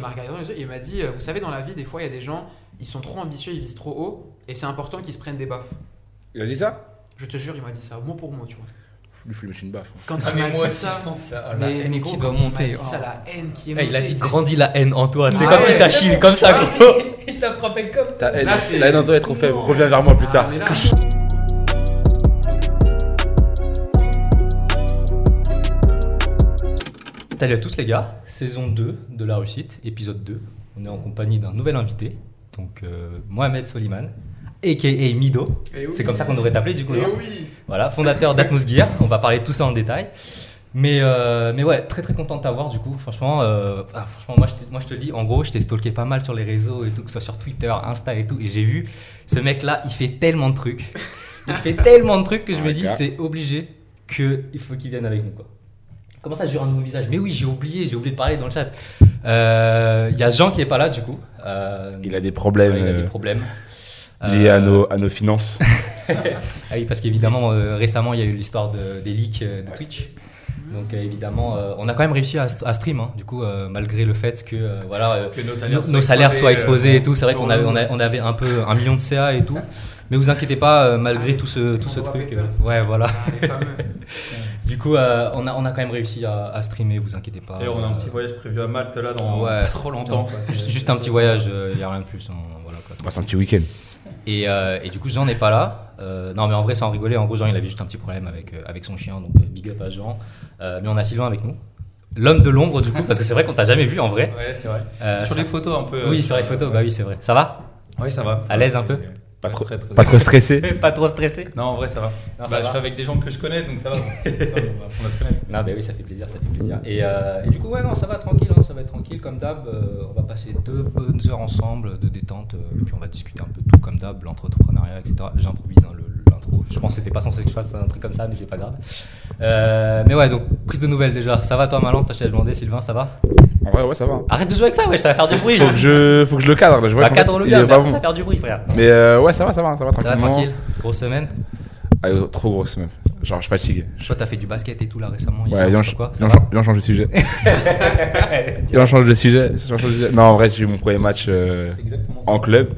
il m'a regardé dans les yeux et il m'a dit euh, Vous savez, dans la vie, des fois, il y a des gens, ils sont trop ambitieux, ils visent trop haut, et c'est important qu'ils se prennent des baffes. Il a dit ça? Je te jure, il m'a dit ça, mot pour mot, tu vois. Lui, lui mettre une baffe. Quand Ah, il mais m'a moi dit aussi, ça, je pense qu'il y a la mais, haine mais qui doit il monter. dit Oh. ça, la haine qui est Eh, il a dit grandis la haine en toi. C'est Ah comme ouais. il t'achille comme ça, gros. il l'a frappé comme ça. Ta haine, c'est- la haine en toi est trop faible. Reviens vers moi plus Ah, tard. Salut à tous les gars, saison 2 de La Réussite, épisode 2. On est en compagnie d'un nouvel invité, donc euh, Mohamed Soliman, a.k.a. Mido. Eh oui. C'est comme ça qu'on devrait t'appeler du coup. Eh non oui. Voilà, fondateur d'Atmos Gear. On va parler de tout ça en détail. Mais, euh, mais ouais, très très content de t'avoir du coup. Franchement, euh, ah, franchement moi, je te, moi je te le dis, en gros, je t'ai stalké pas mal sur les réseaux et tout, que ce soit sur Twitter, Insta et tout. Et j'ai vu, ce mec là, il fait tellement de trucs. Il fait tellement de trucs que je me Ouais, dis, c'est obligé qu'il faut qu'il vienne avec nous quoi. Comment ça, j'ai un nouveau visage? Mais oui, j'ai oublié, j'ai oublié de parler dans le chat. Euh, Il y a Jean qui est pas là du coup. Euh, Il a des problèmes il a des euh, problèmes. liés à, Euh, nos, à nos finances. ah oui, parce qu'évidemment, euh, récemment, il y a eu l'histoire de- des leaks euh, de Twitch. Donc euh, évidemment, euh, on a quand même réussi à, à stream, hein, du coup, euh, malgré le fait que euh, voilà, euh, Que nos salaires, nos salaires soient exposés euh, et tout. C'est vrai qu'on avait, on, avait un peu un million de CA et tout. Mais vous inquiétez pas, euh, malgré tout ce, tout ce truc. euh, ouais, voilà. Du coup, euh, on, a, on a quand même réussi à, à streamer, vous inquiétez pas. D'ailleurs, on a un petit Euh, voyage prévu à Malte là dans Ouais. trop longtemps. quoi. Juste, un petit voyage, il n'y a rien de plus. voilà, quoi. On passe un petit week-end. Et, euh, et du coup, Jean n'est pas là. Euh, non, mais en vrai, sans rigoler, en gros, Jean, il avait juste un petit problème avec, euh, avec son chien, donc euh, big up à Jean. Euh, mais on a Sylvain avec nous. L'homme de l'ombre, du coup, parce que c'est vrai qu'on t'a jamais vu en vrai. Ouais, c'est vrai. Euh, sur les photos un peu. Oui, euh, sur les photos, bah oui, c'est vrai. Ça va? Oui, ça va. À l'aise un peu? Pas trop, très, très pas trop stressé. Pas trop stressé Non, en vrai, ça va. Non, ça bah, va. je fais avec des gens que je connais, donc ça va. Attends, on va apprendre à se connaître. Non, bah oui, ça fait plaisir, ça fait plaisir. Et, euh, et du coup, ouais, non, ça va tranquille, hein, ça va être tranquille comme d'hab. Euh, on va passer deux bonnes heures ensemble de détente, euh, et puis on va discuter un peu de tout comme d'hab, l'entrepreneuriat, etc. J'improvise hein, le- l'intro. Je pense que c'était pas censé que je fasse un truc comme ça, mais c'est pas grave. Euh, mais ouais, donc prise de nouvelles déjà. Ça va toi, Malan? T'as demandé, Sylvain, ça va? En vrai, ouais, ça va. Arrête de jouer avec ça, ouais, ça va faire du bruit. Faut que je, faut que je le cadre. Là, je vois Bah, cadre le gars, mais ça va faire du bruit, frère. Mais euh, ouais, ça va, ça va, ça va Ça va tranquille Grosse semaine Ah, euh, trop grosse meuf. Genre, je suis fatigué. Toi, t'as fait du basket et tout là récemment. Ouais, viens, quoi, viens, change de sujet. Viens, change de sujet. Non, en vrai, j'ai eu mon premier match euh, en club.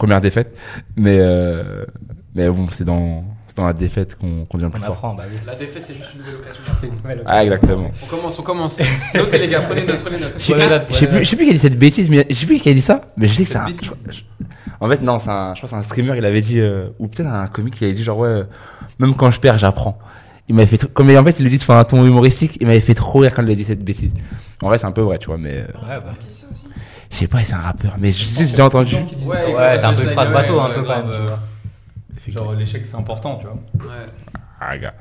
Première défaite. Mais, euh, mais bon, c'est dans, c'est dans la défaite qu'on qu'on devient plus On fort. apprend, bah oui. La défaite, c'est juste une nouvelle occasion. Ah, exactement. On commence, on commence. Notez les gars, prenez note, prenez note. Je sais plus- là, je sais plus, là. je sais plus qui a dit cette bêtise, mais je sais plus qui a dit ça, mais je sais que c'est Cette un. bêtise. je- je- en fait, non, c'est un, je crois que c'est un streamer, il avait dit, euh, ou peut-être un comique qui avait dit genre, ouais, euh, même quand je perds, j'apprends. Il m'avait fait, tr- comme en fait, il le dit de faire un ton humoristique, il m'avait fait trop rire quand il a dit cette bêtise. En vrai, c'est un peu vrai, tu vois, mais, euh, Ouais, bah. Je sais pas, c'est un rappeur, mais je sais, j'ai déjà entendu. Ouais, Ouais, c'est un peu une phrase bateau, ouais, un peu quand même, tu euh, vois. Genre, l'échec, c'est important, tu vois. Ouais. Ah, gars.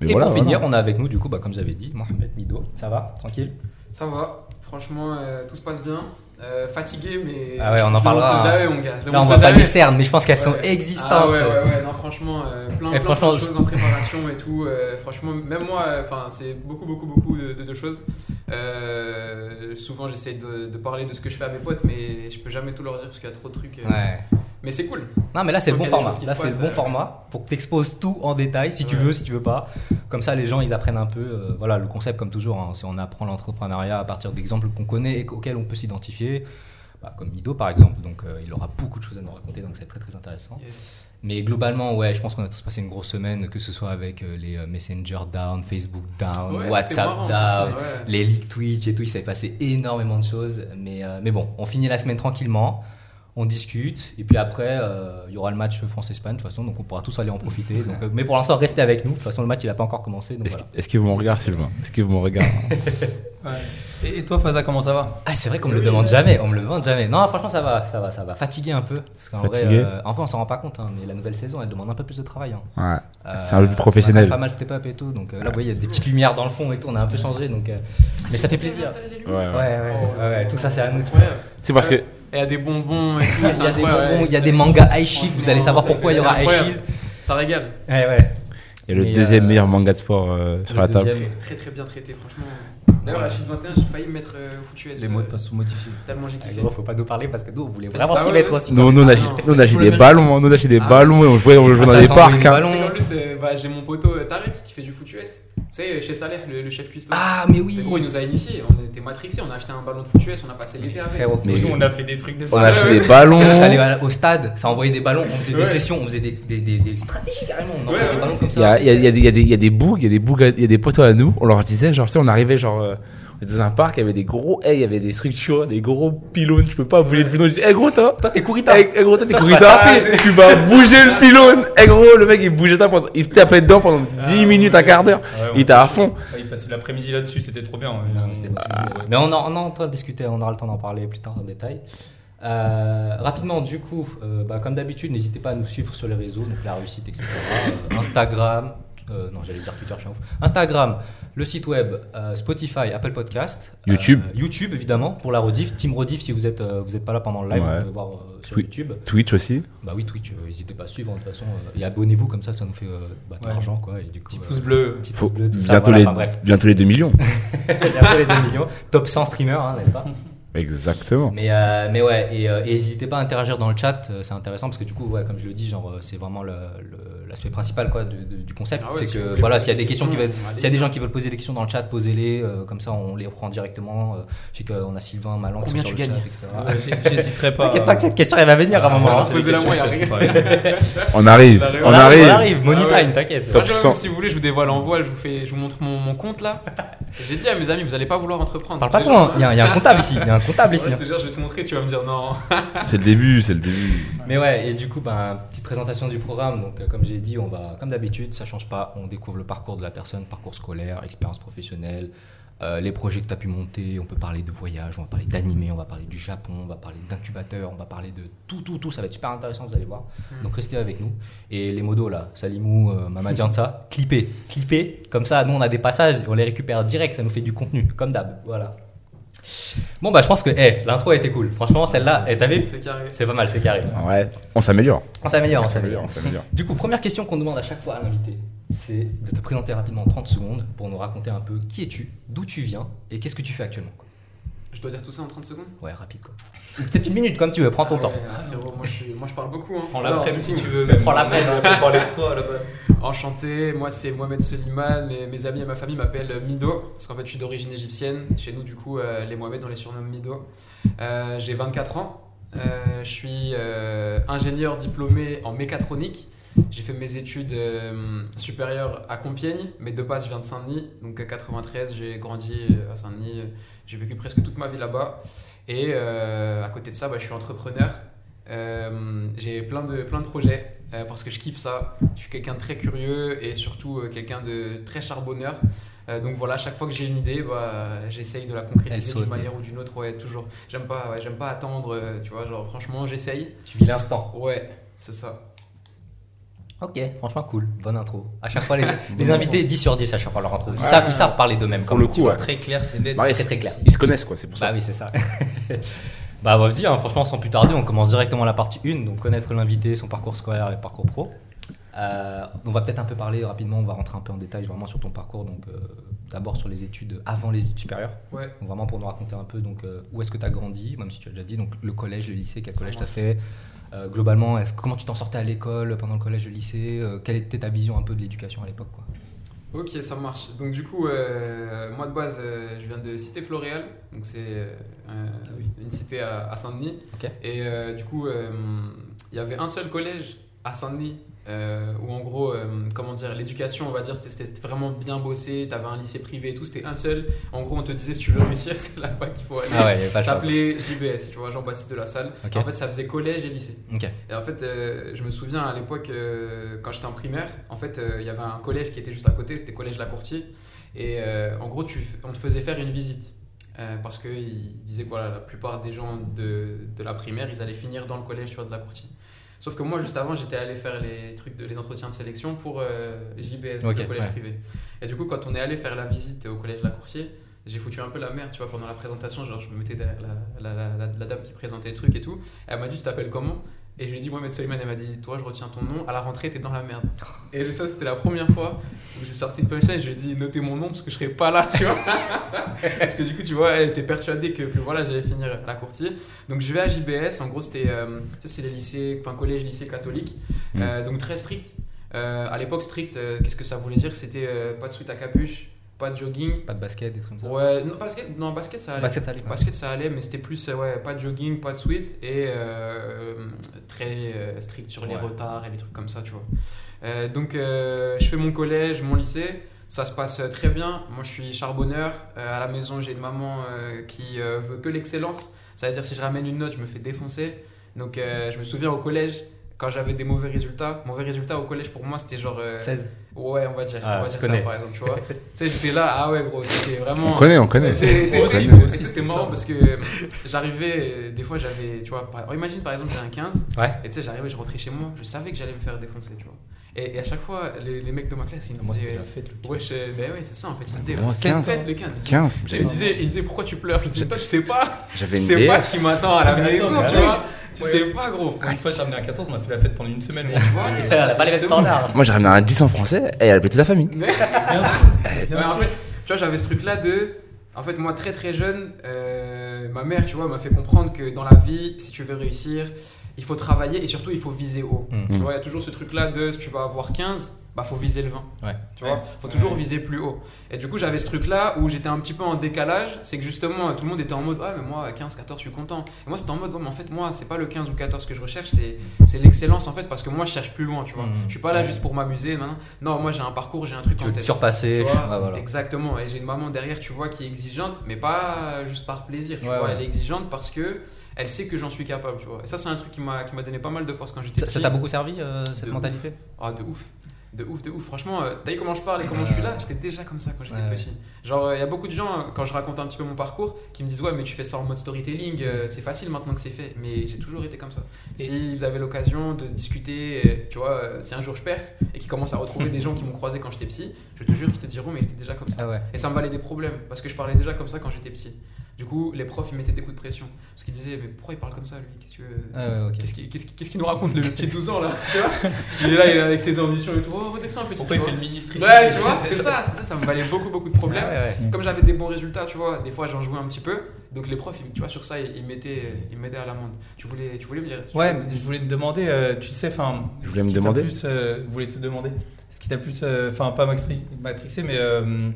Mais Et voilà, pour voilà. finir, on a avec nous, du coup, bah, comme j'avais dit, Mohamed Mido. Ça va Tranquille? Ça va, franchement, euh, tout se passe bien. Euh, fatigué, mais. Ah ouais, on en parlera. jamais, mon gars. Là, on voit pas les cernes, mais je pense qu'elles sont existantes. Ah ouais, ouais, ouais, non, franchement, euh, plein, plein, franchement, plein de choses en préparation et tout. euh, franchement, même moi, euh, enfin, c'est beaucoup, beaucoup, beaucoup de, de- de choses. Souvent, j'essaie de, de parler de ce que je fais à mes potes, mais je peux jamais tout leur dire parce qu'il y a trop de trucs. Ouais. Mais c'est cool. Non, mais là, c'est le bon format. Là, c'est le bon euh. format pour que tu exposes tout en détail, si tu veux, si tu veux pas. Comme ça, les gens, ils apprennent un peu. euh, voilà, le concept, comme toujours, hein, si on apprend l'entrepreneuriat à partir d'exemples qu'on connaît et auxquels on peut s'identifier. bah, comme Mido, par exemple. Donc, euh, il aura beaucoup de choses à nous raconter, donc c'est très, très intéressant. Yes. Mais globalement, ouais, je pense qu'on a tous passé une grosse semaine, que ce soit avec les Messenger down, Facebook down, Ouais, WhatsApp marrant, down, ouais. les leaks Twitch et tout, il s'est passé énormément de choses. Mais, mais bon, on finit la semaine tranquillement, on discute, et puis après, euh, il y aura le match France-Espagne de toute façon, donc on pourra tous aller en profiter. Donc, euh, mais pour l'instant, restez avec nous. De toute façon, le match, il n'a pas encore commencé. Est-ce voilà. que- est-ce que vous me regardez, Sylvain? Est-ce que vous me regardez? Et, et toi, Faza, comment ça va? Ah, c'est vrai qu'on me le demande jamais, on me le demande jamais. Non, franchement, ça va, ça va, ça va. Fatigué un peu, parce qu'en vrai, euh, en vrai, on s'en rend pas compte, hein, mais la nouvelle saison, elle demande un peu plus de travail. hein. Ouais. Euh, C'est un peu plus professionnel. On a pas mal step up et tout, donc euh, là, vous voyez, il y a des petites lumières dans le fond et tout, on a un peu changé, donc. euh, mais ça fait plaisir. Ouais, Ouais, ouais. ouais, ouais, ouais, tout ça, c'est à nous. C'est parce que. Il y a des bonbons et tout. Il y a des incroyable, bonbons, ouais. il y a des mangas high shield, vous allez savoir pourquoi il y aura high shield. Ça régale. Ouais, ouais. Il y a le Mais, deuxième euh, meilleur manga de sport euh, sur la table. Très très bien traité, franchement. D'ailleurs, Voilà. la Shield 21, j'ai failli me mettre euh, foutu S. Les mots de euh, passe sont modifiés. Tellement j'ai Ah, kiffé. gros, faut pas nous parler parce que nous, on voulait vraiment Ah s'y ouais, mettre ouais. aussi. Nous, nous, on a, Ah, acheté- des ballons, nous, on a acheté des Ah, ballons et on jouait, on jouait Ah, dans les parcs. hein. euh, Bah, j'ai mon poteau euh, Tarek qui fait du foot US. Tu sais, chez Salaire, le, le chef cuistot. Ah, mais oui Mais gros, il nous a initiés. On était matrixés. On a acheté un ballon de foot US. On a passé l'été avec. Frérot, Mais- Nous, on a fait des trucs de On a acheté des ballons. Ça allait au stade, ça envoyait des ballons, on faisait des sessions, on faisait des, des, des, des stratégies carrément, on envoyait Ouais, des ballons comme Il y a, ça. il y, a, y, a des- il y, a des- il y a des bougs, il y a des bougs, à- il y a des poteaux à nous. On leur disait, genre, tu sais, on arrivait, genre, euh, dans un parc, il y avait des gros haies, il y avait des structures, des gros pylônes. Tu peux pas bouger le pylône. Je dis, eh gros, toi, Toi, t'es courita. eh, eh, gros, toi, t'es corridor. Tu vas bouger le pylône. Eh gros, le mec, il bougeait ça pendant, il tapait dedans pendant 10 minutes, un quart d'heure. Ouais, Il était à fond. Ouais, il passait l'après-midi là-dessus, c'était trop bien. Non, mais ça. Mais on, en- on en train de discuter, on aura le temps d'en parler plus tard en détail. Euh, rapidement, du coup, euh, bah, comme d'habitude, n'hésitez pas à nous suivre sur les réseaux, donc la réussite, etc. Euh, Instagram, euh, non, j'allais dire Twitter, je suis un ouf. Instagram, le site web, euh, Spotify, Apple Podcast, YouTube. euh, YouTube évidemment pour la rediff, Team Rediff si vous êtes euh, vous êtes pas là pendant le live, Ouais. vous pouvez voir euh, sur Oui. YouTube. Twitch aussi. Bah oui, Twitch, euh, n'hésitez pas à suivre de toute façon euh, et abonnez-vous comme ça, ça nous fait euh, bah, de Ouais. l'argent quoi. Et du coup, Petit euh, pouce bleu. petit pouce bleu, tout ça, bientôt, voilà, les, enfin, bref. bientôt les 2 millions. Bientôt les 2 millions. Top 100 streamers, hein, n'est-ce pas? Exactement. mais, euh, mais ouais, et euh, et n'hésitez pas à interagir dans le chat, euh, c'est intéressant parce que du coup, ouais, comme je le dis, genre, euh, c'est vraiment le- le- l'aspect principal quoi, de- de- du concept. Ah ouais, c'est si que voilà, s'il y a des des questions qui veulent. questions. S'il y a des gens qui veulent poser des questions dans le chat, posez-les, euh, comme ça on les reprend directement. Euh, je sais qu'on a Sylvain Malan qui Combien sont sur tu le gagnes chat, etc. Ouais, j'ai- J'hésiterai pas. T'inquiète pas que cette question elle va venir à un moment. voilà, hein. questions. On arrive. On On On arrive. arrive, money Ah time, t'inquiète. Top Moi, je- 100. Si vous voulez, je vous dévoile en voile, je vous, fais, je vous montre mon, mon compte là. J'ai dit à mes amis, vous allez pas vouloir entreprendre. Parle pas trop, hein. il y, a- il y a un comptable ici, il y a un comptable ici. Ouais, hein. je vais te montrer, tu vas me dire non. C'est le début, c'est le début. Mais ouais, et du coup, ben, petite présentation du programme. Donc, euh, comme j'ai dit, on va, comme d'habitude, ça change pas. On découvre le parcours de la personne, parcours scolaire, expérience professionnelle, euh, les projets que tu as pu monter. On peut parler de voyage, on va parler d'animé, on va parler du Japon, on va parler d'incubateur, on va parler de tout, tout, tout. Ça va être super intéressant, vous allez voir. Donc, restez avec nous. Et les modos là, Salimou, euh, Mamadiansa, clippez, clippez. Comme ça, nous, on a des passages, on les récupère direct, ça nous fait du contenu, comme d'hab. Voilà. Bon, bah, je pense que, hey, l'intro a été cool. Franchement, celle-là, eh, t'as vu C'est carré. C'est pas mal, c'est carré. Ouais, on s'améliore. On s'améliore, on s'améliore. s'améliore, on s'améliore. Du coup, première question qu'on demande à chaque fois à l'invité, c'est de te présenter rapidement en 30 secondes pour nous raconter un peu qui es-tu, d'où tu viens et qu'est-ce que tu fais actuellement. quoi. Je dois dire tout ça en 30 secondes Ouais, rapide quoi. Peut-être une minute comme tu veux, prends ton Ah temps. ouais, ah, frérot, moi, je suis- moi je parle beaucoup. Hein. Prends du si tu veux. même. Prends l'après-midi. On peut parler de toi à la base. Enchanté, moi c'est Mohamed Soliman, mes, mes amis et ma famille m'appellent Mido, parce qu'en fait je suis d'origine égyptienne. Chez nous, du coup, euh, les Mohamed on les surnomme Mido. Euh, J'ai 24 ans, Euh, je suis euh, ingénieur diplômé en mécatronique. J'ai fait mes études euh, supérieures à Compiègne, mais de base je viens de Saint-Denis, donc à 93 j'ai grandi à Saint-Denis, j'ai vécu presque toute ma vie là-bas. Et euh, à côté de ça, bah, je suis entrepreneur. Euh, j'ai plein de, plein de projets euh, parce que je kiffe ça. Je suis quelqu'un de très curieux et surtout quelqu'un de très charbonneur. Donc voilà, chaque fois que j'ai une idée, bah, j'essaye de la concrétiser d'une manière ou d'une autre. Ouais, toujours. J'aime pas, ouais, j'aime pas attendre, tu vois, genre franchement, j'essaye. Tu vis l'instant. Ouais, c'est ça. Ok, franchement cool, bonne intro. À chaque fois, les, les invités 10 sur 10 à chaque fois leur intro. Ils, savent, ils savent parler d'eux-mêmes. Pour comme le coup, ouais. Très clair, c'est net. Ouais, c'est ils- très clair. Ils se connaissent, quoi, c'est pour ça. Bah oui, c'est ça. bah vas-y, hein, franchement, sans plus tarder, on commence directement la partie 1, donc connaître l'invité, son parcours scolaire et parcours pro. Euh, on va peut-être un peu parler rapidement, on va rentrer un peu en détail vraiment sur ton parcours, donc euh, d'abord sur les études avant les études supérieures, Ouais. donc vraiment pour nous raconter un peu donc, euh, où est-ce que tu as grandi, même si tu as déjà dit, donc le collège, le lycée, quel collège tu as marche. fait Euh, globalement, est-ce, comment tu t'en sortais à l'école pendant le collège, le lycée euh, Quelle était ta vision un peu de l'éducation à l'époque quoi? Ok, ça marche. Donc du coup, euh, moi de base, je viens de Cité Floréal, donc c'est euh, une cité à, à Saint-Denis. Et du coup, il y avait un seul collège à Saint-Denis euh, où en gros, euh, comment dire, l'éducation, on va dire, c'était vraiment bien bossé. T'avais un lycée privé et tout, c'était un seul. En gros, on te disait si tu veux réussir, c'est là-bas qu'il faut aller. Ah ouais, ça s'appelait JBS, tu vois, Jean-Baptiste de la Salle. En fait, ça faisait collège et lycée. Et en fait, euh, je me souviens à l'époque, quand j'étais en primaire, en fait, il y avait un collège qui était juste à côté, c'était collège La Courtier. Et en gros, tu, on te faisait faire une visite. Euh, parce qu'ils disaient que voilà, la plupart des gens de, de la primaire, ils allaient finir dans le collège tu vois, de La Courtier. Sauf que moi, juste avant, j'étais allé faire les trucs de, les entretiens de sélection pour euh, JBS, donc Ok, le collège ouais. privé. Et du coup, quand on est allé faire la visite au collège La Courtier, j'ai foutu un peu la merde, tu vois, pendant la présentation. Genre, je me mettais derrière la, la, la, la- la dame qui présentait le truc et tout. Elle m'a dit, tu t'appelles comment? Et je lui ai dit, Mohamed Soliman, elle m'a dit, toi, je retiens ton nom. À la rentrée, t'es dans la merde. Et ça, c'était la première fois où j'ai sorti une punchline. Je lui ai dit, notez mon nom parce que je serai pas là, tu vois. parce que du coup, tu vois, elle était persuadée que, que voilà, j'allais finir à la courtier. Donc, je vais à JBS. En gros, c'était, euh, ça, c'est les lycées, enfin, collège, lycée catholique. Mm. Euh, donc, très strict. Euh, à l'époque, strict, euh, qu'est-ce que ça voulait dire? C'était pas de sweat à capuche, pas de jogging. Pas de basket, des trucs comme ça. Ouais, non, basket, non, basket ça allait. Basket, ça allait. Basket, ça allait, mais c'était plus, euh, ouais, pas de jogging, pas de sweat et euh, très euh, strict sur les Ouais. retards et les trucs comme ça, tu vois. Euh, donc, euh, je fais mon collège, mon lycée, ça se passe très bien. Moi, je suis charbonneur. À la maison, j'ai une maman qui veut que l'excellence. Ça veut dire, si je ramène une note, je me fais défoncer. Donc, je me souviens au collège, quand j'avais des mauvais résultats, mauvais résultats au collège pour moi, c'était genre. euh, 16. Ouais, on va dire, Ah, on va dire connais. ça par exemple, tu vois. tu sais, j'étais là, ah ouais, gros, c'était vraiment. On connaît, on connaît. C'était marrant parce que euh, j'arrivais, euh, des fois j'avais, tu vois, par- imagine par exemple j'ai un 15, Ouais. et tu sais, j'arrivais, je rentrais chez moi, je savais que j'allais me faire défoncer, tu vois. Et, et à chaque fois, les, les mecs de ma classe, ils me Moi, c'était disaient, la fête. le ouais, je, ben ouais, c'est ça en fait, ils me disaient, moi, quelle 15. fête le 15 15. Et ils me disaient, ils me disaient, pourquoi tu pleures? Je disais, toi, je sais pas, J'avais je une sais pas ce qui m'attend à la Mais attends, maison, mais tu vois. Tu Ouais. sais pas, gros. Une fois, j'ai ramené un 14, on a fait la fête pendant une semaine. Mais tu vois, et Ça, elle a pas les standards. Moi, j'ai ramené un 10 en français et elle a pété la famille. Bien sûr. Ouais, Bien en fait, tu vois, j'avais ce truc-là de. En fait, moi, très très jeune, euh, ma mère, tu vois, m'a fait comprendre que dans la vie, si tu veux réussir, il faut travailler et surtout, il faut viser haut. Mm. Tu vois, il y a toujours ce truc-là de si tu vas avoir 15, bah faut viser le 20. Ouais. Tu vois, Ouais. faut toujours Ouais. viser plus haut. Et du coup, j'avais ce truc-là où j'étais un petit peu en décalage. C'est que justement, tout le monde était en mode, ouais, mais moi, 15, 14, je suis content. Et moi, c'était en mode, ouais, mais en fait, moi, c'est pas le 15 ou 14 que je recherche, c'est c'est l'excellence en fait, parce que moi, je cherche plus loin, tu vois. Mm. Je suis pas là juste pour m'amuser, non, non. Moi, j'ai un parcours, j'ai un truc Tu en tête. surpasser. Tu vois, ouais, voilà. Exactement. Et j'ai une maman derrière, tu vois, qui est exigeante, mais pas juste par plaisir. Tu Ouais, vois, ouais. elle est exigeante parce que elle sait que j'en suis capable. Tu vois. Et ça, c'est un truc qui m'a donné pas mal de force quand j'étais petit. ça t'a beaucoup servi, euh, cette De mentalité? Ah, de ouf. De ouf, de ouf. Franchement, euh, t'as vu comment je parle et comment je suis là? J'étais déjà comme ça quand j'étais Ouais, petit. Genre, il y a beaucoup de gens, euh, quand je raconte un petit peu mon parcours, qui me disent Ouais, mais tu fais ça en mode storytelling, euh, c'est facile maintenant que c'est fait. Mais j'ai toujours été comme ça. Et- Si vous avez l'occasion de discuter, euh, tu vois, euh, si un jour je perce et qu'ils commencent à retrouver des gens qui m'ont croisé quand j'étais petit, je te jure qu'ils te diront Mais il était déjà comme ça. Ah ouais. Et ça me valait des problèmes parce que je parlais déjà comme ça quand j'étais petit. Du coup, les profs ils mettaient des coups de pression parce qu'ils disaient mais pourquoi il parle comme ça lui? Qu'est-ce que Ah ouais, ok. qu'est-ce qu'il qu'est-ce qu'il- qu'est-ce qu'il nous raconte le petit de 12 ans là? Tu vois? Il est là, il est avec ses ambitions et tout. Oh, redescends un petit. Pourquoi il fait le ministre ici? Ouais, tu vois, parce que ça, c'est ça, ça me valait beaucoup beaucoup de problèmes. Ouais, ouais. Comme j'avais des bons résultats, tu vois, des fois j'en jouais un petit peu. Donc les profs, tu vois, sur ça, ils ils mettaient, ils mettaient à l'amende. Tu voulais, tu voulais me dire? Tu Ouais, je voulais te demander, euh, tu sais, enfin. Je voulais me ce qui t'a demander? Plus, euh, voulais te demander. Ce qui t'a plus, euh, enfin, pas maxi- matrixé, mais euh,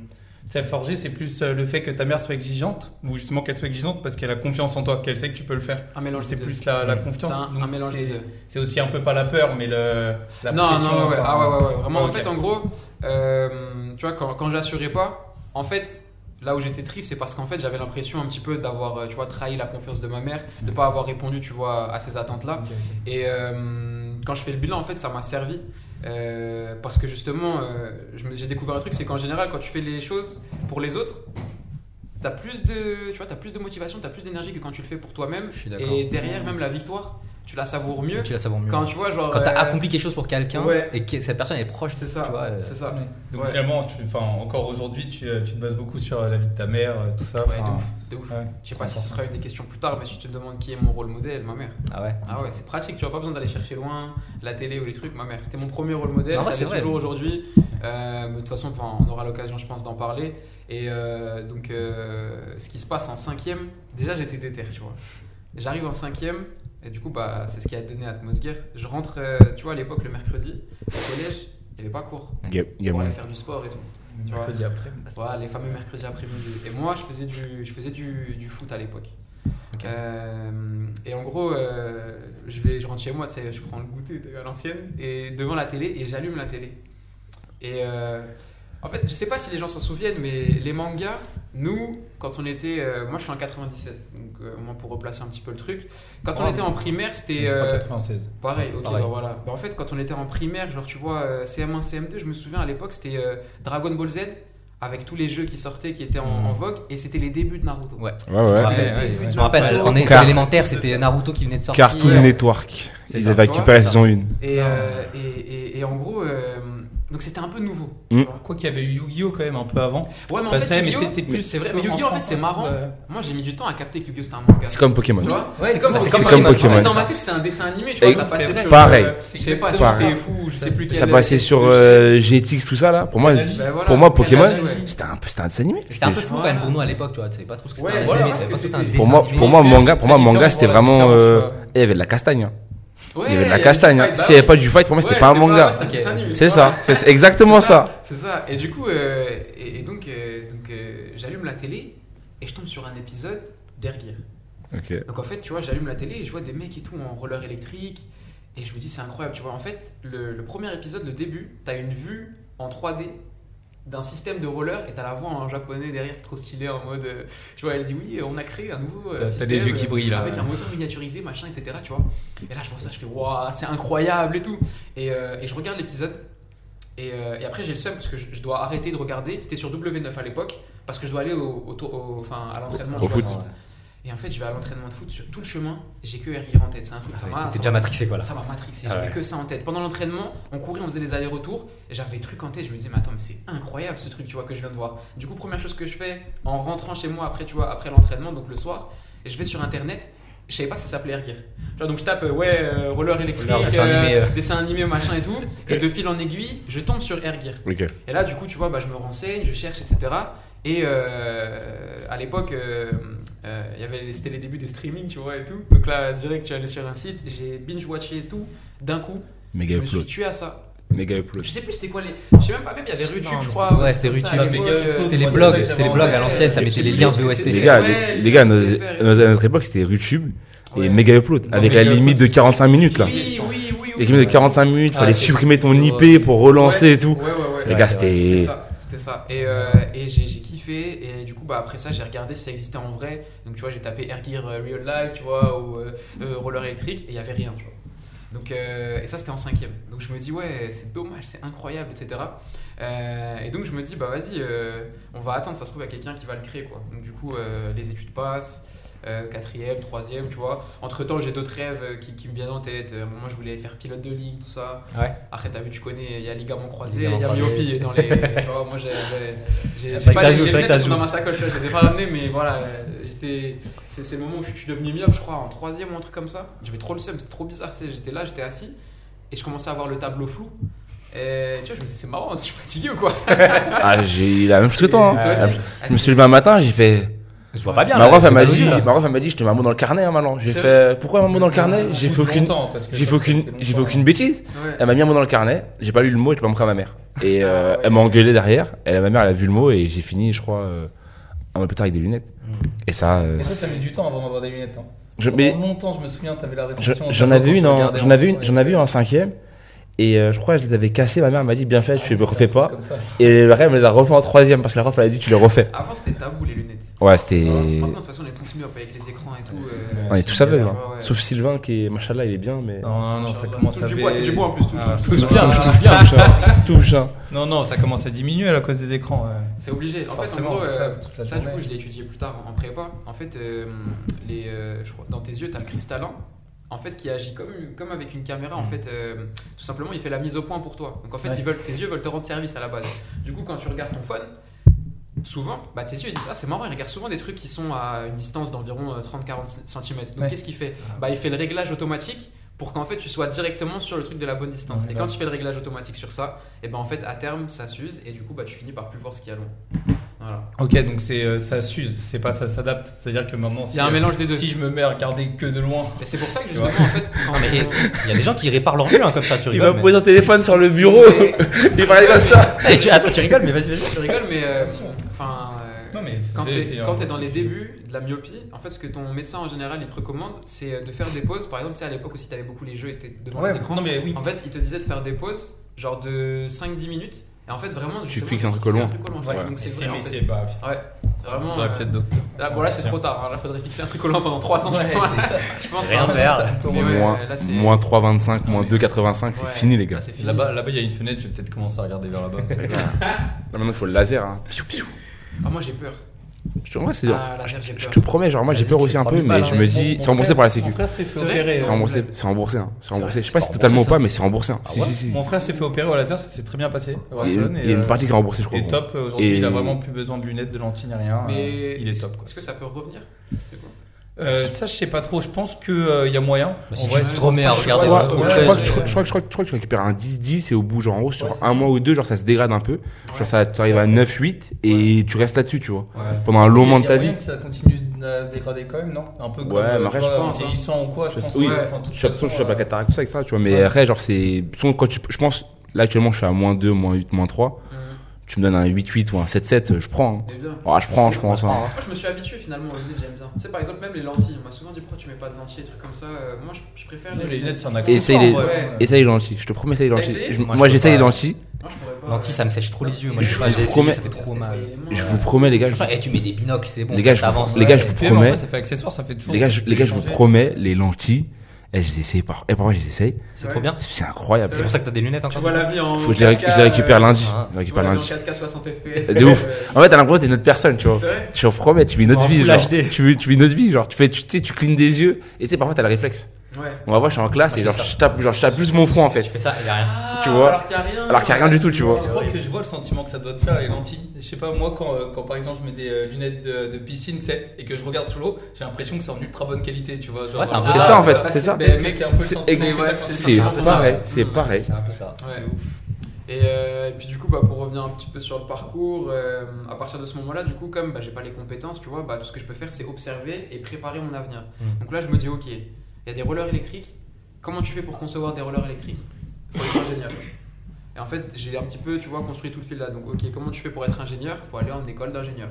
ça forgé, c'est plus euh, le fait que ta mère soit exigeante, ou justement qu'elle soit exigeante parce qu'elle a confiance en toi, qu'elle sait que tu peux le faire. un mélange C'est plus la, la Mm. confiance. C'est un, donc un mélange c'est- des deux. C'est aussi un peu pas la peur, mais le, la non, pression. non, ouais, ouais. enfin, Ah ouais, ouais, ouais. Vraiment, en fait, en gros, euh, tu vois, quand, quand j'assurais pas, en fait, là où j'étais triste, c'est parce qu'en fait, j'avais l'impression un petit peu d'avoir, euh, tu vois, trahi la confiance de ma mère, de Mhm. pas avoir répondu, tu vois, à ces attentes-là. Et euh, quand je fais le bilan, en fait, ça m'a servi. Euh, parce que justement, euh, j'ai découvert un truc, c'est qu'en général, quand tu fais les choses pour les autres, t'as plus de, tu vois, as plus de motivation, t'as plus d'énergie que quand tu le fais pour toi-même. Et derrière, même la victoire, tu la savoures mieux. Tu la savoures mieux. Quand tu vois, genre. Quand t'as euh, accompli quelque chose pour quelqu'un ouais. et que cette personne est proche, C'est ça, tu vois, euh, c'est ça. Donc Ouais. finalement, tu, encore aujourd'hui, tu, euh, tu te bases beaucoup sur la vie de ta mère, tout ça. Ouais, de ouf, de ouf. ouais, Je sais pas si ce sera une des questions plus tard, mais si tu te demandes qui est mon rôle modèle, ma mère. Ah ouais. Ah ouais, c'est pratique, tu n'as pas besoin d'aller chercher loin, la télé ou les trucs. Ma mère, c'était mon premier rôle modèle, ça c'est toujours aujourd'hui. Euh, de toute façon, on aura l'occasion, je pense, d'en parler. Et euh, donc, euh, ce qui se passe en cinquième, déjà j'étais déter, tu vois. J'arrive en cinquième, et du coup, bah, c'est ce qui a donné Atmosguerre. Je rentre, euh, tu vois, à l'époque, le mercredi, au collège, il n'y avait pas cours. Gamin. aller faire du sport et tout. Tu vois. Mercredi après. Voilà, les fameux mercredis après-midi. Et moi, je faisais du, je faisais du, du foot à l'époque. Euh, et en gros, euh, je, vais, je rentre chez moi, tu sais, je prends le goûter à l'ancienne, et devant la télé, et j'allume la télé. Et euh, en fait, je sais pas si les gens s'en souviennent, mais les mangas, nous, quand on était. euh, moi, je suis en 97, donc euh, au moins pour replacer un petit peu le truc. Quand on Oh. était en primaire, c'était. euh, 96. Pareil, ok, Pareil. bah voilà. Bah, en fait, quand on était en primaire, genre tu vois, euh, CM1, CM2, je me souviens à l'époque, c'était euh, Dragon Ball Z avec tous les jeux qui sortaient, qui étaient en, en vogue, et c'était les débuts de Naruto. Ouais. Ouais, ouais. Je me rappelle, Naruto. en, Car- élémentaire, c'était Naruto qui venait de sortir. Cartoon Network. Ils avaient récupéré la saison 1. Et, euh, et, et, et en gros, euh, donc c'était un peu nouveau. Mm. Quoi qu'il y avait eu Yu-Gi-Oh quand même un peu avant. Ouais, mais en Passait, fait, mais c'était plus. c'est vrai, mais Yu-Gi-Oh, en fait, c'est marrant. Moi, j'ai mis du temps à capter que Yu-Gi-Oh, c'était un manga. C'est comme Pokémon. Tu vois Ouais, C'est comme, comme comme Pokémon. Dans ma tête, c'était un dessin animé, tu Et vois, ça passait c'est sur. pareil. euh, Je sais pas, Pareil. c'est fou, je sais plus Ça passait sur euh, GTX, tout ça là. Pour moi, Ben pour moi Pokémon, c'était un, peu- c'était un dessin animé. C'était un peu flou quand même pour nous à l'époque, tu vois, tu savais pas trop ce que c'était Pour moi, animé. pour moi, manga, pour moi, manga, c'était vraiment. euh, Il y avait de la castagne. Ouais, il y avait de la castagne. hein. bah S'il n'y avait ouais. pas du fight, pour moi, c'était Ouais, pas un c'était manga. c'était un animé. C'est ça, c'est exactement ça. C'est ça. Et du coup, euh, et, et donc, euh, donc euh, j'allume la télé et je tombe sur un épisode d'Air Gear. Ok. Donc en fait, tu vois, j'allume la télé et je vois des mecs et tout en roller électrique. Et je me dis, c'est incroyable. Tu vois, en fait, le, le premier épisode, le début, t'as une vue en 3D d'un système de roller et t'as la voix en japonais derrière trop stylé en mode euh, tu vois elle dit oui on a créé un nouveau euh, T'as- des yeux qui euh, brillent, là. avec un moteur miniaturisé machin etc tu vois. Et là je vois ça je fais waouh c'est incroyable et tout. Et, euh, et je regarde l'épisode. Et, et après j'ai le seum parce que je, je dois arrêter de regarder. C'était sur W9 à l'époque parce que je dois aller au, au tour- au- enfin à l'entraînement Au vois. Et en fait je vais à l'entraînement de foot sur tout le chemin j'ai que Erguir en tête c'est un truc ça m'a ça déjà m'a- matrixé quoi là. ça m'a matrixé, Ah j'avais ouais. que ça en tête. Pendant l'entraînement, on courait, on faisait des allers-retours, et j'avais des trucs en tête, je me disais, mais attends, mais c'est incroyable ce truc, tu vois, que je viens de voir. Du coup, première chose que je fais, en rentrant chez moi après, tu vois, après l'entraînement, donc le soir, et je vais sur internet, je savais pas que ça s'appelait Air Gear. Tu vois, donc je tape, euh, ouais, euh, roller électrique, dessin euh, animé, euh. dessin animé, machin et tout, et de fil en aiguille, je tombe sur Air Gear. Et là, du coup, tu vois, bah, je me renseigne, je cherche, etc. Et euh, à l'époque, euh, euh, il y avait- c'était les débuts des streamings, tu vois, et tout. Donc là, direct, tu allais sur un site, j'ai binge-watché tout d'un coup. Méga je me suis upload. tué à ça. Méga upload. Je sais plus c'était quoi les. Je sais même pas, même il y avait mais je crois. ouais, c'était upload. C'était les blogs, c'était les blogs à l'ancienne, ça Et mettait les liens c'était- Les gars, Ouais, les, gars, à notre, époque, c'était YouTube et Ouais. méga upload. Non, avec la limite de Upload, 45 minutes là. Oui, oui, oui. oui, Les limites de 45 minutes, Ah, fallait supprimer ton. IP pour relancer et tout. Ouais, ouais, ouais. Les gars, C'était c'était. ça, c'était ça. Et, et j'ai Et du coup, bah, après ça, j'ai regardé si ça existait en vrai. Donc, tu vois, j'ai tapé Air Gear euh, Real Life, tu vois, ou euh, euh, Roller électrique, et il y avait rien. Donc, et ça, c'était en cinquième. Donc, je me dis, ouais, c'est dommage, c'est incroyable, etc. Et donc, je me dis, bah, vas-y, on va attendre, ça se trouve, a quelqu'un qui va le créer, quoi. Donc, du coup, les études passent. Euh, quatrième, troisième, tu vois. Entre temps, j'ai d'autres rêves euh, qui, qui me viennent en tête. Euh, moi, je voulais faire pilote de ligue, tout ça. Ouais. Après, t'as vu, tu connais, il y a ligament croisé, il y a myopie dans les. tu vois, moi, j'ai. C'est vrai que pas ça les- joue, c'est vrai que ça joue. dans ma sacoche, je les ai pas ramenées, mais voilà, j'étais. C'est le moment où je, je suis devenu myope, je crois, en troisième ou un truc comme ça. J'avais trop le seum, c'était trop bizarre, j'étais là, j'étais assis, et je commençais à voir le tableau flou. Et tu vois, je me disais, c'est marrant, je suis fatigué ou quoi? Ah, j'ai eu la même chose que toi. hein. Toi Ah, Ah, Je me c'est- suis levé un matin, j'ai fait. Je vois pas bien. Ma elle dit, elle m'a dit, je te mets un mot dans le carnet, hein, maintenant. J'ai fait, pourquoi un mot dans le carnet J'ai fait aucune, j'ai fait aucune, j'ai fait aucune bêtise. Elle m'a mis un mot dans le carnet, j'ai pas lu le mot et je l'ai pas montré à ma mère. Et euh, Ah ouais. elle m'a engueulé derrière. Et ma mère, elle a vu le mot et j'ai fini, je crois, euh, un mois plus tard avec des lunettes. Et ça, euh, Mais ça, ça met du temps avant d'avoir des lunettes. Hein. je, Pendant mais longtemps, je me souviens, t'avais la je- réflexion. j'en avais une, en, regardais j'en avais en une, j'en avais une en cinquième. Et euh, je crois que je les avais cassées. Ma mère m'a dit, bien fait, tu les refais pas. Et le rêve, elle me les a refait en troisième parce que la prof, elle a dit, tu les refais. Avant, c'était tabou les lunettes. Ouais, c'était. Maintenant, de toute façon, on est tous myopes avec les écrans et tout. euh, On est tous aveugles. Hein. ouais. Sauf Sylvain qui est, machallah, il est bien, mais. Non, non, non, ça commence à. du bois, c'est du bois en plus, touche- Ah, touche touche bien, bien. touche bien. Touche, hein. Non, non, ça commence à diminuer à cause des écrans. ouais. C'est obligé. En fait, en gros, c'est euh, ça, c'est la du coup, je l'ai étudié plus tard en prépa. En fait, euh, les, euh, je crois, dans tes yeux, tu as le cristallin, en fait, qui agit comme, comme avec une caméra. En fait, euh, tout simplement, il fait la mise au point pour toi. Donc, en fait, Ouais. ils veulent, tes yeux veulent te rendre service à la base. Du coup, quand tu regardes ton phone, souvent, bah, tes yeux ils disent Ah, c'est marrant, ils regardent souvent des trucs qui sont à une distance d'environ euh, 30-40 cm. Donc, Ouais. qu'est-ce qu'il fait bah, Il fait le réglage automatique pour qu'en fait tu sois directement sur le truc de la bonne distance. Ouais, et quand tu fais le réglage automatique sur ça, et ben en fait à terme ça s'use et du coup bah tu finis par plus voir ce qu'il y a loin. Voilà. Ok, donc c'est euh, ça s'use, c'est pas ça s'adapte. C'est-à-dire que maintenant, Il si, y a un euh, mélange des deux. si je me mets à regarder que de loin, Et c'est pour ça que Tu justement vois. en fait quand mais il y a des gens qui réparent leur vue hein, comme ça, tu Il rigoles. va mais- poser un téléphone sur le bureau. Mais- il va aller comme ça. Eh, tu- Attends, tu rigoles, mais vas-y, vas-y. tu rigoles mais euh, enfin euh, Non, mais quand c'est- c'est c'est quand un t'es dans les débuts de la myopie, en fait ce que ton médecin en général il te recommande c'est de faire des pauses. Par exemple, tu sais à l'époque aussi t'avais beaucoup les jeux étaient devant Ouais, les écrans. non, mais oui. En fait, il te disait de faire des pauses genre de 5-10 minutes et en fait vraiment Tu fixes un truc c'est au loin. donc c'est vrai, c'est bah, vraiment. J'aurais euh, pu être docteur. Là, bon, là, c'est trop tard. hein. Là, faudrait fixer un truc au loin pendant 300 Ouais, je pense. Rien faire. Mais ouais, moins, là, c'est- moins 3,25, moins mais- 2,85, c'est fini les gars. Là-bas, là-bas, il y a une fenêtre. Je vais peut-être commencer à regarder vers là-bas. Là maintenant il faut le laser. Hein. Piou, piou. Ah, moi, j'ai peur. Je, en vrai, c'est- Ah, je te promets, genre moi j'ai peur aussi un peu, 3000 mais je hein. me dis, c'est remboursé par la sécu. Mon frère s'est fait opérer. C'est euh, remboursé, c'est remboursé, hein, c'est remboursé. Je sais pas si totalement ou remboursé, pas, mais c'est remboursé. hein. Ah Si, ouais si, si. Mon frère s'est fait opérer au laser, ça s'est très bien passé. à Il y a Barcelone, une- et, il y a une euh, partie qui est remboursée, je crois. Et top, euh, aujourd'hui, Et- il a vraiment plus besoin de lunettes, de lentilles, ni rien. Mais il est top. Est-ce que ça peut revenir Euh, ça, je sais pas trop. Je pense qu'il y a moyen. Bah, si En tu te remets à je regarder Ouais, ouais, je, crois que, euh, tu récupères un 10-10 et au bout, genre en gros, sur Ouais, un mois ou deux, genre ça se dégrade un peu. Ouais. Genre ça, tu arrives à 9-8 et tu restes là-dessus, tu vois. Ouais. Pendant un long moment de ta vie. que ça continue à se dégrader quand même, non? Un peu comme Ouais, euh, mais après, tu je pense, en hein. vieillissant ou quoi, je pense oui. Je suis à la euh, cataracte, tout ça. Tu vois, mais Ouais. après, genre, c'est. Je pense, là, actuellement, je suis à moins 2, moins 8, moins 3. Tu me donnes un 8-8 ou un 7-7, je prends. hein. Ouais, je prends, je pense. hein. Moi, je me suis habitué finalement aux lunettes, j'aime bien. Tu sais, par exemple, même les lentilles. On m'a souvent dit pourquoi tu mets pas de lentilles, des trucs comme ça. Euh, moi, je, je préfère Les lunettes, c'est un Et accessoire. essaye les- ouais, ouais. ouais. Essaye les lentilles, je te promets, essaye les lentilles. essayé Je- Moi, j'essaye les pas. lentilles. Je pas. Lentilles, ça me sèche trop les yeux. Moi, Et je, je j'ai vous essayé, promets- ça fait trop mal. Je vous promets, les gars. je- Et tu mets des binocles, c'est bon. Les gars, je vous- les gars, je promets- vrai, ça fait accessoire, ça fait toujours. Les gars, je, peux les gars, je vous promets, les lentilles, eh, je les essaye par. Eh, parfois, je les essaye. C'est trop bien. C'est incroyable. C'est pour ça que t'as des lunettes Tu encore. vois la vie en. Faut que je les, réc- 4K, je les récupère lundi. Ah. Je les tu récupère lundi. en 4K 60 FPS. C'est ouf. euh, En fait, t'as l'impression que t'es une autre personne, tu vois. C'est vrai Je te promets, tu vis une autre En vie. Genre, tu vis, tu vis une autre vie. Genre, tu fais, tu, tu sais, tu clignes des yeux. Et tu sais, parfois, t'as le réflexe. Ouais. On va voir, je suis en classe Moi, et je genre, je tape, genre, je tape juste mon front, en fait. Tu fais ça, il y a rien. Ah, Tu vois Alors qu'il n'y a rien. Alors qu'il y a rien du tout, tu vois. Je crois que je vois le sentiment que ça doit te faire les lentilles. Je sais pas, moi, quand, euh, quand par exemple je mets des euh, lunettes de, de piscine, et que je regarde sous l'eau, j'ai l'impression que c'est en ultra bonne qualité, tu vois. Genre, Ouais, c'est un peu Ah, ça, en fait, bah, c'est ça. Mais mec, c'est un peu C'est pareil, c'est Mmh, pareil. C'est un peu ça. Ouais. C'est ouf. Et, euh, et puis du coup, bah, pour revenir un petit peu sur le parcours, euh, à partir de ce moment-là, du coup, comme bah, j'ai pas les compétences, tu vois, bah, tout ce que je peux faire, c'est observer et préparer mon avenir. Mm. Donc là, je me dis, ok, il y a des rollers électriques. Comment tu fais pour concevoir des rollers électriques? Faut être ingénieur. Et en fait, j'ai un petit peu, tu vois, construit tout le fil là. Donc, ok, comment tu fais pour être ingénieur? Faut aller en école d'ingénieur.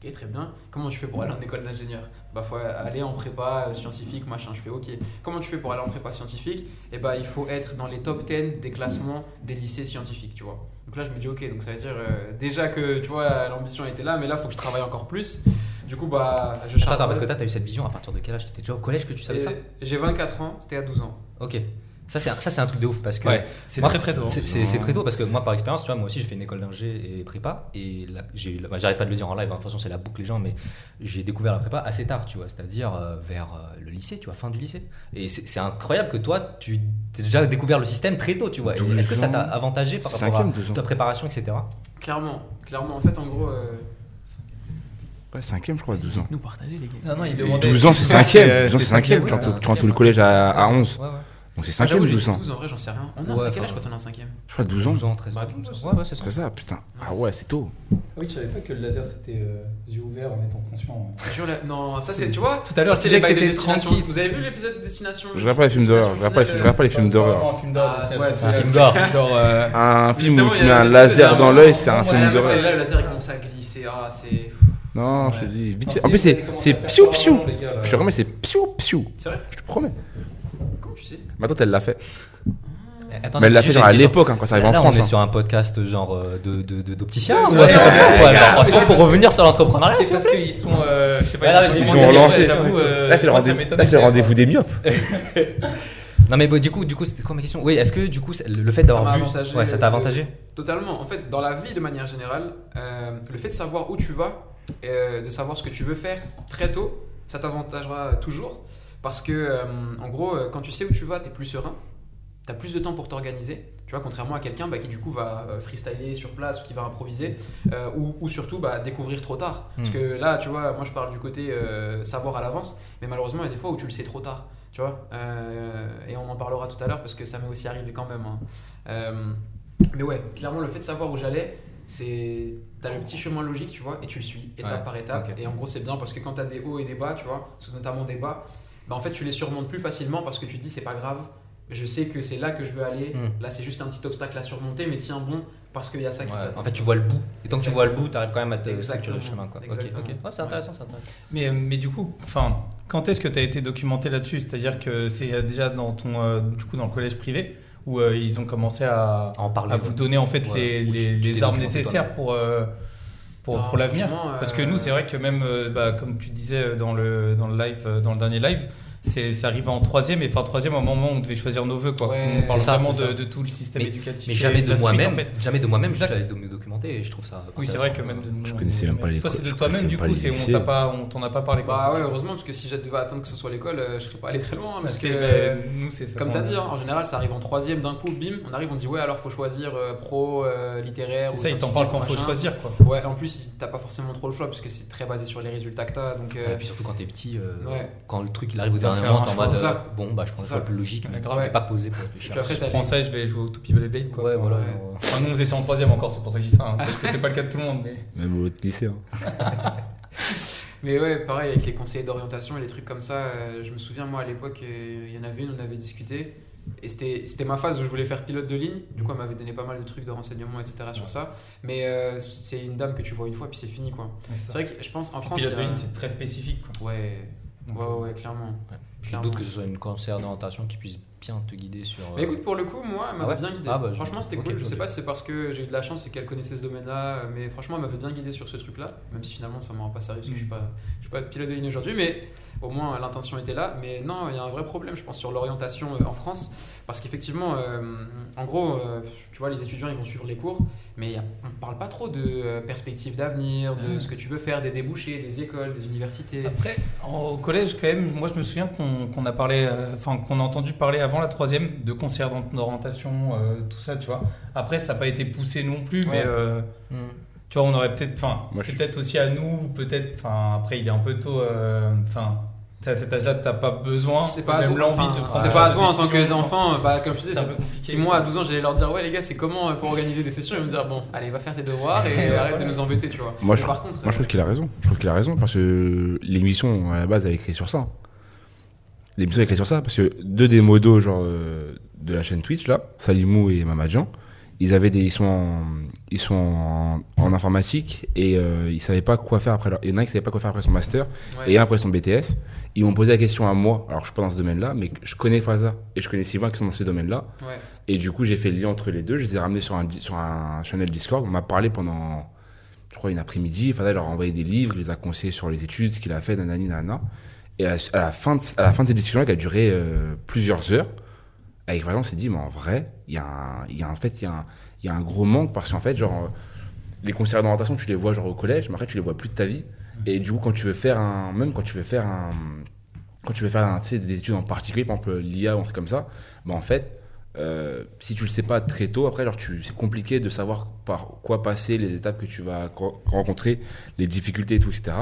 Ok, très bien. Comment tu fais pour aller en école d'ingénieur? Bah, faut aller en prépa scientifique, machin. Je fais ok. Comment tu fais pour aller en prépa scientifique? Et bah, il faut être dans les top 10 des classements des lycées scientifiques, tu vois. Donc là, je me dis ok, donc ça veut dire euh, déjà que tu vois, l'ambition était là, mais là, il faut que je travaille encore plus. Du coup, bah, je Attends, charbonne. attends, parce que toi, t'as eu cette vision à partir de quel âge? T'étais déjà au collège que tu savais Et ça? J'ai 24 ans, c'était à 12 ans. Ok. Ça, c'est un, ça, c'est un truc de ouf parce que. Ouais, c'est Moi, très très tôt. C'est c'est- c'est très tôt parce que moi, par expérience, tu vois, moi aussi, j'ai fait une école d'ingé et prépa. Et j'ai- bah, j'arrête pas de le dire en live, hein, de toute façon, c'est la boucle les gens, mais j'ai découvert la prépa assez tard, tu vois, c'est-à-dire euh, vers euh, le lycée, tu vois, fin du lycée. Et c'est incroyable que toi, tu aies déjà découvert le système très tôt, tu vois. Et Est-ce que ça t'a avantagé par rapport à ta préparation, etc. Clairement, clairement. En fait, en gros, euh, Ouais, cinquième, je crois, 12 ans. Nous partager, les gars. Non, non, il demandait. 12 ans, c'est cinquième. euh, 12 ans, c'est cinquième. Tu rentres rentres au collège à, à 11. Ouais, ouais. Donc c'est ah, cinquième, j'avoue, j'ai 12 ans. 12 en vrai, j'en sais rien. On a quel âge quand on est en cinquième Je crois 12 ans. 12 ans, 13 ans. Bah, 12 12, ans. Ouais, ouais, c'est ça. C'est ça, putain. Ah ouais, c'est tôt. Ah oui, je savais pas que le laser c'était euh, yeux ouverts en étant conscient. Non, ça c'est, tu vois. Tout à l'heure, tu disais que de c'était tranquille. Vous avez vu l'épisode Destination Je regarde pas les films d'horreur, je regarde pas les films- je regarde pas les films d'horreur. Un film d'horreur, Ah, ouais, c'est un film d'horreur. Euh, Un film où tu mets un laser dans l'œil, c'est un film d'horreur. Là, le laser il commence à glisser. Ah, c'est. Non, je te dis, vite non, fait. En plus, c'est c'est gars, là. Je te remets, c'est piou piou. C'est vrai Je te promets. Comment tu sais Mais attends, elle l'a fait. Attends, Mais elle l'a fait genre à l'époque, hein, quand ça arrive en France. on est hein. sur un podcast genre euh, de de- de- d'opticien Ouais, ou un truc comme ça ouais, alors, peut revenir sur l'entrepreneuriat C'est parce qu'ils sont. euh, Je sais Ah, pas. ils ont relancé. euh, Là, c'est le là, c'est rendez-vous des myopes. Non mais bon, du coup, du coup, c'était quoi ma question? Oui, est-ce que du coup, c'est- le fait d'avoir m'a vu, avantagé, ouais, ça t'a euh, avantagé? Totalement. En fait, dans la vie de manière générale, euh, le fait de savoir où tu vas, euh, de savoir ce que tu veux faire très tôt, ça t'avantagera toujours. Parce que, euh, en gros, euh, quand tu sais où tu vas, tu es plus serein, tu as plus de temps pour t'organiser. Tu vois, contrairement à quelqu'un bah, qui, du coup, va freestyler sur place ou qui va improviser, euh, ou, ou surtout bah, découvrir trop tard. Parce Hmm. que là, tu vois, moi je parle du côté savoir à l'avance, mais malheureusement, il y a des fois où tu le sais trop tard. Tu vois, et on en parlera tout à l'heure parce que ça m'est aussi arrivé quand même. hein. Mais ouais, clairement, le fait de savoir où j'allais, c'est. T'as le petit chemin logique, tu vois, et tu le suis étape Ouais, par étape. Et en gros, c'est bien parce que quand t'as des hauts et des bas, tu vois, notamment des bas, bah en fait, tu les surmontes plus facilement parce que tu te dis, c'est pas grave, je sais que c'est là que je veux aller. Mm. Là, c'est juste un petit obstacle à surmonter, mais tiens bon, parce qu'il y a ça qui Ouais, t'attend. En fait, tu vois le bout. Et tant que tu vois le bout, t'arrives quand même à te structurer le chemin. Quoi. Ok, Exactement. ok. Ouais, c'est intéressant, c'est intéressant. Mais, mais du coup, enfin, quand est-ce que tu as été documenté là-dessus? C'est-à-dire que c'est euh, déjà dans ton, euh, du coup, dans le collège privé où euh, ils ont commencé à, À en parler. à vous donner en fait Ouais. les, tu- tu armes nécessaires pour, euh, pour, Non, pour l'avenir Parce que euh, nous, c'est vrai que même, euh, bah, comme tu disais dans le, dans le live, dans le dernier live, c'est c'est arrivé en troisième et enfin troisième au moment où on devait choisir nos vœux quoi. Ouais, on parle c'est ça, vraiment ça. de, de tout le système Mais- éducatif. Mais jamais de moi-même. en fait. Jamais de moi-même, je suis allé me documenter et je trouve ça. Oui, c'est vrai que même de Je connaissais même pas les Toi, c'est de toi-même du coup, c'est on lycées. t'a pas, on t'en a pas parlé. quoi. Bah ouais, heureusement, parce que si je devais attendre que ce soit l'école, euh, je serais pas allé très loin. Parce que, nous, c'est ça. Comme t'as dit, hein, en général, ça arrive en troisième d'un coup, bim, on arrive, on dit ouais, alors faut choisir euh, pro, euh, littéraire. C'est ça, ils t'en parlent quand faut choisir quoi. Ouais, en plus, t'as pas forcément trop le choix parce que c'est très basé sur les résultats que t'as. Donc, euh, Et puis surtout quand t'es petit, euh, Ouais. quand le truc il arrive au Faire moment, un choix, c'est ça. euh, bon bah je prends le C'est choix plus logique, mais grave. t'es pas posé pour réfléchir. Puis après, Je t'as prends les- ça et je vais jouer au Toupie Beyblade quoi. Ouais, Enfin, voilà. ouais. Enfin, nous on faisait ça en troisième encore, c'est pour ça que je dis ça. hein. Peut-être que c'est pas le cas de tout le monde, mais. Même au lycée. hein. Mais ouais, pareil, avec les conseillers d'orientation et les trucs comme ça, euh, je me souviens, moi, à l'époque, euh, il y en avait une, on avait discuté. Et c'était c'était ma phase où je voulais faire pilote de ligne. Du coup, elle m'avait donné pas mal de trucs de renseignements, etc. sur ça. Mais euh, c'est une dame que tu vois une fois, puis c'est fini, quoi. C'est vrai que je pense, en France. pilote il de ligne, c'est très spécifique. Quoi. Ouais, Donc, ouais, ouais, ouais, clairement. Je Clairement. doute que ce soit une conseillère d'orientation qui puisse bien te guider sur. Mais euh, écoute, pour le coup, moi, elle m'avait Ah ouais bien guidé. Ah bah, franchement, c'était cool. Je sais pas si c'est parce que j'ai eu de la chance et qu'elle connaissait ce domaine-là, mais franchement, elle m'avait bien guidé sur ce truc-là. Même si finalement, ça m'aura pas servi parce que je suis Mm. pas, je suis pas pilote de ligne aujourd'hui, mais au moins l'intention était là. Mais non, il y a un vrai problème, je pense, sur l'orientation euh, en France, parce qu'effectivement, euh, en gros, euh, tu vois, les étudiants, ils vont suivre les cours, mais a- on parle pas trop de perspectives d'avenir, de ce que tu veux faire, des débouchés, des écoles, des universités. Après, en- au collège, quand même, moi je me souviens qu'on qu'on a parlé, euh, enfin qu'on a entendu parler avant la troisième de d'or- d'orientation, euh, tout ça, tu vois. Après, ça n'a pas été poussé non plus, mais euh, hmm. tu vois, on aurait peut-être, enfin, c'est je- peut-être aussi à nous, peut-être, enfin, après, il est un peu tôt, euh, enfin, à cet âge-là, t'as pas besoin, C'est pas à même toi, l'envie enfin, de prendre c'est ce pas à toi en tant que décision, d'enfant, bah, comme je disais. Si moi à 12 ans j'allais leur dire ouais les gars c'est comment pour organiser des sessions ils vont me dire bon allez va faire tes devoirs et arrête de nous embêter tu vois. Moi, Mais je, par contre moi, je trouve qu'il a raison. Je trouve qu'il a raison parce que l'émission, à la base, elle est écrite sur ça. L'émission est écrite sur ça parce que deux des modos, genre, euh, de la chaîne Twitch, là, Salimou et Mamadjan, ils avaient des, ils sont en, ils sont en, en informatique et euh, ils savaient pas quoi faire après leur, il y en a qui savait pas quoi faire après son master ouais. et un après son BTS. Ils m'ont posé la question à moi, alors je suis pas dans ce domaine-là, mais je connais Faza et je connais Sylvain qui sont dans ce domaine-là. Ouais. Et du coup, j'ai fait le lien entre les deux. Je les ai ramenés sur un, sur un channel Discord. On m'a parlé pendant, je crois, une après-midi. Faza leur a envoyé des livres, il les a conseillés sur les études, ce qu'il a fait, nanani, nanana. Et à, la- fin de, à la fin de cette discussion-là, qui a duré euh, plusieurs heures, avec Faza, on s'est dit, mais en vrai, il y a un, y en fait, y gros manque parce qu'en fait, genre, euh, les conseillers d'orientation, tu les vois genre au collège, mais après, tu les vois plus de ta vie. Et du coup, quand tu veux faire un, même quand tu veux faire un, quand tu veux faire des études en particulier, par exemple l'IA ou un truc comme ça, bah en fait, euh, si tu le sais pas très tôt, après, c'est compliqué de savoir par quoi passer, les étapes que tu vas co- rencontrer, les difficultés et tout, etc.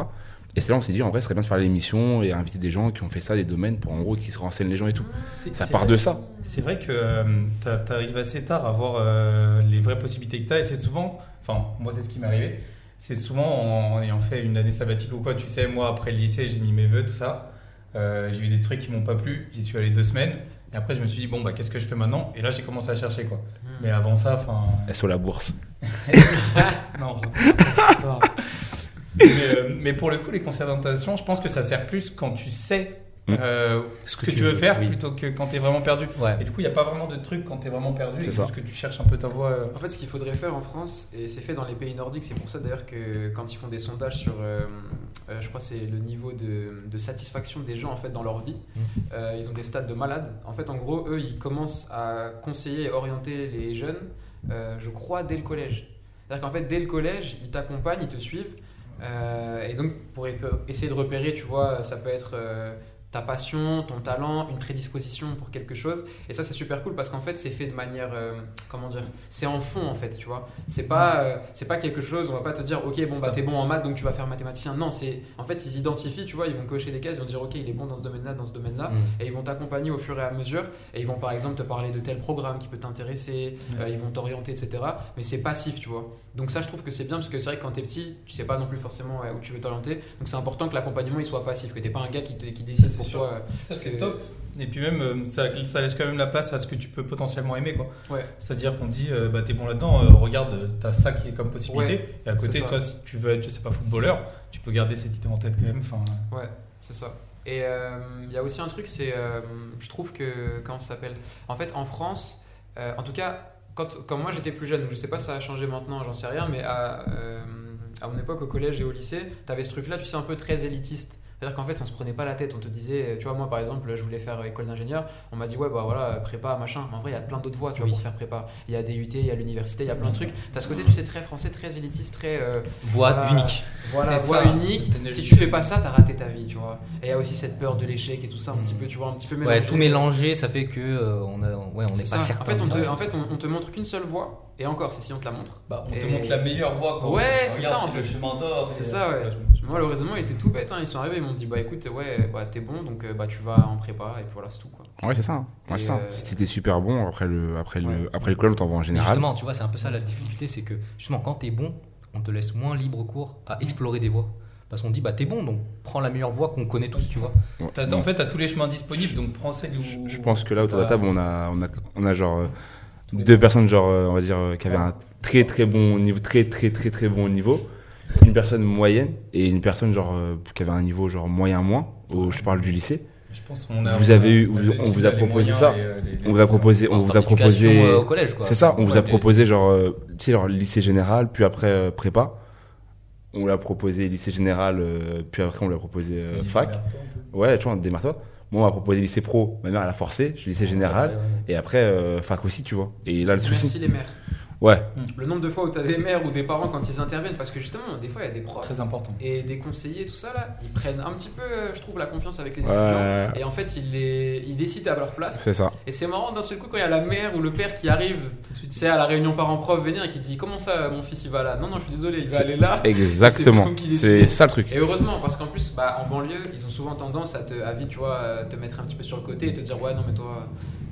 Et c'est là on s'est dit, en vrai, ce serait bien de faire l'émission et inviter des gens qui ont fait ça, des domaines, pour en gros, qui se renseignent les gens et tout. C'est- Ça part vrai- de ça. C'est vrai que euh, t'a- t'arrives assez tard à voir euh, les vraies possibilités que t'as et c'est souvent, enfin moi c'est ce qui m'est arrivé, c'est souvent en, en ayant fait une année sabbatique ou quoi, tu sais, moi après le lycée j'ai mis mes vœux, tout ça, Euh, j'ai eu des trucs qui m'ont pas plu, j'y suis allé deux semaines et après je me suis dit bon bah qu'est-ce que je fais maintenant? Et là j'ai commencé à chercher quoi. Hmm. Mais avant ça, enfin... Elles sont la bourse. non, cette histoire. Mais, euh, mais pour le coup les conseils d'orientation, je pense que ça sert plus quand tu sais Mm. euh, ce que, tu veux faire oui. plutôt que quand t'es vraiment perdu. Ouais. Et du coup, il n'y a pas vraiment de truc quand t'es vraiment perdu. C'est juste que tu cherches un peu ta voie. euh. En fait, ce qu'il faudrait faire en France, et c'est fait dans les pays nordiques, c'est pour ça d'ailleurs que quand ils font des sondages sur, euh, euh, je crois, c'est le niveau de, de satisfaction des gens en fait dans leur vie, euh, ils ont des stats de malades. En fait, en gros, eux, ils commencent à conseiller et orienter les jeunes, euh, je crois, dès le collège. C'est-à-dire qu'en fait, dès le collège, ils t'accompagnent, ils te suivent, euh, et donc pour essayer de repérer, tu vois, ça peut être euh, ta passion, ton talent, une prédisposition pour quelque chose. Et ça, c'est super cool parce qu'en fait, c'est fait de manière, euh, comment dire, c'est en fond en fait, tu vois. C'est pas, c'est pas quelque chose. On va pas te dire, ok, bon bah t'es bon en maths, donc tu vas faire mathématicien. Non, c'est, en fait, ils identifient, tu vois, ils vont cocher des cases, ils vont dire, ok, il est bon dans ce domaine-là, dans ce domaine-là, Mm. et ils vont t'accompagner au fur et à mesure. Et ils vont par exemple te parler de tel programme qui peut t'intéresser, ils vont t'orienter, etc. Mais c'est passif, tu vois. Donc ça, je trouve que c'est bien parce que c'est vrai que quand t'es petit, tu sais pas non plus forcément où tu veux t'orienter. Donc c'est important que l'accompagnement il soit passif, que t'es pas un gars qui, te- qui décide c'est pour sûr. toi. Ça, c'est top. Et puis même, euh, ça, ça laisse quand même la place à ce que tu peux potentiellement aimer. quoi. Ouais. C'est-à-dire qu'on dit, euh, bah, t'es bon là-dedans, euh, regarde, t'as ça qui est comme possibilité. Ouais, et à côté, ça. toi, si tu veux être, je sais pas, footballeur, tu peux garder cette idée en tête quand même. Enfin, Ouais, c'est ça. Et euh, il y a aussi un truc, c'est, euh, je trouve que, comment ça s'appelle? En fait, en France, euh, en tout cas, quand, moi j'étais plus jeune, je sais pas si ça a changé maintenant, j'en sais rien, mais à, euh, à mon époque, au collège et au lycée, t'avais ce truc-là, tu sais, un peu très élitiste. C'est-à-dire qu'en fait, on se prenait pas la tête, on te disait, tu vois, moi par exemple, je voulais faire école d'ingénieur, on m'a dit, ouais, bah voilà, prépa, machin. Mais en vrai, il y a plein d'autres voies, tu vois, Oui. pour faire prépa. Il y a DUT, il y a l'université, il y a plein de trucs. T'as ce côté, tu sais, très français, très élitiste, très. euh, Voix Voilà. unique. voilà, voie ça. unique. Si tu fais pas ça, t'as raté ta vie, tu vois. Et il y a aussi cette peur de l'échec et tout ça, un Mm. petit peu, tu vois, un petit peu Ouais, mélangé. tout mélangé, ça fait que euh, on a, ouais, on n'est pas certain. En fait, on te, en fait on, on te montre qu'une seule voie, et encore, c'est si on te la montre. bah, on te montre la meilleure voie. Quoi. Ouais, c'est ça, en le fait. chemin d'or. C'est et- ça, ouais. je- Moi, le raisonnement, il était tout bête. hein. Ils sont arrivés, ils m'ont dit, bah écoute, ouais, bah t'es bon, donc euh, bah tu vas en prépa, et puis voilà, c'est tout, quoi. Ouais, c'est ça. hein. Ouais, ça. euh, Si t'étais super bon, après le, après Ouais. le, après l'école, on t'envoie en Mais général. justement, tu vois, c'est un peu ça la difficulté, c'est que justement, quand t'es bon, on te laisse moins libre cours à explorer des voies. Parce qu'on dit, bah t'es bon, donc prends la meilleure voie qu'on connaît tous, tu vois. Ouais. T'as- En fait, t'as tous les chemins disponibles, donc prends celle où. Je- Je pense que là, autour de la table, on a, on a, on a genre euh, deux personnes, genre, euh, on va dire, euh, qui avaient un très très bon niveau, très très très très bon niveau. Une personne moyenne et une personne, genre, euh, qui avait un niveau, genre, moyen moins. Au, je parle du lycée. Je pense qu'on a. Vous on avez eu- on vous- on a proposé ça. et, les- les- On vous a proposé, on vous a proposé. euh, au collège, quoi. C'est ça, on vous a proposé, genre, euh, tu sais, genre, lycée général, puis après euh, prépa. On l'a proposé lycée général, euh, puis après on l'a proposé euh, fac. Ouais, tu vois, démarre-toi. Moi, on m'a proposé lycée pro. Ma mère, elle a forcé. Je lycée général. Ouais, ouais, ouais. Et après, euh, fac aussi, tu vois. Et là, le souci. Merci les mères. Ouais, Le nombre de fois où tu as des mères ou des parents quand ils interviennent, parce que justement, des fois, il y a des profs Très important. et des conseillers, tout ça là, ils prennent un petit peu, je trouve, la confiance avec les Ouais. étudiants. Et en fait, ils, les, ils décident à leur place. c'est ça. Et c'est marrant d'un seul coup quand il y a la mère ou le père qui arrive, Tout de suite. tu sais, à la réunion parents-prof venir et qui dit Comment ça, mon fils il va là? Non, non, je suis désolé, il va C'est- aller là. Exactement. C'est C'est ça le truc. Et heureusement, parce qu'en plus, bah, en banlieue, ils ont souvent tendance à, te, à vite, tu vois, te mettre un petit peu sur le côté et te dire Ouais, non, mais toi,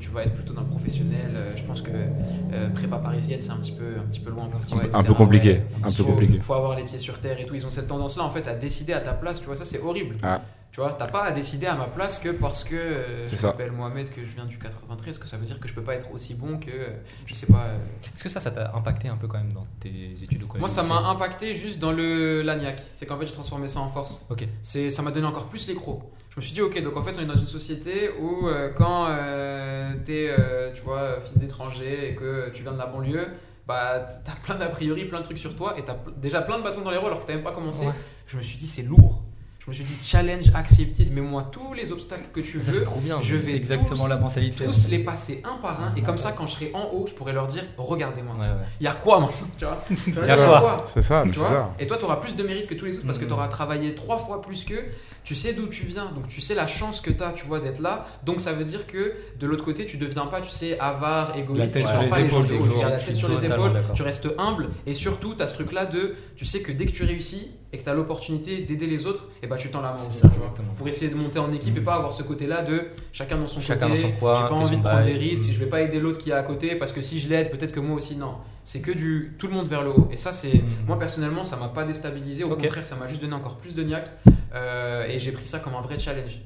tu vas être plutôt dans le professionnel. Euh, Je pense que euh, prépa parisienne, c'est un petit peu, un petit peu loin pour toi. Un etc. peu compliqué, Ouais. un Il peu faut- compliqué. faut avoir les pieds sur terre et tout. Ils ont cette tendance-là, en fait, à décider à ta place. Tu vois, ça, c'est horrible. Ah. Tu vois, t'as pas à décider à ma place que parce que euh, C'est je ça. m'appelle Mohamed, que je viens du 93, que ça veut dire que je peux pas être aussi bon que, euh, je sais pas. euh, Est-ce que ça, ça t'a impacté un peu quand même dans tes études au collège Moi, ça m'a impacté juste dans le l'agnac. C'est qu'en fait, j'ai transformé ça en force. Ok. C'est, ça m'a donné encore plus les crocs. Je me suis dit, ok, donc en fait, on est dans une société où euh, quand euh, t'es, euh, tu vois, fils d'étranger et que tu viens de la banlieue, bah t'as plein d'a priori, plein de trucs sur toi et t'as déjà plein de bâtons dans les roues alors que t'as même pas commencé. Ouais. Je me suis dit, c'est lourd. Je me suis dit, challenge accepted, mets-moi tous les obstacles que tu Ça, veux. trop bien. Je vais exactement tous- la mentalité. tous les passer un par un et comme ça, quand je serai en haut, je pourrai leur dire, regardez-moi. Ouais, ouais. Il y a quoi maintenant Tu vois y a quoi C'est ça, mais tu c'est vois ça. Et toi, tu auras plus de mérite que tous les autres parce que Mhm. tu auras travaillé trois fois plus qu'eux. Tu sais d'où tu viens, donc tu sais la chance que tu as, tu vois, d'être là. Donc ça veut dire que de l'autre côté, tu deviens pas, tu sais, avare, égoïste. La tête tu sur les pas épaules, tu restes humble et surtout, tu as ce truc-là de, tu sais que dès que tu réussis et que tu as l'opportunité d'aider les autres, et bah tu tends la main. C'est aussi, ça, tu vois, exactement. pour essayer de monter en équipe et pas avoir ce côté-là de chacun dans son Chacun côté. dans son coin, J'ai pas envie de prendre des risques, Mhm. je vais pas aider l'autre qui est à côté parce que si je l'aide, peut-être que moi aussi, non. C'est que du tout le monde vers le haut. Et ça, c'est Mhm. moi personnellement, ça m'a pas déstabilisé. Au contraire, ça m'a juste donné encore plus de niaque. Euh, et j'ai pris ça comme un vrai challenge.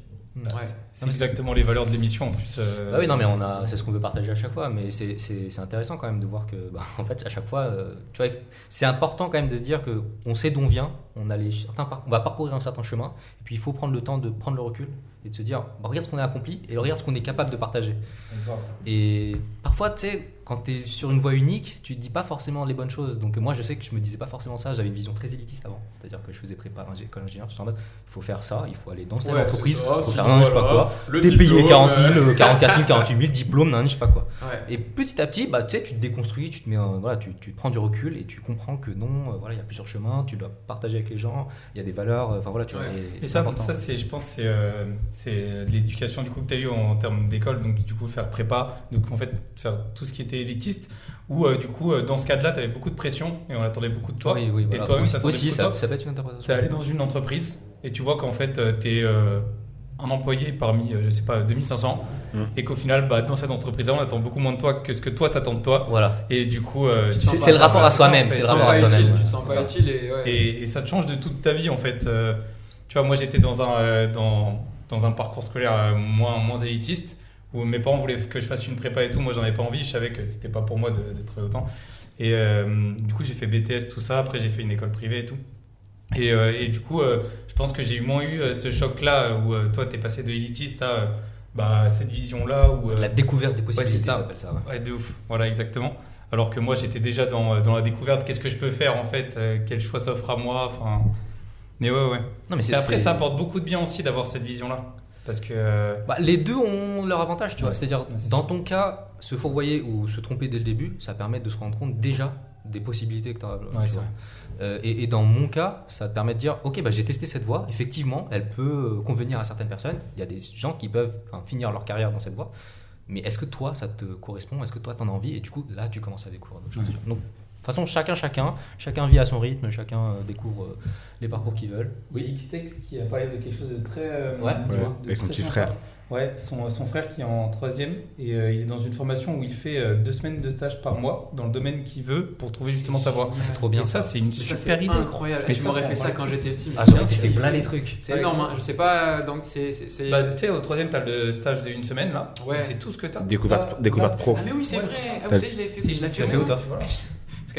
Ouais. Ouais. C'est exactement les valeurs de l'émission en plus. euh, Bah oui, non, mais on a, c'est ce qu'on veut partager à chaque fois, mais c'est, c'est, c'est intéressant quand même de voir que, bah, en fait, à chaque fois, euh, tu vois, c'est important quand même de se dire que on sait d'où on vient, on a les certains on va parcourir un certain chemin, et puis il faut prendre le temps de prendre le recul et de se dire, bah, regarde ce qu'on a accompli et regarde ce qu'on est capable de partager. Et parfois, tu sais, quand tu es sur une voie unique, tu te dis pas forcément les bonnes choses. Donc moi, je sais que je me disais pas forcément ça. J'avais une vision très élitiste avant. C'est-à-dire que je faisais prépa école ingénieur. J'étais en mode, il faut faire ça, il faut aller dans cette Ouais, entreprise, il faut faire un, je sais pas quoi. le T'es payé diplôme, 40 000, euh, euh, 44 000, 48 000, diplôme, nan, je sais pas quoi. Ouais. Et petit à petit, bah, tu sais, tu te déconstruis, tu te mets, voilà, tu, tu prends du recul et tu comprends que non, euh, voilà, il y a plusieurs chemins, tu dois partager avec les gens, il y a des valeurs, euh, enfin voilà, tu vois. Et, ça, ça c'est, je pense, c'est, euh, c'est l'éducation du coup que tu as eu en termes d'école, donc du coup faire prépa, donc en fait faire tout ce qui était élitiste, ou euh, du coup euh, dans ce cadre-là, tu avais beaucoup de pression et on attendait beaucoup de toi. Oui, oui, voilà. Et toi-même, aussi, ça aussi, ça, peut être une interprétation. Tu es allé dans une entreprise et tu vois qu'en fait tu es un employé parmi, euh, je sais pas, 2500, Mm. et qu'au final, bah, dans cette entreprise-là, on attend beaucoup moins de toi que ce que toi t'attends de toi. Voilà. Et du coup, euh, Tu te tu- sens C'est le rapport à soi-même, c'est le rapport à soi-même. Tu te sens pas ça. utile et ouais. Et, et ça te change de toute ta vie en fait. Euh, tu vois, moi j'étais dans un, euh, dans, dans un parcours scolaire euh, moins, moins élitiste où mes parents voulaient que je fasse une prépa et tout. Moi j'en avais pas envie, je savais que c'était pas pour moi de, de travailler autant. Et euh, du coup, j'ai fait BTS, tout ça. Après, j'ai fait une école privée et tout. Et, euh, et du coup, euh, je pense que j'ai moins eu ce choc-là où toi, t'es passé de élitiste à bah, cette vision-là. Où, La découverte des possibilités, ça. j'appelle ça. ouais. Ouais, de ouf. Voilà, exactement. Alors que moi, j'étais déjà dans, dans la découverte. Qu'est-ce que je peux faire en fait Quel choix s'offre à moi Enfin, mais ouais, ouais. Non, mais Et après, ça apporte beaucoup de bien aussi d'avoir cette vision-là, parce que Bah, les deux ont leur avantage, tu vois. C'est-à-dire, dans ton cas, se fourvoyer ou se tromper dès le début, ça permet de se rendre compte déjà des possibilités que tu as. Euh, et, et dans mon cas, ça te permet de dire, ok, bah, j'ai testé cette voie, effectivement, elle peut euh, convenir à certaines personnes. Il y a des gens qui peuvent enfin, finir leur carrière dans cette voie. Mais est-ce que toi, ça te correspond? Est-ce que toi, tu en as envie? Et du coup, là, tu commences à découvrir d'autres choses. Ouais. Donc, de toute façon, chacun, chacun, chacun vit à son rythme, chacun euh, découvre euh, les parcours qu'ils veulent. Oui, Xtex qui a parlé de quelque chose de très. euh, Ouais. tu Ouais, vois, de avec son très petit sympa. frère. Ouais, son, son frère qui est en troisième et euh, il est dans une formation où il fait euh, deux semaines de stage par mois dans le domaine qu'il veut pour trouver justement sa voie. Ça, c'est trop bien, Et ça, ça. c'est une ça, super c'est idée. incroyable. Mais je m'aurais fait ça quand j'étais petit. Ah, c'était c'est- plein les trucs. C'est Ouais. énorme. hein. Je sais pas. Donc c'est. Bah, tu sais, au troisième, t'as le stage d'une semaine là. Ouais. C'est tout ce que t'as. Découverte, découverte pro. Ah mais oui c'est Ouais, vrai. Ah, vous savez je l'avais fait. Si, je l'as fait fait où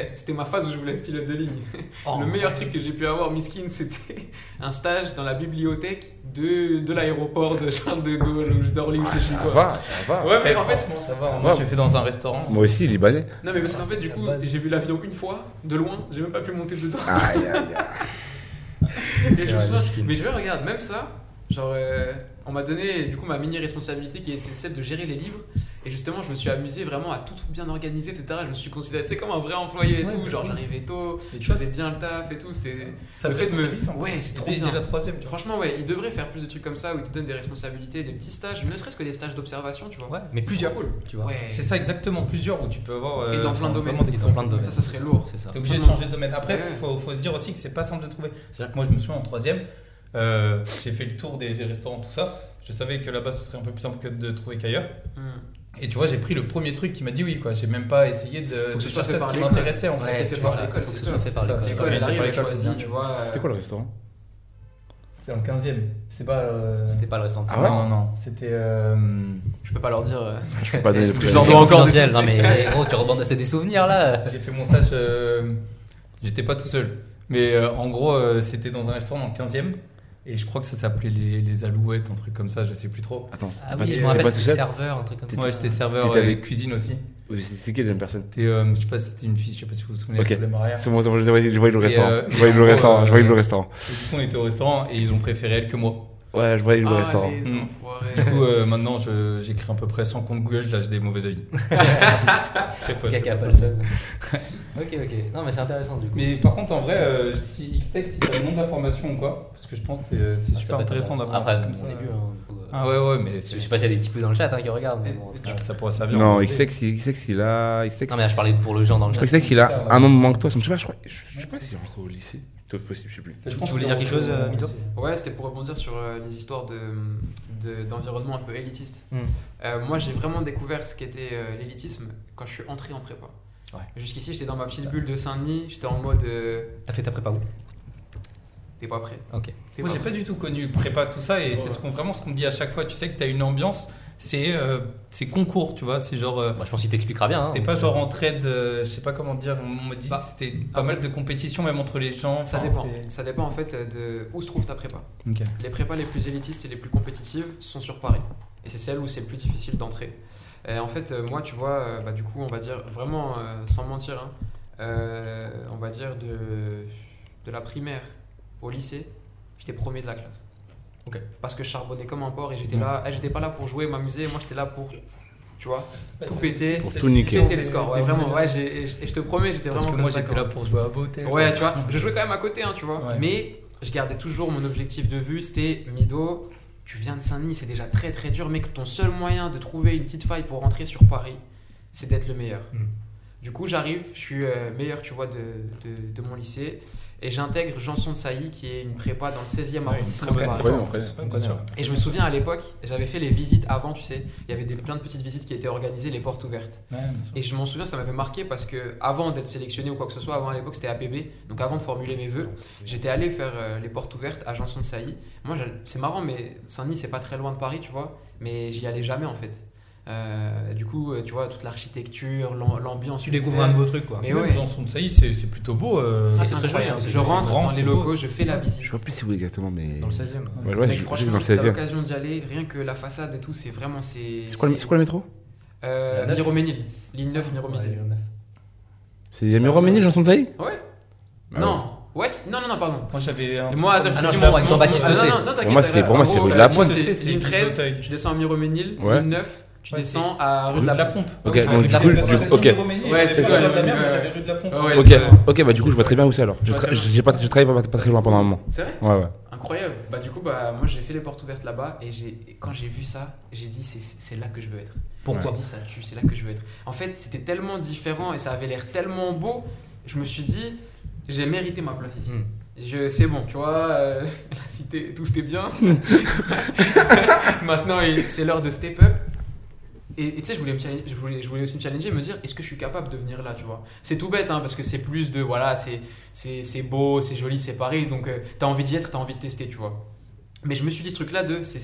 où, c'était ma phase où je voulais être pilote de ligne. Oh, le meilleur truc que j'ai pu avoir, Miskin, c'était un stage dans la bibliothèque de, de l'aéroport de Charles de Gaulle ou je sais Ça pas quoi. va, ça va. Ouais, mais Eh, en fait, franchement, ça va. ça Moi, j'ai fait dans un restaurant. Moi aussi, libanais. non mais parce qu'en fait du coup j'ai vu l'avion une fois de loin, j'ai même pas pu monter dedans. Aïe, aïe, aïe. Et je vrai, me mais je regarde même ça, genre euh, on m'a donné du coup ma mini responsabilité qui est celle de gérer les livres et justement je me suis amusé vraiment à tout, tout bien organiser etc. Je me suis considéré comme un vrai employé et Ouais, tout, bah genre j'arrivais tôt, Et je faisais bien le taf et tout, c'était Ça le fait de me-. Ouais, c'est trop bien. La troisième, tu vois. Franchement, ouais, ils devraient faire plus de trucs comme ça où ils te donnent des responsabilités, des petits stages, ne serait-ce que des stages d'observation, tu vois. Ouais, mais plusieurs. cool. Tu vois. Ouais. C'est ça exactement, plusieurs où tu peux avoir. Et dans plein de domaines. Et dans plein de domaines. Ça, ça serait lourd. C'est ça. T'es obligé de changer de domaine. Après, faut, faut se dire aussi que c'est pas simple de trouver. C'est-à-dire que moi, je me souviens en troisième, euh, j'ai fait le tour des, des restaurants, tout ça. Je savais que là-bas, ce serait un peu plus simple que de trouver qu'ailleurs. Et tu vois, j'ai pris le premier truc qui m'a dit oui, quoi. J'ai même pas essayé de, Faut que de ce chercher qui m'intéressait en Ouais, fait. c'est tu fait vois. par l'école, Faut que ce soit ça. fait par l'école. C'était quoi le restaurant C'est dans le 15ème. C'est pas. euh, C'était pas le restaurant. de Ah sa ouais mère. non, non, non. C'était. euh, Je peux pas leur dire. euh, Je peux pas donner doit encore Non mais gros, tu rebandes, c'est des souvenirs là. J'ai fait mon stage. J'étais pas tout seul. Mais euh, en gros, euh, c'était dans un restaurant dans le 15ème. Et je crois que ça s'appelait les, les Alouettes, un truc comme ça, je sais plus trop. Attends, Ah oui, je me rappelle tout serveur, un truc comme ça. Moi, j'étais serveur T'étais euh, avec- cuisine aussi. C'est qui la deuxième personne euh, je sais pas si c'était une fille, je sais pas si vous vous souvenez, Ok. elle s'appelait Maria. C'est bon, c'est bon, je voyais le restaurant. euh, Je voyais le restaurant. gros, Je voyais le euh, restaurant. Et du coup, on était au restaurant et ils ont préféré elle que moi. Ouais, je voyais le Ah, restaurant. les Hmm. Du coup, euh, maintenant, je- j'écris à peu près 100 comptes Google, je lâche des mauvais avis. c'est pas, c'est Caca, seul. Ok, ok. Non mais c'est intéressant du coup. Mais par contre, en vrai, euh, si Xtech, si t'as le nom de la formation ou quoi, parce que je pense que c'est c'est Ah, super intéressant d'avoir un Après, comme on ça. vu. hein, coup, euh, Ah ouais, ouais, mais Je sais pas s'il y a des petits peu dans le chat hein, qui regardent, mais bon. ça pourrait servir. Non, Xex, il a. Non mais là je parlais pour le genre dans le chat. Xex, il a un an de moins que toi. Je sais pas, je crois. Je sais pas s'il est rentré au lycée. Je sais plus. Je Tu voulais dire quelque chose, euh, Mito Ouais, c'était pour rebondir sur euh, les histoires de, de- d'environnement un peu élitiste. Hmm. Euh, moi, j'ai vraiment découvert ce qu'était euh, l'élitisme quand je suis entré en prépa. Ouais. Jusqu'ici, j'étais dans ma petite bulle de Saint-Denis, j'étais en mode euh, T'as fait ta prépa où? T'es pas prêt. Ok. Moi, j'ai pas du tout connu prépa, tout ça, et c'est ce qu'on, vraiment ce qu'on me dit à chaque fois. Tu sais que t'as une ambiance, c'est, euh, c'est concours, tu vois. C'est genre. euh, Moi je pense qu'il t'expliquera bien. hein. C'était pas genre en trade, euh, je sais pas comment dire, on me disait Bah, que c'était pas mal fait, de compétition même entre les gens. Ça dépend. Ça dépend en fait de où se trouve ta prépa. Les prépas les plus élitistes et les plus compétitives sont sur Paris. Et c'est celles où c'est le plus difficile d'entrer. En fait, euh, moi, tu vois, euh, bah, du coup, on va dire vraiment, euh, sans mentir, hein, euh, on va dire de, de la primaire au lycée, j'étais premier de la classe. Parce que je charbonnais comme un porc et j'étais là, eh, j'étais pas là pour jouer, m'amuser, moi j'étais là pour, tu vois, tout péter. Pour tout niquer. C'était le score, ouais, vraiment, ouais, j'ai- et je te promets, j'étais Parce vraiment que comme moi ça j'étais quand- là pour jouer à beauté. Ouais, tu vois, je jouais quand même à côté, hein, tu vois. Ouais. Mais je gardais toujours mon objectif de vue, c'était Mido, tu viens de Saint-Denis, c'est déjà très très dur, mais que ton seul moyen de trouver une petite faille pour rentrer sur Paris, c'est d'être le meilleur. Mm. Du coup, j'arrive, je suis euh, meilleur, tu vois, de, de, de mon lycée, et j'intègre Janson de Sailly, qui est une prépa dans le 16e arrondissement de Paris. Et je me souviens à l'époque, j'avais fait les visites avant, tu sais, il y avait des, plein de petites visites qui étaient organisées, les portes ouvertes. Ouais. Et je m'en souviens, ça m'avait marqué parce que avant d'être sélectionné ou quoi que ce soit, avant à l'époque c'était APB, donc avant de formuler mes vœux, j'étais allé faire euh, les portes ouvertes à Janson de Sailly. Moi, c'est marrant, mais Saint-Denis c'est pas très loin de Paris, tu vois, mais j'y allais jamais en fait. Euh, du coup, euh, tu vois, toute l'architecture, l'am- l'ambiance. Tu découvres un nouveau truc quoi. Mais Même ouais. Janson de Sailly, c'est plutôt beau. euh, c'est incroyable. joli, c'est- Je rentre grand, dans les beau. locaux, je fais la visite. Je vois plus si vous exactement, mais. Dans le 16 e Ouais, ouais, Mec, je- je franchement, dans le si t'as 16e. l'occasion d'y aller, rien que la façade et tout, c'est vraiment. C'est C'est quoi, quoi le métro? Euh. Miroménil, ligne 9 Miroménil. C'est Yamiro Ménil, Janson de Sailly Ouais Ah Non, ouais, non, non, non, pardon. Moi j'avais. moi, attends, je Ah non, je mon- avec Jean-Baptiste Ah, non, non, non, Pour moi, c'est- pour moi, c'est rue de la Moi, c'est ligne du 13, Auteuil. tu descends à Miroménil, Ouais. ligne 9, tu Ouais, descends à rue de la Pompe. Ok, Ah, donc rue du de la coup, Pompe, du- ok. Ouais, c'est ça, j'avais rue de la Pompe. Ouais, Ok, ok, bah du coup, je vois très bien où c'est alors. Je, tra- j'ai pas, je travaille pas, pas très loin pendant un moment. C'est vrai Ouais, ouais. Incroyable. Bah du coup, bah moi j'ai fait les portes ouvertes là-bas et j'ai quand j'ai vu ça, j'ai dit c'est c'est là que je veux être. Pourquoi J'ai dit ça tue, c'est là que je veux être. En fait, c'était tellement différent et ça avait l'air tellement beau, je me suis dit j'ai mérité ma place ici. Hmm. Je, c'est bon, tu vois, euh, la cité, tout c'était bien. Maintenant, c'est l'heure de step up. Et tu sais, je voulais, me je, voulais, je voulais aussi me challenger, me dire, est-ce que je suis capable de venir là, tu vois? C'est tout bête, hein, parce que c'est plus de, voilà, c'est, beau, c'est joli, c'est Paris, donc tu t'as envie d'y être, t'as envie de tester, tu vois. Mais je me suis dit ce truc-là de, c'est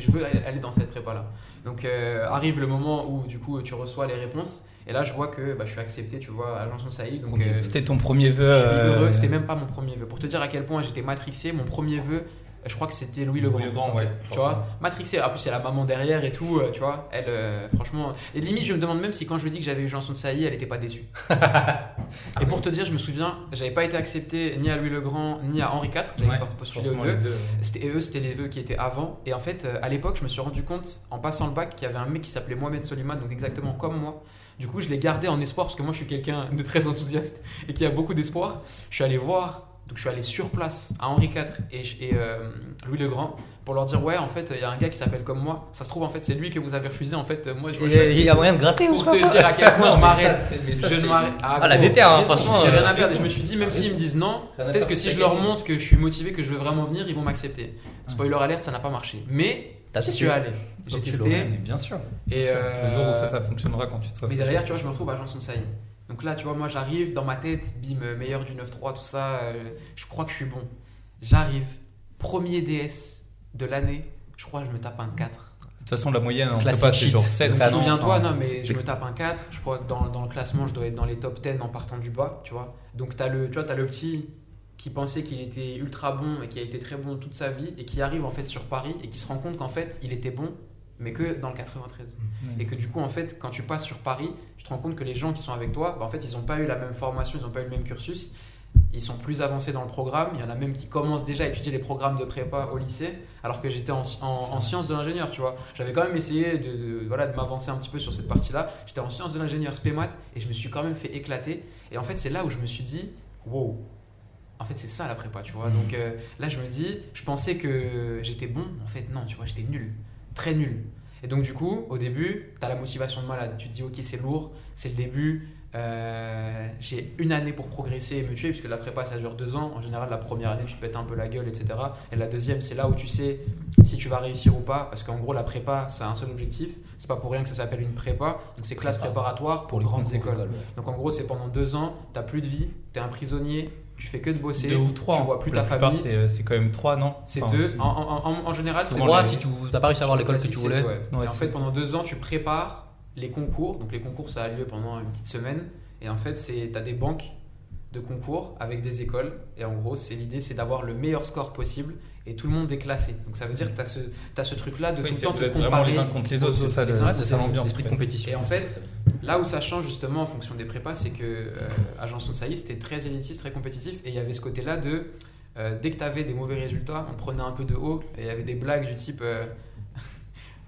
je veux aller dans cette prépa-là. Donc euh, arrive le moment où, du coup, tu reçois les réponses, et là, je vois que bah, je suis accepté, tu vois, à Janson Saïd. Donc, euh. C'était ton premier vœu. je suis euh, heureux, c'était même pas mon premier vœu. Pour te dire à quel point j'étais matrixé, mon premier vœu, je crois que c'était Louis. Louis Legrand, ouais, Tu vois, matrixé. En plus, il y a la maman derrière et tout, euh, tu vois. Elle, euh, franchement. Et limite, je me demande même si quand je lui dis que j'avais eu Janson de Sailly, elle était pas déçue. et pour te dire, je me souviens, j'avais pas été accepté ni à Louis Legrand ni à Henri IV. J'avais Ouais, pas postulé aux deux. C'était, et eux, c'était les vœux qui étaient avant. Et en fait, euh, à l'époque, je me suis rendu compte, en passant le bac, qu'il y avait un mec qui s'appelait Mohamed Soliman, donc exactement comme moi. Du coup, je l'ai gardé en espoir, parce que moi, je suis quelqu'un de très enthousiaste et qui a beaucoup d'espoir. Je suis allé voir, donc je suis allé sur place à Henri IV et, et, euh, Louis le Grand pour leur dire Ouais, en fait, il y a un gars qui s'appelle comme moi. Ça se trouve, en fait, c'est lui que vous avez refusé. En fait, moi, je, Il y a- il y a moyen de gratter ou pour pas te dire à quel point je Non, m'arrête. Je ne m'arrête. Ah, la gros, déter, hein, franchement, J'ai rien euh, à perdre. Et je me suis dit, même s'ils me disent non, Rien peut-être que si je leur montre que je suis motivé, que je veux vraiment venir, ils vont m'accepter. Spoiler alert, ça n'a pas marché. Mais j'y suis allé. J'ai testé. bien sûr. Et Bien sûr. euh, Le jour où ça, ça fonctionnera quand tu seras. mais derrière, tu vois, je me retrouve à Janson Saïd. Donc là, tu vois, moi j'arrive dans ma tête, bim, euh, meilleur du 9-3, tout ça, euh, je crois que je suis bon. J'arrive, premier DS de l'année, je crois que je me tape un 4. De toute façon, la moyenne en Classic prépa, c'est genre Donc, 7 canon. Souviens-toi, non, mais je me tape un 4. Je crois que dans, dans le classement, je dois être dans les top 10 en partant du bas, tu vois. Donc, as le, tu vois, as le petit qui pensait qu'il était ultra bon et qui a été très bon toute sa vie et qui arrive en fait sur Paris et qui se rend compte qu'en fait, il était bon, mais que dans le 93. Et que du coup, en fait, quand tu passes sur Paris, tu te rends compte que les gens qui sont avec toi, bah, en fait, ils n'ont pas eu la même formation, ils n'ont pas eu le même cursus. Ils sont plus avancés dans le programme. Il y en a même qui commencent déjà à étudier les programmes de prépa au lycée, alors que j'étais en, en- en sciences de l'ingénieur, tu vois. J'avais quand même essayé de, de- voilà, de m'avancer un petit peu sur cette partie-là. J'étais en sciences de l'ingénieur spé maths et je me suis quand même fait éclater. Et en fait, c'est là où je me suis dit, wow, en fait, c'est ça la prépa, tu vois. Donc euh, là, je me dis, je pensais que j'étais bon. En fait, non, tu vois, j'étais nul. Très nul. Et donc, du coup, au début, tu as la motivation de malade. Tu te dis, ok, c'est lourd, c'est le début. euh, j'ai une année pour progresser et me tuer, puisque la prépa, ça dure deux ans. En général, la première année, tu te pètes un peu la gueule, etc. Et la deuxième, c'est là où tu sais si tu vas réussir ou pas. Parce qu'en gros, la prépa, ça a un seul objectif. C'est pas pour rien que ça s'appelle une prépa. Donc, c'est classe Prépa. préparatoire pour les grandes écoles. ouais. Donc en gros, c'est pendant deux ans, t'as plus de vie, t'es un prisonnier, tu fais que de bosser, Deux ou trois. tu hein. vois plus La ta plupart, famille. c'est c'est quand même 3, non C'est Enfin, deux. En, en- en- en général, c'est les- si tu t'as pas réussi à avoir l'école que tu voulais, ouais. Ouais, en fait, pendant deux ans, tu prépares les concours. Donc les concours, ça a lieu pendant une petite semaine. Et en fait, c'est t'as des banques de concours avec des écoles. Et en gros, c'est l'idée, c'est d'avoir le meilleur score possible. Et tout le monde est classé. Donc ça veut dire que t'as ce, t'as ce truc-là de Oui, tout le temps vous te êtes vraiment les uns contre les autres, c'est ça, l'ambiance. de compétition. Et en fait, Là où ça change justement en fonction des prépas, c'est que euh, à Janson Sailly, c'était très élitiste, très compétitif, et il y avait ce côté-là de euh, dès que tu avais des mauvais résultats, on prenait un peu de haut, et il y avait des blagues du type euh,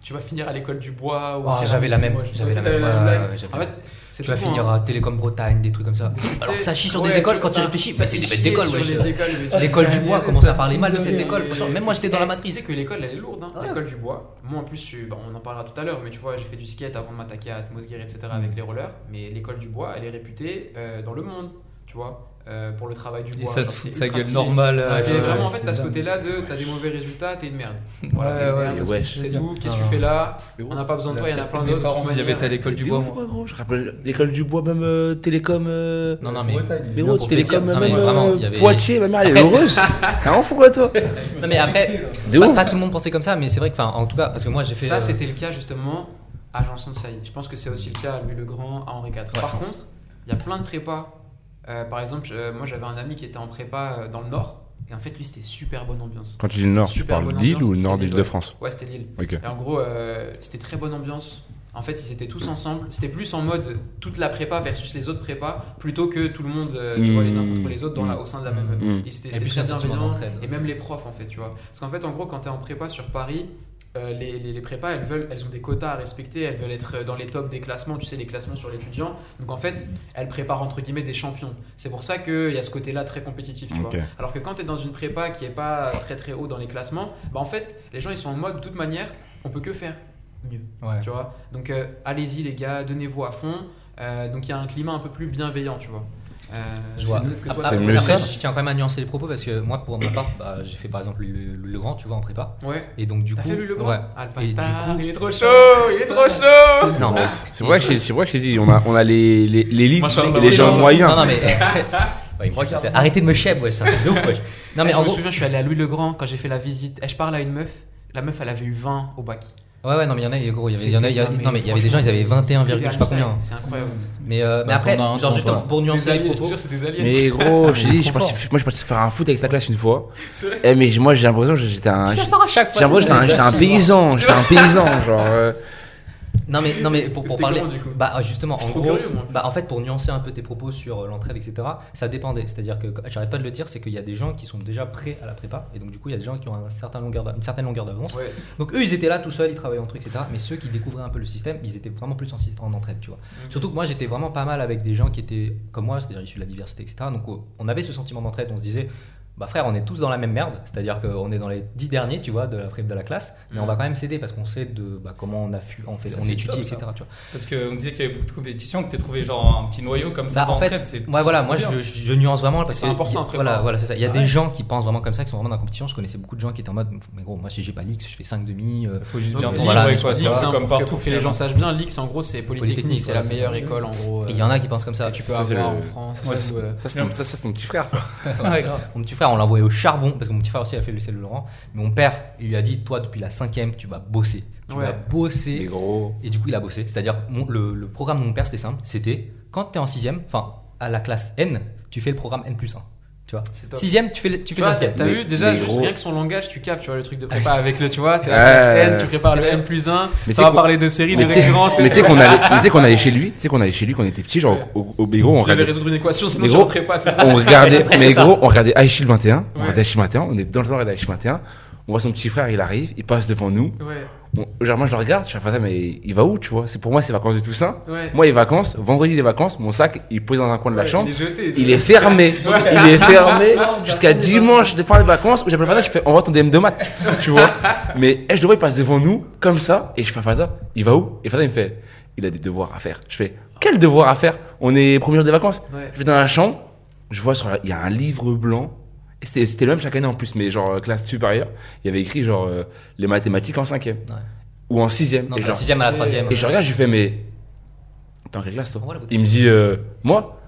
tu vas finir à l'école du bois. Ou céramique j'avais la même, j'avais la même, la ouais, En fait, Tu vas finir hein. à Télécom Bretagne, des trucs comme ça. Alors ça chie sur ouais, des écoles quand tu réfléchis. Bah, c'est des bêtes tu L'école du bois, comment ça parlait mal de cette école. Même moi, j'étais dans la Tu sais matrice. que l'école, elle est lourde, hein, l'école du bois. Moi, en plus, bon, on en parlera tout à l'heure, mais tu vois, j'ai fait du skate avant de m'attaquer à Atmosgear, etc. avec les rollers. Mais l'école du bois, elle est réputée euh, dans le monde, tu vois, euh, pour le travail du Et bois. ça se fout de c'est sa gueule normale. C'est euh, vraiment, en c'est fait, t'as ce côté-là de t'as des mauvais résultats, t'es une merde. Ouais, Voilà, ouais, merde, ouais, C'est tout, qu'est-ce que tu Ah. fais là On n'a pas besoin de toi, il y en a plein d'autres. il y avait manière. l'école du bois, ouf, moi. quoi, gros. Je rappelle l'école du bois, même euh, Télécom. euh, Non, non, mais. Télécom, même Poitiers, ma mère, elle est heureuse. T'es un fou, quoi, toi Non, mais après, pas, tout le monde pensait comme ça, mais c'est vrai que, enfin, en tout cas, parce que moi, j'ai fait. Ça, c'était le cas justement à Janson de Sailly. Je pense que c'est aussi le cas à Louis le Grand, à Henri IV. Par contre, il y a plein de prépas. Euh, par exemple, je- moi j'avais un ami qui était en prépa euh, dans le Nord. Et en fait, lui, c'était super bonne ambiance. Quand tu dis le Nord, tu parles d'île ou c'était Nord d'Île-de-France Ouais, c'était Lille. Ok. Et en gros, euh, c'était très bonne ambiance. En fait, ils étaient tous ensemble. C'était plus en mode toute la prépa versus les autres prépas, plutôt que tout le monde, euh, tu Mmh. vois, les uns contre les autres dans la, au sein de la même. Mmh. Et c'était très bienveillant. Et même les profs, en fait, tu vois. Parce qu'en fait, en gros, quand tu es en prépa sur Paris, euh, les, les, les prépas, elles, veulent, elles ont des quotas à respecter, elles veulent être dans les tops des classements, tu sais, les classements sur l'étudiant. Donc en fait, elles préparent entre guillemets des champions. C'est pour ça qu'il y a ce côté-là très compétitif, tu vois. Alors que quand tu es dans une prépa qui est pas très très haut dans les classements, bah en fait, les gens ils sont en mode, de toute manière, on peut que faire mieux. Ouais. Tu vois Donc euh, allez-y les gars, donnez-vous à fond. Euh, donc il y a un climat un peu plus bienveillant, tu vois. Euh, c'est mieux après, ça. je tiens quand même à nuancer les propos parce que moi, pour ma part, bah, j'ai fait par exemple le, le Grand, tu vois, en prépa. Ouais. Et donc, du coup. fait le grand ouais. Ah, le Et du coup- il est trop chaud, il est trop chaud. Non, C'est vrai que je- c'est vrai que je t'ai dit, on a, on a les, les, l'élite Machallah. et les gens moyens. Non, non, mais. Ouais. Arrêtez de me chèvre, ouais, c'est un truc de ouf, wesh. Non, mais Eh, je en me gros. souviens, je suis allé à Louis le Grand quand j'ai fait la visite. Et je parle à une meuf. La meuf, elle avait eu 20 au bac. Ouais, ouais, non, mais il y en a, et gros, il y avait, il y en a, il y a- non, mais il y avait des gens, ils avaient 21, je sais pas combien. C'est incroyable. Mais, euh, mais Bah, après, as un, genre, as un. pour nuancer les propos. des aliens. Mais gros, est dit, je fort. moi je suis parti faire un foot avec la classe une fois. Eh, mais moi j'ai l'impression que j'étais un. J'ai à chaque fois. l'impression que j'étais un, j'étais un paysan. J'étais un paysan, genre. Non mais non mais pour, pour parler comment, du coup bah justement en gros curieux, moi. bah en fait pour nuancer un peu tes propos sur euh, l'entraide etc ça dépendait. C'est-à-dire que j'arrête pas de le dire c'est qu'il y a des gens qui sont déjà prêts à la prépa et donc du coup il y a des gens qui ont un certain longueur une certaine longueur d'avance. Ouais. donc eux ils étaient là tout seuls ils travaillaient entre eux etc mais ceux qui découvraient un peu le système ils étaient vraiment plus en, en entraide tu vois. Surtout que moi j'étais vraiment pas mal avec des gens qui étaient comme moi c'est-à-dire issus de la diversité etc donc on avait ce sentiment d'entraide on se disait bah frère, on est tous dans la même merde, c'est-à-dire qu'on est dans les 10 derniers, tu vois, de la de la classe, mais on va quand même s'aider parce qu'on sait de bah, comment on a fu- on fait, Ça, on étudie, top, etc. Tu vois. Parce qu'on disait qu'il y avait beaucoup de compétitions, que tu trouvé genre un petit noyau comme ça Bah, en fait, d'entraide, c'est ouais, voilà, moi je, je nuance vraiment parce C'est que important après, voilà, voilà, c'est ça. Il y a Ouais. des gens qui pensent vraiment comme ça, qui sont vraiment dans la compétition. Je connaissais beaucoup de gens qui étaient en mode, mais gros, moi si j'ai pas l'X, je fais 5 demi. euh, faut juste bien t'entourer, voilà, C'est comme partout. que- les gens sachent bien, l'X en gros c'est Polytechnique, c'est la meilleure école en gros. il y en a qui pensent comme ça. tu peux avoir en France. Euh, Ça, c'est ton, petit frère, ça. Ouais, grave. Mon petit frère, on l'a envoyé au charbon parce que mon petit frère aussi a fait le lycée de Laurent. Mais mon père, il lui a dit, toi depuis la cinquième, tu vas bosser. Tu Ouais. vas Mais bosser. gros. Et du coup, il a bossé. C'est-à-dire, mon- le, le programme de mon père, c'était simple. C'était quand tu es en sixième, enfin, à la classe N, tu fais le programme N plus 1. Tu vois. Sixième, tu fais, le- tu Tu fais t'as t'as Mais- vu déjà mais juste gros. rien que son langage, tu captes, tu vois le truc de prépa avec le, tu vois, t'es N, tu prépares le M plus 1, Mais ça c'est va parler de séries, de Mais tu sais- références. mais tu sais qu'on allait, tu sais qu'on allait chez lui, tu sais qu'on allait chez lui quand on était petit, genre Ouais. au, au Bégro, on regardait, résoudre une équation, sinon Mais tu pas, c'est ça on regardait, mais gros, on regardait Aïchil 21, on regardait Aïchil 21, on est dans le genre d'Aïchil 21, on voit son petit frère, il arrive, il passe devant nous, Ouais, on- genre moi je le regarde, je fais ça, mais il va où, tu vois, c'est pour moi c'est vacances de Toussaint, ouais. moi les vacances, vendredi les vacances, mon sac, il posé dans un coin de la Ouais, chambre, Il est jeté. il est fermé, il est fermé jusqu'à dimanche, de fin des vacances, où j'appelle Fada, je fais, on va ton DM de maths, tu vois. Mais, eh, je le vois, il passe devant nous, comme ça, et je fais, Fada, il va où? Et Fada, il me fait, il a des devoirs à faire. Je fais, quel devoir à faire? On est premier jour des vacances. Ouais. Je vais dans la chambre, je vois sur la- il y a un livre blanc, c'était, c'était le même chaque année en plus, mais genre, euh, classe supérieure, il y avait écrit, genre, euh, les mathématiques en cinquième. Ouais. Ou en sixième. Non, et genre, sixième à la troisième. et je regarde, je lui fais, mais, t'es en quelle classe, toi? Il me dit, euh, moi?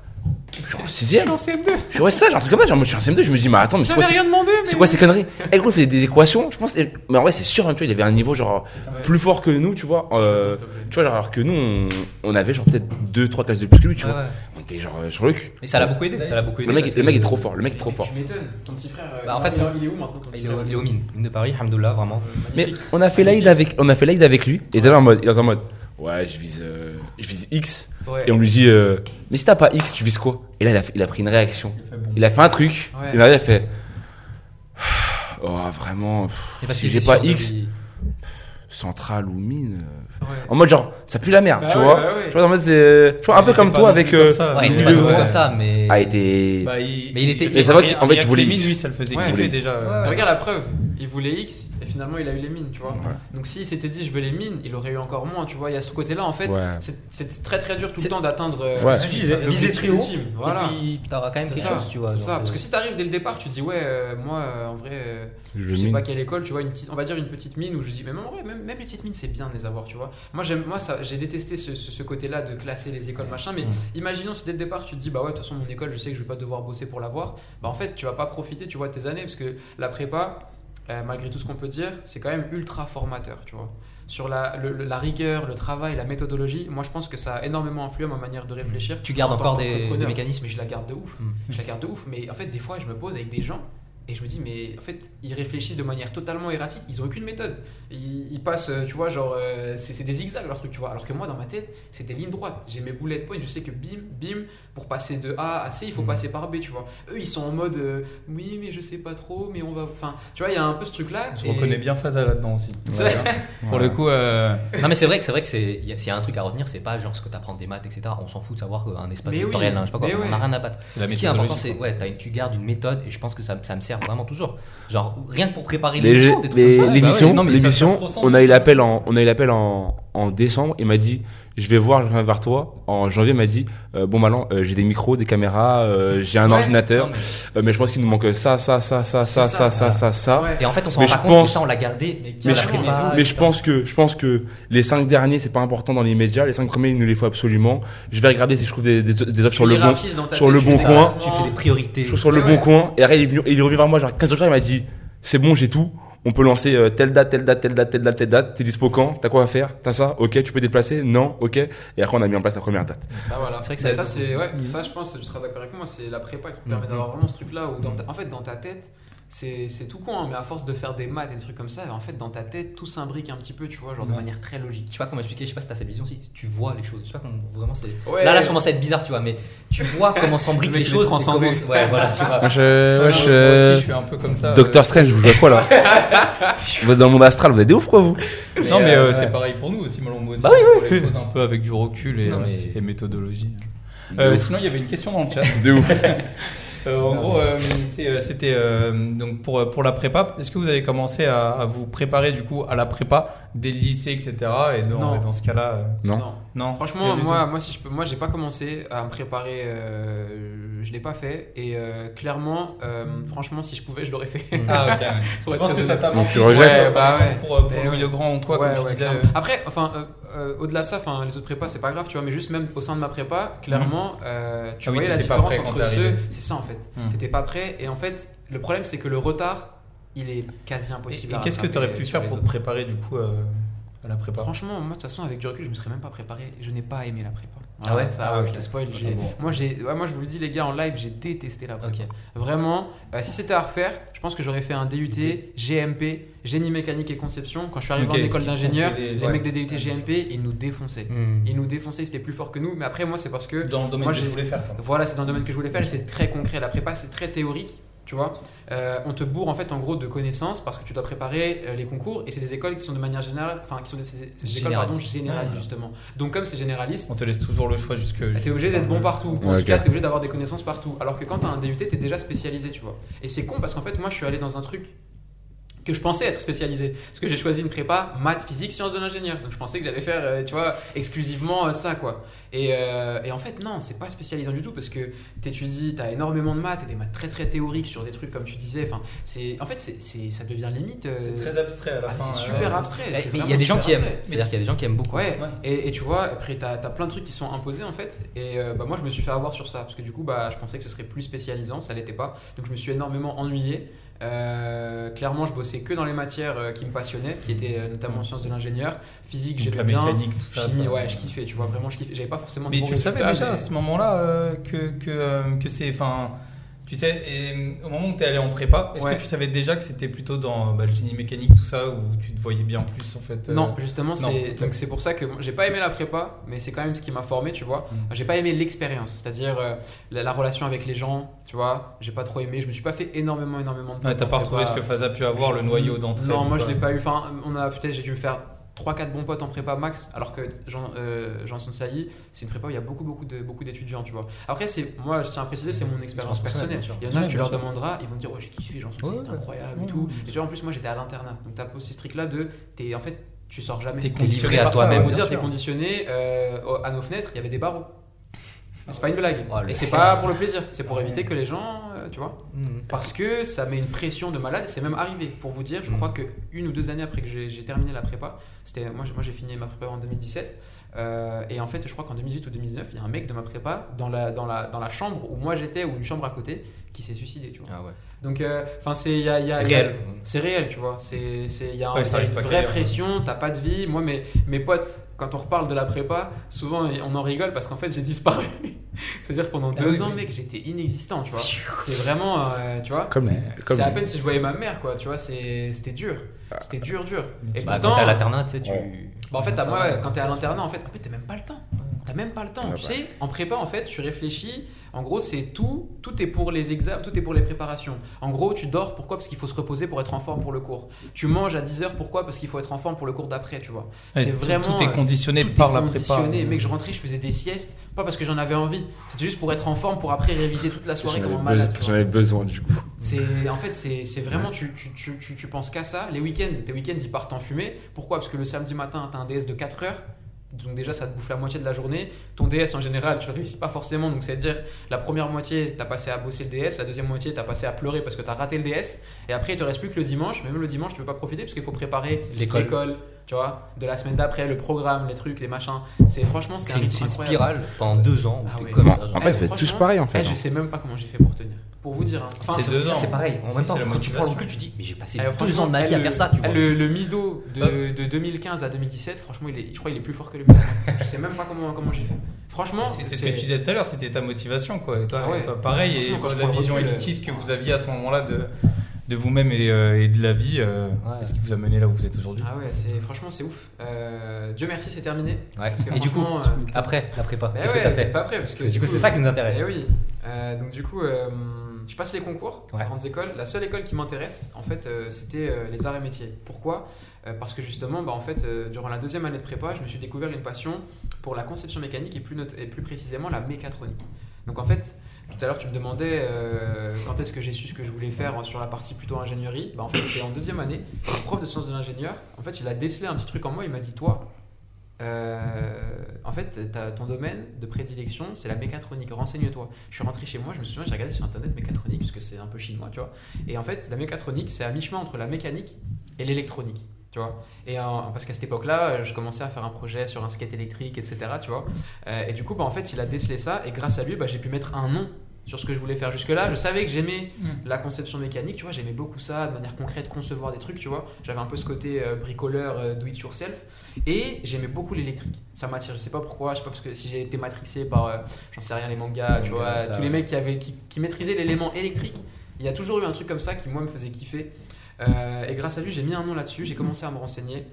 Je suis en sixième. en CM2. Je suis ça, j'ai un truc comme ça, genre, moi, je suis en CM2, je me dis, mais attends, mais c'est quoi, c'est, rien demandé, mais. c'est quoi ces conneries Eh gros, il fait des équations, je pense, et- mais en vrai, c'est sûr, hein, tu vois, il avait un niveau, genre, Ouais. plus fort que nous, tu vois, euh, tu vois, genre, alors que nous, on, on avait, genre, peut-être deux, trois classes de plus que lui, tu Ouais, vois. ouais. On était, genre, euh, sur le cul. Et ça l'a beaucoup aidé. Ça l'a beaucoup aidé. Le mec, parce le mec que- est trop fort, le mec est trop fort. Tu m'étonnes, ton petit frère. euh, Bah, en fait, il, est- il est où maintenant ton petit Il est, frère au- il est au mine, mine de Paris, Hamdoullah, vraiment. Mais on a fait l'Aïd avec, on a fait l'Aïd avec lui, et il était là en mode, il était en mode, ouais, je vise, euh, je vise X. Ouais. Et on lui dit, euh, mais si t'as pas X, tu vises quoi? Et là, il a, fait- il a pris une réaction. Il fait bon. Il a fait un truc, Ouais. et là, il a fait, oh, vraiment, pff, Et parce si j'ai était pas X, lui. centrale ou mine. euh, Ouais. En mode genre, ça pue la merde, Bah tu ouais, vois. bah ouais. Tu vois, en mode c'est. Tu vois, un Il peu était comme toi avec. comme ça, Ouais, il mais- était pas comme ça, mais. a été. Bah, il, Mais il était- Mais ça va qu'il- en fait, il les mines, X. lui, ça le faisait déjà. Regarde la preuve, il voulait X finalement il a eu les mines, tu vois. Ouais. Donc s'il s'était dit je veux les mines, il aurait eu encore moins, tu vois. Il y a ce côté-là en fait. Ouais. C'est- très très dur tout le temps d'atteindre. euh, Ouais. Viser très haut. ultime, Voilà. Et puis, t'auras quand même C'est quelque ça, chose, tu vois. c'est ça. Parce que si t'arrives dès le départ, tu te dis ouais, euh, moi euh, en vrai, euh, Je je sais mine. pas quelle école, tu vois, une petite, on va dire une petite mine où je dis mais même en vrai, même, même les petites mines c'est bien de les avoir, tu vois. Moi j'aime, moi ça, j'ai détesté ce, ce- ce côté-là de classer les écoles machin, mais imaginons si dès le départ tu te dis bah ouais de toute façon mon école je sais que je vais pas devoir bosser pour l'avoir, bah en fait tu vas pas profiter, tu vois, de tes années parce que la prépa, euh, malgré tout ce qu'on peut dire, c'est quand même ultra formateur, tu vois. Sur la, le- le- la rigueur, le travail, la méthodologie, moi je pense que ça a énormément influé à ma manière de réfléchir. Tu gardes en encore des, mécanismes. Mais je la garde de ouf. Mm. Je la garde de ouf. Mais en fait, des fois, je me pose avec des gens et je me dis, mais en fait, ils réfléchissent de manière totalement erratique. Ils ont aucune méthode. Ils, ils passent, euh, tu vois, genre, euh, c'est des zigzags leur truc, tu vois. Alors que moi, dans ma tête, c'est des lignes droites. J'ai mes bullet points. Je sais que bim, bim, pour passer de A à C, il faut Mm. passer par B, tu vois. Eux, ils sont en mode, euh, oui, mais je sais pas trop, mais on va. Enfin, tu vois, il y a un peu ce truc-là. Je et- reconnais bien Faza là-dedans aussi. Hein. Pour le coup, euh, Non mais c'est vrai que c'est vrai que c'est s'il y a un truc à retenir c'est pas genre ce que t'apprends des maths etc on s'en fout de savoir qu'un espace Mais oui, vectoriel hein, je sais pas quoi mais on ouais. a rien à battre c'est la ce qui est important c'est ouais t'as une- tu gardes une méthode et je pense que ça, ça me sert vraiment toujours genre rien que pour préparer Les- l'émission des trucs les- comme ça les- L'émission, on a eu l'appel en, on a eu l'appel en, en décembre. Il m'a dit, je vais voir, je reviens vers toi. En janvier, il m'a dit, euh, bon, maintenant, euh, j'ai des micros, des caméras, euh, j'ai un Ouais. ordinateur, Non, mais- euh, mais je pense qu'il nous manque ça, ça, ça, ça, ça, ça, ça, ça, ça. Ouais. Et en fait, on s'en rend pas compte, pense- ça, on l'a gardé. Mais je, mais pense que je pense que les cinq derniers c'est pas important dans les médias. Les cinq premiers il nous les faut absolument. Je vais regarder si je trouve des, des, des offres sur le bon sur le bon fais coin. Tu fais des priorités. je trouve sur le bon coin. Et après il est venu, il est revenu vers moi genre 15 jours il m'a dit c'est bon j'ai tout. On peut lancer euh, telle date, telle date, telle date, telle date, telle date. T'es dispo quand? T'as quoi à faire? T'as ça? Ok, tu peux déplacer? Non? Ok. Et après on a mis en place la première date. Bah voilà. C'est vrai que ça c'est ouais, ça je pense, tu seras d'accord avec moi, c'est la prépa qui te permet Mhm. d'avoir vraiment ce truc là où dans Mhm. ta- en fait dans ta tête c'est c'est tout con hein, mais à force de faire des maths et des trucs comme ça, en fait dans ta tête tout s'imbrique un petit peu, tu vois, genre de Ouais. manière très logique. Je sais pas comment expliquer, je sais pas si t'as cette vision aussi. Tu vois les choses. Je sais pas comment vraiment c'est. Ouais. Là, là, ça commence à être bizarre, tu vois, mais tu vois comment s'embriquent Le les choses. comment- Ouais, voilà, tu vois. Moi je, Ouais, je- moi aussi, je suis un peu comme ça. Docteur Strange, vous jouez quoi là Vous êtes dans le monde astral, vous êtes des ouf quoi vous Euh, Non, mais euh, Ouais. c'est pareil pour nous aussi. Moi, moi aussi, Bah oui, voit les choses un peu avec du recul et, Non, euh, mais- et méthodologie. De Euh, sinon, il y avait une question dans le chat. De ouf. Euh, en gros, euh, euh, c'était euh, donc pour, pour la prépa. Est-ce que vous avez commencé à, à vous préparer du coup à la prépa dès le lycée, etc. Et Non. et dans ce cas-là, euh, Non. Non. non. Franchement, moi, moi, si je peux, moi, j'ai pas commencé à me préparer. euh, je l'ai pas fait. Et euh, clairement, euh, franchement, si je pouvais, je l'aurais fait. Ah ok. Je pense que ça t'a Donc manqué. tu regrettes Ouais, Bah ouais. Pour, pour Louis le Grand ou quoi, Ouais, comme tu ouais, disais. clairement. Après, enfin, euh, euh, au-delà de ça, enfin, les autres prépas, c'est pas grave, tu vois, mais juste même au sein de ma prépa, clairement, euh, tu Ah oui, voyais la différence entre ceux. C'est ça en fait. Hmm. T'étais pas prêt, et en fait, le problème, c'est que le retard, il est quasi Et, impossible. et à qu'est-ce que tu aurais pu faire pour te préparer du coup euh, à la prépa Franchement, moi, de toute façon, avec du recul, je me serais même pas préparé. Je n'ai pas aimé la prépa. Ah ouais ça, Ah, ouais, je te spoil. Ah bon. Moi, j'ai, ouais, moi, je vous le dis, les gars, en live, j'ai détesté la prépa. Vraiment, euh, si c'était à refaire, je pense que j'aurais fait un DUT, GMP, génie mécanique et conception. Quand je suis arrivé en école d'ingénieur, les- mecs de DUT, GMP, ils nous défonçaient. Hmm. Ils nous défonçaient, ils étaient plus forts que nous. Mais après, moi, c'est parce que Dans le domaine Moi, que je voulais faire. quoi. voilà, c'est dans le domaine que je voulais faire et c'est très concret. La prépa, c'est très théorique, tu vois. Euh, on te bourre en fait en gros de connaissances parce que tu dois préparer euh, les concours et c'est des écoles qui sont de manière générale, enfin qui sont des, écoles pardon, Ouais. justement. Donc comme c'est généraliste, On te laisse toujours le choix jusque. t'es obligé d'être bon partout. En tout cas, t'es obligé d'avoir des connaissances partout. Alors que quand t'as un DUT, t'es déjà spécialisé, tu vois. Et c'est con parce qu'en fait, moi, je suis allé dans un truc que je pensais être spécialisé. Parce que j'ai choisi une prépa maths, physique, sciences de l'ingénieur. Donc je pensais que j'allais faire, euh, tu vois, exclusivement euh, ça, quoi. Et, euh, et en fait, non, c'est pas spécialisant du tout parce que t'étudies, t'as énormément de maths et des maths très très théoriques sur des trucs comme tu disais. Enfin, c'est, en fait, c'est, ça devient limite. euh, C'est très abstrait à la ah, fin. c'est super abstrait. Eh, mais Il y a des gens qui aiment. C'est-à-dire qu'il y a des gens qui aiment beaucoup. Ouais, Ouais. Et, et tu vois, après, t'as as plein de trucs qui sont imposés en fait. Et euh, bah, moi, je me suis fait avoir sur ça. Parce que du coup, bah, je pensais que ce serait plus spécialisant, ça l'était pas. Donc, je me suis énormément ennuyé. Euh, clairement, je bossais que dans les matières euh, qui me passionnaient, qui étaient euh, notamment en sciences de l'ingénieur. Physique, j'aimais la bien. mécanique, tout ça. Chimie, ça- ouais, je kiffais, tu vois, vraiment, je kiffais. J'avais pas forcément de Mais tu savais déjà à ce moment-là euh, que, que, euh, que c'est. Enfin, tu sais, et, euh, au moment où tu es allé en prépa, est-ce Ouais. que tu savais déjà que c'était plutôt dans bah, le génie mécanique, tout ça, où tu te voyais bien plus en fait euh, Non, justement, c'est pour ça que j'ai pas aimé la prépa, mais c'est quand même ce qui m'a formé, tu vois. Mm. J'ai pas aimé l'expérience, c'est-à-dire euh, la, la relation avec les gens, tu vois. J'ai pas trop aimé. Je me suis pas fait énormément, énormément de. Ouais, potes t'as pas retrouvé ce que Faz a pu avoir, le noyau d'entrée Non, moi je l'ai pas eu. Enfin, on a peut-être j'ai dû me faire 3-4 bons potes en prépa max, alors que Jean, euh, Sailly, c'est une prépa où il y a beaucoup, beaucoup de beaucoup d'étudiants, tu vois. Après, c'est moi, je tiens à préciser, c'est mon expérience personnelle. Il y en a, tu leur demanderas, ils vont te dire, oh j'ai kiffé Janson Sailly, c'était incroyable et tout. Et tu vois, en plus, moi j'étais à l'internat, donc t'as aussi ce truc-là de, t'es en fait, tu sors jamais. T'es conditionné livré à toi-même. ouais, dire, t'es conditionné euh, à nos fenêtres, il y avait des barreaux. C'est pas une blague. Oh, et c'est pas pour le plaisir, c'est pour éviter que les gens, euh, tu vois. Hmm. Parce que ça met une pression de malade c'est même arrivé. Pour vous dire, je Mm. crois que une ou deux années après que j'ai terminé la prépa, c'était moi, j'ai- moi j'ai fini ma prépa en 2017. euh, et en fait, je crois qu'en 2018 ou 2019, il y a un mec de ma prépa dans la, dans la, dans la chambre où moi j'étais ou une chambre à côté qui s'est suicidé, tu vois. Ah ouais. Donc, enfin, c'est il y a, y a- y réel. c'est réel, tu vois. C'est c'est- il y a, un- Ouais, une vraie qu'ailleurs. pression. T'as pas de vie. Moi, mes mes potes, quand on reparle de la prépa, souvent on en rigole parce qu'en fait j'ai disparu. C'est-à-dire pendant Ah deux oui, ans, oui. mec, j'étais inexistant, tu vois. C'est vraiment, euh, tu vois. Comme, comme C'est à peine si je voyais ma mère, quoi. Tu vois, c'était dur. C'était dur, dur. Et Bah, pourtant, quand t'es à l'internat, tu sais, tu. Ouais. bah, en fait, à moi, quand t'es à l'internat, en fait, en fait, t'as même pas le temps. Même pas le temps. Ah tu bah. sais, en prépa, en fait, tu réfléchis. En gros, c'est tout. Tout est pour les examens, tout est pour les préparations. En gros, tu dors, pourquoi? Parce qu'il faut se reposer pour être en forme pour le cours. Tu manges à 10h, pourquoi? Parce qu'il faut être en forme pour le cours d'après, tu vois. C'est tout- vraiment. Tout est euh, conditionné tout par est la prépa. conditionné. Mec, je rentrais, je faisais des siestes, pas parce que j'en avais envie. C'était juste pour être en forme pour après réviser toute la soirée comme un malade. j'en avais besoin du coup. C'est en fait c'est c'est vraiment tu, tu, tu, tu, tu penses qu'à ça. Les week-ends, tes week-ends ils partent en fumée. Pourquoi? Parce que le samedi matin t'as un DS de 4 heures. Donc déjà ça te bouffe la moitié de la journée. Ton DS en général tu réussis pas forcément. Donc c'est à dire la première moitié t'as passé à bosser le DS, la deuxième moitié t'as passé à pleurer parce que t'as raté le DS. Et après il te reste plus que le dimanche. Mais même le dimanche tu peux pas profiter parce qu'il faut préparer L'école. tu vois, de la semaine d'après, le programme, les trucs, les machins. C'est franchement c'est un C'est une, c'est une spirale pendant deux ans Ah ouais. comme Bon, ça. en fait, Eh, franchement, tous pareil en fait. Eh, je hein. sais même pas comment j'ai fait pour tenir. Pour vous dire. hein. Enfin, C'est deux ça, ans. c'est pareil. En même temps, quand tu prends le recul, tu dis, mais j'ai passé Eh, deux franchement, ans de ma vie à le- faire ça, tu eh, vois. Le, le Mido de, Ouais. de 2015 à 2017, franchement, il est, je crois qu'il est plus fort que le Mido. je sais même pas comment, comment j'ai fait. Franchement, C'est ce que tu disais tout à l'heure, c'était ta motivation, quoi. Et toi, Ah ouais. et toi, pareil, et quand la le vision recul, élitiste que vous aviez à ce moment-là de, de vous-même et, euh, et de la vie, euh, Ouais. est-ce qui vous a mené là où vous êtes aujourd'hui Ah ouais, c'est, franchement, c'est ouf. Euh, Dieu merci, c'est terminé. Ouais. Parce que Et du coup, euh, après la prépa, bah qu'est-ce ouais, que t'as fait pas après. Parce que Parce que du coup, c'est ça qui nous intéresse. Eh oui. Euh, donc du coup, euh, je passe les concours, Ouais. grandes écoles. La seule école qui m'intéresse, en fait, euh, c'était euh, les arts et métiers. Pourquoi? Euh, Parce que justement, bah, en fait, durant la deuxième année de prépa, je me suis découvert une passion pour la conception mécanique et plus, et plus précisément la mécatronique. Donc en fait, tout à l'heure, tu me demandais euh, quand est-ce que j'ai su ce que je voulais faire sur la partie plutôt ingénierie? Bah, en fait, c'est en deuxième année. Le prof de sciences de l'ingénieur, en fait, il a décelé un petit truc en moi. Il m'a dit, toi, euh, en fait, ton domaine de prédilection, c'est la mécatronique. Renseigne-toi. Je suis rentré chez moi, je me souviens, j'ai regardé sur internet mécatronique, parce que c'est un peu chinois, tu vois. Et en fait, la mécatronique, c'est à mi-chemin entre la mécanique et l'électronique. Tu vois et parce qu'à cette époque-là, je commençais à faire un projet sur un skate électrique, etc. Tu vois Euh, et du coup, bah, en fait, il a décelé ça, et grâce à lui, bah, j'ai pu mettre un nom sur ce que je voulais faire jusque-là. Je savais que j'aimais Mm. la conception mécanique, tu vois, j'aimais beaucoup ça, de manière concrète, concevoir des trucs, tu vois. J'avais un peu ce côté euh, bricoleur, euh, do it yourself, et j'aimais beaucoup l'électrique. Ça m'attire, je sais pas pourquoi, je sais pas parce que si j'ai été matrixé par, euh, j'en sais rien, les mangas, tu vois, ça, tous les mecs qui, avaient, qui, qui maîtrisaient l'élément électrique, il y a toujours eu un truc comme ça qui, moi, me faisait kiffer. Euh, et grâce à lui, j'ai mis un nom là-dessus, j'ai commencé à me renseigner.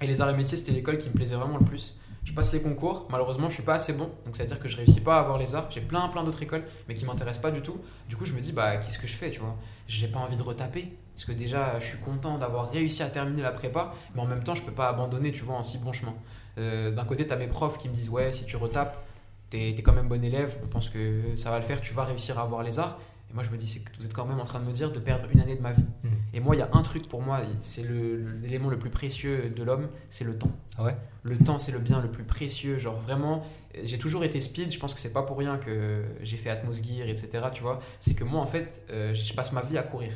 Et les arts et métiers, c'était l'école qui me plaisait vraiment le plus. Je passe les concours, malheureusement, je suis pas assez bon, donc ça veut dire que je réussis pas à avoir les arts. J'ai plein, plein d'autres écoles, mais qui m'intéressent pas du tout. Du coup, je me dis, bah, qu'est-ce que je fais, tu vois? J'ai pas envie de retaper, parce que déjà, je suis content d'avoir réussi à terminer la prépa, mais en même temps, je peux pas abandonner, tu vois, en si bon chemin. Euh, D'un côté, tu as mes profs qui me disent, ouais, si tu retapes, t'es es quand même bon élève, on pense que ça va le faire, tu vas réussir à avoir les arts. Et moi, je me dis, que vous êtes quand même en train de me dire de perdre une année de ma vie. Mhm. Et moi, il y a un truc pour moi, c'est le- l'élément le plus précieux de l'homme, c'est le temps. Ah ouais? Le temps, c'est le bien le plus précieux. Genre vraiment, j'ai toujours été speed. Je pense que c'est pas pour rien que j'ai fait Atmos Gear, etc. Tu vois, c'est que moi, en fait, euh, je passe ma vie à courir.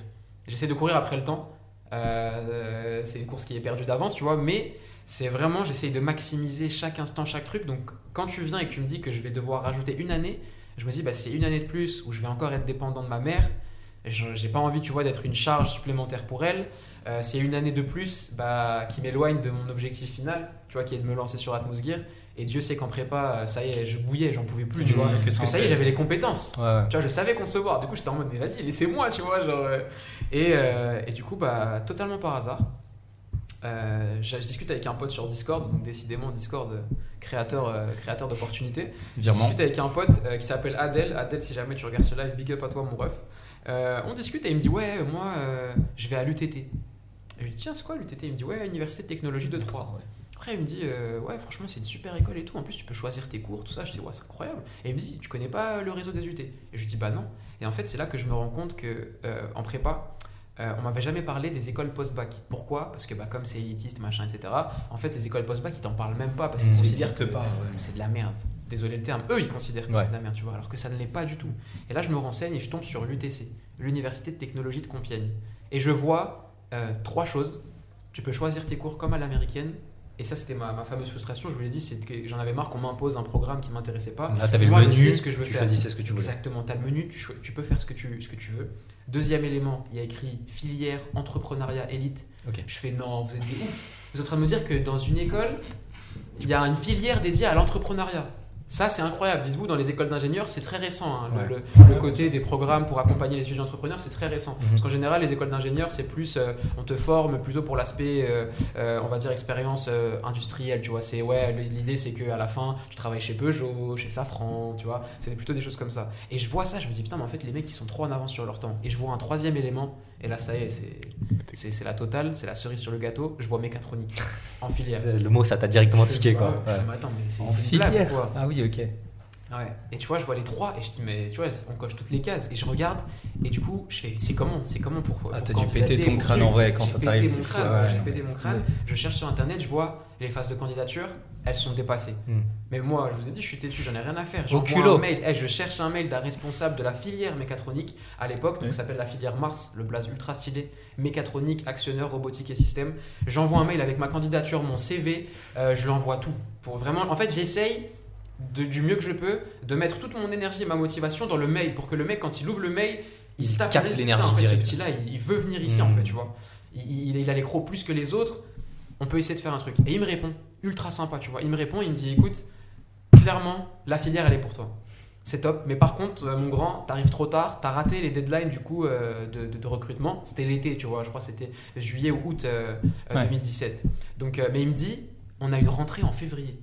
J'essaie de courir après le temps. Euh, c'est une course qui est perdue d'avance, tu vois, mais c'est vraiment, j'essaye de maximiser chaque instant, chaque truc. Donc, quand tu viens et que tu me dis que je vais devoir rajouter une année, je me dis, bah, c'est une année de plus où je vais encore être dépendant de ma mère. J'ai pas envie, tu vois, d'être une charge supplémentaire pour elle. Euh, c'est une année de plus bah, qui m'éloigne de mon objectif final, tu vois, qui est de me lancer sur Atmos Gear. Et Dieu sait qu'en prépa, ça y est, je bouillais, j'en pouvais plus, tu Mmh, vois. Parce que ça y est, j'avais les compétences. Ouais, ouais. Tu vois, je savais concevoir. Du coup, j'étais en mode, mais vas-y, laissez-moi, tu vois. Genre, euh. et, euh, et du coup, bah, totalement par hasard, euh, je, discute avec un pote sur Discord, donc décidément, Discord, euh, créateur, créateur d'opportunités. Je discute avec un pote qui s'appelle Adèle. Adèle, si jamais tu regardes ce live, big up à toi, mon ref. Euh, on discute et il me dit, ouais, moi, euh, je vais à l'UTT. Et je lui dis, tiens, c'est quoi l'UTT Il me dit, ouais, Université de technologie de Troyes. Ouais. Après, il me dit, euh, ouais, franchement, c'est une super école et tout. En plus, tu peux choisir tes cours, tout ça. Je dis, ouais, c'est incroyable. Et il me dit, tu connais pas le réseau des UT Et je lui dis, bah non. Et en fait, c'est là que je me rends compte que euh, en prépa, euh, on m'avait jamais parlé des écoles post-bac. Pourquoi? Parce que bah, comme c'est élitiste, machin, etc. En fait, les écoles post-bac, ils t'en parlent même pas parce qu'ils considèrent que pas, ouais. c'est de la merde. Désolé le terme. Eux, ils considèrent que Ouais. c'est de la merde, tu vois, alors que ça ne l'est pas du tout. Et là, je me renseigne et je tombe sur l'UTC, l'Université de technologie de Compiègne. Et je vois euh, trois choses. Tu peux choisir tes cours comme à l'américaine. Et ça, c'était ma, ma fameuse frustration. Je vous l'ai dit, c'est que j'en avais marre qu'on m'impose un programme qui m'intéressait pas. Là, t'avais le Moi, je menu, sais ce que je veux tu faire. choisissais ce que tu voulais. Exactement, tu as le menu, tu, peux faire ce que tu, ce que tu veux. Deuxième élément, il y a écrit filière entrepreneuriat élite. Je fais non, vous êtes des ouf. Vous êtes en train de me dire que dans une école, il y a une filière dédiée à l'entrepreneuriat. Ça, c'est incroyable. Dites-vous, dans les écoles d'ingénieurs, c'est très récent. hein. Le- Ouais. Le, le côté des programmes pour accompagner les étudiants entrepreneurs, c'est très récent. Mhm. Parce qu'en général, les écoles d'ingénieurs, c'est plus, euh, on te forme plutôt pour l'aspect, euh, euh, on va dire, expérience industrielle. Tu vois, c'est ouais, l'idée, c'est qu'à la fin, tu travailles chez Peugeot, chez Safran, tu vois. C'est plutôt des choses comme ça. Et je vois ça, je me dis putain, mais en fait, les mecs, ils sont trop en avance sur leur temps. Et je vois un troisième élément. Et là, ça y est, c'est, la totale, c'est la cerise sur le gâteau. Je vois mécatronique en filière. Le mot, ça t'a directement tiqué, quoi. ouais, je mais attends, mais c'est, une blague, filière. quoi. Ah oui, ok. Ouais. Et tu vois, je vois les trois et je dis, mais tu vois, on coche toutes les cases. Et je regarde et du coup, je fais, c'est comment C'est comment pour. Ah, pour t'as dû péter ton crâne en vrai quand ça t'arrive. J'ai pété mon crâne. Je cherche sur internet, je vois les phases de candidature, elles sont dépassées. Hmm. Mais moi, je vous ai dit, je suis têtu, j'en ai rien à faire. J'envoie un mail. Eh, je cherche un mail d'un responsable de la filière mécatronique à l'époque, donc ça s'appelle la filière Mars, le blaze ultra stylé, mécatronique, actionneur, robotique et système. J'envoie un mail avec ma candidature, mon CV, euh, je lui envoie tout. Pour vraiment, en fait, j'essaye de- du mieux que je peux de mettre toute mon énergie et ma motivation dans le mail pour que le mec, quand il ouvre le mail, il, Il se tape l'énergie En fait, ce petit-là, il, il veut venir ici, en Mm. fait, tu vois. Il, il, il a les crocs plus que les autres. On peut essayer de faire un truc. Et il me répond, ultra sympa, tu vois. Il me répond, il me dit, écoute, clairement, la filière, elle est pour toi. C'est top, mais par contre, euh, mon grand, t'arrives trop tard, t'as raté les deadlines du coup euh, de, de- de recrutement. C'était l'été, tu vois, je crois que c'était juillet ou août euh, euh, Ouais. 2017. Donc, euh, mais il me dit, on a une rentrée en février.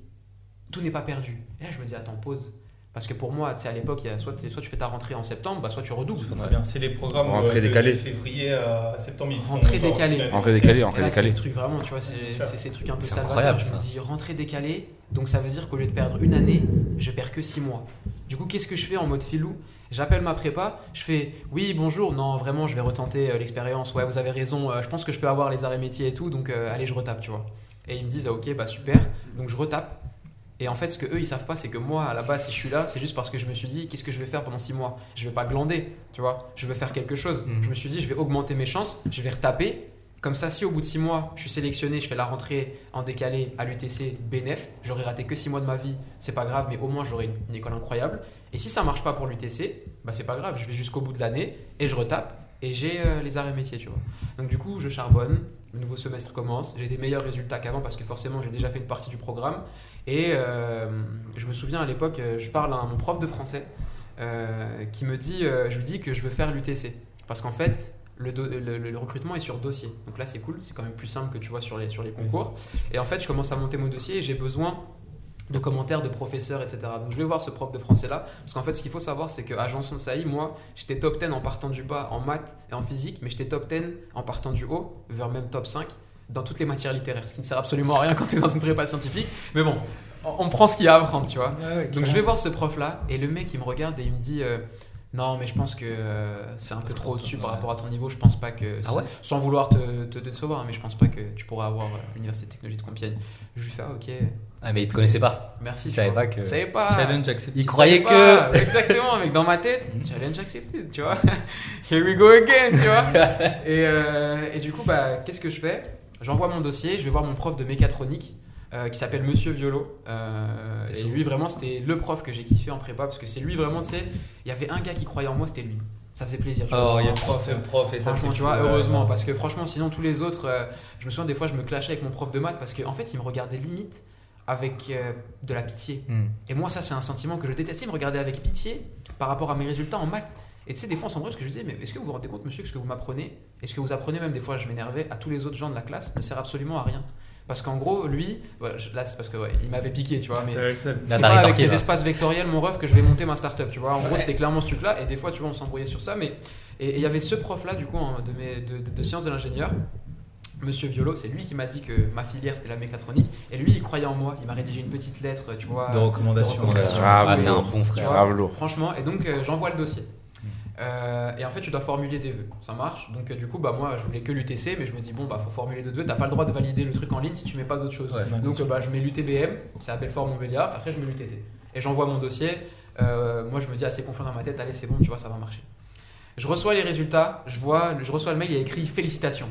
Tout n'est pas perdu. Et là, je me dis, attends, pause. Parce que pour moi, à l'époque, soit, tu fais ta rentrée en septembre, bah, soit tu redoubles. Très bien. C'est les programmes Rentrée euh, de- février à septembre. ils Rentrée décalée. Rentrée décalée, rentrée c'est décalée. le truc vraiment, tu vois, c'est c'est ces trucs un peu C'est salvateurs. incroyable, Je me dis rentrée décalée, donc ça veut dire qu'au lieu de perdre une année, je perds que six mois. Du coup, qu'est-ce que je fais en mode filou? J'appelle ma prépa, je fais oui, bonjour, non, vraiment, je vais retenter euh, l'expérience. Ouais, vous avez raison, euh, je pense que je peux avoir les arrêts métiers et tout, donc euh, allez, je retape, tu vois. Et ils me disent, ah, ok, bah super, donc je retape. Et en fait, ce que eux ils savent pas, c'est que moi, à la base, si je suis là, c'est juste parce que je me suis dit, qu'est-ce que je vais faire pendant six mois? Je vais pas glander, tu vois? Je veux faire quelque chose. Mhm. Je me suis dit, je vais augmenter mes chances, je vais retaper. Comme ça, si au bout de six mois, je suis sélectionné, je fais la rentrée en décalé à l'UTC BNF, j'aurais raté que six mois de ma vie, c'est pas grave, mais au moins j'aurai une, une école incroyable. Et si ça marche pas pour l'UTC, bah c'est pas grave, je vais jusqu'au bout de l'année et je retape et j'ai euh, les arrêts métiers, tu vois. Donc du coup, je charbonne, le nouveau semestre commence, j'ai des meilleurs résultats qu'avant parce que forcément j'ai déjà fait une partie du programme. Et euh, je me souviens à l'époque, euh, je parle à mon prof de français euh, qui me dit, je lui dis que je veux faire l'UTC. Parce qu'en fait, le, do- le- le- le recrutement est sur dossier. Donc là, c'est cool, c'est quand même plus simple que tu vois sur les, sur les concours. Et en fait, je commence à monter mon dossier et j'ai besoin de commentaires de professeurs, etc. Donc je vais voir ce prof de français là, parce qu'en fait ce qu'il faut savoir c'est qu'à Janson Saï, moi j'étais top 10 en partant du bas en maths et en physique, mais j'étais top 10 en partant du haut, vers même top 5 dans toutes les matières littéraires, ce qui ne sert absolument à rien quand tu es dans une prépa scientifique, mais bon, on, on prend ce qu'il y a à apprendre, tu vois. Donc je vais voir ce prof là et le mec il me regarde et il me dit euh, non mais je pense que euh, c'est un peu trop au-dessus par rapport à ton niveau, je pense pas que Ah ouais? sans vouloir te, te décevoir, mais je pense pas que tu pourras avoir euh, l'université de technologie de Compiègne. Je lui fais ah, ok, Ah, mais il te connaissait pas. merci. Il savait pas que- Il savait pas. Challenge accepté. Il croyait que. pas. exactement avec dans ma tête challenge accepté, tu vois. Here we go again, tu vois. et, euh, et du coup bah qu'est-ce que je fais? J'envoie mon dossier, je vais voir mon prof de mécatronique. euh, qui s'appelle Monsieur Violo. Euh, et lui, vraiment, c'était le prof que j'ai kiffé en prépa parce que c'est lui, vraiment, tu sais, il y avait un gars qui croyait en moi, c'était lui. Ça faisait plaisir. tu Oh, il y a prof, ce prof et ça c'est tu vois, heureusement, ouais. parce que franchement, sinon tous les autres, euh, je me souviens des fois, je me clashais avec mon prof de maths parce qu'en fait, il me regardait limite avec euh, de la pitié. Hmm. Et moi, ça, c'est un sentiment que je détestais, me regarder avec pitié par rapport à mes résultats en maths. Et tu sais, des fois, on s'embrouille parce que je disais, mais est-ce que vous vous rendez compte, monsieur, que ce que vous m'apprenez, est-ce que vous apprenez même des fois, je m'énervais, à tous les autres gens de la classe, ne sert absolument à rien. Parce qu'en gros, lui, voilà, je- là, c'est parce que ouais, il m'avait piqué, tu vois, mais. Là, c'est t'as pas avec rétorqué, les là. espaces vectoriels, mon ref, que je vais monter ma startup, tu vois. En gros, c'était clairement ce truc-là, et des fois, tu vois, on s'embrouillait sur ça, mais et et il y avait ce prof-là, du coup, en- de, mes, de, de- de sciences de l'ingénieur, Monsieur Violo, c'est lui qui m'a dit que ma filière c'était la mécatronique, et lui, il croyait en moi, il m'a rédigé une petite lettre, tu vois. De recommandation. de recommandation. Ah, Ah, c'est un bon frère. vois, Grave lourd. Franchement, et donc euh, j'envoie le dossier. Euh, et en fait, tu dois formuler des vœux. Ça marche. Donc, euh, du coup, bah, moi, je voulais que l'UTC, mais je me dis, bon, bah, faut formuler d'autres vœux. T'as pas le droit de valider le truc en ligne si tu mets pas d'autres choses. Ouais, bien Donc, euh, bah, je mets l'UTBM, c'est à Belfort-Montbéliard. Après, je mets l'UTT. Et j'envoie mon dossier. Euh, moi, je me dis assez confiant dans ma tête, allez, c'est bon, tu vois, ça va marcher. Je reçois les résultats, je vois, je reçois le mail, il y a écrit félicitations.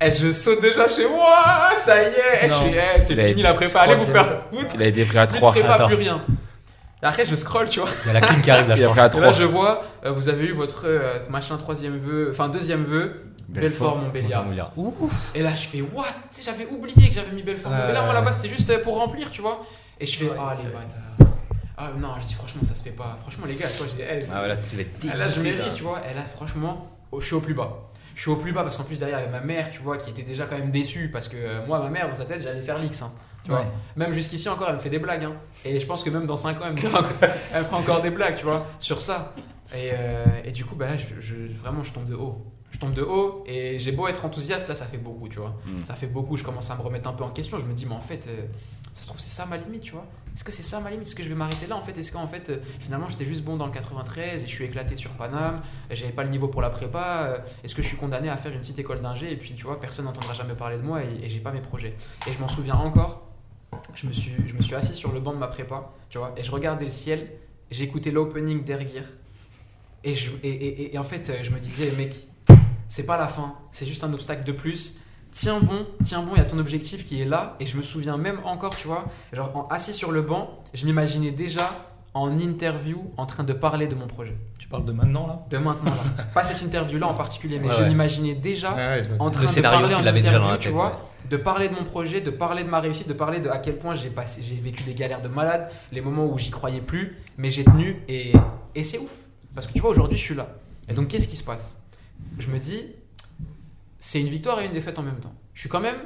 Et je saute déjà chez moi, ça y est, et je fais, eh, c'est fini la prépa, allez vous faire foutre. Il a été pris à Plus de 3. prépa, Attends. plus rien. Et après, je scroll, tu vois. Il y a la clim qui arrive là, je pense. Et là, 3. je vois, euh, vous avez eu votre euh, machin troisième vœu, enfin deuxième vœu, Belfort, Montbéliard. Et là, je fais what? Tu sais, j'avais oublié que j'avais mis Belfort, Montbéliard. Moi, ouais, là-bas, c'était juste euh, pour remplir, tu vois. Et je fais, Ouais, oh les ouais. bâtards. Ah non, je dis franchement, ça se fait pas. Franchement, les gars, tu vois, j'ai dit, eh, Ah voilà, tu vas ah, là, je là. tu vois. Et là, franchement, oh, je suis au plus bas. Je suis au plus bas parce qu'en plus, derrière, il y avait ma mère, tu vois, qui était déjà quand même déçue parce que euh, moi, ma mère, dans sa tête, j'allais faire l'X. hein, tu vois. Même jusqu'ici encore, elle me fait des blagues. hein. Et je pense que même dans 5 ans, elle me, fera encore, elle me fera encore des blagues, tu vois, sur ça. Et, euh, et du coup, bah là, je, je- vraiment, je tombe de haut. Je tombe de haut et j'ai beau être enthousiaste, là, ça fait beaucoup, tu vois. Mm. Ça fait beaucoup, je commence à me remettre un peu en question. Je me dis, mais en fait, euh, ça se trouve, c'est ça ma limite, tu vois. Est-ce que c'est ça ma limite? Est-ce que je vais m'arrêter là en fait? Est-ce qu'en fait, euh, finalement, j'étais juste bon dans le 93 et je suis éclaté sur Paname J'avais pas le niveau pour la prépa euh, Est-ce que je suis condamné à faire une petite école d'ingé et puis tu vois, personne n'entendra jamais parler de moi et, et j'ai pas mes projets Et je m'en souviens encore. Je me, suis, je me suis assis sur le banc de ma prépa, tu vois, et je regardais le ciel. J'écoutais l'opening d'Erguir. Et, je, et, et- et en fait, je me disais, mec, c'est pas la fin, c'est juste un obstacle de plus. Tiens bon, tiens bon, il y a ton objectif qui est là. Et je me souviens même encore, tu vois, genre en assis sur le banc, je m'imaginais déjà en interview en train de parler de mon projet. Tu parles de maintenant là? De maintenant, là. Pas cette interview-là en particulier, mais Ouais, je ouais. m'imaginais déjà Ouais, vois en train Le de scénario, parler tu en l'avais déjà interview, dans la tu tête, vois, ouais. De parler de mon projet, de parler de ma réussite, de parler de à quel point j'ai passé, j'ai vécu des galères de malade, les moments où j'y croyais plus, mais j'ai tenu et, et c'est ouf. Parce que tu vois, aujourd'hui, je suis là. Et donc, qu'est-ce qui se passe? Je me dis, c'est une victoire et une défaite en même temps. Je suis quand même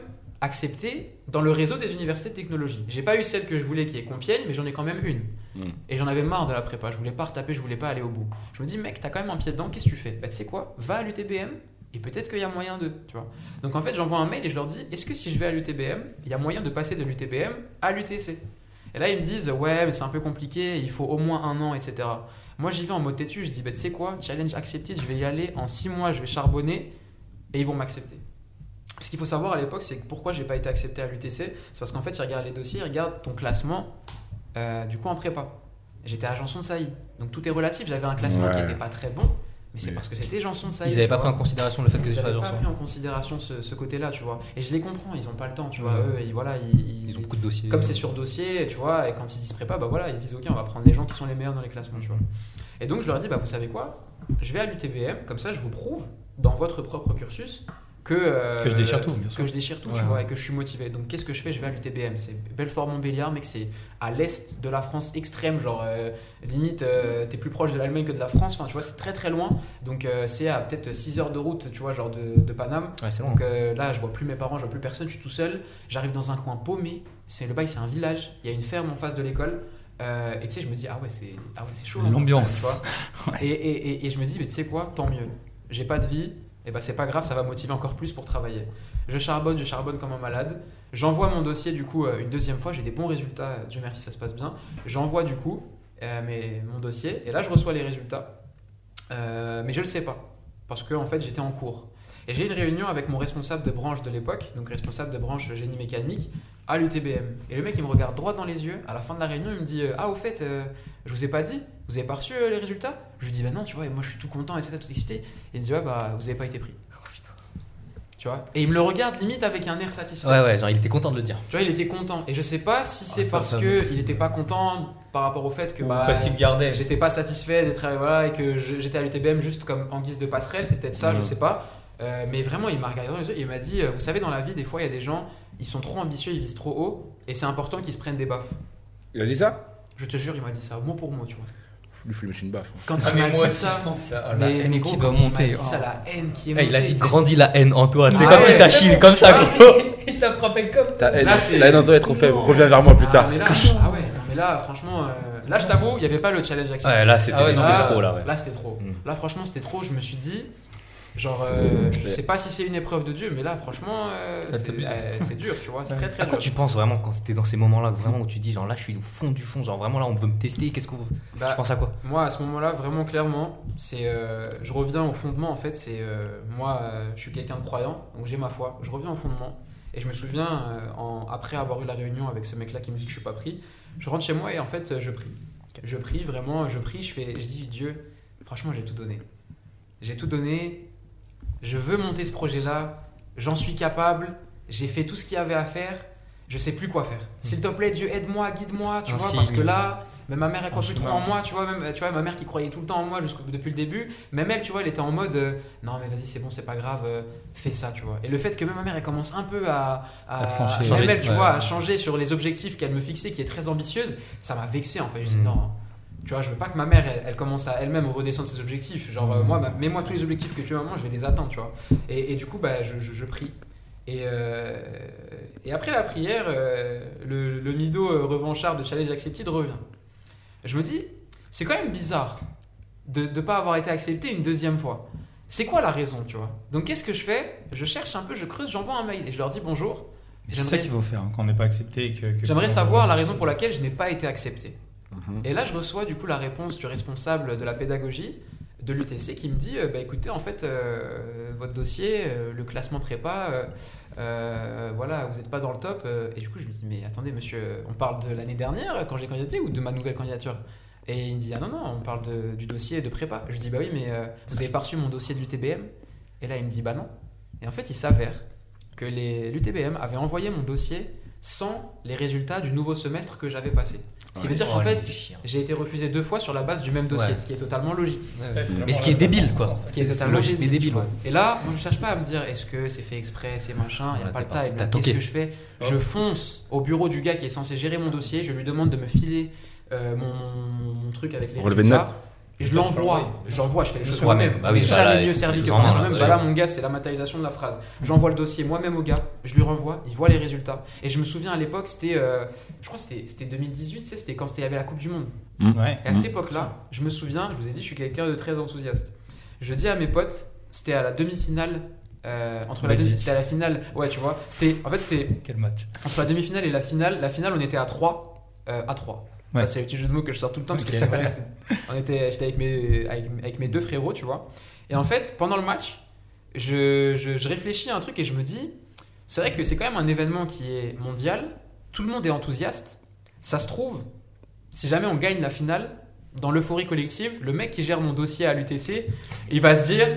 accepté dans le réseau des universités de technologie. J'ai pas eu celle que je voulais qui est Compiègne, mais j'en ai quand même une. Mm. Et j'en avais marre de la prépa. Je voulais pas retaper, je voulais pas aller au bout. Je me dis, mec, t'as quand même un pied dedans, qu'est-ce que tu fais? Bah, tu sais quoi? Va à l'UTBM et peut-être qu'il y a moyen de. Tu vois Donc en fait, j'envoie un mail et je leur dis, est-ce que si je vais à l'UTBM, il y a moyen de passer de l'UTBM à l'UTC Et là, ils me disent, ouais, mais c'est un peu compliqué, il faut au moins un an, etc. Moi, j'y vais en mode têtu, je dis, bah, tu sais quoi Challenge accepted, je vais y aller en six mois, je vais charbonner et ils vont m'accepter. Ce qu'il faut savoir à l'époque, c'est que pourquoi j'ai pas été accepté à l'UTC, c'est parce qu'en fait, ils regardent les dossiers, ils regardent ton classement, euh, du coup, en prépa. J'étais à Janson de Sailly. Donc tout est relatif. J'avais un classement qui n'était pas très bon, mais c'est parce que c'était Janson Sailly. Ils n'avaient pas pris en considération le fait que Ils c'était pas n'avaient pas Janson. pris en considération ce, ce côté-là, tu vois. Et je les comprends, ils ont pas le temps, tu vois. Ouais. Eux, ils, voilà, ils, Ils ont beaucoup de dossiers. comme c'est sur dossier, tu vois, et quand ils se préparent, bah voilà, ils se disent ok, on va prendre les gens qui sont les meilleurs dans les classements, tu vois. Et donc je leur dis, bah vous savez quoi? Je vais à l'UTBM, comme ça je vous prouve dans votre propre cursus que euh, Que je déchire tout, bien sûr. que je déchire tout, Ouais, tu vois, ouais. et que je suis motivé. Donc qu'est-ce que je fais? Je vais à l'UTBM, c'est Belfort-Montbéliard, mec, c'est à l'est de la France extrême, genre euh, limite euh, t'es plus proche de l'Allemagne que de la France, enfin tu vois, c'est très très loin. Donc c'est à peut-être 6 heures de route, tu vois, genre de, de Paname. Ouais, c'est long. Donc là, je vois plus mes parents, je vois plus personne, je suis tout seul. J'arrive dans un coin paumé. C'est le bail, c'est un village. Il y a une ferme en face de l'école. Euh, et tu sais, je me dis ah ouais c'est ah ouais c'est chaud. hein, L'ambiance. tu vois. Et, et, et, et je me dis mais tu sais quoi, tant mieux. J'ai pas de vie. Et bah c'est pas grave, ça va motiver encore plus pour travailler. Je charbonne, je charbonne comme un malade. J'envoie mon dossier du coup euh, une deuxième fois. J'ai des bons résultats. euh, Dieu merci, ça se passe bien. J'envoie du coup euh, mes- mon dossier et là je reçois les résultats. Mais je le sais pas parce que en fait j'étais en cours. Et j'ai une réunion avec mon responsable de branche de l'époque, donc responsable de branche génie mécanique, à l'UTBM. Et le mec, il me regarde droit dans les yeux. À la fin de la réunion, il me dit euh, Ah, au fait, euh, je vous ai pas dit Vous avez pas reçu euh, les résultats? Je lui dis Bah non, tu vois, et moi je suis tout content, etc., tout excité. Et il me dit Ouais, bah vous avez pas été pris. Tu vois? Et il me le regarde limite avec un air satisfait. Ouais, ouais, genre il était content de le dire. Tu vois, il était content. Et je sais pas si c'est ça, parce que il était pas content par rapport au fait que. Ou bah, parce qu'il gardait. J'étais pas satisfait d'être voilà et que j'étais à l'UTBM juste comme en guise de passerelle, c'est peut-être ça, je Ouais. sais pas. Euh, mais vraiment, il m'a regardé dans les yeux et il m'a dit, euh, vous savez, dans la vie, des fois, il y a des gens, ils sont trop ambitieux, ils visent trop haut et c'est important qu'ils se prennent des baffes. Il a dit ça? Je te jure, il m'a dit ça mot pour mot, tu vois. Lui, il me une baffe. Quand Ah, il mais m'a dit aussi, ça, ah, la mais, haine mais qui gros, doit quand il m'a monter. oh. ça, la haine qui est montée. il a dit c'est- grandis la haine en toi. Tu sais, Ah comme ouais, il t'a chié comme ça, Ah gros. Il l'a frappé comme ça. Ta haine, Là, c'est- la haine en toi est trop faible. Reviens vers moi plus Ah, tard. mais là, ah ouais, non, mais là, franchement, euh, là, je t'avoue, il n'y avait pas le challenge accepté. Ouais, là, c'était Ah trop, là, ouais. Là, c'était trop. Mm. Là, franchement, c'était trop. Je me suis dit, genre, euh, je sais pas si c'est une épreuve de Dieu, mais là, franchement, euh, c'est euh, c'est dur, tu vois. C'est très, très À dur. quoi tu penses vraiment quand c'était dans ces moments-là, vraiment où tu dis, genre là, je suis au fond du fond, genre vraiment là, on veut me tester, qu'est-ce qu'on. Bah, Tu penses à quoi? Moi, à ce moment-là, vraiment clairement, c'est, euh, je reviens au fondement. En fait, c'est euh, moi, euh, je suis quelqu'un de croyant, donc j'ai ma foi. Je reviens au fondement. Et je me souviens, euh, en- après avoir eu la réunion avec ce mec-là qui me dit que je suis pas pris, je rentre chez moi et en fait, je prie. Je prie vraiment, je prie, je fais, je dis Dieu, franchement, j'ai tout donné. J'ai tout donné. Je veux monter ce projet-là. J'en suis capable. J'ai fait tout ce qu'il y avait à faire. Je sais plus quoi faire. S'il te plaît, Dieu, aide-moi, guide-moi, tu vois, parce que là, Même ma mère, elle croit plus trop en moi, tu vois. Même, tu vois, ma mère qui croyait tout le temps en moi jusqu'au- depuis le début. Même elle, tu vois, elle était en mode euh, non, mais vas-y, c'est bon, c'est pas grave, euh, fais ça, tu vois. Et le fait que même ma mère, elle commence un peu à, à, changer, tu Ouais. vois, à changer sur les objectifs qu'elle me fixait, qui est très ambitieuse, ça m'a vexé en fait. Je dis Mm. non. Tu vois, je veux pas que ma mère, elle, elle commence à elle-même redescendre ses objectifs. Genre, euh, Mm. moi, mets-moi tous les objectifs que tu as, moi, je vais les atteindre, tu vois. Et, et du coup, bah, je, je, je prie. Et, euh, et après la prière, euh, le, le mido revanchard de Challenge Accepted revient. Je me dis, c'est quand même bizarre de ne pas avoir été accepté une deuxième fois. C'est quoi la raison, tu vois? Donc qu'est-ce que je fais? Je cherche un peu, je creuse, j'envoie un mail et je leur dis bonjour. C'est ça qu'il faut faire hein, quand on n'est pas accepté. et que- que- J'aimerais savoir la raison pour laquelle je n'ai pas été accepté. Mhm. Et là, je reçois du coup la réponse du responsable de la pédagogie de l'UTC qui me dit euh, bah, écoutez, en fait, euh, votre dossier, euh, le classement prépa, voilà, vous n'êtes pas dans le top. et du coup, je me dis mais attendez, monsieur, on parle de l'année dernière quand j'ai candidaté ou de ma nouvelle candidature? Et il me dit ah non, non, on parle du dossier de prépa. Je dis bah oui, mais vous avez pas reçu mon dossier de l'UTBM Et là, il me dit bah non. Et en fait, il s'avère que l'UTBM avait envoyé mon dossier sans les résultats du nouveau semestre que j'avais passé. Ce qui veut dire qu'en Oh, fait, j'ai été refusé deux fois sur la base du même dossier, Ouais. ce qui est totalement logique. Ouais, finalement, Mais ce qui est débile, quoi. sens. Ce qui est C'est totalement logique, mais débile. Et là, moi je cherche pas à me dire est-ce que c'est fait exprès, c'est machin, il n'y a pas le time. t'as Qu'est-ce que je fais Je fonce au bureau du gars qui est censé gérer mon dossier, je lui demande de me filer euh, mon, truc avec les Relevé résultats. Je l'envoie, j'envoie, je fais les choses moi-même. mais- bah oui, jamais là, mieux servi que personne. ouais. Bah là, mon gars, c'est la matérialisation de la phrase. J'envoie le dossier moi-même au gars, je lui renvoie, il voit les résultats. Et je me souviens à l'époque, c'était, euh, je crois c'était c'était 2018, tu sais, c'était quand c'était- il y avait la Coupe du Monde. Ouais. Et à cette époque-là, je me souviens, je vous ai dit, je suis quelqu'un de très enthousiaste. Je dis à mes potes, c'était à la demi-finale. euh, entre la Belgique. demi- c'était à la finale, ouais, tu vois. C'était, en fait, c'était Quel match entre la demi-finale et la finale. La finale, on était à 3. euh, à 3. Ouais. Ça, c'est le petit jeu de mots que je sors tout le temps parce Ok. que c'est vrai. On était, j'étais avec mes, avec, avec mes deux frérots, tu vois. Et en fait, pendant le match, je, je, je réfléchis à un truc et je me dis, c'est vrai que c'est quand même un événement qui est mondial. Tout le monde est enthousiaste. Ça se trouve, si jamais on gagne la finale, dans l'euphorie collective, le mec qui gère mon dossier à l'UTC, il va se dire,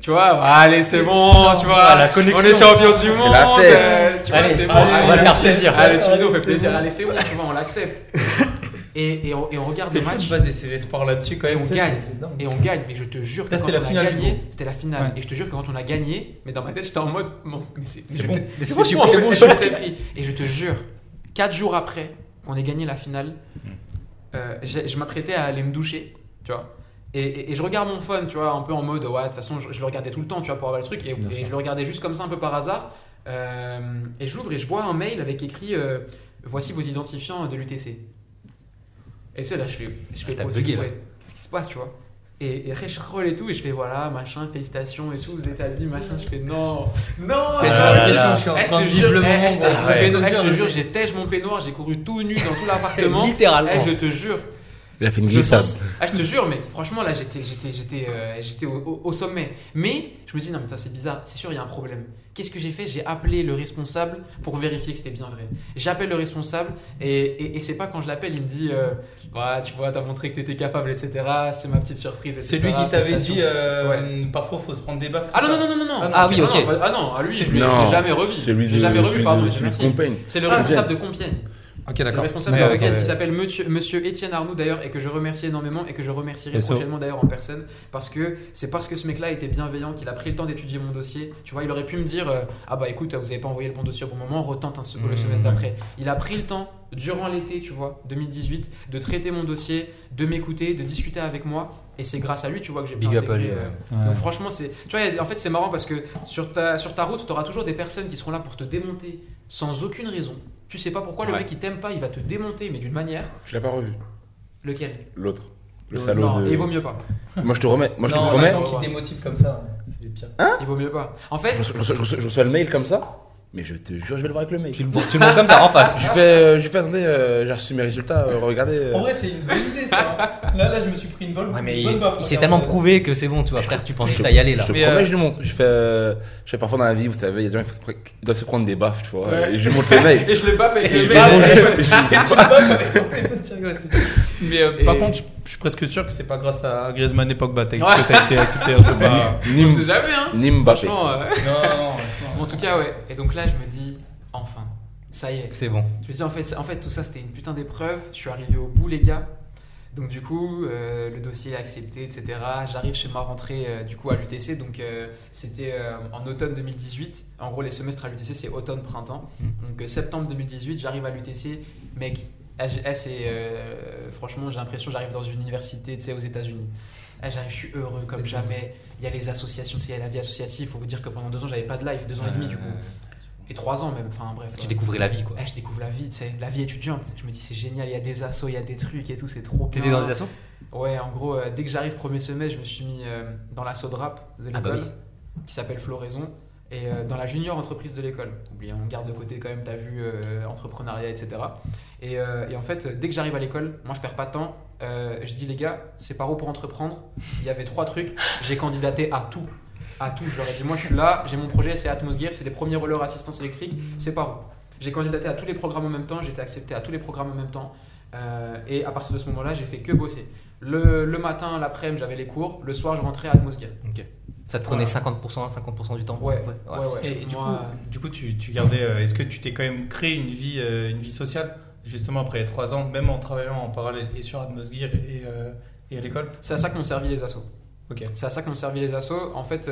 tu vois, allez, c'est bon, tu vois, la on est champion du monde. la fête. euh, tu vois, Allez, c'est bon, allez, on va faire plaisir. Allez, fait c'est plaisir. bon. Allez, c'est bon, tu vois, on l'accepte. Et, et, on, et on regarde le C'est match. baser ses espoirs là-dessus quand Et même. on tu sais, gagne. c'est- c'est. Et on gagne, mais je te jure que Là, quand on la a finale, gagné, c'était la finale. Ouais. Et je te jure que quand on a gagné, mais dans ma tête, j'étais en mode, bon, mais c'est C'est bon. mais c'est c'est bon, bon, je c'est bon, c'est suis. Et je te jure, 4 jours après qu'on ait gagné la finale, Hmm. euh, je m'apprêtais à aller me doucher, tu vois. Et, et- et je regarde mon phone, tu vois, un peu en mode, ouais, de toute façon, je, je le regardais tout le temps, tu vois, pour avoir le truc. Et, et je le regardais juste comme ça, un peu par hasard. Euh, et j'ouvre et je vois un mail avec écrit, euh, voici vos identifiants de l'UTC. Et c'est là, je fais, je fais t'as bugué, là. ouais, Qu'est-ce qui se passe, tu vois et, et après, je scroll et tout, et je fais voilà, machin, félicitations et tout, vous êtes admis, machin. Je fais non, non, Ah je- suis en eh, je te jure, eh, eh, je te jure, j'ai tège mon peignoir, j'ai couru tout nu dans tout l'appartement. Littéralement. Eh, je te jure, Il a fait une glissade. Ah, je te jure, mais franchement, là, j'étais, j'étais, j'étais, euh, j'étais au, au- au sommet. Mais je me dis, non, mais ça, c'est bizarre. C'est sûr, il y a un problème. Qu'est-ce que j'ai fait? J'ai appelé le responsable pour vérifier que c'était bien vrai. J'appelle le responsable et, et, et c'est pas quand je l'appelle, il me dit, euh, tu vois, t'as montré que t'étais capable, etc. C'est ma petite surprise. C'est lui qui t'avait dit euh, Ouais. parfois faut se prendre des baffes. Ah non, ça. non, non, non, non. Ah non, Ah oui, ok. ah non, à lui, je l'ai jamais revu. L'ai jamais revu, pardon. C'est le Ah, responsable de Compiègne. Ok, d'accord. responsable D'accord, ok, qui s'appelle monsieur, monsieur Étienne Arnoux d'ailleurs et que je remercie énormément et que je remercierai prochainement d'ailleurs en personne parce que c'est parce que ce mec-là était bienveillant qu'il a pris le temps d'étudier mon dossier. Tu vois, il aurait pu me dire euh, ah bah écoute vous avez pas envoyé le bon dossier au bon moment, retente un, le Mmh, semestre d'après. Il a pris le temps durant l'été, tu vois, 2018, de traiter mon dossier, de m'écouter, de discuter avec moi et c'est grâce à lui, tu vois, que j'ai pu Big up à intégrer, lui, euh. Ouais. donc franchement, c'est, tu vois, en fait, c'est marrant parce que sur ta, sur ta route, tu auras toujours des personnes qui seront là pour te démonter sans aucune raison. Tu sais pas pourquoi le Ouais. mec il t'aime pas, il va te démonter, mais d'une manière. Je l'ai pas revu. Lequel? L'autre. Le salaud non, de. il vaut mieux pas. Moi je te remets. Moi je te Non, promets. les gens qui démotivent comme ça, c'est les pires. Il vaut mieux pas. En fait, Je reçois, je reçois- je reçois- je reçois le mail comme ça? Mais je te jure, je vais le voir avec le mail. Tu le, tu le montres comme ça en face. Je fais, euh, je fais attendez, euh, j'ai reçu mes résultats, euh, regardez. euh. En vrai, c'est une bonne idée ça. hein. Là, là, je me suis pris une bonne, Ouais, mais une bonne il, baffe. il s'est tellement prouvé que c'est bon, tu vois, frère, tu penses Je te- à y aller là. Je te Mais, promets, euh, je le montre. Je fais, euh, je fais parfois dans la vie, vous savez, il y a des gens qui doivent se prendre des baffes, tu vois. Ouais. Et je lui montre le mail. et je le baffe avec Et le je mec. vais le Et- lui Tu te baffes Mais euh, par contre, je, suis presque sûr que c'est pas grâce à Griezmann et Pogba que t'as été accepté. Je sais pas. On Nim, sait jamais, hein. Mbappé. Franchement, euh, Non, En tout cas, ouais. Et donc là, je me dis, enfin, ça y est. C'est bon. Je me dis, en fait, en fait, tout ça, c'était une putain d'épreuve. Je suis arrivé au bout, les gars. Donc du coup, euh, le dossier est accepté, etc. J'arrive chez ma rentrée euh, du coup à l'UTC, donc euh, c'était en automne 2018. En gros, les semestres à l'UTC c'est automne-printemps. Mm. Donc septembre 2018, j'arrive à l'UTC, mec. euh, franchement, j'ai l'impression j'arrive dans une université, tu sais, aux États-Unis. J'arrive, je suis heureux comme jamais. Il y a les associations, c'est la vie associative. Faut vous dire que pendant deux ans, j'avais pas de life, deux ans et demi du coup, et trois ans même. Enfin bref. Tu découvrais la vie, quoi. Ah, je découvre la vie, tu sais, la vie étudiante. Je me dis c'est génial, il y a des assos, il y a des trucs et tout, c'est trop bien. T'étais dans des assos? Ouais, en gros, euh, dès que j'arrive premier semestre, je me suis mis euh, dans l'asso de rap de Ah bah l'école, qui s'appelle Floraison, et euh, dans la junior entreprise de l'école. On garde de côté quand même, t'as vu, euh, entrepreneuriat, etc. Et, euh, et en fait, dès que j'arrive à l'école, moi je perds pas de temps, je dis les gars, c'est par où pour entreprendre Il y avait trois trucs, j'ai candidaté à tout. À tout, je leur ai dit, moi je suis là, j'ai mon projet, c'est Atmosgear, c'est les premiers rollers assistance électrique, c'est par où J'ai candidaté à tous les programmes en même temps, j'ai été accepté à tous les programmes en même temps. Et à partir de ce moment-là, j'ai fait que bosser. Le, le matin, l'après-midi, j'avais les cours. Le soir, je rentrais à Atmosgear. Ok. Ça te prenait 50%, 50% du temps Ouais, ouais. ouais. Et, et du, Moi, coup, du coup, tu, tu gardais. euh, Est-ce que tu t'es quand même créé une vie, euh, une vie sociale, justement après les trois ans, même en travaillant en parallèle et sur Atmosgear et, euh, et à l'école? C'est à ça que m'ont servi les assos. Ok. C'est à ça que m'ont servi les assos. En fait,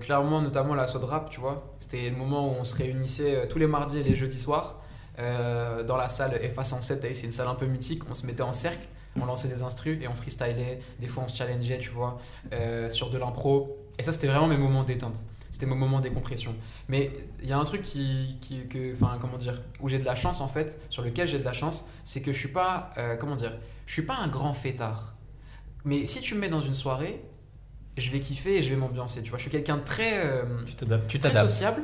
clairement, notamment l'assaut de rap, tu vois. C'était le moment où on se réunissait tous les mardis et les jeudis soirs dans la salle FA 107. t'as vu, C'est une salle un peu mythique. On se mettait en cercle, on lançait des instrus et on freestylait. Des fois, on se challengeait, tu vois, euh, sur de l'impro. Et ça, c'était vraiment mes moments détente. C'était mon moment décompression. Mais il y a un truc qui, qui que, enfin, comment dire, où j'ai de la chance en fait, sur lequel j'ai de la chance, c'est que je suis pas, euh, comment dire, je suis pas un grand fêtard. Mais si tu me mets dans une soirée, je vais kiffer et je vais m'ambiancer. Tu vois, je suis quelqu'un de très, euh, Tu t'adaptes. Tu très sociable,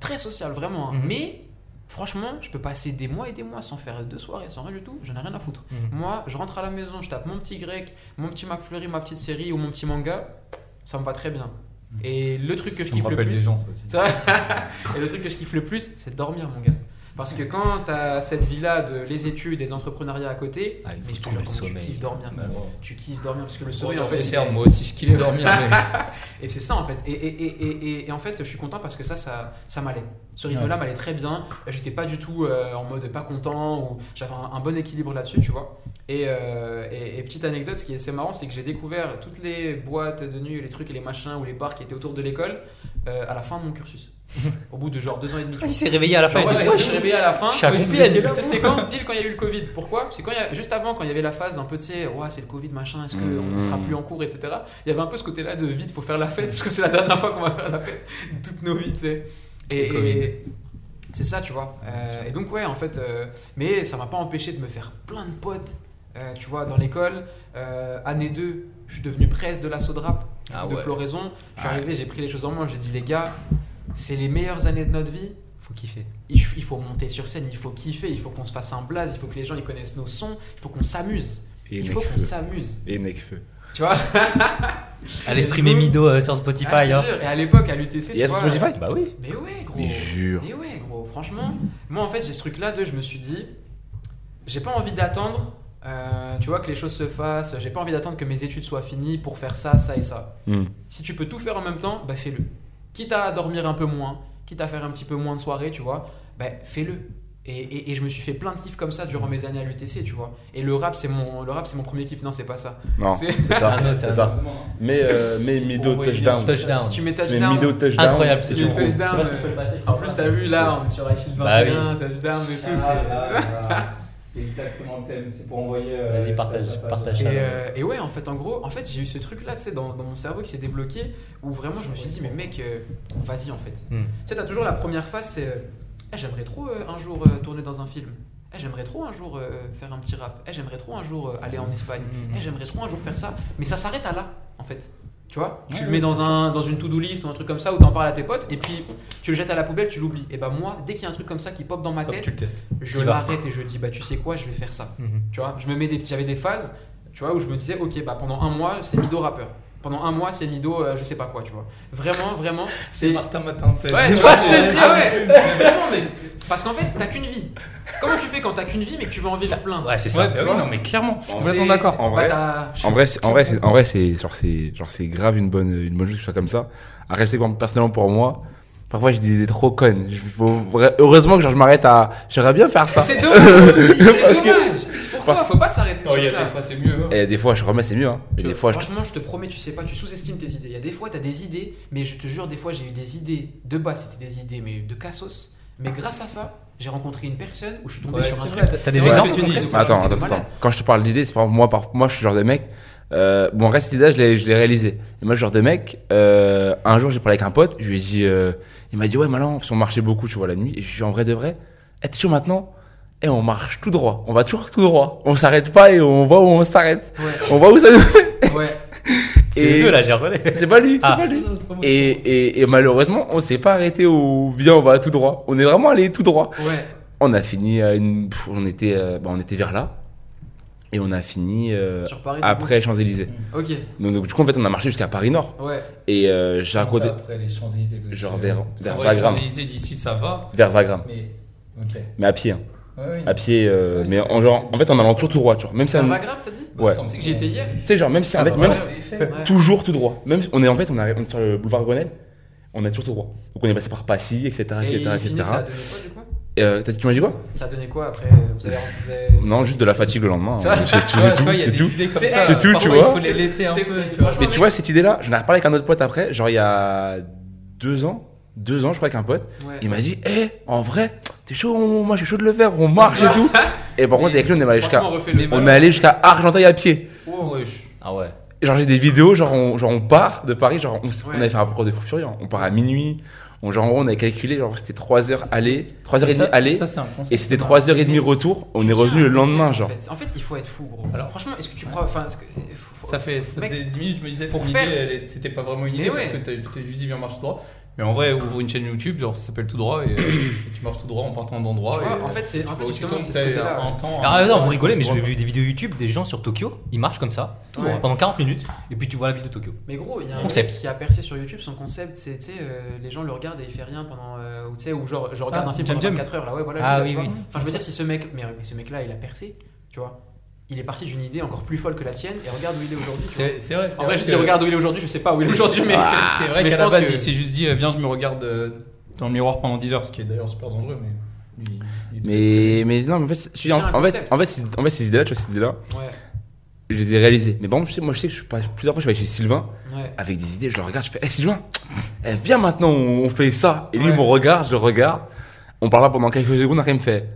très social vraiment. hein. Mhm. Mais franchement, je peux passer des mois et des mois sans faire deux soirées, sans rien du tout. Je n'ai rien à foutre. Mhm. Moi, je rentre à la maison, je tape mon petit grec, mon petit McFlurry, ma petite série ou mon petit manga, ça me va très bien. Mhm. Et le truc que je Ça kiffe le plus, gens, ça aussi. et le truc que je kiffe le plus, c'est de dormir, mon gars. Parce que quand tu as cette vie-là de les études et de l'entrepreneuriat à côté, Ah, mais je comment tu kiffes dormir. Bah, bon. Tu kiffes dormir parce que le Bon, sommeil, dans en fait, c'est- moi aussi, je kiffe dormir. mais- et c'est ça en fait. Et, et, et, et, et- et en fait, je suis content parce que ça, ça, ça m'allait. Ce rythme-là m'allait très bien. J'étais pas du tout euh, en mode pas content ou j'avais un, un bon équilibre là-dessus, tu vois. Et, euh, et, et petite anecdote, ce qui est assez marrant, c'est que j'ai découvert toutes les boîtes de nuit, les trucs et les machins ou les bars qui étaient autour de l'école euh, à la fin de mon cursus. Au bout de genre deux ans et demi. Ah, Il s'est réveillé à la fin. Genre, il ouais, ouais, je suis réveillé à la fin. C'était quand Pile quand il y a eu le Covid. Pourquoi? Parce que quand il y a- juste avant, quand il y avait la phase un peu, tu sais, ouais, c'est le Covid, machin, est-ce qu'on Mmh. sera plus en cours, etc. Il y avait un peu ce côté-là de vite, faut faire la fête, parce que c'est la dernière fois qu'on va faire la fête de toutes nos vies, tu sais. Et, c'est ça, tu vois. Euh, et donc, ouais, en fait, euh, mais ça m'a pas empêché de me faire plein de potes, euh, tu vois, dans l'école. Euh, année 2, je suis devenu presse de l'assaut de rap Ah de ouais. Floraison. Je suis Ah. arrivé, j'ai pris les choses en main, j'ai dit, les gars, c'est les meilleures années de notre vie Faut kiffer. il il faut monter sur scène, il faut kiffer, il faut qu'on se fasse un blaze, il faut que les gens ils connaissent nos sons, il faut qu'on s'amuse. Et Il faut qu'on s'amuse. Et Necfeu. Tu vois? Allez streamer coup- Mido euh, sur Spotify. Ah, je te hein. jure. Et à l'époque, à l'UTC, Il y a tu sur vois, Spotify? Bah oui. Mais ouais, gros. Mais jure. Mais ouais, gros. Franchement, moi en fait, j'ai ce truc-là de, je me suis dit, j'ai pas envie d'attendre, euh, tu vois, que les choses se fassent. J'ai pas envie d'attendre que mes études soient finies pour faire ça, ça et ça. Hmm. Si tu peux tout faire en même temps, bah fais-le. Quitte à dormir un peu moins, quitte à faire un petit peu moins de soirée, tu vois, bah fais-le. Et, et- et je me suis fait plein de kiffs comme ça durant mes années à l'UTC, tu vois. Et le rap, c'est mon, le rap, c'est mon premier kiff. Non, c'est pas ça. Non, C'est- ça. Un autre, c'est ça. Mais, euh, mais touchdown. Touchdown. Si tu mets touchdown, Mido touchdown. Incroyable, c'est c'est tu touchdown. En plus, t'as vu là, on est sur Achille 21, Bah oui. touchdown et tout. Ah, c'est- exactement le thème. C'est pour envoyer. euh, Vas-y, partage, ta- ta- partage Et, ça. euh, et ouais, en fait, en gros, en fait, j'ai eu ce truc-là, tu sais, dans, dans mon cerveau qui s'est débloqué, où vraiment je me suis dit, mais mec, euh, vas-y en fait. Hmm. Tu sais, t'as toujours la première phase, c'est euh, Eh, j'aimerais trop euh, un jour euh, tourner dans un film. Eh, j'aimerais trop un jour euh, faire un petit rap. Eh, j'aimerais trop un jour euh, aller en Espagne. Mhm. Eh, j'aimerais trop un jour faire ça. Mais ça s'arrête à là, en fait. Tu vois Tu Ouais, le mets dans, un, dans une to-do list ou un truc comme ça où t'en parles à tes potes et puis tu le jettes à la poubelle, tu l'oublies. Et bah, moi, dès qu'il y a un truc comme ça qui pop dans ma tête, tu le testes. je l'arrête et je dis, bah, tu sais quoi, je vais faire ça. Mhm. Tu vois, je me mets des, j'avais des phases, tu vois, où je me disais, ok, bah pendant un mois, c'est Mido rappeur. Pendant un mois, c'est Mido, euh, je sais pas quoi, tu vois. Vraiment, vraiment, C'est. Martin Matin. tu sais. Ouais, tu vois, je te jure, ouais. Parce qu'en fait, t'as qu'une vie. Comment tu fais quand t'as qu'une vie mais que tu veux en vivre plein? Ouais, c'est Ouais, ça. bah non, mais clairement, je suis En complètement d'accord. En vrai, t'as- En vrai, c'est, en vrai, c'est, en vrai, c'est, genre, c'est, genre, c'est grave une bonne, une bonne chose que ce soit comme ça. Après, je sais que personnellement pour moi, parfois, j'ai des idées trop connes. Je- faut- vra- heureusement que genre, je m'arrête à, j'aimerais bien faire ça. C'est dommage Parce que- dommage. Pourquoi Faut pas s'arrêter Oh, il y sur a ça. des fois, c'est mieux. hein. Et des fois, je remets, c'est mieux. Hein. Et des fois, je... Franchement, je te promets, tu sais pas, tu sous-estimes tes idées. Il y a des fois, tu as des idées, mais je te jure, des fois, j'ai eu des idées. De base, c'était des idées, mais de cassos. Mais grâce à ça, j'ai rencontré une personne où je suis tombé Ouais, sur un truc. T'as des exemples tu dis. attends, attends, attends. Quand je te parle d'idées, c'est pas moi, par... moi, je suis le genre de mec. Euh, bon, reste idée, je l'ai, je l'ai réalisé. Et moi, le genre de mec, euh, un jour, j'ai parlé avec un pote, je lui ai dit, euh, il m'a dit, ouais, Malan, parce qu'on marchait beaucoup, tu vois, la nuit. Et je lui ai dit, en vrai de vrai, eh, t'es chaud maintenant? Et on marche tout droit. On va toujours tout droit. On s'arrête pas et on voit où on s'arrête. Ouais, On voit où ça nous fait. C'est Et- deux là, j'ai reconnu. C'est pas lui, c'est Ah. pas lui. Et, et, et malheureusement, on s'est pas arrêté au viens, on va tout droit. On est vraiment allé tout droit. Ouais. On a fini à une, pff, on était, euh, bah, on était vers là. Et on a fini euh, Sur Paris. après Champs-Élysées. coup. Ok, Donc, donc, du coup, en fait, on a marché jusqu'à Paris Nord. ouais. Et euh, j'ai raconté Après les Champs-Élysées. Genre vers- vers Wagram. Champs-Élysées d'ici, ça va. vers Wagram. Mais. Mais à pied. hein. Ouais. À pied, euh, Ouais, mais en genre, en fait, en allant toujours tout droit, tu vois. Même si, un t'as dit Ouais. Attends, Tu sais que j'y étais hier tu sais, genre, même si, en Ah, fait, bah, même si- toujours tout droit. Même, on est en fait, on est, on est sur le boulevard Grenelle. On est toujours tout droit. Donc, on est passé par Passy, etc., Et etc., il finit, etc. ça a donné quoi du coup? Et, euh, t'as dit- tu m'as dit quoi? Ça a donné quoi après? Vous avez, vous avez- Non, juste de la fatigue le lendemain. C'est hein. C'est tout, c'est tu vois, tout, c'est C'est- c'est tu vois. Il faut les laisser un C'est- peu. tu vois. franchement, Mais tu vois, cette idée-là, j'en ai reparlé avec un autre pote après, genre il y a deux ans, deux ans, je crois, avec un pote. Ouais. Il m'a dit, hé, en vrai, t'es chaud, on- moi j'ai chaud de le faire, on marche et tout. Et par contre, avec lui, on est allé jusqu'à, on est allé jusqu'à Argenteuil à pied. Oh, ouais, Ah ouais. Genre j'ai des vidéos, genre on, genre on part de Paris, genre on, on avait fait un parcours des fous furieux, hein. on part à minuit, on, genre en gros on avait calculé, genre c'était 3 heures aller, 3 heures et demie aller, ça, et c'était 3 heures et demie retour, on est revenu le lendemain, genre. En fait. En fait, il faut être fou, gros. Alors, franchement, est-ce que tu crois. Enfin, Ça fait ça Mec, faisait 10 minutes, je me disais, pour faire- c'était pas vraiment une idée parce que t'as- tu t'es juste dit viens marche droit. Mais en vrai, ouvre une chaîne YouTube, genre ça s'appelle tout droit et, et tu marches tout droit en partant d'endroit. Et- en fait, c'est en fait, justement, c'est ce t'as côté-là. un temps. Ah non, vous rigolez, mais j'ai vu des vidéos YouTube des gens sur Tokyo, ils marchent comme ça, tout Ouais. droit, pendant 40 minutes, et puis tu vois la ville de Tokyo. Mais gros, il y a un Concept. mec qui a percé sur YouTube, son concept, c'est, tu sais, euh, les gens le regardent et il fait rien pendant, euh, ou tu sais, ou genre, je regarde Ah, un film Jam pendant Jam. 24 heures, là, ouais, voilà. Ah là, oui, oui. Enfin, je veux dire, si ce mec, mais, mais ce mec-là, il a percé, tu vois, il est parti d'une idée encore plus folle que la tienne, et regarde où il est aujourd'hui. C'est c'est vrai. En vrai, je que- dis, regarde où il est aujourd'hui, je sais pas où il est aujourd'hui, mais C'est c'est vrai mais qu'à la pense base, que- il s'est juste dit euh, viens, je me regarde euh, dans le miroir pendant 10 heures, ce qui est d'ailleurs super dangereux. Mais, il Mais, mais non, mais en fait, je en, fait, en fait, ces- en fait, ces idées-là, tu vois, ces idées-là, Ouais, je les ai réalisées. Mais bon, je sais, moi, je sais que je suis pas, plusieurs fois, je vais chez Sylvain, ouais. avec des idées, je le regarde, je fais, hé Sylvain, eh, viens maintenant, on, on fait ça. Et lui, Ouais. il me regarde, je le regarde. On parle là pendant quelques secondes, après, il me fait,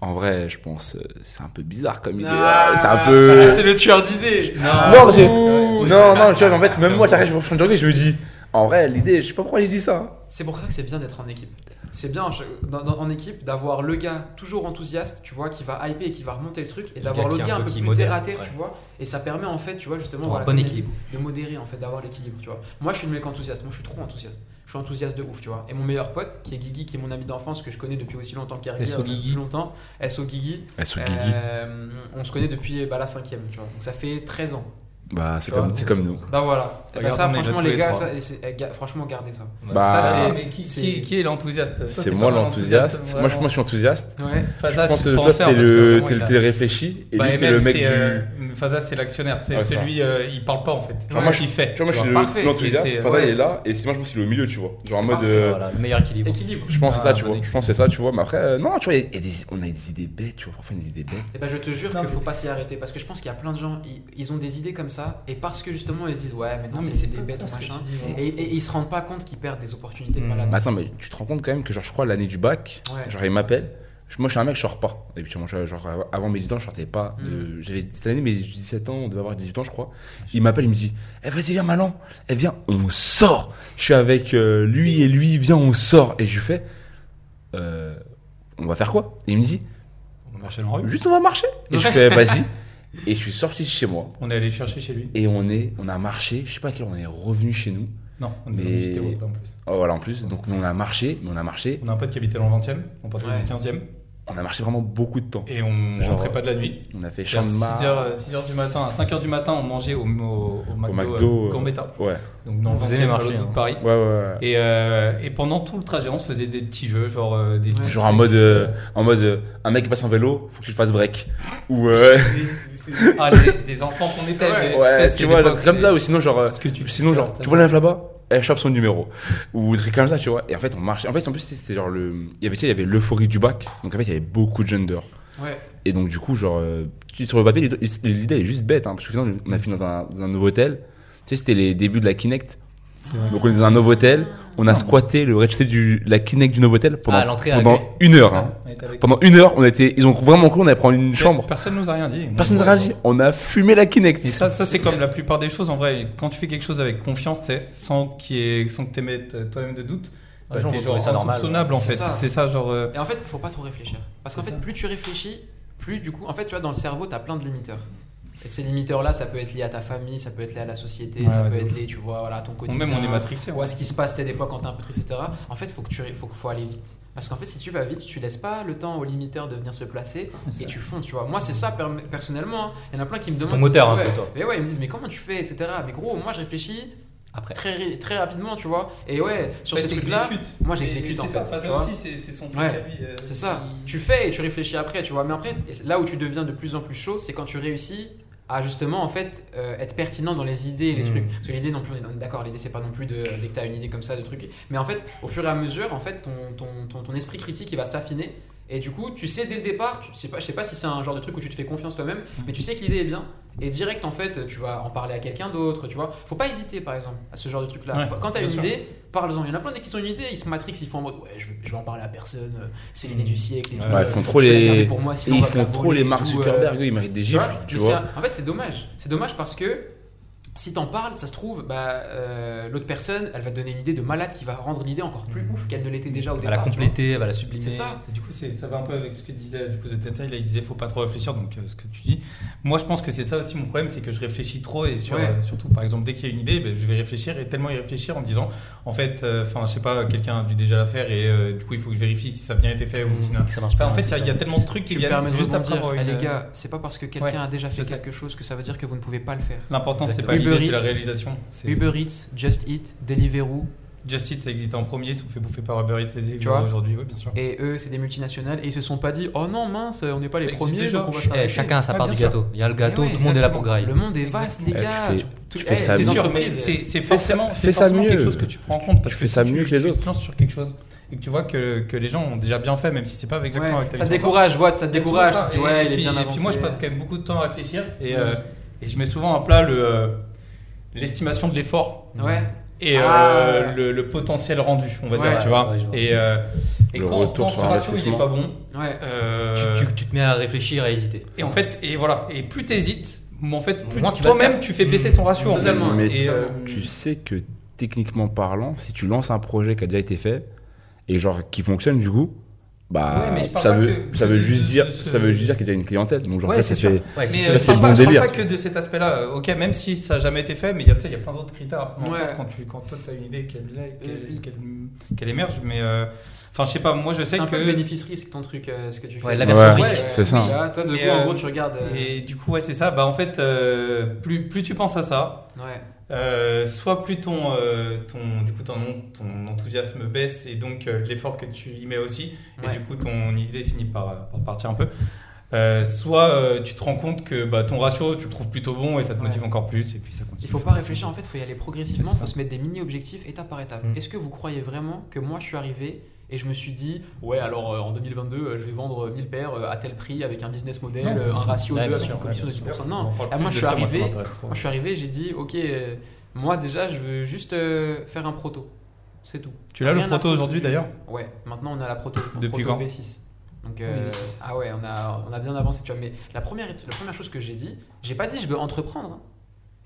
en vrai, je pense, euh, c'est un peu bizarre comme idée. Ah, euh, c'est un peu. C'est le tueur d'idées. Non, Ouh. non, non, tu vois, en fait, même moi, j'arrive, je me journée, je me dis, en vrai, l'idée, je sais pas pourquoi j'ai dit ça. hein. C'est pour ça que c'est bien d'être en équipe. C'est bien dans- dans- en équipe d'avoir le gars toujours enthousiaste, tu vois, qui va hyper et qui va remonter le truc, et d'avoir est gars un un peu plus modère, terre à terre, ouais. tu vois. Et ça permet en fait, tu vois, justement, voilà, bon équilibre. de modérer en fait, d'avoir l'équilibre, tu vois. Moi, je suis le mec enthousiaste. Moi, je suis trop enthousiaste. Je suis enthousiaste de ouf, tu vois. Et mon meilleur pote, qui est Guigui, qui est mon ami d'enfance que je connais depuis aussi longtemps qu'Ariel, SO depuis longtemps. SO Guigui. Euh, on se connaît depuis bah, la cinquième, tu vois. Donc ça fait 13 ans. Bah, c'est Tu comme, c'est comme nous. Bah voilà. Et bah, Regarde, ça, est là franchement, les les gars, ça, eh, franchement, gardez ça. Bah, Ça, Ah, c'est- mais qui, qui, qui est l'enthousiaste? C'est moi l'enthousiaste. Moi, je, moi, je suis enthousiaste. Ouais. Faza, je pense c'est que toi, t'es le, t'es, t'es le réfléchi. Et Bah, lui, c'est le mec c'est, du. euh, Faza, c'est l'actionnaire. C'est Ouais, c'est ça. lui, euh, il parle pas en fait. Genre, moi, il fait. Tu vois, moi, je suis tu l'enthousiaste. Ouais. il est là. Et c'est moi, je pense qu'il est au milieu, tu vois. Genre en mode. euh, Voilà, le meilleur équilibre. Équilibre. Je pense que c'est Ah, ça, tu bon vois. Je pense c'est ça, tu vois. Mais après, euh, non, tu vois, on a des idées bêtes, tu vois. Parfois, des idées bêtes. Et ben je te jure qu'il faut pas s'y arrêter parce que je pense qu'il y a plein de gens, ils ont des idées comme ça et parce que justement ils se disent ouais mais non, Non, mais c'est des bêtes ou machin et, et ils se rendent pas compte qu'ils perdent des opportunités de Mm. malade. Mais attends, mais tu te rends compte quand même que, genre, je crois, l'année du bac, Ouais. genre, il m'appelle. Je- Moi, je suis un mec, je sors pas. Et puis, moi, je- genre, avant mes 18 ans, je sortais pas. de- J'avais cette année, mes 17 ans, on devait avoir 18 ans, je crois. Il m'appelle, il me dit Eh, vas-y, viens, Malan. Eh, viens, on sort. Je suis avec euh, lui et lui, viens, on sort. Et je lui fais Euh, On va faire quoi? Et il me dit On marchait dans la rue. Juste, on va marcher. Et je fais Vas-y. Et je suis sorti de chez moi. On est allé chercher chez lui. Et on est, on a marché. Je sais pas à quelle on est revenu chez nous. Non, on est Mais- le Stéo après en plus. Oh, voilà, en plus. Donc, on a marché, mais on a marché. On a un pote qui habitait dans le 20 e on passait Ouais. dans le 15 e On a marché vraiment beaucoup de temps. et on Genre, rentrait pas de la nuit. On a fait Vers champ de 6 Mars. heures, 6 heures du matin, à 5 heures du matin, on mangeait au, au, au McDo, McDo, euh, euh, Gambetta. Ouais, Donc dans le Vous 20 aimez e à marcher, l'autre bout hein. de Paris. ouais, ouais. ouais. Et, euh, et pendant tout le trajet, on se faisait des petits jeux, genre euh, des. Ouais. Genre en mode, euh, en mode, euh, un mec qui passe en vélo, faut que tu le fasses break. Ou euh, Ah, des, des enfants qu'on était. mais ouais, sais, tu c'est vois, comme ça. Ou sinon genre, que tu sinon genre, tu vois la là-bas, elle chope son numéro. Ou des trucs comme ça, tu vois. Et en fait, on marchait. En fait, en plus, c'était genre le, il y avait, tu sais, il y avait l'euphorie du bac. Donc en fait, il y avait beaucoup de jeunes dehors. Ouais. Et donc, du coup, genre, euh, sur le papier, l'idée est juste bête, hein, parce que sinon, on a fini dans un, dans un nouveau hôtel. Tu sais, c'était les débuts de la Kinect. Donc, on est dans un nouveau hôtel. On a squatté le rez-de-chaussée du, la Kinect du nouveau hôtel pendant, Ah, l'entrée à pendant une heure. hein. Pendant une heure, on était, ils ont vraiment cru qu'on allait prendre une chambre. Personne nous a rien dit. Personne ne réagit. On a fumé la Kinect. Et ça, ça c'est comme la plupart des choses en vrai. Quand tu fais quelque chose avec confiance, tu sais, sans qu'il y ait- sans que tu émettes toi-même de doute, Les bah, gens t'es vont genre trouver ça normal. insoupçonnable en C'est fait. ça. C'est ça, genre. euh, Et en fait, il faut pas trop réfléchir. Parce qu'en fait, plus tu réfléchis, plus du coup, en fait, tu vois, dans le cerveau, tu as plein de limiteurs. Et ces limiteurs-là, ça peut être lié à ta famille, ça peut être lié à la société, Ouais, ça ouais, peut être lié, tu vois, voilà, à ton quotidien. même on est matrixé. ou à ce qui se passe, c'est des fois quand t'es un peu triste, etc. En fait, faut que tu, faut, faut aller vite. Parce qu'en fait, si tu vas vite, tu laisses pas le temps aux limiteurs de venir se placer et tu fonces, tu vois. Moi, c'est ça per- personnellement. hein. Il y en a plein qui me demandent. ton moteur, un peu, toi. ouais, Mais ouais, ils me disent, mais comment tu fais, etc. Mais gros, moi, je réfléchis Après. très, très rapidement, tu vois. Et ouais, sur Ouais, ces trucs-là, t'exécutes. moi, j'exécute, et en c'est ça, fait, c'est c'est son truc Ouais. à lui. euh, C'est ça. il- Tu fais et tu réfléchis après, tu vois. Mais après, là où tu deviens de plus en plus chaud, c'est quand tu réussis à justement en fait euh, être pertinent dans les idées et les Mm. trucs. Parce que l'idée non plus, d'accord, l'idée c'est pas non plus de dès que t'as une idée comme ça de trucs. Mais en fait, au fur et à mesure, en fait, ton, ton, ton, ton esprit critique il va s'affiner. Et du coup, tu sais dès le départ, tu sais pas, je sais pas si c'est un genre de truc où tu te fais confiance toi-même, mais tu sais que l'idée est bien. Et direct, en fait, tu vas en parler à quelqu'un d'autre, tu vois. Faut pas hésiter, par exemple, à ce genre de truc-là. Ouais, Quand t'as une sûr. idée, parle-en. Il y en a plein qu'ils ont une idée, ils se matrix, ils font en mode ouais, je vais, je vais en parler à personne, euh, c'est l'idée du siècle. Et tout, Ouais, ils font trop les- pour moi, ils font trop les Mark Zuckerberg, euh, eux, ils méritent des tu vois. gifles, tu vois. En fait, c'est dommage. C'est dommage parce que si t'en parles, ça se trouve, bah, euh, l'autre personne, elle va te donner une idée de malade qui va rendre l'idée encore plus ouf qu'elle ne l'était déjà au Elle va la départ. compléter, elle va la sublimer. C'est ça. Et du coup, ça va un peu avec ce que disait du coup de Tensei. Là, il disait faut pas trop réfléchir, donc euh, ce que tu dis. Moi, je pense que c'est ça aussi mon problème, c'est que je réfléchis trop et sur, Ouais. euh, surtout, par exemple, dès qu'il y a une idée, ben, je vais réfléchir et tellement y réfléchir en me disant, en fait, euh, enfin, je sais pas, quelqu'un a dû déjà la faire et euh, du coup, il faut que je vérifie si ça a bien été fait ou si non. Que ça marche pas. en fait, il y a- il y, a tellement de trucs qui viennent de juste après Eh, les gars, c'est pas parce que quelqu'un a déjà fait quelque chose que ça veut dire que vous ne pouvez pas le faire. L'important, c'est pas C'est la Uber Eats. réalisation. C'est- Uber Eats, Just Eat, Deliveroo, Just Eat, ça existait en premier, ils se sont fait bouffer par Uber Eats et Tu vois aujourd'hui, oui, bien sûr. et eux, c'est des multinationales, et ils se sont pas dit oh non, mince, on n'est pas Ça les premiers, déjà. donc on va Eh, chacun a sa Ouais, part bien du sûr. gâteau. Il y a le gâteau, Eh ouais, tout le monde est là pour grailler. Le monde est vaste, les Eh, tu gars. fais- Tu- tu eh, fais ça c'est forcément, quelque chose que tu prends en compte parce Tu que fais ça mieux tu, que les tu autres. te lances sur quelque chose et que tu vois que, que les gens ont déjà bien fait, même si c'est pas exactement Ouais, avec ta ça te décourage, voilà, ça te décourage. Tu ouais, et, il est puis, bien et avancé. puis moi, je passe quand même beaucoup de temps à réfléchir et, euh, et je mets souvent à plat le euh, l'estimation de l'effort Ouais. et euh, Ah. le, le potentiel rendu, on va Ouais, dire, tu vois. ouais, je vois. Et, euh, et Le quand, retour quand sur ce ratio il est pas bon, Ouais. euh, Tu, tu- tu te mets à réfléchir, à hésiter. et en fait, et voilà, et plus t'hésites, en fait, toi-même tu fais baisser ton ratio en fait. Mais Et, euh, tu sais que techniquement parlant, si tu lances un projet qui a déjà été fait et genre qui fonctionne du coup, bah Ouais, mais je parle ça pas veut que- ça veut de- juste dire ce- ça veut juste dire qu'il y a une clientèle. Donc genre Ouais, ça c'est c'est. Ouais, Mais euh, je c'est pas, que de cet aspect-là. euh, Ok, même si ça n'a jamais été fait, mais il y a, tu sais, il y a plein d'autres critères à prendre en compte quand, tu, quand toi tu as une idée qu'elle qu'elle- Euh, qu'elle- qu'elle émerge. Mais euh, enfin, je sais pas, moi je sais C'est un que. bénéfice-risque ton truc, euh, ce que tu fais. Ouais, la version Ouais, risque. c'est ça. Tu vois, Toi, de Et, coup, en euh, gros, tu regardes. euh, Et du coup, ouais, c'est ça. Bah, en fait, euh, plus, plus tu penses à ça, Ouais. Euh, soit plus ton, euh, ton, du coup, ton, ton enthousiasme baisse et donc euh, l'effort que tu y mets aussi. Et du coup, ton idée finit par, par partir un peu. Soit tu te rends compte que bah, ton ratio, tu le trouves plutôt bon et ça te Ouais. motive encore plus. Et puis ça continue. Il faut pas réfléchir, en fait, il faut y aller progressivement, il faut ça. se mettre des mini-objectifs étape par étape. Mm. Est-ce que vous croyez vraiment que moi je suis arrivé et je me suis dit, ouais, alors euh, en 2022, euh, je vais vendre 1000 paires euh, à tel prix avec un business model, Non, un ratio Ouais, 2 bien avec sûr, une commission de bien 10%. On Non, en parle Ah, plus moi de je suis ça, moi, ça arrivé, m'intéresse trop. moi je suis arrivé, j'ai dit, ok, euh, moi déjà je veux juste euh, faire un proto. C'est tout. Tu l'as le Rien à proto foutre aujourd'hui du- d'ailleurs Ouais, maintenant on a la proto, Depuis proto quand V6. Donc, euh, Oui, V6. ah ouais, on a, on a bien avancé, tu vois. Mais la première, la première chose que j'ai dit, j'ai pas dit je veux entreprendre. hein.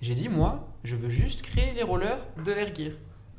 J'ai dit moi, je veux juste créer les rollers de Air Gear.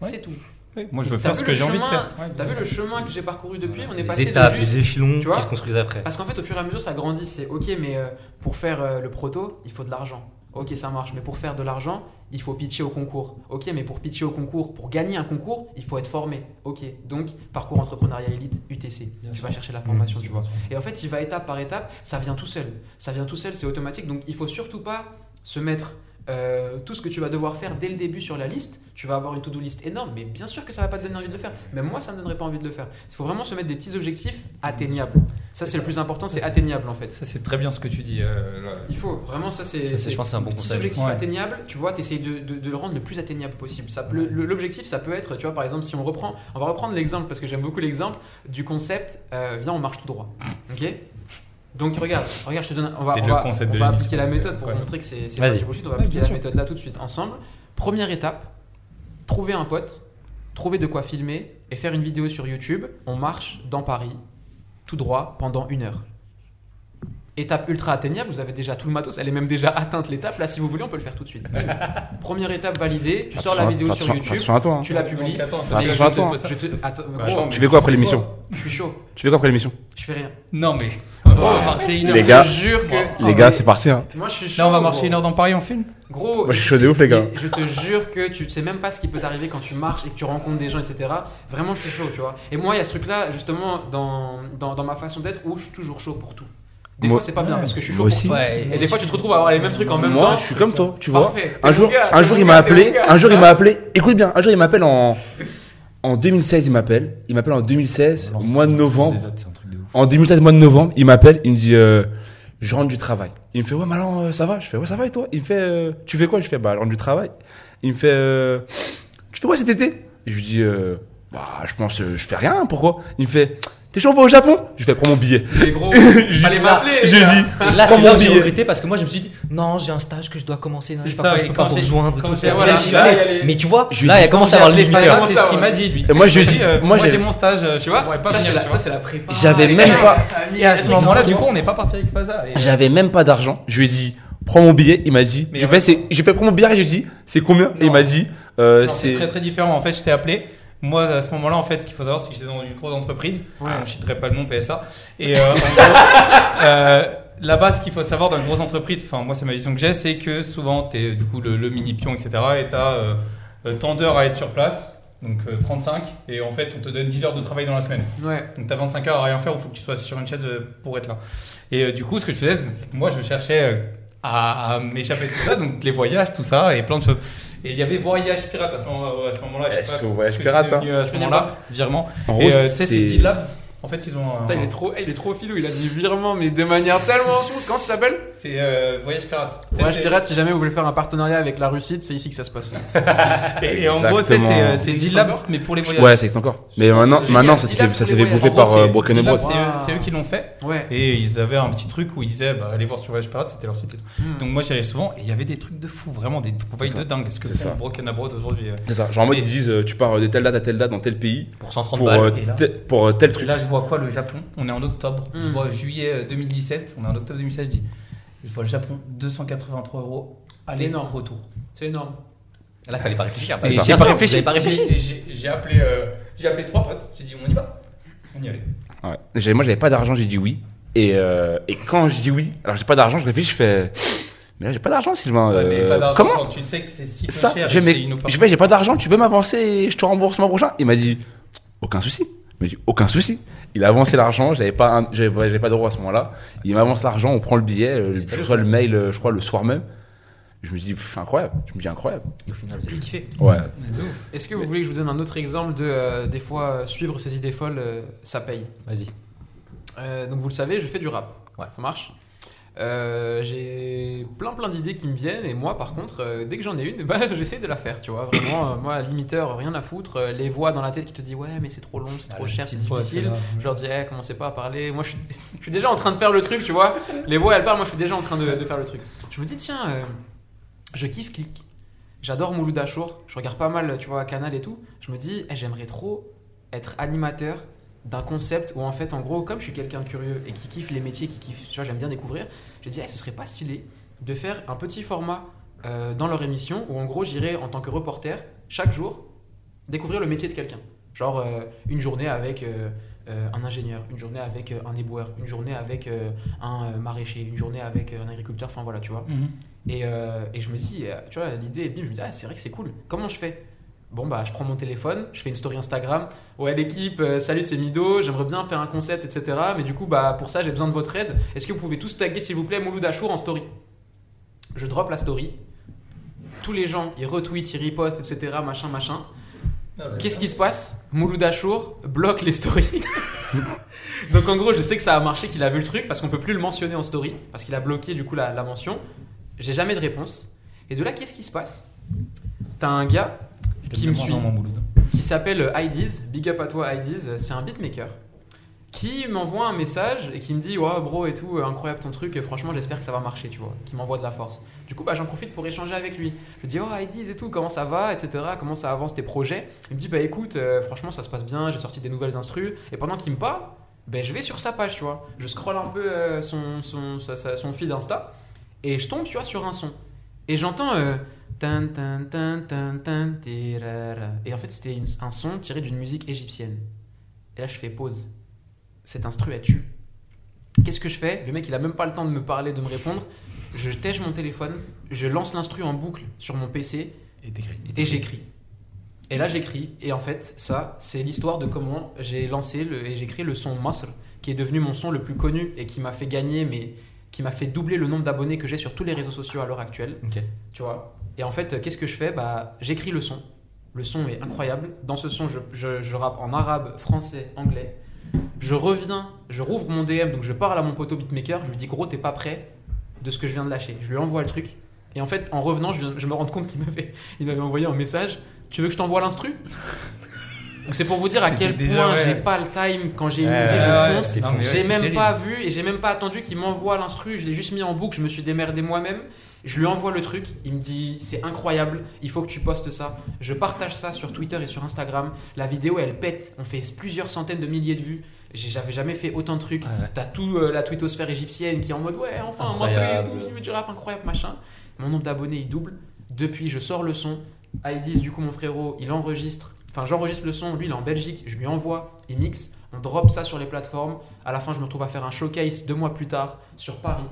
Ouais. C'est tout. Oui, Moi je veux faire ce que j'ai envie de faire. Ouais, T'as vu le chemin que j'ai parcouru depuis On est Les passé étapes, de juste... les échelons tu vois qui se construisent après. Parce qu'en fait, au fur et à mesure, ça grandit. C'est ok, mais euh, pour faire euh, le proto, il faut de l'argent. Ok, ça marche. Mais pour faire de l'argent, il faut pitcher au concours. Ok, mais pour pitcher au concours, pour gagner un concours, il faut être formé. Ok, donc parcours entrepreneuriat élite, UTC. Bien tu sûr. vas chercher la formation, Mmh, tu vois. Et en fait, il va étape par étape, ça vient tout seul. Ça vient tout seul, c'est automatique. Donc il faut surtout pas se mettre euh, tout ce que tu vas devoir faire dès le début sur la liste. Tu vas avoir une to-do list énorme, mais bien sûr que ça va pas te donner envie de le faire. Même moi, ça me donnerait pas envie de le faire. Il faut vraiment se mettre des petits objectifs atteignables. Ça, c'est le plus important, c'est atteignable en fait. Ça c'est très bien ce que tu dis. euh, là. Il faut vraiment, ça c'est. Je pense c'est un bon conseil. objectif Ouais. atteignable, tu vois, tu essayes de, de- de le rendre le plus atteignable possible. L'objectif, ça peut être, tu vois, par exemple, si on reprend, on va reprendre l'exemple parce que j'aime beaucoup l'exemple du concept, euh, viens, on marche tout droit. Ok? Donc regarde, regarde, je te donne. On va, on va, on appliquer la méthode pour Ouais. montrer que c'est pas du bullshit. On va Ouais, appliquer la sûr. méthode là tout de suite ensemble. Première étape, trouver un pote, trouver de quoi filmer et faire une vidéo sur YouTube. On marche dans Paris, tout droit, pendant une heure. Étape ultra atteignable, vous avez déjà tout le matos, elle est même déjà atteinte l'étape. Là, si vous voulez, on peut le faire tout de suite. Première étape validée, tu sors la vidéo sur YouTube, toi. hein. tu la publies. Attention à je toi, te- ça- Je te... Attends, Bah, gros, attends, Tu fais quoi après l'émission je suis chaud, Tu fais quoi après l'émission je fais rien. Non, mais. On va marcher une heure. Les gars, jure que. Moi, Les gars, c'est parti. Hein. Moi, je suis chaud. Là, on va marcher gros. une heure dans Paris en film Gros, Moi, je suis chaud de ouf, les gars. Je te jure que tu sais même pas ce qui peut t'arriver quand tu marches et que tu rencontres des gens, etc. Vraiment, je suis chaud, tu vois. Et moi, il y a ce truc-là, justement, dans, dans, dans ma façon d'être où je suis toujours chaud pour tout. Des Moi- fois, c'est pas bien parce que je suis chaud Moi pour aussi. Et des fois, tu te retrouves à avoir les mêmes trucs en même Moi, temps. je suis comme toi, tu vois. Parfait. Un jour, gars, un jour, il m'a appelé. Un jour, il m'a appelé. Écoute bien, un jour, il m'appelle en en 2016. Il m'appelle. Il m'appelle en 2016, mois de novembre. En 2016, mois de novembre, il m'appelle. Il me dit, euh, je rentre du travail. Il me fait, ouais, Malan, euh, ça va? Je fais, ouais, ça va et toi? Il me fait, euh, tu fais quoi? Je fais, bah, je rentre du travail. Il me fait, tu fais quoi cet été? Je lui dis, bah, je pense, je fais rien. Pourquoi? Il me fait, t'es chaud, on va au Japon? Je fais, prends mon billet. Les gros, m'appeler. Je dis, Et là, c'est mon là où j'ai billet. regretté parce que moi, je me suis dit, non, j'ai un stage que je dois commencer, non, je sais ça, pas quoi, je peux pas vous j'ai- rejoindre. tout. j'ai là, a les- Mais tu vois, Je là, il commence à avoir le c'est ce qu'il m'a dit, lui. Et moi, je dis, dit, euh, moi, j'ai- j'ai mon stage, euh, Tu vois, je ça, c'est la- prépa. J'avais Et même pas- Et à ce moment-là, du coup, on n'est pas parti avec Faza. J'avais même pas d'argent. Je lui ai dit, prends mon billet. Il m'a dit, Mais j'ai j'ai fait prends mon billet et je lui ai dit, c'est combien? Et il m'a dit, euh, C'est c'est. très très différent. En fait, je t'ai appelé. Moi, à ce moment-là, en fait, ce qu'il faut savoir, c'est que j'étais dans une grosse entreprise. Ouais. Je ne citerai pas le nom, PSA. Et euh, en gros, euh, là-bas, ce qu'il faut savoir dans une grosse entreprise, enfin, moi, c'est ma vision que j'ai, c'est que souvent, tu es du coup le, le mini-pion, etc. Et tu as tant d'heures à être sur place, donc euh, 35. Et en fait, on te donne 10 heures de travail dans la semaine. Ouais. Donc, tu as 25 heures à rien faire, il faut que tu sois sur une chaise euh, pour être là. Et euh, du coup, ce que je faisais, c'est que moi, je cherchais euh, à, à m'échapper de tout ça, donc les voyages, tout ça, et plein de choses. Et il y avait Voyage Pirate à ce moment- à ce moment-là. je sais Eh, pas c'est au Voyage Pirate, devenu à ce moment-là, virement. En Et gros, euh, tu sais, c'est c'est- D-Labs. En fait, ils ont. un- Putain, il est trop, il est trop filou, il a dit virement, mais de manière tellement smooth. Comment ça s'appelle C'est euh, Voyage Pirate. Voyage Pirate, si jamais vous voulez faire un partenariat avec la Russie, c'est ici que ça se passe. Et, et en gros, tu sais, Exactement. c'est euh, c'est encore mais pour les voyages. Ouais, ça existe encore. Mais maintenant, maintenant, ça s'est fait, ça fait bouffer par euh, Broken D-Labs, Abroad. c'est eux- qui l'ont fait. Ouais. Et ils avaient un petit truc où ils disaient, bah, allez voir sur Voyage Pirate, c'était leur site. et tout. Hmm. Donc moi, j'y allais souvent et il y avait des trucs de fou, vraiment des trouvailles de dingue. Ce que C'est. Broken Abroad aujourd'hui. euh. C'est ça. Genre en mode, ils disent, euh, tu pars de telle date à telle date dans tel pays Pour 130 pour, balles. euh, pour euh, tel truc. Vois quoi Le Japon On est en octobre. Je Mm. vois juillet euh, 2017. On est en octobre 2016. Je dis, je vois le Japon 283 euros. Aller énorme. retour. C'est énorme. Là, fallait pas réfléchir. Bah, J'ai pas réfléchi. Pas. J'ai- appelé, euh, j'ai appelé trois potes. J'ai dit, on y va. On y allait. Ouais. Moi, j'avais pas d'argent, j'ai dit oui. Et, euh, et quand je dis oui, alors j'ai pas d'argent, je réfléchis, je fais. Mais là, j'ai pas d'argent, Sylvain. Ouais, mais euh, pas d'argent comment quand tu sais que c'est si peu ça cher. je, fais, j'ai pas d'argent, tu peux m'avancer et je te rembourse le mois prochain Il m'a dit, aucun souci. Il m'a dit, aucun souci. Il a avancé l'argent, j'avais pas, un- j'avais j'avais pas d'euros à ce moment-là. Il m'avance l'argent, on prend le billet, euh, je reçois le mail, euh, je crois, le soir même. Je me dis, pff, incroyable. Je me dis, incroyable. Et au final, vous avez kiffé. Ouais. De ouf. Est-ce que vous voulez que je vous donne un autre exemple de euh, des fois euh, suivre ses idées folles, euh, ça paye? Vas-y. Euh, Donc vous le savez, je fais du rap. Ouais. Ça marche? Euh, j'ai plein plein d'idées qui me viennent et moi par contre euh, dès que j'en ai une bah, j'essaie de la faire tu vois. Vraiment euh, moi limiteur rien à foutre les voix dans la tête qui te disent ouais mais c'est trop long c'est Ah, trop cher c'est voix, difficile. je leur dis eh, commencez pas à parler. Moi je suis, je suis déjà en train de faire le truc tu vois. Les voix elles parlent moi je suis déjà en train de, de faire le truc. Je me dis tiens je kiffe click. J'adore Mouloud Achour je regarde pas mal tu vois Canal et tout. Je me dis eh, j'aimerais trop être animateur d'un concept où en fait en gros comme je suis quelqu'un de curieux et qui kiffe les métiers qui kiffe tu vois j'aime bien découvrir j'ai dit eh, ce serait pas stylé de faire un petit format euh, dans leur émission où en gros j'irais en tant que reporter chaque jour découvrir le métier de quelqu'un genre euh, une journée avec euh, un ingénieur une journée avec un éboueur une journée avec un maraîcher une journée avec un agriculteur enfin voilà tu vois Mhm. et, et je me dis, tu vois, l'idée, je me dis, ah, c'est vrai que c'est cool. Comment je fais? Bon, bah, je prends mon téléphone, je fais une story Instagram. Ouais, l'équipe, euh, salut, c'est Mido, j'aimerais bien faire un concept, etc. Mais du coup, bah, pour ça, j'ai besoin de votre aide. Est-ce que vous pouvez tous taguer, s'il vous plaît, Mouloud Achour en story? Je drop la story. Tous les gens, ils retweetent, ils repostent, etc. Machin, machin. Qu'est-ce qui se passe? Mouloud Achour bloque les stories. Donc en gros, je sais que ça a marché, qu'il a vu le truc, parce qu'on peut plus le mentionner en story, parce qu'il a bloqué du coup la, la mention. J'ai jamais de réponse. Et de là, qu'est-ce qui se passe? T'as un gars qui me suit, qui s'appelle IDs, Big Up à toi IDs, c'est un beatmaker, qui m'envoie un message et qui me dit ouais bro et tout euh, incroyable ton truc franchement j'espère que ça va marcher tu vois qui m'envoie de la force. Du coup bah j'en profite pour échanger avec lui. Je dis oh Heidi et tout comment ça va etc comment ça avance tes projets. Il me dit bah écoute euh, franchement ça se passe bien j'ai sorti des nouvelles instrus et pendant qu'il me parle ben je vais sur sa page tu vois. Je scrolle un peu euh, son, son, sa- son feed Insta et je tombe tu vois sur un son. Et j'entends euh, et en fait c'était un son tiré d'une musique égyptienne et là je fais pause cet instru elle tue. Qu'est-ce que je fais? Le mec il a même pas le temps de me parler, de me répondre. Je tèche mon téléphone, je lance l'instru en boucle sur mon PC Et j'écris. Et là j'écris et en fait ça c'est l'histoire de comment j'ai lancé le, et j'écris le son Masr qui est devenu mon son le plus connu et qui m'a fait gagner mais qui m'a fait doubler le nombre d'abonnés que j'ai sur tous les réseaux sociaux à l'heure actuelle Ok. tu vois. Et en fait, qu'est-ce que je fais? Bah, j'écris le son. Le son est incroyable. Dans ce son, je, je, je rappe en arabe, français, anglais. Je reviens, je rouvre mon DM, donc je parle à mon poteau beatmaker. Je lui dis, gros, t'es pas prêt de ce que je viens de lâcher. Je lui envoie le truc. Et en fait, en revenant, je, me rends compte qu'il m'avait, il m'avait envoyé un message. Tu veux que je t'envoie l'instru? Donc c'est pour vous dire à quel déjà, point ouais. j'ai pas le time quand j'ai une Ouais, idée, je fonce. c'est- non, mais ouais, j'ai c'est même terrible. pas vu et j'ai même pas attendu qu'il m'envoie l'instru. Je l'ai juste mis en boucle. Je me suis démerdé moi-même. Je lui envoie le truc. Il me dit c'est incroyable. Il faut que tu postes ça. Je partage ça sur Twitter et sur Instagram. La vidéo elle pète. On fait plusieurs centaines de milliers de vues. J'avais jamais fait autant de trucs. Ouais. T'as tout euh, la twittosphère égyptienne qui est en mode ouais enfin moi c'est Incroyable. qui veut du rap incroyable machin. Mon nombre d'abonnés il double. Depuis je sors le son. Aïdis du coup mon frérot il enregistre. Enfin j'enregistre le son. Lui il est en Belgique. Je lui envoie. Il mixe. On drop ça sur les plateformes. À la fin je me retrouve à faire un showcase deux mois plus tard sur Paris.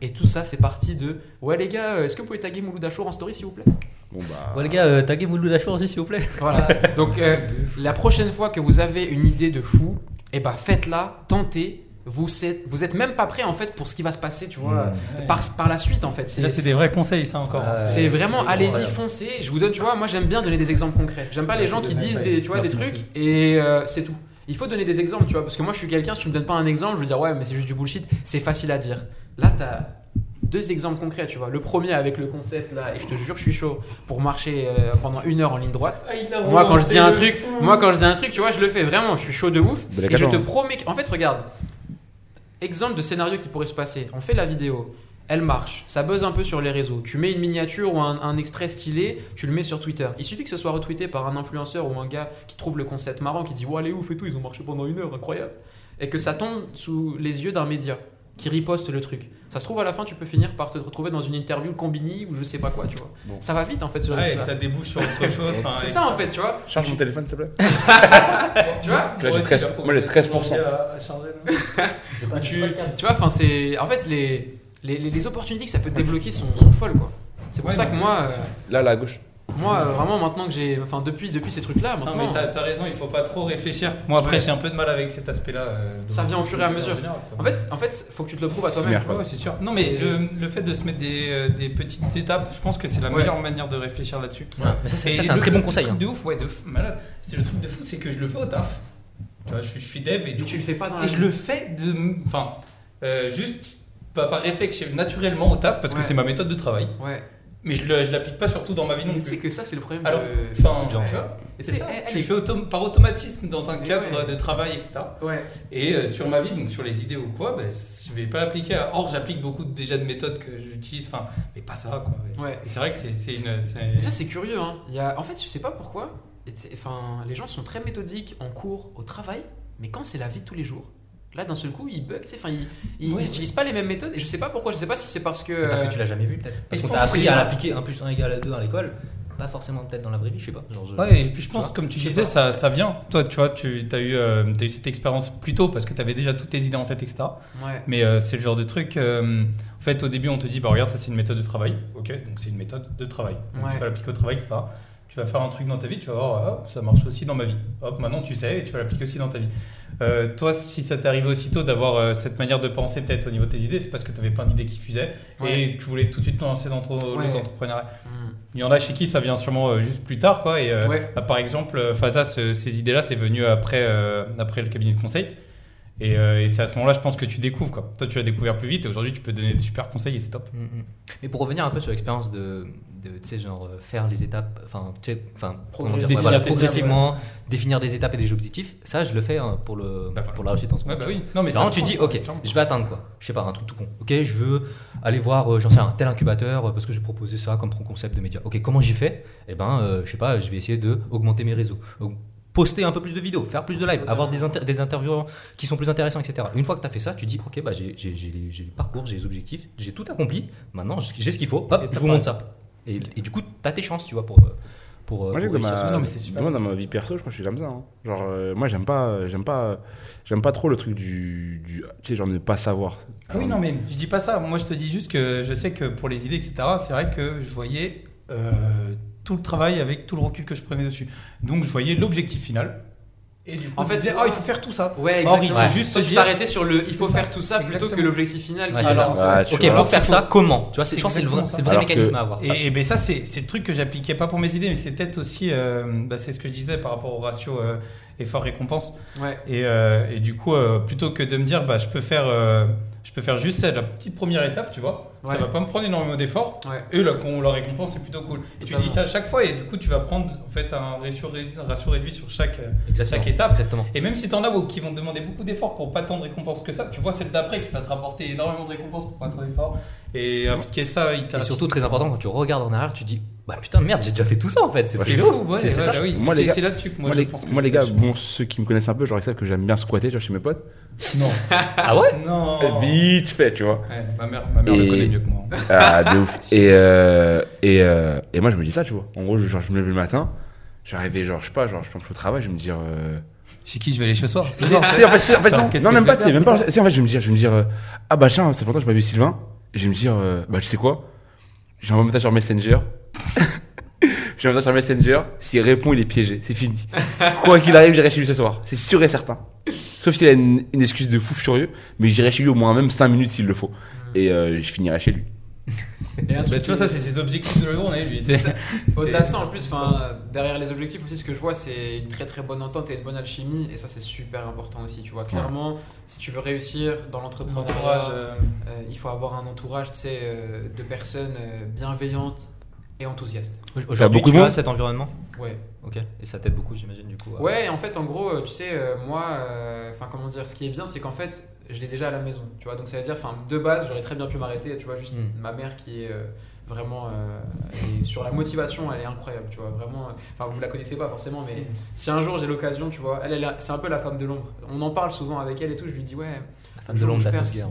Et tout ça c'est parti de ouais les gars euh, est-ce que vous pouvez taguer Mouloud Achour en story s'il vous plaît? Bon bah. Ouais, les gars, euh, taguez Mouloud Achour aussi, s'il vous plaît. Voilà. Donc euh, la prochaine fois que vous avez une idée de fou, eh ben faites-la, tentez. Vous êtes, vous êtes même pas prêt en fait pour ce qui va se passer, tu vois, Ouais. par, par la suite en fait. C'est Là, c'est des vrais conseils, ça encore. Ah, c'est vraiment, allez-y, foncez. Je vous donne, tu vois, moi j'aime bien donner des exemples concrets. J'aime pas les gens qui disent des, tu vois, des trucs merci. et euh, c'est tout. Il faut donner des exemples, tu vois, parce que moi je suis quelqu'un, si tu me donnes pas un exemple, je veux dire ouais, mais c'est juste du bullshit. C'est facile à dire. Là, t'as deux exemples concrets, tu vois. Le premier avec le concept là, et je te jure, je suis chaud pour marcher euh, pendant une heure en ligne droite. Moi, quand je dis un truc, moi, quand je dis un truc, tu vois, je le fais vraiment. Je suis chaud de ouf. Et je te promets. que- En fait, regarde. Exemple de scénario qui pourrait se passer. On fait la vidéo. Elle marche. Ça buzz un peu sur les réseaux. Tu mets une miniature ou un, extrait stylé. Tu le mets sur Twitter. Il suffit que ce soit retweeté par un influenceur ou un gars qui trouve le concept marrant, qui dit Ouais, est ouf et tout. Ils ont marché pendant une heure. Incroyable. Et que ça tombe sous les yeux d'un média qui riposte le truc. Ça se trouve à la fin, tu peux finir par te retrouver dans une interview Combini ou je sais pas quoi, tu vois. Bon. Ça va vite en fait sur les Ouais, ça débouche sur autre chose. enfin, C'est ça en fait, tu vois. Charge mon téléphone, s'il te plaît. Tu vois Là, j'ai aussi, 13 il faut moi, j'ai que 13%. à- à charger, là. tu, tu vois, enfin, c'est. En fait, les, les, les- les opportunités que ça peut te débloquer sont, sont folles, quoi. C'est pour Ouais, ça non, que moi, euh. Là, là, à gauche. Moi euh, vraiment, maintenant que j'ai. Enfin, depuis, depuis ces trucs-là, Non, maintenant. mais t'as as raison, il faut pas trop réfléchir. Moi, après, Ouais. j'ai un peu de mal avec cet aspect-là. euh, Ça vient au fur et à en mesure. général. En fait, en fait, faut que tu te le prouves à toi-même. Ouais, ouais, c'est sûr. Non, mais le, le fait de se mettre des, euh, des petites étapes, je pense que c'est la Ouais. meilleure manière de réfléchir là-dessus. Ouais, mais ça, c'est un très bon le conseil. truc hein. de ouf, ouais, de ouf, malade. C'est le truc de fou, c'est que je le fais au taf. Tu vois, je, suis- je suis dev et du tu le fais pas dans la Et je le fais de. Enfin, euh, juste pas par réflexe, naturellement au taf, parce que c'est ma méthode de travail. Ouais. Mais je, je l'applique pas surtout dans ma vie non Mais tu sais plus. que ça, c'est le problème Alors, de. enfin, vois, Et c'est c'est- ça. elle- Je fais autom- par automatisme dans un cadre ouais. de travail, etc. Ouais. Et euh, sur ma vie, donc sur les idées ou quoi, ben, je vais pas l'appliquer. Or, j'applique beaucoup déjà de méthodes que j'utilise, enfin, mais pas ça, quoi. Ouais. Et c'est vrai que c'est c'est une. Mais ça, c'est curieux, hein. Il y a... En fait, je sais pas pourquoi. Enfin, les gens sont très méthodiques en cours, au travail, mais quand c'est la vie de tous les jours, là, d'un seul coup, ils bug, tu sais. Enfin, ils, ils, Ouais, ils utilisent pas les mêmes méthodes. Et je sais pas pourquoi. Je sais pas si c'est parce que. Parce euh, que tu l'as jamais vu, peut-être. Parce je qu'on t'a appris à l'appliquer 1 plus 1 égale 2 à l'école. Pas forcément peut-être dans la vraie vie, je sais pas. Genre, je- Ouais, et puis je pense, Tu comme tu disais, ça, ça vient. Toi, tu vois, tu as eu, euh, t'as eu cette expérience plus tôt parce que tu avais déjà toutes tes idées en tête, etc. Ouais. Mais euh, c'est le genre de truc. euh, en fait, au début, on te dit, bah regarde, ça c'est une méthode de travail. Ok, donc c'est une méthode de travail. Donc Ouais. tu vas l'appliquer au travail, etc. Tu vas faire un truc dans ta vie, tu vas voir, hop, ça marche aussi dans ma vie. Hop, maintenant tu sais et tu vas l'appliquer aussi dans ta vie. Euh, toi, si ça t'est arrivé aussitôt d'avoir euh, cette manière de penser peut-être au niveau de tes idées, c'est parce que tu avais plein d'idées qui fusaient Ouais. et tu voulais tout de suite te lancer dans ton- Ouais. l'auto-entrepreneuriat. Mm. Il y en a chez qui ça vient sûrement euh, juste plus tard, quoi. Et Ouais. bah, par exemple, Faza, ce- ces idées-là, c'est venu après, après le cabinet de conseil. Et, euh, et c'est à ce moment-là, je pense que tu découvres. Quoi. Toi, tu l'as découvert plus vite et aujourd'hui, tu peux donner des super conseils et c'est top. Mm, mm. Mais pour revenir un peu sur l'expérience de, de tu sais, genre euh, faire les étapes, enfin, tu sais, enfin, comment dire, Définir voilà, progressivement, définir des étapes et des objectifs. Ça, je le fais hein, pour le, Bah, pour la réussite en ce Ouais, moment. bah oui. Non, mais Vraiment, tu dis, ok, je vais atteindre quoi Je sais pas, un truc tout con. Ok, je veux aller voir, euh, j'en sais un tel incubateur euh, parce que je proposais ça comme concept de média. Ok, comment j'y fais Eh ben, euh, je sais pas, je vais essayer de augmenter mes réseaux. Poster un peu plus de vidéos, faire plus de live, avoir des, inter- des intervieweurs qui sont plus intéressants, etc. Une fois que tu as fait ça, tu dis, ok, bah, j'ai j'ai- j'ai les, les parcours, j'ai les objectifs, j'ai tout accompli, maintenant j'ai ce qu'il faut, hop, je vous montre ça. Et, et du coup, tu as tes chances, tu vois, pour, euh, pour, euh, Moi, j'ai pour dans ma, ce Non, mais c'est super. moi, dans ma vie perso, je crois que je suis comme ça. hein. Genre, euh, moi, j'aime pas, j'aime pas, j'aime pas trop le truc du, du tu sais, genre ne pas savoir. Ah oui, non, mais je dis pas ça. Moi, je te dis juste que je sais que pour les idées, etc., c'est vrai que je voyais euh, tout le travail avec tout le recul que je prenais dessus. Donc, je voyais l'objectif final. Et du coup, En fait, oh, il faut faire tout ça. Ouais, Or, il faut Ouais. juste Toi, tu t'arrêtais sur le il faut faire ça. tout ça plutôt que l'objectif final Ouais. Ouais, Ok, vois. pour faire ça, comment Tu vois, c'est- je pense que c'est le vrai, c'est le vrai mécanisme que- à avoir. Et, et ben ça, c'est c'est le truc que j'appliquais pas pour mes idées, mais c'est peut-être aussi, euh, bah, c'est ce que je disais par rapport au ratio euh, effort-récompense. Ouais. Et, euh, et du coup, euh, plutôt que de me dire, bah, je peux faire, euh, je peux faire juste ça, la petite première étape, tu vois. Ça va pas me prendre énormément d'efforts. Ouais. Et la, qu'on- la récompense, c'est plutôt cool. Et tu dis ça à chaque fois, et du coup, tu vas prendre en fait un ratio réduit, un ratio réduit sur chaque, euh, Exactement. chaque étape. Exactement. Et même si t'en as où- qui vont te demander beaucoup d'efforts pour pas tant de récompenses que ça, tu vois celle d'après qui va te rapporter énormément de récompenses pour pas trop d'efforts. Et appliquer ça, il Et surtout, très important, quand tu regardes en arrière, tu dis Bah putain, merde, j'ai déjà fait tout ça en fait. C'est c'est fou, ouais, c'est ouais, ça. bah oui. Moi, C'est- les gars- là-dessus que moi, Moi, je les, pense que moi, je les gars, bon, ceux qui me connaissent un peu, genre, ils savent que j'aime bien squatter, genre, chez mes potes. Non. Ah ouais? Non. Vite fait, tu vois. Ouais, ma mère, ma mère Et- le connaît mieux que moi. Ah, de ouf. Et, euh, et, euh, et moi, je me dis ça, tu vois. En gros, genre, je me lève le matin, j'arrivais, genre, je sais pas, genre, je pense au travail, je me dire. Euh... Chez qui je vais aller ce soir si, en fait, en non, même pas, c'est même c'est pas. Si, en fait, je vais me dire, je vais me dire, euh, ah bah tiens, ça fait longtemps que j'ai pas vu Sylvain. Et je vais me dire, euh, bah tu sais quoi? J'ai un message sur Messenger. J'ai un message sur Messenger. S'il répond, il est piégé. C'est fini. Quoi qu'il arrive, j'irai chez lui ce soir. C'est sûr et certain. Sauf s'il a une, une excuse de fou furieux, mais j'irai chez lui au moins même 5 minutes s'il le faut. Et euh, je finirai chez lui. Et un Bah, truc tu vois, ça, c'est ses objectifs de la journée, lui. Au-delà de ça, en plus, derrière les objectifs aussi, ce que je vois, c'est une très très bonne entente et une bonne alchimie, et ça, c'est super important aussi. Tu vois, clairement, si tu veux réussir dans l'entrepreneuriat, euh, euh, il faut avoir un entourage, tu sais, euh, de personnes euh, bienveillantes et enthousiastes. Aujourd'hui, beaucoup tu monde cet environnement? Ouais. Ok. Et ça t'aide beaucoup, j'imagine, du coup. Ouais, et en fait, en gros, tu sais, euh, moi, euh, enfin, comment dire, ce qui est bien, c'est qu'en fait, je l'ai déjà à la maison, tu vois. Donc, ça veut dire, enfin, de base, j'aurais très bien pu m'arrêter, tu vois, juste Mm. ma mère qui est euh, vraiment euh, est- sur la motivation, elle est incroyable, tu vois, vraiment. Enfin, vous la connaissez pas forcément, mais si un jour j'ai l'occasion, tu vois, elle, elle c'est un peu la femme de l'ombre. On en parle souvent avec elle et tout, je lui dis, ouais, La femme de l'ombre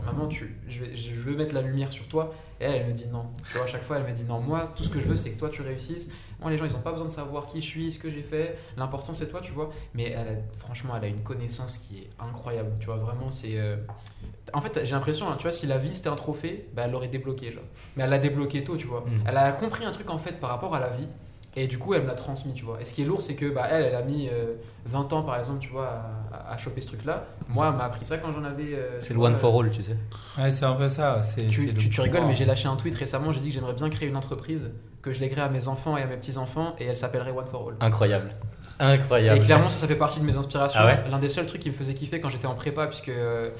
maman, tu, je, vais- je veux mettre la lumière sur toi. Et elle, elle me dit non. Tu vois, à chaque fois, elle me dit non. Moi, tout ce que je veux, c'est que toi, tu réussisses. Moi, les gens, ils ont pas besoin de savoir qui je suis, ce que j'ai fait. L'important, c'est toi, tu vois. Mais elle a- franchement, elle a une connaissance qui est incroyable. Tu vois, vraiment, c'est. euh, En fait, j'ai l'impression, hein, tu vois, si la vie c'était un trophée, bah, elle l'aurait débloqué, genre. Mais elle l'a débloqué tôt, tu vois. Mm. Elle a compris un truc, en fait, par rapport à la vie. Et du coup, elle me l'a transmis, tu vois. Et ce qui est lourd, c'est que bah, elle, elle a mis euh, 20 ans, par exemple, tu vois, à, à choper ce truc-là. Moi, elle m'a appris ça quand j'en avais. euh, C'est le one for all, tu sais. Ouais, c'est un peu ça. c'est- tu, tu- tu rigoles, mais j'ai lâché un tweet récemment. J'ai dit que j'aimerais bien créer une entreprise que je lèguerais à mes enfants et à mes petits-enfants et elle s'appellerait One for All. Incroyable. Et Incroyable. clairement, ça, ça fait partie de mes inspirations. Ah ouais L'un des seuls trucs qui me faisait kiffer quand j'étais en prépa, puisque euh,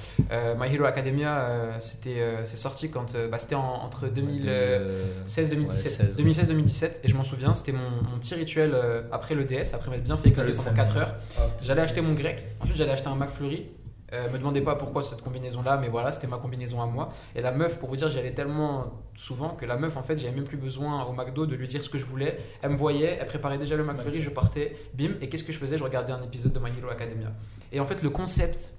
My Hero Academia, euh, c'était, euh, c'est sorti quand bah, c'était en- entre 2016 2017, Ouais, 16, 2016 2017, et je m'en souviens, c'était mon, mon petit rituel après le DS, après m'être bien fait éclater Le pendant samedi. 4 heures. Ah. J'allais acheter mon grec, ensuite j'allais acheter un McFlurry. Euh, me demandez pas pourquoi cette combinaison là, mais voilà, c'était ma combinaison à moi. Et la meuf, pour vous dire, j'y allais tellement souvent que la meuf, en fait, j'avais même plus besoin au McDo de lui dire ce que je voulais. Elle me voyait, elle préparait déjà le McFlurry, je partais, bim. Et qu'est-ce que je faisais? Je regardais un épisode de My Hero Academia. Et en fait, le concept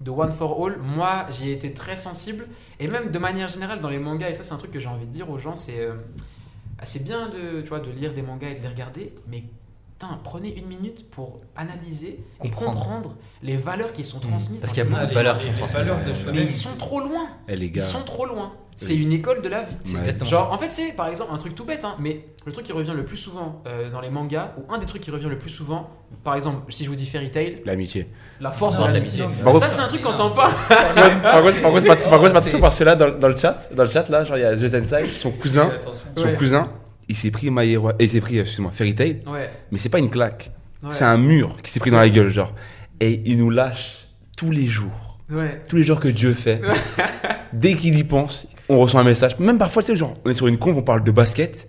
de One for All, moi, j'y ai été très sensible. Et même de manière générale, dans les mangas, et ça, c'est un truc que j'ai envie de dire aux gens, c'est euh, bien de, tu vois, de lire des mangas et de les regarder, mais prenez une minute pour analyser Comprendre. et comprendre les valeurs qui sont transmises. Parce qu'il y a beaucoup de valeurs qui sont transmises. valeurs de. Mais ils sont trop loin. Eh les Ils gars. sont trop loin. C'est Oui. une école de la vie. C'est Ouais. exactement Genre, en fait, c'est par exemple un truc tout bête, hein, mais le truc qui revient le plus souvent euh, dans les mangas, ou un des trucs qui revient le plus souvent, par exemple, si je vous dis Fairy Tail, L'amitié. la force Non, de l'amitié. Ça, c'est un truc quand t'en parles. Par contre, par contre, par contre, C'est- parce que là, dans, dans le chat, dans le chat, là, genre, il y a The Tensai, son cousin, son Ouais. cousin, il s'est pris My Hero, et il s'est pris, excuse-moi, Fairy Tail, Ouais. mais c'est pas une claque. ouais. C'est un mur qui s'est pris dans la gueule, genre. Et il nous lâche tous les jours Ouais. tous les jours que Dieu fait, dès qu'il y pense, on reçoit un message. Même parfois, tu sais, genre, on est sur une conf, on parle de basket,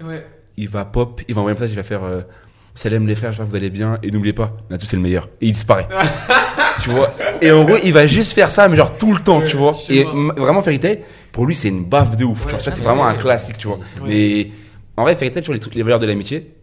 il va pop, il va envoyer un message, il va faire euh, Salam les frères, j'espère que vous allez bien, et n'oubliez pas, Natou c'est le meilleur. Et il disparaît. tu vois? Et en gros, il va juste faire ça, mais genre tout le temps, tu vois? Et vraiment, Fairy Tail, pour lui, c'est une baffe de ouf. Genre, ça, ah, c'est vraiment un classique, tu vois. Mais en vrai, Fairy Tail, sur les, trucs- les valeurs de l'amitié,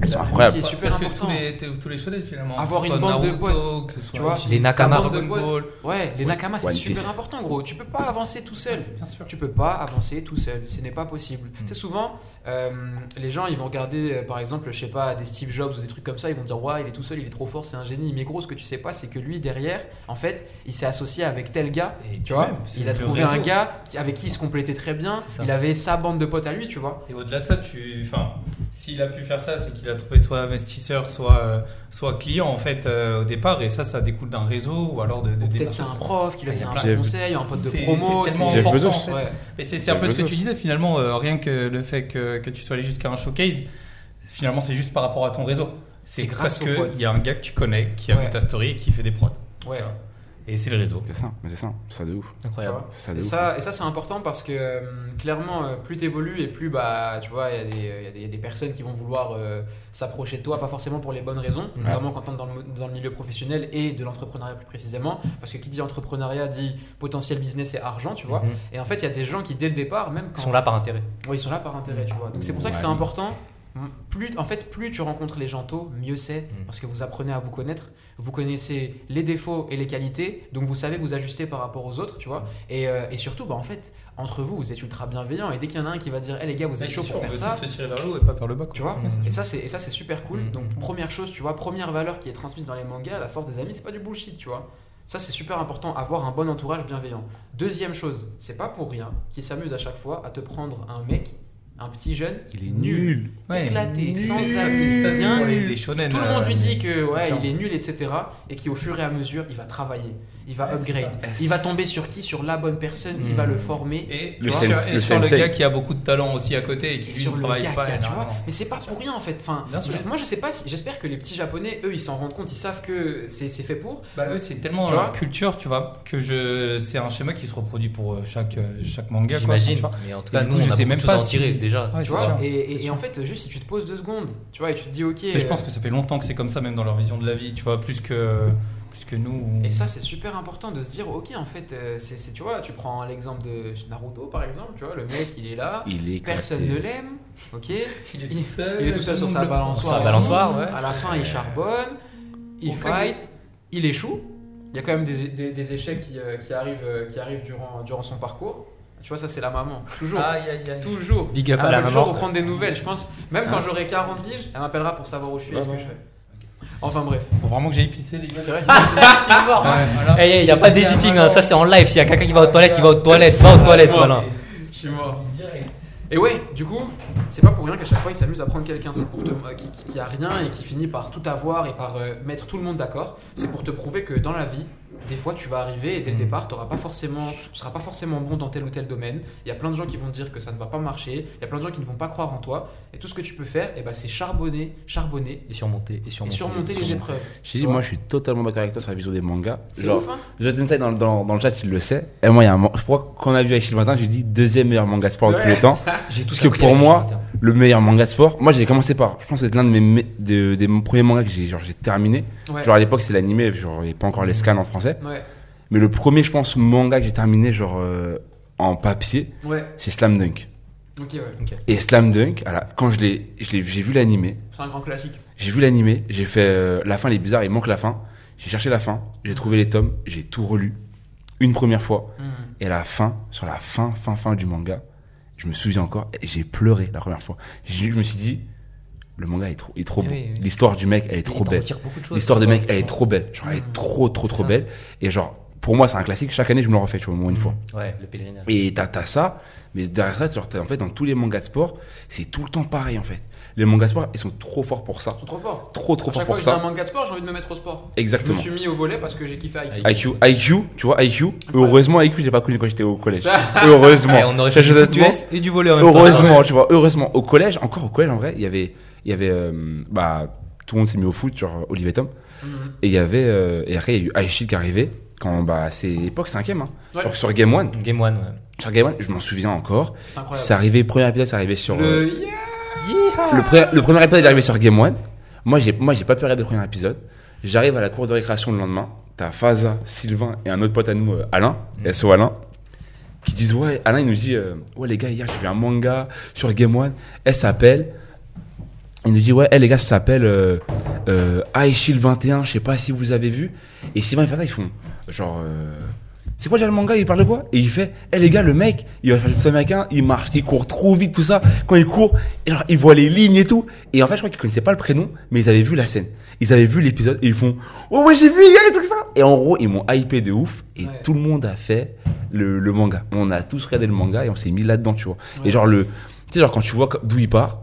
elles sont incroyables. C'est super Parce que important. tous les, tous les shonen finalement. Avoir une bande de potes, que ce soit tu vois. Les Nakama. La bande de Dragon potes. Ball. Ouais, les Nakama, c'est super Piece. important, gros. Tu peux pas avancer tout seul. Bien sûr. Tu peux pas avancer tout seul, ce n'est pas possible. Mm. C'est souvent, euh, les gens ils vont regarder euh, par exemple, je sais pas, des Steve Jobs ou des trucs comme ça, ils vont dire ouais, il est tout seul, il est trop fort, c'est un génie. Mais gros, ce que tu sais pas, c'est que lui derrière, en fait, il s'est associé avec tel gars, Et tu vois. même, Il a trouvé réseau. un gars avec qui il se complétait très bien. Il avait sa bande de potes à lui, tu vois. Et au-delà de ça, tu, enfin, s'il a pu faire ça, c'est qu'il a trouvé soit investisseur, soit, euh, soit client en fait euh, au départ, et ça, ça découle d'un réseau ou alors de, de Peut-être c'est un prof qui y a donner un conseils, un pote de promo. c'est tellement important. Bezos. en fait. Ouais. Et c'est un peu ce que tu disais finalement, euh, rien que le fait que, que tu sois allé jusqu'à un showcase, finalement c'est juste par rapport à ton réseau. C'est grâce parce qu'il y a un gars que tu connais qui a Ouais. vu ta story et qui fait des prods. Ouais. Et c'est le réseau. C'est ça, mais c'est ça, c'est ça de ouf. Incroyable. ça de Et ouf. ça, et ça c'est important parce que euh, clairement, euh, plus tu évolues et plus bah, tu vois, il y, a des- il y a des- il y a des personnes qui vont vouloir euh, s'approcher de toi, pas forcément pour les bonnes raisons, notamment quand tu es dans le, dans le milieu professionnel et de l'entrepreneuriat plus précisément. Parce que qui dit entrepreneuriat dit potentiel business et argent, tu vois. Mhm. Et en fait, il y a des gens qui, dès le départ, même Ils quand. sont là par intérêt. Ouais, ils sont là par intérêt, tu vois. Donc c'est pour ça que Ouais. c'est important. Plus, en fait, plus tu rencontres les gens tôt, mieux c'est, Mm. parce que vous apprenez à vous connaître, vous connaissez les défauts et les qualités, donc vous savez vous ajuster par rapport aux autres, tu vois. Et, euh, et surtout, bah, en fait, entre vous, vous êtes ultra bienveillants, et dès qu'il y en a un qui va dire, hé les gars, vous êtes chaud pour faire ça, se tirer vers le haut et pas vers le bas. quoi. tu vois. Mm. Et ça, c'est et ça, c'est super cool. Mm. Donc première chose, tu vois, première valeur qui est transmise dans les mangas, la force des amis, c'est pas du bullshit, tu vois. Ça, c'est super important, avoir un bon entourage bienveillant. Deuxième chose, c'est pas pour rien qu'ils s'amusent à chaque fois à te prendre un mec, un petit jeune, Il est nul. Ouais. éclaté, sans. Tout le monde euh, lui dit que ouais, il est nul, etc. Et qui au fur et à mesure, il va travailler, il va upgrade, il va tomber sur qui? Sur la bonne personne qui va le former. Et, Le tu vois, sens- et le sur le sensei. gars qui a beaucoup de talent aussi à côté et qui Et lui sur ne le travaille gars pas a, tu vois. énormément. Mais c'est pas pour rien en fait. Enfin, je- moi je sais pas, si- j'espère que les petits japonais, eux, ils s'en rendent compte, ils savent que c'est fait pour. Bah eux c'est tellement Tu leur vois culture tu vois que je c'est un schéma qui se reproduit pour euh, chaque euh, chaque manga J'imagine. Mais en tout Et cas, nous, je on a sais beaucoup même de choses pas à en tirer déjà. Ouais, Tu c'est vois sûr. et, et- en fait, juste si tu te poses deux secondes, tu vois, et tu te dis ok. Et je euh, pense que ça fait longtemps que c'est comme ça même dans leur vision de la vie tu vois plus que plus que nous. Et ça, c'est super important de se dire, ok, en fait, euh, c'est, c'est- tu vois, tu prends l'exemple de Naruto, par exemple, tu vois, le mec, il est là, Il est éclaté. personne ne l'aime, ok il est tout seul, il est tout seul sur sa balançoire. prend. Sa balançoire, ouais. À la fin, il charbonne, il fight, il échoue. Il y a quand même des, des- des échecs qui, euh, qui arrivent, euh, qui arrivent durant, durant son parcours. Tu vois, ça, c'est la maman. Toujours. Aïe aïe aïe. Toujours. Big up à la va toujours maman. reprendre des nouvelles. Je pense, même quand Hein j'aurai 40 piges, elle m'appellera pour savoir où je suis et ce que je fais. Enfin bref. Faut vraiment que j'aille pisser les gars. C'est vrai. Il n'y a pas d'editing, hein. ça c'est en live. S'il y a quelqu'un qui va aux toilettes, il va aux toilettes. Va aux toilettes, voilà. Je suis mort. Et ouais, du coup, c'est pas pour rien qu'à chaque fois il s'amuse à prendre quelqu'un c'est pour te, euh, qui, qui- qui a rien et qui finit par tout avoir et par euh, mettre tout le monde d'accord. C'est pour te prouver que dans la vie, des fois tu vas arriver et dès le Mm. départ, t'auras pas forcément, tu seras pas forcément bon dans tel ou tel domaine. Il y a plein de gens qui vont te dire que ça ne va pas marcher. Il y a plein de gens qui ne vont pas croire en toi. Et tout ce que tu peux faire, eh ben, c'est charbonner, charbonner Et surmonter, et et surmonter. surmonter les épreuves. Je dis, moi, je suis totalement d'accord avec toi sur la vision des mangas. C'est Genre, ouf, hein Jonathan Sai dans, dans, dans le chat, il le sait. Et moi, il y a un je crois qu'on a vu avec Matin, j'ai dit deuxième meilleur manga de sport de tous les temps. J'ai tout Parce que pour moi, le meilleur manga de sport, moi j'ai commencé par, je pense que c'est l'un de mes, me- de- des premiers mangas que j'ai genre, j'ai terminé. Ouais. Genre à l'époque, c'est l'animé, genre il n'y avait pas encore les scans en français. Ouais. Mais le premier, je pense, manga que j'ai terminé genre euh, en papier, Ouais. c'est Slam Dunk. Ouais. Et Slam Dunk, alors, quand je l'ai, je l'ai- j'ai vu l'animé, C'est un grand classique. j'ai vu l'animé, j'ai fait euh, la fin, elle est bizarre, il manque la fin. J'ai cherché la fin, j'ai trouvé les tomes, j'ai tout relu une première fois. Mhm. Et à la fin, sur la fin, fin, fin du manga, je me souviens encore, et j'ai pleuré la première fois. J'ai- Je me suis dit, le manga est trop, est trop Eh beau. oui, oui. L'histoire du mec, elle est trop belle. L'histoire vois, mec, elle est trop belle. Genre, elle est Mm. trop, trop, trop ça. belle. Et genre, pour moi, c'est un classique. Chaque année, je me le refais, tu vois, au moins une fois. Ouais, le pèlerinage. Et t'as, t'as ça, mais derrière ça, genre, en fait, dans tous les mangas de sport, c'est tout le temps pareil, en fait. Les mangas de sport, ils sont trop forts pour ça. Ils sont trop forts. Trop, trop forts chaque fois pour que j'ai un ça. manga de sport, j'ai envie de me mettre au sport. Je me Exactement. suis mis au volet parce que j'ai kiffé IQ, IQ, tu vois, IQ. Heureusement, IQ, j'ai pas connu quand j'étais au collège. Ça- Heureusement. Ouais, on aurait fait du US et du volet en même temps. Heureusement, tu vois, heureusement. Au collège, encore au collège, en vrai, il y avait, il y avait, euh, bah, tout le monde s'est mis au foot, genre Olivier Tom. Mhm. Et il y avait, euh, et après, il y a eu Aishid qui arrivait. quand bah c'est époque cinquième, hein. Ouais. Sur, sur Game One. Game One, ouais. Sur Game One, je m'en souviens encore. C'est incroyable. C'est arrivé, premier épisode, c'est arrivé sur. euh, Le yeah Le, pre- le premier épisode est arrivé sur Game One. Moi, j'ai, moi, j'ai pas pu regarder le premier épisode. J'arrive à la cour de récréation le lendemain. T'as Faza, Sylvain et un autre pote à nous, euh, Alain, SO Alain, qui disent Ouais, Alain, il nous dit euh, Ouais, les gars, hier, j'ai vu un manga sur Game One. Elle s'appelle. Il nous dit Ouais, elle, les gars, ça s'appelle euh, euh, High Shield 21. Je sais pas si vous avez vu. Et Sylvain et Faza, ils font Genre. euh, c'est quoi déjà le manga Il parle de quoi? Et il fait, eh les gars, le mec, il va faire du foot américain, il marche, il court trop vite, tout ça. Quand il court, genre, il voit les lignes et tout. Et en fait, je crois qu'ils connaissaient pas le prénom, mais ils avaient vu la scène. Ils avaient vu l'épisode et ils font, oh ouais, j'ai vu, il y a et tout ça. Et en gros, ils m'ont hypé de ouf. Et Ouais. tout le monde a fait le, le manga. On a tous regardé le manga et on s'est mis là-dedans, tu vois. Ouais. Et genre, le, tu sais, genre, quand tu vois d'où il part,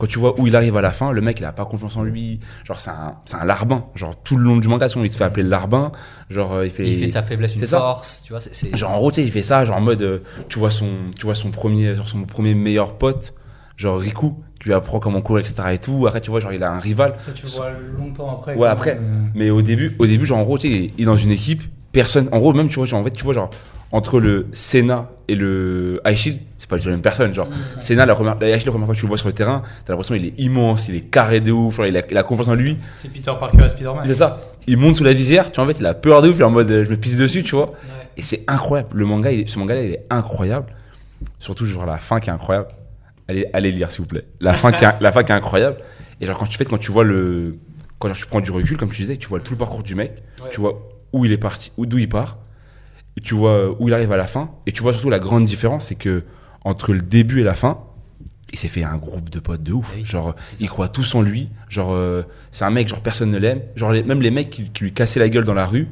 quand tu vois où il arrive à la fin, le mec, il a pas confiance en lui. Genre, c'est un, c'est un larbin. Genre, tout le long du manga, sinon, il se fait appeler le larbin. Genre, euh, il fait, Il fait de sa faiblesse une ça. force, tu vois. c'est- c'est- Genre en gros, tu sais, il fait ça, genre en mode, euh, tu vois son, tu vois son premier, genre son premier meilleur pote, genre Riku, qui lui apprend comment courir, etc. et tout. Après, tu vois, genre il a un rival. Ça, tu le vois longtemps après. Ouais, après. Mais au début, au début, genre en gros, tu sais, il est- dans une équipe, personne, en gros, même tu vois, genre en fait, tu vois, genre entre le Senna et le High Shield, pas du tout la même personne, genre. Senna, la première, la la première fois que tu le vois sur le terrain, t'as l'impression il est immense, il est carré de ouf, genre, il a, il a confiance en lui. C'est Peter Parker et Spider-Man. C'est ça. Il monte sous la visière, tu vois, en fait, il a peur de ouf, il est en mode, euh, je me pisse dessus, tu vois. Ouais. Et c'est incroyable. Le manga, il ce manga-là, il est incroyable. Surtout, genre, la fin qui est incroyable. Allez, allez lire, s'il vous plaît. La fin, qui est, la fin qui est incroyable. Et genre, quand tu fais, quand tu vois le, quand genre, tu prends du recul, comme tu disais, tu vois tout le parcours du mec, Ouais. tu vois où il est parti, où, d'où il part, et tu vois euh, où il arrive à la fin, et tu vois surtout la grande différence, c'est que entre le début et la fin, il s'est fait un groupe de potes de ouf. Oui, genre, ils croient tous en lui. Genre, euh, c'est un mec, genre, personne ne l'aime. Genre, les- même les mecs qui, qui lui cassaient la gueule dans la rue,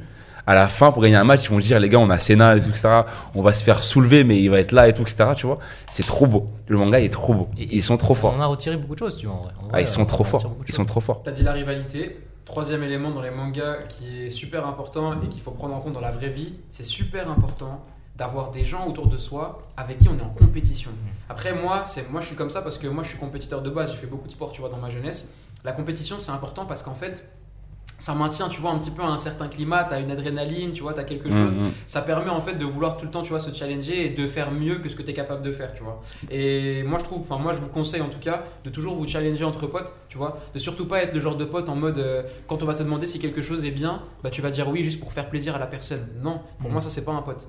à la fin, pour gagner un match, ils vont dire, les gars, on a Senna, et tout, etc. On va se faire soulever, mais il va être là, et tout, etc. Tu vois, c'est trop beau. Le manga, il est trop beau. Et- ils sont trop On forts. en a retiré beaucoup de choses, tu vois. en vrai. En Ah, ils sont on trop forts. Ils sont trop forts. T'as dit la rivalité. Troisième élément dans les mangas qui est super important et qu'il faut prendre en compte dans la vraie vie, c'est super important d'avoir des gens autour de soi avec qui on est en compétition. Après moi, c'est moi je suis comme ça parce que moi je suis compétiteur de base, j'ai fait beaucoup de sport, tu vois, dans ma jeunesse. La compétition, c'est important parce qu'en fait, ça maintient, tu vois, un petit peu un certain climat, t'as une adrénaline, tu vois, t'as quelque chose Mhm. ça permet en fait de vouloir tout le temps tu vois se challenger et de faire mieux que ce que tu es capable de faire tu vois et moi je trouve enfin moi je vous conseille en tout cas de toujours vous challenger entre potes tu vois de surtout pas être le genre de pote en mode euh, quand on va te demander si quelque chose est bien bah tu vas dire oui juste pour faire plaisir à la personne non pour Mhm. moi ça c'est pas un pote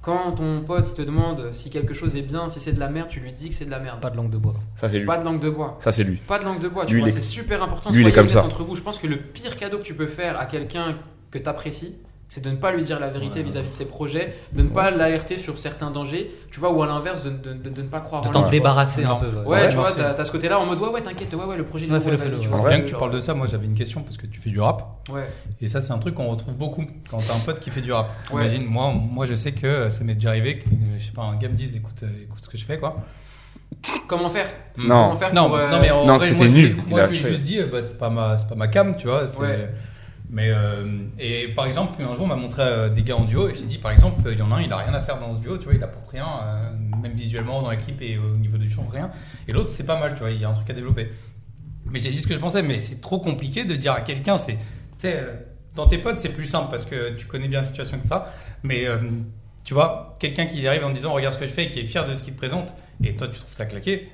quand ton pote il te demande si quelque chose est bien si c'est de la merde tu lui dis que c'est de la merde Pas de langue de bois. Ça, c'est lui. pas de langue de bois Ça, c'est lui. pas de langue de bois, tu Lui, vois, c'est super important. lui, il est comme ça. entre vous. Je pense que le pire cadeau que tu peux faire à quelqu'un que tu apprécies, c'est de ne pas lui dire la vérité Ouais. vis-à-vis de ses projets, de ne pas l'alerter sur certains dangers, tu vois, ou à l'inverse, de, de- de- de ne pas croire De en t'en tu débarrasser un peu. Ouais, Ouais, tu vois, t'as ce côté-là en mode ouais, ouais, t'inquiète, ouais, ouais, le projet, il Ouais, tu ouais. vois. Bien que tu parles de ça, moi j'avais une question parce que tu fais du rap. Ouais, Et ça, c'est un truc qu'on retrouve beaucoup quand t'as un pote qui fait du rap. Ouais. Imagine, moi, moi je sais que euh, ça m'est déjà arrivé que, je sais pas, un gars me dise écoute, euh, écoute ce que je fais quoi. Comment faire Non. Comment faire Non, pour, euh, non, mais en Non, vrai, c'était je lui- nul. Moi, je lui ai fait. juste dit, euh, bah, c'est pas ma, c'est pas ma cam, tu vois. c'est- Ouais. Mais euh, et par exemple, un jour, on m'a montré euh, des gars en duo et j'ai dit, par exemple, il y en a un, il a rien à faire dans ce duo, tu vois, il apporte rien, euh, même visuellement dans l'équipe et au niveau du chant, rien. Et l'autre, c'est pas mal, tu vois, il y a un truc à développer. Mais j'ai dit ce que je pensais, mais c'est trop compliqué de dire à quelqu'un, c'est, tu sais, euh, dans tes potes, c'est plus simple parce que tu connais bien la situation que ça. Mais euh, tu vois, quelqu'un qui arrive en disant, regarde ce que je fais et qui est fier de ce qu'il te présente, et toi, tu trouves ça claqué.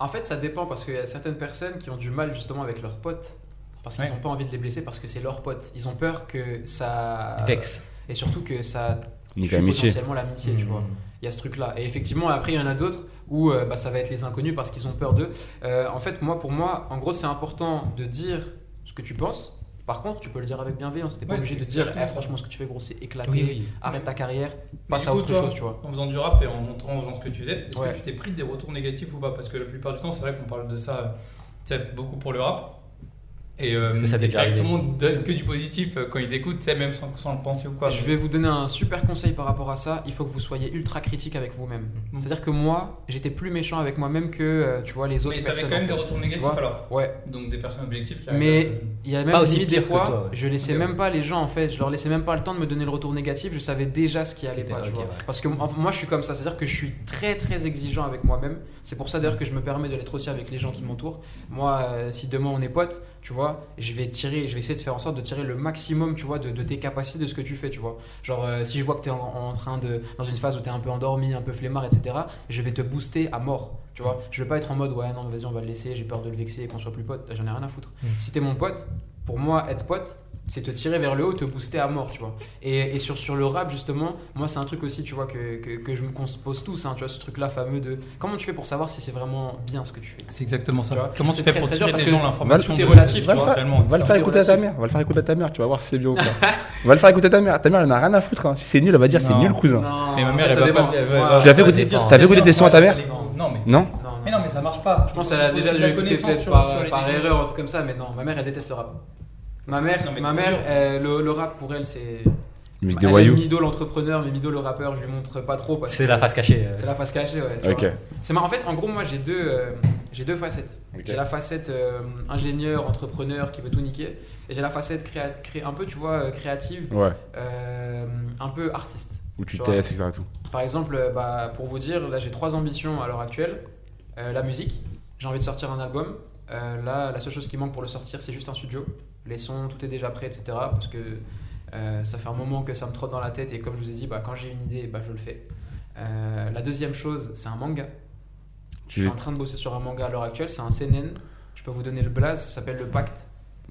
En fait, ça dépend parce qu'il y a certaines personnes qui ont du mal justement avec leurs potes. Parce qu'ils Ouais. n'ont pas envie de les blesser parce que c'est leurs potes. Ils ont peur que ça. Vex. Et surtout que ça Nique tue potentiellement l'amitié, tu vois. Il y a ce truc-là. Et effectivement, après, il y en a d'autres où euh, bah, ça va être les inconnus parce qu'ils ont peur d'eux. Euh, en fait, moi, pour moi, en gros, c'est important de dire ce que tu penses. Par contre, tu peux le dire avec bienveillance. T'es pas Ouais, obligé de dire, eh, franchement, ce que tu fais, gros, c'est éclaté. Oui, oui. Arrête ta carrière, passe à autre toi, chose, tu vois. En faisant du rap et en montrant aux gens ce que tu faisais, est-ce Ouais. que tu t'es pris des retours négatifs ou pas? Parce que la plupart du temps, c'est vrai qu'on parle de ça euh, beaucoup pour le rap. Et euh, que ça et tout le monde donne que du positif euh, quand ils écoutent, même sans, sans le penser ou quoi. Je vais vous donner un super conseil par rapport à ça. Il faut que vous soyez ultra critique avec vous-même. Mhm. C'est-à-dire que moi, j'étais plus méchant avec moi-même que, euh, tu vois, les autres Mais t'avais personnes. quand même en des retours négatifs alors Ouais, Donc des personnes objectives qui Mais- Il y a même Pas aussi des fois, toi, ouais. je laissais même ouais. pas les gens en fait, je leur laissais même pas le temps de me donner le retour négatif, je savais déjà ce qui allait pas, ouais. Parce que moi je suis comme ça, c'est-à-dire que je suis très très exigeant avec moi-même. C'est pour ça d'ailleurs que je me permets de l'être aussi avec les gens qui m'entourent. Moi, si demain on est potes, tu vois, vois, je vais tirer, je vais essayer de faire en sorte de tirer le maximum, tu vois, de, de tes capacités, de ce que tu fais, tu vois. Genre, euh, si je vois que tu es en, en train de, dans une phase où tu es un peu endormi, un peu flemmard, etc., je vais te booster à mort, tu vois. Je vais pas être en mode, ouais, non, vas-y, on va le laisser, j'ai peur de le vexer, qu'on soit plus pote, j'en ai rien à foutre. Mm. Si t'es mon pote, pour moi, être pote, c'est te tirer vers le haut, te booster à mort, tu vois. Et, et sur, sur le rap, justement, moi, c'est un truc aussi, tu vois, que, que, que je me pose tous, hein, tu vois, ce truc-là fameux de comment tu fais pour savoir si c'est vraiment bien ce que tu fais? C'est exactement Tu vois, ça. Comment tu fais très, pour très tirer des gens que l'information tout est de- relatif, tu tu vois, réellement, On va ça. le faire écouter à ta mère. On va le faire écouter à ta mère. Tu vas voir si c'est bien ou pas. On va le faire écouter à ta mère. Ta mère, elle en a rien à foutre. hein. Si c'est nul, elle va dire c'est nul, cousin. Mais ma mère, ça elle va pas. va- va t'as fait écouter tes sons à ta mère? Non, mais. Non. Mais non, mais ça marche pas. Je pense qu'elle a déjà écouté connaissance sur- par, sur par erreur, un truc comme ça, mais non, ma mère elle déteste le rap. Ma mère, Non, ma mère euh, le, le rap pour elle c'est. Musique aime voyous. Mido l'entrepreneur, mais Mido le rappeur, je lui montre pas trop. C'est que la face cachée. euh. C'est la face cachée, ouais. tu Ok. vois. C'est marrant. En fait, en gros, moi j'ai deux, euh, j'ai deux facettes. Ok. J'ai la facette euh, ingénieur, entrepreneur qui veut tout niquer, et j'ai la facette créa- cré- un peu, tu vois, créative, Ouais. euh, un peu artiste. Où tu testes, etc. Tout. Par exemple, bah, pour vous dire, là j'ai trois ambitions à l'heure actuelle. Euh, la musique, j'ai envie de sortir un album. Euh, là, la seule chose qui manque pour le sortir, c'est juste un studio. Les sons, tout est déjà prêt, etc. Parce que euh, ça fait un moment que ça me trotte dans la tête et comme je vous ai dit, bah, quand j'ai une idée, bah, je le fais. Euh, la deuxième chose, c'est un manga. Je Tu, suis en train de bosser sur un manga à l'heure actuelle, c'est un CNN. Je peux vous donner le blaze, ça s'appelle Le Pacte.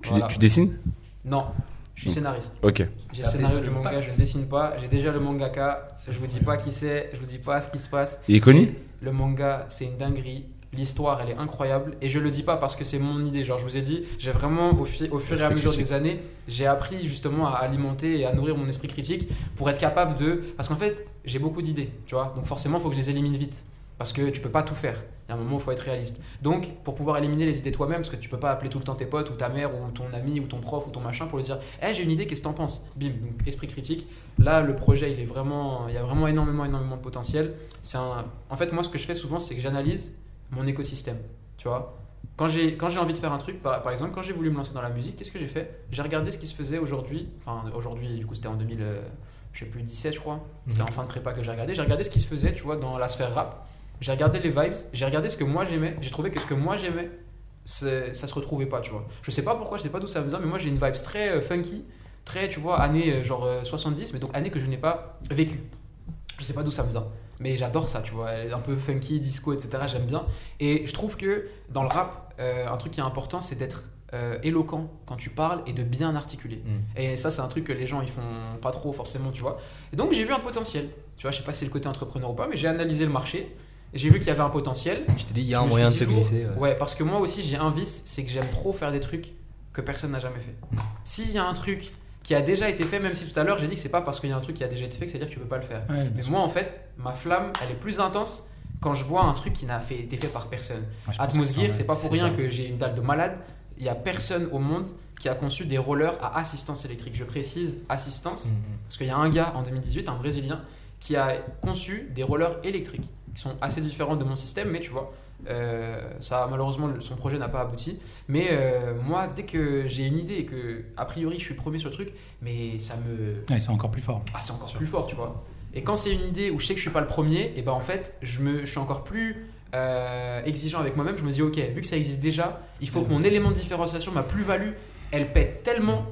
tu, Voilà. tu dessines? Non, je suis Donc. scénariste. Ok. J'ai le scénario du manga, je ne dessine pas. J'ai déjà le mangaka, je vous dis pas qui c'est, je vous dis pas ce qui se passe. Il est connu? Le manga, c'est une dinguerie. L'histoire, elle est incroyable. Et je le dis pas parce que c'est mon idée. Genre, je vous ai dit, j'ai vraiment, au, fi- au fur et à mesure critique. des années, j'ai appris justement à alimenter et à nourrir mon esprit critique pour être capable de. Parce qu'en fait, j'ai beaucoup d'idées, tu vois. Donc, forcément, il faut que je les élimine vite. Parce que tu peux pas tout faire. Il y a un moment où il faut être réaliste. Donc, pour pouvoir éliminer les idées toi-même, parce que tu peux pas appeler tout le temps tes potes, ou ta mère, ou ton ami, ou ton prof, ou ton machin pour lui dire Eh, j'ai une idée, qu'est-ce que t'en penses? Bim, donc esprit critique. Là, le projet, il est vraiment. Il y a vraiment énormément, énormément de potentiel. C'est un... En fait, moi, ce que je fais souvent, c'est que j'analyse mon écosystème. Tu vois quand j'ai, quand j'ai envie de faire un truc, par, par exemple, quand j'ai voulu me lancer dans la musique, qu'est-ce que j'ai fait? J'ai regardé ce qui se faisait aujourd'hui. Enfin, aujourd'hui, du coup, c'était en 2000, euh, je sais plus, 17, je crois. C'était Mhm. en fin de prépa que j'ai regardé. J'ai regardé ce qui se faisait, tu vois, dans la sphère rap. J'ai regardé les vibes. J'ai regardé ce que moi j'aimais. J'ai trouvé que ce que moi j'aimais, ça se retrouvait pas, tu vois. Je sais pas pourquoi, je sais pas d'où ça vient, mais moi j'ai une vibe très euh, funky, très, tu vois, année euh, genre euh, 70, mais donc année que je n'ai pas vécue. Je sais pas d'où ça vient. Mais j'adore ça, tu vois. Elle est un peu funky, disco, etc. J'aime bien. Et je trouve que dans le rap, euh, un truc qui est important, c'est d'être euh, éloquent quand tu parles et de bien articuler. Mm. Et ça, c'est un truc que les gens ils font pas trop forcément, tu vois. Et donc j'ai vu un potentiel. Tu vois, je sais pas si c'est le côté entrepreneur ou pas, mais j'ai analysé le marché. et J'ai vu qu'il y avait un potentiel. Je te dis, il y a Je un moyen de se glisser. euh. Ouais, parce que moi aussi j'ai un vice, c'est que j'aime trop faire des trucs que personne n'a jamais fait. S'il y a un truc qui a déjà été fait, même si tout à l'heure j'ai dit que c'est pas parce qu'il y a un truc qui a déjà été fait que c'est-à-dire que tu peux pas le faire. Ouais, Mais sûr. moi en fait, ma flamme, elle est plus intense quand je vois un truc qui n'a fait, été fait par personne. Ouais, je pense Atmos que Gear, ouais, c'est pas pour c'est rien ça. que j'ai une dalle de malade. Il y a personne au monde qui a conçu des rollers à assistance électrique. Je précise assistance Mm, mm. parce qu'il y a un gars en 2018, un Brésilien, qui a conçu des rollers électriques qui sont assez différents de mon système, mais tu vois, euh, ça malheureusement son projet n'a pas abouti. Mais euh, moi, dès que j'ai une idée et que a priori je suis premier sur le truc, mais ça me Ouais, c'est encore plus fort. ah, c'est encore plus fort, tu vois. Et quand c'est une idée où je sais que je suis pas le premier, et ben en fait, je, me, je suis encore plus euh, exigeant avec moi-même. Je me dis, ok, vu que ça existe déjà, il faut que mon élément de différenciation, ma plus-value, elle pète tellement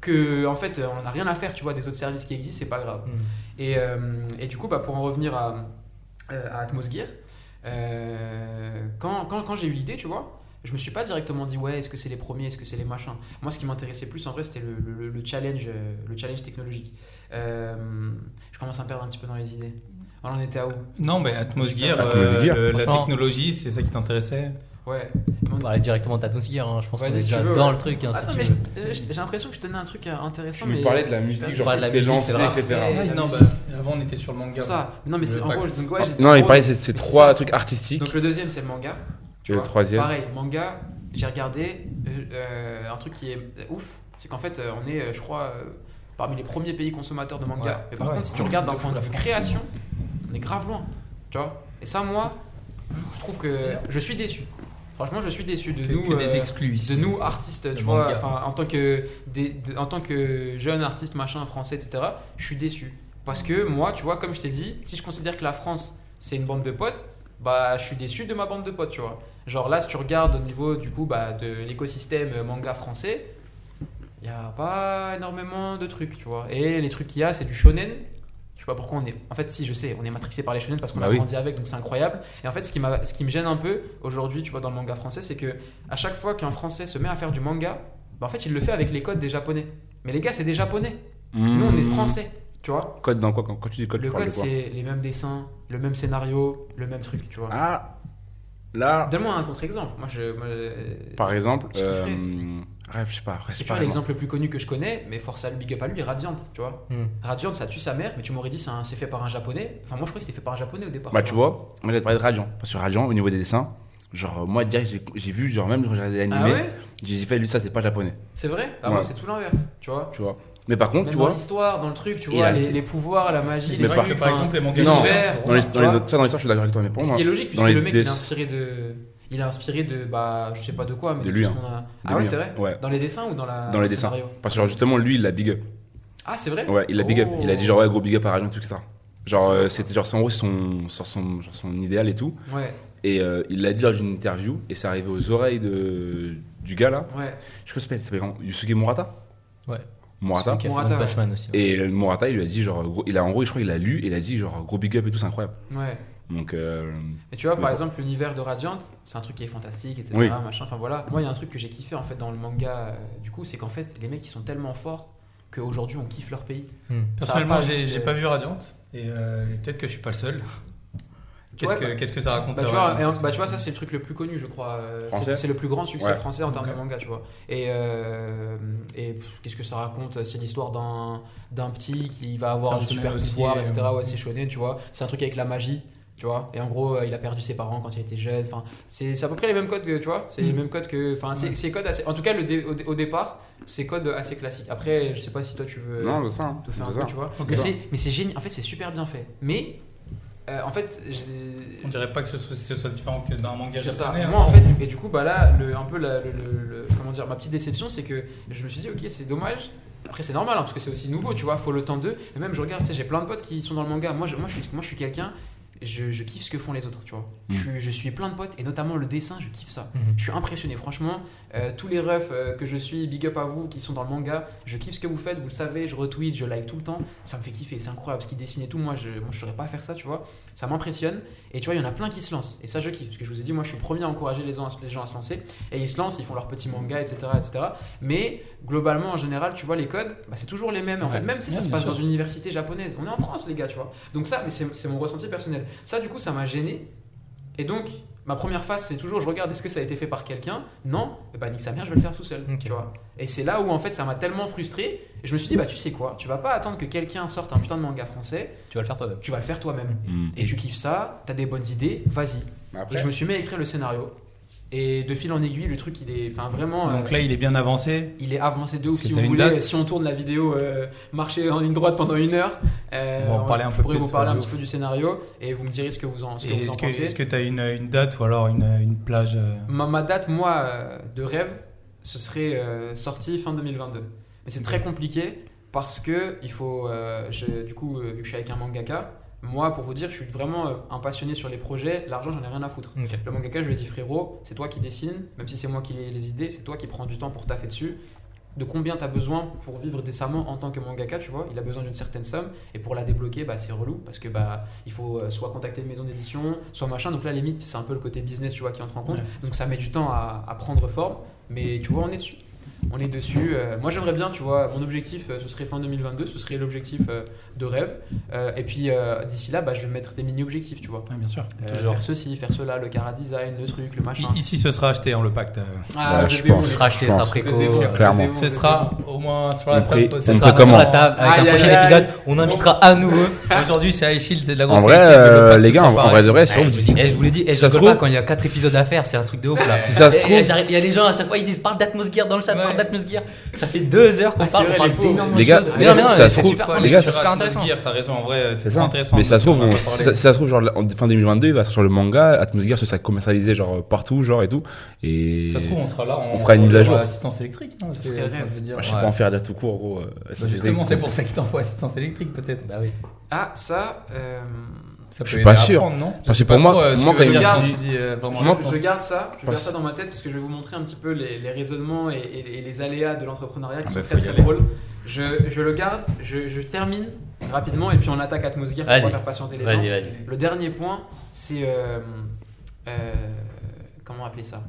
que en fait, on n'a rien à faire, tu vois, des autres services qui existent, c'est pas grave. Mm. Et, et du coup, bah, pour en revenir à, à Atmos Gear, euh, quand, quand, quand j'ai eu l'idée, tu vois, je me suis pas directement dit ouais, est-ce que c'est les premiers, est-ce que c'est les machins. Moi, ce qui m'intéressait plus en vrai, c'était le, le- le challenge, euh, le challenge technologique. Euh, je commence à me perdre un petit peu dans les idées. On en était à où? Non, mais Atmosgear, Atmos Gear, euh, la technologie, c'est ça qui t'intéressait? Ouais. On va aller directement d'atmosphère, hein. je pense qu'on est si déjà veux, dans ouais. le truc. Hein, Attends, j'ai- l'impression que je tenais un truc euh, intéressant. Tu mais... me parlais de la musique, Tu genre parlais de la musique, lancé, etc. Ouais. Ah, Non, la bah, avant on était sur le manga. ça. Non, mais c'est en gros, donc, ouais, j'étais Non, il parlait de ces trois trucs artistiques. Donc le deuxième, c'est le manga. tu Et le vois. troisième Pareil, manga, j'ai regardé euh, euh, un truc qui est ouf, c'est qu'en fait, euh, on est, euh, je crois, euh, parmi les premiers pays consommateurs de manga. Mais par contre, si tu regardes d'un De point de la vue création, on est grave loin. Tu vois Et ça, moi, je trouve que je suis déçu. Franchement, je suis déçu de Que, nous. que des euh, exclus ici. de nous artistes, tu vois, enfin en tant que des, de- en tant que jeune artiste machin français, etc. Je suis déçu parce que moi, tu vois, comme je t'ai dit, si je considère que la France c'est une bande de potes, bah je suis déçu de ma bande de potes, tu vois. Genre là, si tu regardes au niveau du coup bah, de l'écosystème manga français, il n'y a pas énormément de trucs, tu vois. Et les trucs qu'il y a, c'est du shonen. Pas pourquoi on est. En fait, si je sais, on est matrixé par les shonen parce qu'on Bah a oui. grandi avec, donc c'est incroyable. Et en fait, ce qui, ce qui me gêne un peu aujourd'hui, tu vois, dans le manga français, c'est que à chaque fois qu'un français se met à faire du manga, bah, en fait, il le fait avec les codes des japonais. Mais les gars, c'est des japonais. Nous, on est Mmh. français, tu vois. Code dans quoi quand, quand tu dis code, Le tu code, c'est les mêmes dessins, le même scénario, le même truc, tu vois. Ah, là, Donne-moi un contre-exemple. Moi, je. moi, je- par exemple, Je euh, ouais, je sais pas, sais tu vois, l'exemple le plus connu que je connais, mais force à le big up à lui, Radiant, tu vois. Hmm. Radiant, ça tue sa mère, mais tu m'aurais dit c'est un- c'est fait par un japonais. Enfin, moi, je crois que c'était fait par un japonais au départ. Bah, tu vois, moi, j'ai parlé de Radiant. Parce que Radiant, au niveau des dessins, genre, moi, direct, j'ai- j'ai vu, genre, même quand j'ai regardé Ah l'animé, ouais? j'ai fait, lui, ça, c'est pas japonais, C'est vrai? Ah, Ouais. moi, c'est tout l'inverse, tu vois. tu vois. Mais par contre, Même tu dans vois, l'histoire, dans le truc, tu vois, là, les, pouvoirs, la magie, Mais les vrai pas- que par exemple, les mangas Non. dans dans dans l'histoire, je suis d'accord avec toi, mais pour Ce moi, qui est logique, dans puisque le mec, il est inspiré de. Il est inspiré de. Bah, je sais pas de quoi, mais De de, lui, tout ce hein. qu'on a. De Ah ouais, c'est hein. vrai Ouais. Dans les dessins ou dans la. Dans les le dessins. scénario Parce que, genre, justement, lui, il l'a big up. Ah, c'est vrai Ouais, il l'a big up. Il a dit, genre, ouais, gros big up à Radiant, tout ça. Genre, C'est euh, c'était genre, en gros, son, son, son, genre, son idéal et tout. Ouais, Et euh, il l'a dit dans une interview, et c'est arrivé aux oreilles de, du gars là. ouais. Je sais pas s'appelle comment Yusuke Murata Ouais. Morata. Celui qui a fait Morata, One Punch Man aussi. ouais. Et le Morata, il lui a dit, genre, gros, il a, en gros, je crois qu'il a lu, et il a dit, genre, gros big up et tout, c'est incroyable. Ouais. Donc, euh, Et tu vois, Mais par bon. exemple, l'univers de Radiant, c'est un truc qui est fantastique, etc. Oui. Machin. Enfin voilà. Moi, il y a un truc que j'ai kiffé en fait dans le manga, euh, du coup, c'est qu'en fait, les mecs ils sont tellement forts qu'aujourd'hui on kiffe leur pays. Hmm. Personnellement, a pas j'ai juste, j'ai euh, pas vu Radiant et euh, peut-être que je suis pas le seul. Qu'est-ce Ouais, que bah- qu'est-ce que ça raconte Bah euh, tu, vois, Radiant et en- bah, tu vois, ça c'est le truc le plus connu, je crois. Euh, c'est- le plus grand succès Ouais. français en termes de manga, tu vois. Et, euh, et qu'est-ce que ça raconte C'est l'histoire d'un d'un petit qui va avoir un super euh, etc. Ouais, c'est shonen, tu vois. C'est un truc avec la magie. Tu vois, et en gros, euh, il a perdu ses parents quand il était jeune. Enfin, c'est à peu près les mêmes codes, que, tu vois. C'est les Mm. mêmes codes que. Enfin, c'est Ouais. c'est codes assez. En tout cas, le dé- au, dé- au départ, c'est codes assez classiques. Après, je sais pas si toi tu veux non, ça. hein. te faire un ça. tu vois. Ok. Mais c'est mais c'est génial. En fait, c'est super bien fait. Mais euh, en fait, On dirait pas que ce soit, ce soit différent que d'un manga c'est ça. japonais. hein. Moi, en fait, et du coup, bah là, le, un peu la- le, le- le- comment dire, ma petite déception, c'est que je me suis dit, ok, c'est dommage. Après, c'est normal, hein, parce que c'est aussi nouveau, tu vois, faut le temps d'eux. Et même, je regarde, tu sais, j'ai plein de potes qui sont dans le manga. Moi, je, moi, je suis, moi, je suis quelqu'un, je, je kiffe ce que font les autres, tu vois. Mm. Je, je suis plein de potes, et notamment le dessin, je kiffe ça. Mhm. Je suis impressionné, franchement. Euh, tous les refs euh, que je suis, big up à vous qui sont dans le manga. Je kiffe ce que vous faites, vous le savez, je retweet, je like tout le temps. Ça me fait kiffer, c'est incroyable. Ce qu'ils dessinent et tout, moi je ne je saurais pas faire ça, tu vois. Ça m'impressionne. Et tu vois, il y en a plein qui se lancent. Et ça, je kiffe. Parce que je vous ai dit, moi je suis le premier à encourager les gens, à- les gens à se lancer. Et ils se lancent, ils font leur petit manga, etc. etc. Mais globalement, en général, tu vois, les codes, bah, c'est toujours les mêmes. En Ouais. fait, même si ça se passe sûr. dans une université japonaise. On est en France, les gars, tu vois. Donc ça, mais c'est c'est mon ressenti personnel. Ça, du coup, ça m'a gêné. Et donc, ma première phase, c'est toujours, je regarde, est-ce que ça a été fait par quelqu'un? Non, et bah nique sa mère, je vais le faire tout seul, tu vois. Et c'est là où, en fait, ça m'a tellement frustré. Et je me suis dit, bah tu sais quoi, tu vas pas attendre que quelqu'un sorte un putain de manga français, Tu vas le faire toi-même. tu vas le faire toi-même. Mm. Et tu kiffes ça, t'as des bonnes idées, vas-y. Et je me suis mis à écrire le scénario. Et de fil en aiguille, le truc, il est, enfin vraiment, Donc euh, là, il est bien avancé. il est avancé de ouf. Si vous voulez, si on tourne la vidéo, euh, marcher en ligne droite pendant une heure, euh, On va en parler un peu plus, vous parler un petit peu du scénario et vous me direz ce que vous en, ce que Et vous en Est-ce que pensez. est-ce que tu as une, une date ou alors une, une plage euh, Ma, ma date, moi, euh, de rêve, ce serait sorti fin 2022. Mais c'est très compliqué parce que il faut, je- du coup, vu que je suis avec un mangaka, moi, pour vous dire, je suis vraiment euh, un passionné sur les projets. L'argent, j'en ai rien à foutre. Le mangaka, je lui ai dit, frérot, c'est toi qui dessine, même si c'est moi qui ai les idées, c'est toi qui prends du temps pour taffer dessus. De combien tu as besoin pour vivre décemment en tant que mangaka, tu vois? Il a besoin d'une certaine somme, et pour la débloquer, bah, c'est relou, parce que bah, il faut euh, soit contacter une maison d'édition, soit machin. Donc là, limite, c'est un peu le côté business, tu vois, qui entre en compte. Ouais. Donc ça met du temps à, à prendre forme, mais tu vois, on est dessus. On est dessus. Euh, moi, j'aimerais bien, tu vois, mon objectif, euh, ce serait fin 2022, ce serait l'objectif euh, de rêve. Euh, et puis euh, d'ici là, bah, je vais me mettre des mini-objectifs, tu vois. ouais, bien sûr. Euh, faire ceci, faire cela, le cara design, le truc, le machin. I- Ici, ce sera acheté, hein, le pacte. euh. Ah, Ouais, je pense. où, Ce sera acheté, ce sera préco. Euh, clairement. Ce sera au moins sur la table. on Ce sera sur la table avec Aïe, un prochain aïe. épisode. On invitera à nouveau. Aujourd'hui, c'est High Shield, c'est de la en grosse vrai, qualité, mais le euh, pacte, les gars, en vrai de vrai, c'est je, vrai, vous dis, je vous l'ai dit, eh, je pas trouve- quand il y a 4 épisodes à faire, c'est un truc de ouf là. Si ça se Eh, trouve- eh, j'arrive- Il y a les gens à chaque fois ils disent parle d'Atmosgear dans le chat, Ouais. parle d'Atmosgear. Ça fait 2 heures qu'on Ah, parle, vrai, on parle d'énormément Les gars, choses. les Mais gars, non, mais non, ça mais se trouve- super, les mais gars, c'est ça- super intéressant. Gear, T'as raison, en vrai, c'est C'est ça. intéressant. Mais ça se trouve, On on- ça, ça se trouve, genre, en fin 2022, il va sortir le manga, Atmosgear, ce sera commercialisé, genre, partout, genre, et tout. Et. Ça se trouve, on sera là. on fera une mise à jour. Assistance électrique. hein, Ça c'est- serait dire, je sais pas en faire dire tout court, gros. euh, ça, Bah, Justement, c'est- c'est pour ça qu'il t'envoie assistance électrique, peut-être. Bah oui. Ah, ça, euh, Ça Je suis pas sûr. non? Parce Je sais que pour pas moi- trop, euh, ce moi, que quand tu il dis, euh, Moi, je, je garde ça, je garde ça dans ma tête parce que je vais vous montrer un petit peu les, les raisonnements et, et- et les aléas de l'entrepreneuriat qui Ah sont bah, très très drôles. Je, je le garde, je, je termine rapidement et puis on attaque Atmosgear pour Vas-y. pas faire patienter les gens. Vas-y, vas-y. Le dernier point, c'est euh, euh, comment appeler ça?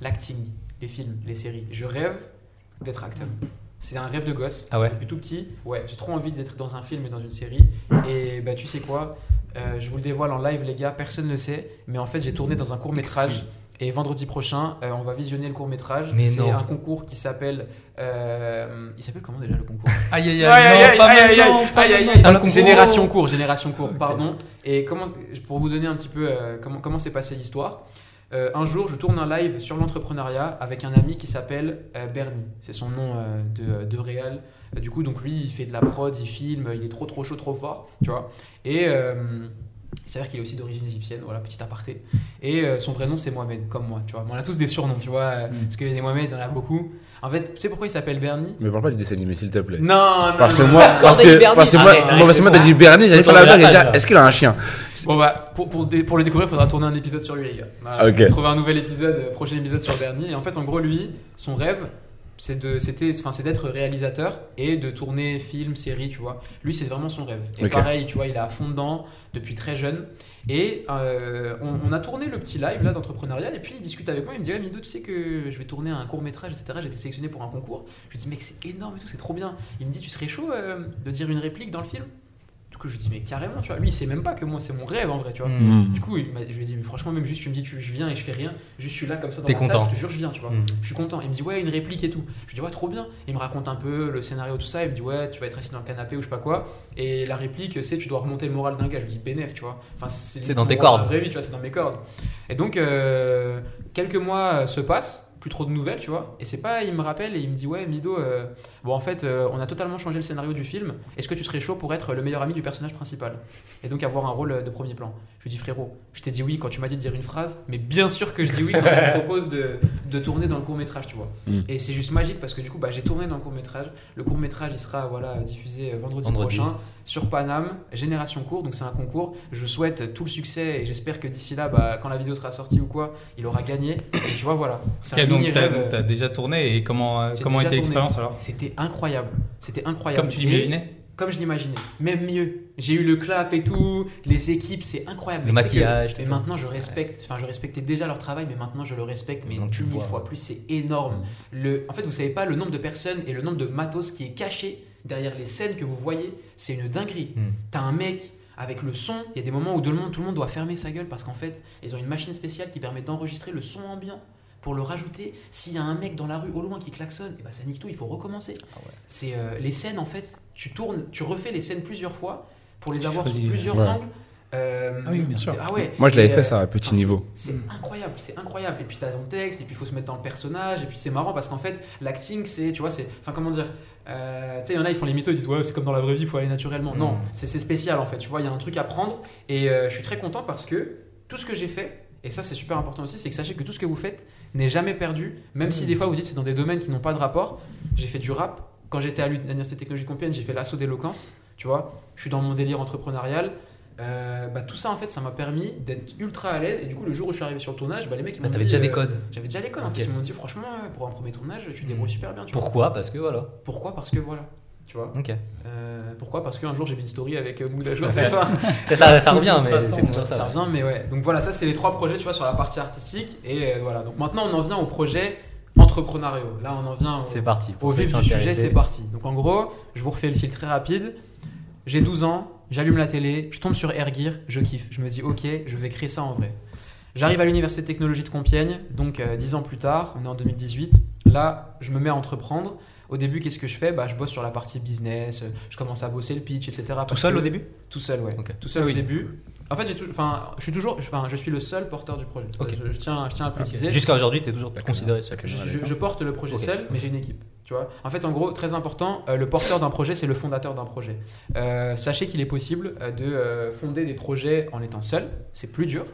L'acting, les films, les séries. Je rêve d'être acteur. C'est un rêve de gosse. Ah ouais? Depuis tout petit, ouais, j'ai trop envie d'être dans un film et dans une série. Et bah tu sais quoi? Euh, Je vous le dévoile en live, les gars. Personne ne le sait, mais en fait, j'ai tourné dans un court métrage. Et vendredi prochain, euh, on va visionner le court métrage. C'est un concours qui s'appelle. euh, il s'appelle comment déjà le concours? Aïe aïe Aïe, aïe, aïe, aïe. Génération court, génération court, pardon. Et comment, pour vous donner un petit peu comment comment s'est passée l'histoire, euh, un jour je tourne un live sur l'entrepreneuriat avec un ami qui s'appelle euh, Bernie. C'est son nom euh, de, de réal. Du coup, donc lui, il fait de la prod, il filme, il est trop trop chaud, trop fort, tu vois. Et il s'avère qu'il est aussi d'origine égyptienne, voilà, petit aparté. Et euh, son vrai nom, c'est Mohamed, comme moi, tu vois. On a tous des surnoms, tu vois, euh, Mm. parce que des Mohamed, il y en a beaucoup. En fait, tu sais pourquoi il s'appelle Bernie? Mais parle pas du dessin animé, s'il te plaît. Non, non, Parce que non, moi, parce que, parce que moi, Arrête, moi, arrête, parce que moi, t'as dit Bernie, j'allais faire la blague et là. est-ce qu'il a un chien? Bon bah pour, pour, dé- pour le découvrir, il faudra tourner un épisode sur lui les gars. Voilà, Ok. Trouver un nouvel épisode, euh, prochain épisode sur Bernie. Et en fait en gros lui, son rêve c'est de c'était enfin c'est d'être réalisateur et de tourner film, série, tu vois. Lui c'est vraiment son rêve. Et pareil, tu vois, il est à fond dedans depuis très jeune. Et euh, on, on a tourné le petit live là d'entrepreneuriat et puis il discute avec moi, il me dit ouais Mido tu sais que je vais tourner un court métrage etc. J'ai été sélectionné pour un concours. Je lui dis mec c'est énorme et tout, c'est trop bien. Il me dit tu serais chaud euh, de dire une réplique dans le film? Du coup je lui dis mais carrément tu vois. Lui il sait même pas que moi c'est mon rêve en vrai tu vois. Mm. Du coup, il m'a- je lui ai dit, mais franchement, même juste, tu me dis, tu, je viens et je fais rien, juste je suis là comme ça dans T'es la content. salle, je te jure, je viens, tu vois. Mm. Je suis content. Il me dit, ouais, une réplique et tout. Je lui dis, ouais, trop bien. Il me raconte un peu le scénario, tout ça. Il me dit, ouais, tu vas être assis dans le canapé ou je sais pas quoi. Et la réplique, c'est, tu dois remonter le moral d'un gars. Je lui dis, bénéf, tu vois. Enfin, C'est dans tes cordes. la vraie vie, tu vois, c'est dans mes cordes. Et donc, euh, quelques mois se passent. Plus trop de nouvelles, tu vois. Et c'est pas, il me rappelle et il me dit, ouais, Mido, euh, bon, en fait, euh, on a totalement changé le scénario du film. Est-ce que tu serais chaud pour être le meilleur ami du personnage principal Et donc avoir un rôle euh, de premier plan? Je lui dis, frérot, je t'ai dit oui quand tu m'as dit de dire une phrase, mais bien sûr que je dis oui quand tu me proposes de, de tourner dans le court métrage, tu vois. Mm. Et c'est juste magique parce que du coup, bah, j'ai tourné dans le court métrage. Le court métrage, il sera voilà, diffusé euh, vendredi, Vendredi. prochain sur Paname, Génération Court. Donc c'est un concours. Je souhaite tout le succès et j'espère que d'ici là, bah, quand la vidéo sera sortie ou quoi, il aura gagné. Et tu vois, voilà. C'est Ok, un donc donc euh, t'as déjà tourné et comment, comment était l'expérience alors? C'était incroyable. C'était incroyable. Comme tu l'imaginais comme je l'imaginais, même mieux. J'ai eu le clap et tout, les équipes, c'est incroyable. Le que- maquillage, tout Et maintenant, je respecte. Enfin, je respectais déjà leur travail, mais maintenant, je le respecte, mais Donc, tu 10 000 vois. fois plus. C'est énorme. Le, en fait, vous savez pas le nombre de personnes et le nombre de matos qui est caché derrière les scènes que vous voyez. C'est une dinguerie. Mm. T'as un mec avec le son. Il y a des moments où tout le monde, tout le monde doit fermer sa gueule parce qu'en fait, ils ont une machine spéciale qui permet d'enregistrer le son ambiant. Pour le rajouter, s'il y a un mec dans la rue au loin qui klaxonne, et bah ça nique tout, il faut recommencer. Ah ouais. C'est euh, les scènes en fait, tu tournes, tu refais les scènes plusieurs fois pour les Tu avoir choisis, sous plusieurs ouais. angles. Euh, Ah oui, bien sûr. Ah ouais. Moi, je l'avais fait euh, ça à petit enfin, niveau. c'est incroyable, c'est incroyable. Et puis t'as ton texte, et puis il faut se mettre dans le personnage, et puis c'est marrant parce qu'en fait, l'acting, c'est, tu vois, c'est, enfin comment dire, euh, tu sais, il y en a, ils font les mythos, ils disent ouais, c'est comme dans la vraie vie, il faut aller naturellement. Non, Mm. c'est c'est spécial en fait, tu vois, il y a un truc à prendre, et euh, je suis très content parce que tout ce que j'ai fait, et ça c'est super important aussi, c'est que sachez que tout ce que vous faites n'est jamais perdu, même si des fois vous dites c'est dans des domaines qui n'ont pas de rapport. J'ai fait du rap, quand j'étais à l'Université technologique Compiègne, j'ai fait l'assaut d'éloquence, tu vois, je suis dans mon délire entrepreneurial. Euh, bah, tout ça en fait ça m'a permis d'être ultra à l'aise et du coup le jour où je suis arrivé sur le tournage bah, les mecs ils Ah, m'ont T'avais dit, déjà des euh, codes. j'avais déjà les codes en fait ils m'ont dit franchement pour un premier tournage tu te débrouilles super bien tu vois. Pourquoi? Parce que voilà. pourquoi? Parce que voilà tu vois Ok. Euh, pourquoi? Parce qu'un jour j'ai mis une story avec euh, Mood à jour c'est Ça, ça, ça revient, mais c'est toujours ça ça. revient mais ouais donc voilà ça c'est les trois projets tu vois sur la partie artistique et euh, voilà donc maintenant on en vient au projet entrepreneuriaux là on en vient au, C'est parti. au vif du sujet, c'est parti. Donc en gros, je vous refais le fil très rapide. J'ai 12 ans, j'allume la télé, je tombe sur Airgear, je kiffe. Je me dis, ok, je vais créer ça en vrai. J'arrive à l'Université de technologie de Compiègne, donc euh, 10 ans plus tard, on est en 2018. Là, je me mets à entreprendre. Au début, qu'est-ce que je fais? Bah, Je bosse sur la partie business, je commence à bosser le pitch, etc. Tout seul que- au début? Tout seul, ouais. Tout seul au début. En fait, enfin, je suis toujours, enfin, je suis le seul porteur du projet. Je, je tiens, je tiens à préciser. Jusqu'à aujourd'hui, tu es toujours considéré seul. Je, je- je porte le projet seul, mais j'ai une équipe. Tu vois en fait, en gros, très important, euh, le porteur d'un projet, c'est le fondateur d'un projet. Euh, sachez qu'il est possible euh, de euh, fonder des projets en étant seul. C'est plus dur,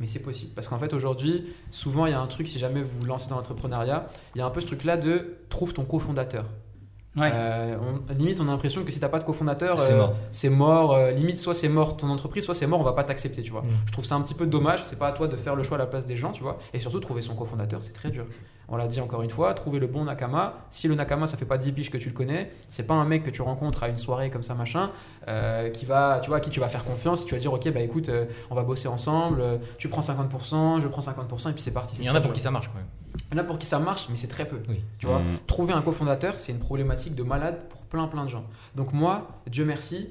mais c'est possible. Parce qu'en fait, aujourd'hui, souvent, il y a un truc, si jamais vous vous lancez dans l'entrepreneuriat, il y a un peu ce truc-là de trouve ton cofondateur. Ouais. Euh, on- limite, on a l'impression que si t'as pas de cofondateur, C'est euh, mort. c'est mort. euh, limite, soit c'est mort ton entreprise, soit c'est mort, on va pas t'accepter, tu vois. Mm. Je trouve ça un petit peu dommage. C'est pas à toi de faire le choix à la place des gens, tu vois. Et surtout, trouver son cofondateur, c'est très dur. On l'a dit encore une fois, trouver le bon nakama. Si le nakama, ça fait pas 10 piges que tu le connais, c'est pas un mec que tu rencontres à une soirée comme ça, machin, euh, qui va, tu vois, à qui tu vas faire confiance. Tu vas dire, ok, bah écoute, euh, on va bosser ensemble. euh, tu prends 50%, je prends 50%, et puis c'est parti. c'est Il y en a pour qui ça marche quand même. Il y en a pour qui ça marche, mais c'est très peu. Oui. Tu vois, Mm. trouver un cofondateur, c'est une problématique de malade pour plein plein de gens. Donc moi, Dieu merci,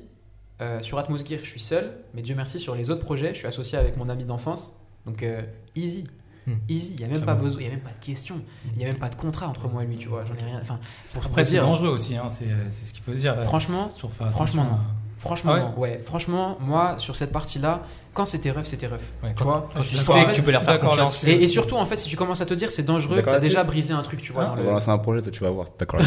euh, sur Atmos Gear, je suis seul, mais Dieu merci sur les autres projets, je suis associé avec mon ami d'enfance. Donc euh, easy. Mm. Easy, il n'y a même pas besoin, il n'y a même pas de question, il n'y a même pas de contrat entre moi et lui, tu vois, j'en ai rien. Enfin, pour Après, c'est dangereux aussi, hein, c'est c'est ce qu'il faut se dire. franchement, faire franchement, attention, non. euh, franchement, Ah ouais non. ouais, franchement, moi, sur cette partie-là, quand c'était ref, c'était ref. Ouais, tu vois, quand tu sais que tu peux leur faire confiance. et, et surtout, en fait, si tu commences à te dire c'est dangereux, t'as déjà brisé un truc, tu vois. Hein le- lancer un projet, toi tu vas voir. D'accord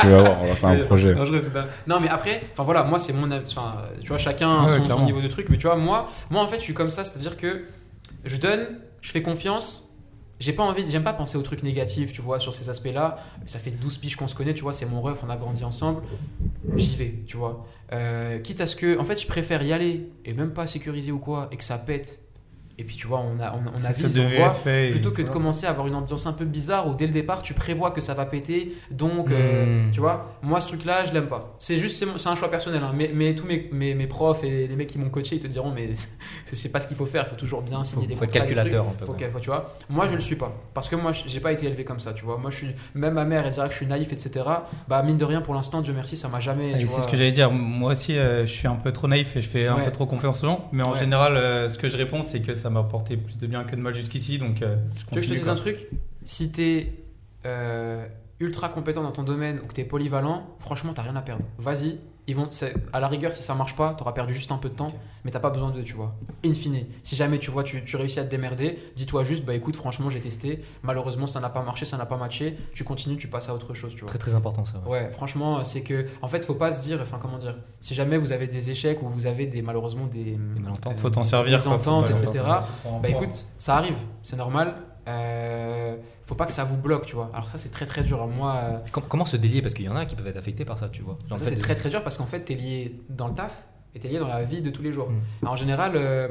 Tu vas voir, lancer un projet. c'est dangereux, c'est. Non, mais après, enfin voilà, moi c'est mon, enfin, tu vois, chacun a Ouais, son, son niveau de truc, mais tu vois, moi, moi en fait, je suis comme ça, c'est-à-dire que je donne, je fais confiance. J'ai pas envie, j'aime pas penser aux trucs négatifs, tu vois, sur ces aspects-là. Ça fait 12 piges qu'on se connaît, tu vois, c'est mon ref, on a grandi ensemble. J'y vais, tu vois. Euh, quitte à ce que, en fait, je préfère y aller et même pas sécuriser ou quoi, et que ça pète. Et puis, tu vois, on a, on, on c'est a que ça on voit, fait. plutôt que de commencer à avoir une ambiance un peu bizarre où dès le départ tu prévois que ça va péter donc euh, Mm. tu vois moi ce truc là je l'aime pas c'est juste c'est un choix personnel hein. mais, mais tous mes, mes, mes profs et les mecs qui m'ont coaché ils te diront mais c'est pas ce qu'il faut faire il faut toujours bien signer Faut, des faut être des calculateur un peu. Faut ouais. faut- tu vois moi je le suis pas parce que moi j'ai pas été élevé comme ça tu vois moi je suis même ma mère elle dirait que je suis naïf etc bah mine de rien pour l'instant Dieu merci ça m'a jamais Ah, C'est ce que j'allais dire. Moi aussi, euh, je suis un peu trop naïf et je fais un Ouais. peu trop confiance aux gens. Mais en Ouais. général, euh, ce que je réponds, c'est que ça m'a apporté plus de bien que de mal jusqu'ici. Donc, euh, je Tu veux que je te continue. dise un truc? Si t'es euh, ultra compétent dans ton domaine ou que t'es polyvalent, franchement, t'as rien à perdre. Vas-y. Ils vont, c'est- à la rigueur, si ça marche pas, t'auras perdu juste un peu de temps, mais t'as pas besoin de, tu vois. In fine, si jamais tu vois, tu, tu réussis à te démerder, dis-toi juste, bah écoute, franchement, j'ai testé, malheureusement, ça n'a pas marché, ça n'a pas matché, tu continues, tu passes à autre chose, tu vois. Très très important ça. ouais. Ouais, franchement, c'est que, en fait, faut pas se dire, enfin, comment dire, si jamais vous avez des échecs ou vous avez des, malheureusement, des, Des malentendus. Faut t'en servir. des ententes, etc. Bah écoute, ça arrive, c'est normal. Euh, faut pas que ça vous bloque, tu vois. Alors ça c'est très très dur. Moi, euh, Com- comment se délier? Parce qu'il y en a qui peuvent être affectés par ça, tu vois. Genre, ça c'est des- très très dur parce qu'en fait t'es lié dans le taf et t'es lié dans la vie de tous les jours. Mm. Alors, en général, euh,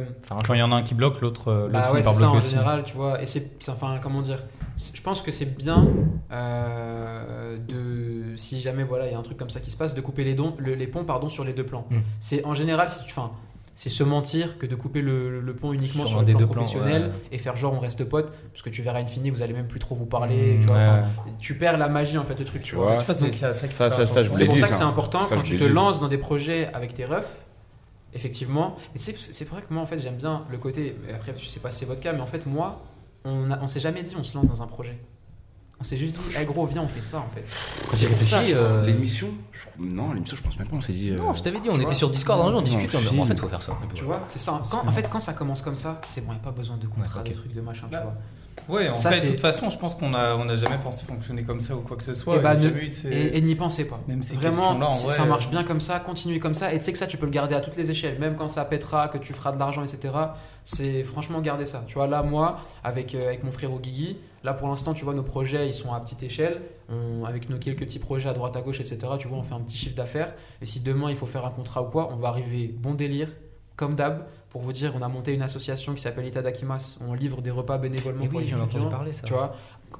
Quand il y en a un qui bloque, l'autre euh, l'autre bah ouais, par c'est ça bloquer en aussi. général, tu vois. Et c'est, enfin comment dire? Je pense que c'est bien euh, de, si jamais voilà il y a un truc comme ça qui se passe, de couper les, dons, le- les ponts pardon sur les deux plans. Mm. C'est en général si tu, enfin, c'est se mentir que de couper le, le pont uniquement Sur sur, un le des plan deux plans, professionnel ouais. et faire genre on reste potes parce que tu verras in fine vous allez même plus trop vous parler tu vois ouais. enfin, tu perds la magie en fait le truc tu vois c'est ça ça, ça, ça, pour dit, ça que ça. c'est important Ça, quand tu te dit. lances dans des projets avec tes refs effectivement et c'est c'est vrai que moi en fait j'aime bien le côté après je sais pas si c'est votre cas mais en fait moi on, a- on s'est jamais dit on se lance dans un projet on s'est juste dit eh gros viens on fait ça en fait Quand j'y réfléchis, euh, L'émission je Non, l'émission, je pense même pas, on s'est dit. euh, Non, je t'avais dit, on tu était sur Discord un jour, on discute, on dit, en fait, faut faire ça. Tu vois c'est ça quand, en fait quand ça commence comme ça c'est bon y a pas besoin de contrat Ouais, ok. de trucs de machin tu Bah, vois Ouais, en Ça, fait, de toute façon, je pense qu'on a, on a jamais pensé fonctionner comme ça ou quoi que ce soit. Et bah, Il y a ne- eu Et, et n'y pensez pas. Même ces Vraiment, en vrai, ça euh, marche bien comme ça, continuez comme ça. Et tu sais que ça, tu peux le garder à toutes les échelles. Même quand ça pètera, que tu feras de l'argent, etc. C'est franchement garder ça. Tu vois, là, moi, avec, euh, avec mon frère Guigui, là pour l'instant, tu vois, nos projets, ils sont à petite échelle. On- avec nos quelques petits projets à droite, à gauche, etc. Tu vois, on fait un petit chiffre d'affaires. Et si demain, il faut faire un contrat ou quoi, on va arriver bon délire, comme d'hab. Pour vous dire, on a monté une association qui s'appelle Itadakimas. On livre des repas bénévolement Et pour oui, les étudiants. parler ça. Tu vois,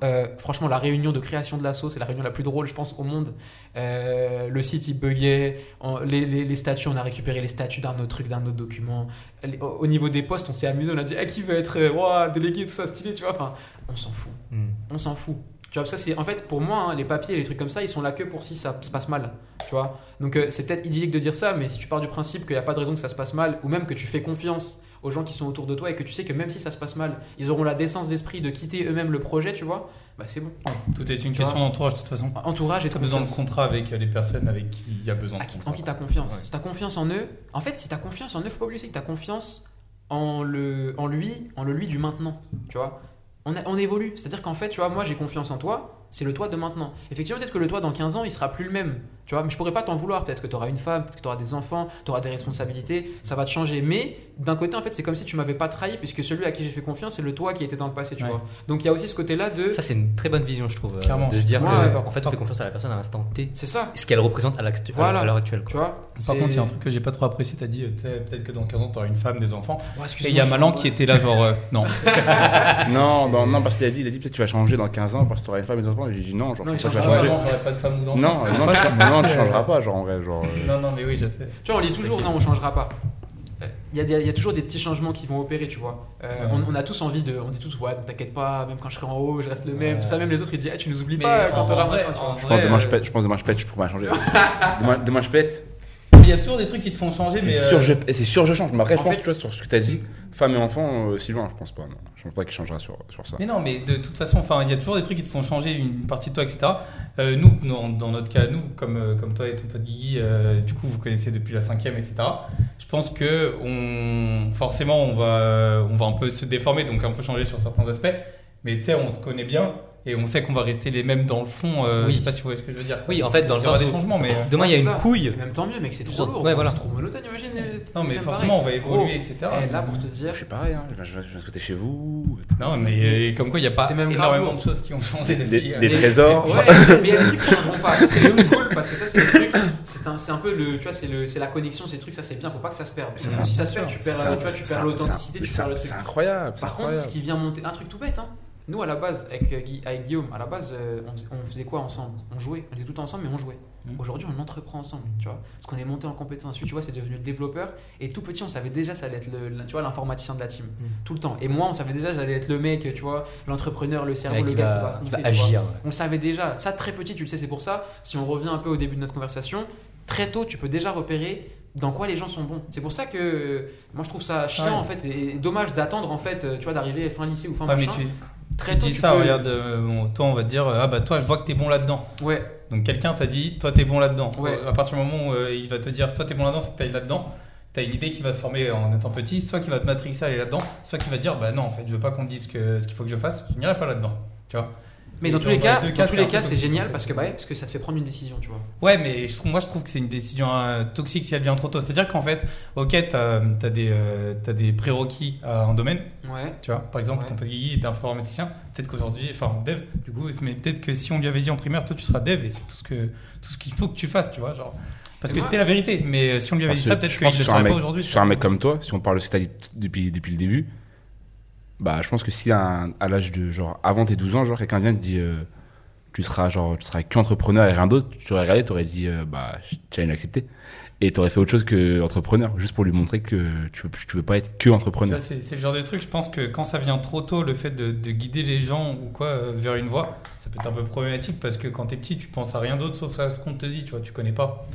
Euh, franchement, la réunion de création de l'assaut, c'est la réunion la plus drôle, je pense, au monde. Euh, le site, il buguait. Les, les- les statuts, on a récupéré les statuts d'un autre truc, d'un autre document. Les- au, au niveau des postes, on s'est amusé. On a dit, ah, qui veut être euh, ouah, délégué, tout ça, stylé, tu vois. Enfin, on s'en fout. Hmm. On s'en fout. Tu vois, ça, c'est en fait pour moi, hein, les papiers et les trucs comme ça, ils sont là que pour si ça se passe mal. Tu vois. Donc euh, c'est peut-être idyllique de dire ça, mais si tu pars du principe qu'il n'y a pas de raison que ça se passe mal, ou même que tu fais confiance aux gens qui sont autour de toi et que tu sais que même si ça se passe mal, ils auront la décence d'esprit de quitter eux-mêmes le projet, tu vois, bah c'est bon. Tout est une Tu question d'entourage, de toute façon. Entourage et Tu as besoin de confiance. contrat avec euh, les personnes avec qui il y a besoin de qui, en qui t'as confiance. Ouais. Si t'as confiance en eux, en fait, si t'as confiance en eux, faut pas oublier que t'as confiance en, le, en lui, en le lui du maintenant. Tu vois, on, a- on évolue. C'est-à-dire qu'en fait, tu vois, moi j'ai confiance en toi. C'est le toi de maintenant. Effectivement, peut-être que le toi dans 15 ans, il sera plus le même. Tu vois, mais je pourrais pas t'en vouloir. Peut-être que tu auras une femme, peut-être que tu auras des enfants, tu auras des responsabilités, ça va te changer. Mais d'un côté, en fait, c'est comme si tu m'avais pas trahi, puisque celui à qui j'ai fait confiance, c'est le toi qui était dans le passé, tu Ouais. vois. Donc il y a aussi ce côté-là de. Ça, c'est une très bonne vision, je trouve. euh, Clairement. De se dire Ouais, que, ouais. en fait, on fait confiance à la personne à l'instant T. C'est ça, Ce qu'elle représente à à Voilà. à l'heure actuelle. quoi. tu vois. Par contre, il y a un truc que j'ai pas trop apprécié. T'as dit, euh, peut-être que dans 15 ans, t'auras une femme, des enfants. Et il y a Malan qui était là, genre, euh, non. Non, non, non, parce qu'il a dit, il a dit peut-être tu vas changer dans 15 ans parce que tu auras une femme des enfants. Et j'ai dit non, genre, Non, je il pense pas non, de femme ou d'enfant. Non, non, ça. non, tu changeras pas, genre en vrai, genre. euh, Non, non, mais oui, je sais. Tu vois, on dit toujours non, on changera pas. Euh, Il y, a il y a toujours des petits changements qui vont opérer, tu vois. Euh, Ouais. on, on a tous envie de. On dit tous, ouais, ne t'inquiète pas, même quand je serai en haut, je reste le même. Ouais. Tout ça, même les autres, ils disent, Eh, tu nous oublies Mais pas quand t'auras vrai, machin, tu vois. en Je pense demain je euh, pète, je pense demain je pète, je pourrais pas changer. demain, demain je pète. Y a toujours des trucs qui te font changer. C'est euh, sûr, je, et c'est sûr, je change. Mais après, je En pense, fait- tu vois, sur ce que tu as dit, femme et enfant, euh, Sylvain, je pense pas. Non. Je pense pas qu'il changera sur, sur ça. Mais non, mais de toute façon, il y a toujours des trucs qui te font changer une partie de toi, etc. Euh, nous, dans, dans notre cas, nous, comme, euh, comme toi et ton pote Guigui, euh, du coup, vous connaissez depuis la cinquième, etc. Je pense que on, forcément, on va, on va un peu se déformer, donc un peu changer sur certains aspects. Mais tu sais, on se connaît bien et on sait qu'on va rester les mêmes dans le fond. euh, Oui. Je sais pas si vous voyez ce que je veux dire. Oui, en fait, dans le il y aura sens des changements, mais. euh, Demain, il y a une ça. couille. Et même tant mieux, mec, c'est trop lourd. ouais, voilà. C'est trop monotone, imagine. euh, Non, mais même forcément, on va évoluer, Gros, etc. eh, là, pour te dire, Je suis pareil, hein. je, je, je vais souhaiter chez vous. Non, mais euh, comme quoi, il n'y a pas même énormément de choses qui ont changé Des, euh, des Mais- trésors. Ouais, mais il y a des trucs qui changeront pas. C'est le cool parce que ça, c'est le truc. C'est un, c'est un peu le, tu vois, c'est le, c'est la connexion, c'est le truc. Ça, c'est bien. Faut pas que ça se perde. Si ça. se perd, tu perds, l'authenticité, c'est tu perds le C'est truc. incroyable. c'est Par contre, ce incroyable. qui vient monter, un truc tout bête, hein. Nous, à la base, avec, euh, avec Guillaume, à la base, euh, on, faisait, quoi ensemble? On jouait. On était tout ensemble, mais on jouait. Mhm. Aujourd'hui, on entreprend ensemble, tu vois. Parce qu'on est monté en compétence. Tu vois, c'est devenu le développeur. Et tout petit, on savait déjà ça allait être le, le- tu vois, l'informaticien de la team. Mhm. Tout le temps. Et moi, on savait déjà j'allais être le mec, tu vois, l'entrepreneur, le cerveau, Ouais, le gars va- qui va foncer, agir. ouais. On savait déjà. Ça, très petit, tu le sais, c'est pour ça. Si on revient un peu au début de notre conversation, très tôt, tu peux déjà repérer dans quoi les gens sont bons. C'est pour ça que euh, moi, je trouve ça chiant, Ouais. en fait, et, et dommage d'attendre, en fait, euh, tu vois, d'arriver fin lycée ou fin Ouais, machin. tu, Très tu tôt, dis tu ça, peux- regarde, euh, bon, toi on va te dire, euh, ah bah toi je vois que t'es bon là-dedans. Ouais, Donc quelqu'un t'a dit, toi t'es bon là-dedans. Ouais. À partir du moment où euh, il va te dire, toi t'es bon là-dedans, faut que t'ailles là-dedans, t'as une idée qui va se former en étant petit, soit qui va te matrixer à aller là-dedans, soit qui va dire, bah non en fait je veux pas qu'on dise que, ce qu'il faut que je fasse, je n'irai pas là-dedans. Tu vois? Mais dans tous les dans cas, dans cas, tous c'est les cas, c'est en génial parce que, bah, ouais, parce que ça te fait prendre une décision, tu vois. Ouais, mais je trouve- moi je trouve que c'est une décision euh, toxique si elle vient trop tôt. C'est-à-dire qu'en fait, ok, t'as as des, euh, t'as des prérequis à un domaine, Ouais. Tu vois, par exemple, Ouais. ton petit Guigui est informaticien. Peut-être qu'aujourd'hui, enfin dev, du coup, mais peut-être que si on lui avait dit en primaire, toi tu seras dev et c'est tout ce que tout ce qu'il faut que tu fasses, tu vois, genre. Parce que c'était la vérité. Mais euh, si on lui avait Parce dit ça, que peut-être je qu'il ne que le saurait pas aujourd'hui. sur un mec comme toi, si on parle de ce que t'as dit t- depuis, depuis le début, bah, je pense que si à, l'âge de, genre, avant tes 12 ans, genre, quelqu'un vient te dire, euh, tu seras, genre, tu seras qu'entrepreneur et rien d'autre, tu aurais regardé, tu aurais dit, euh, bah, tu accepté. Et tu aurais fait autre chose que entrepreneur, juste pour lui montrer que tu peux, tu peux pas être que Tu entrepreneur. C'est le genre de truc, je pense que quand ça vient trop tôt, le fait de, de guider les gens ou quoi euh, vers une voie, ça peut être un peu problématique parce que quand t'es petit, tu penses à rien d'autre sauf à ce qu'on te dit, tu vois, tu connais pas.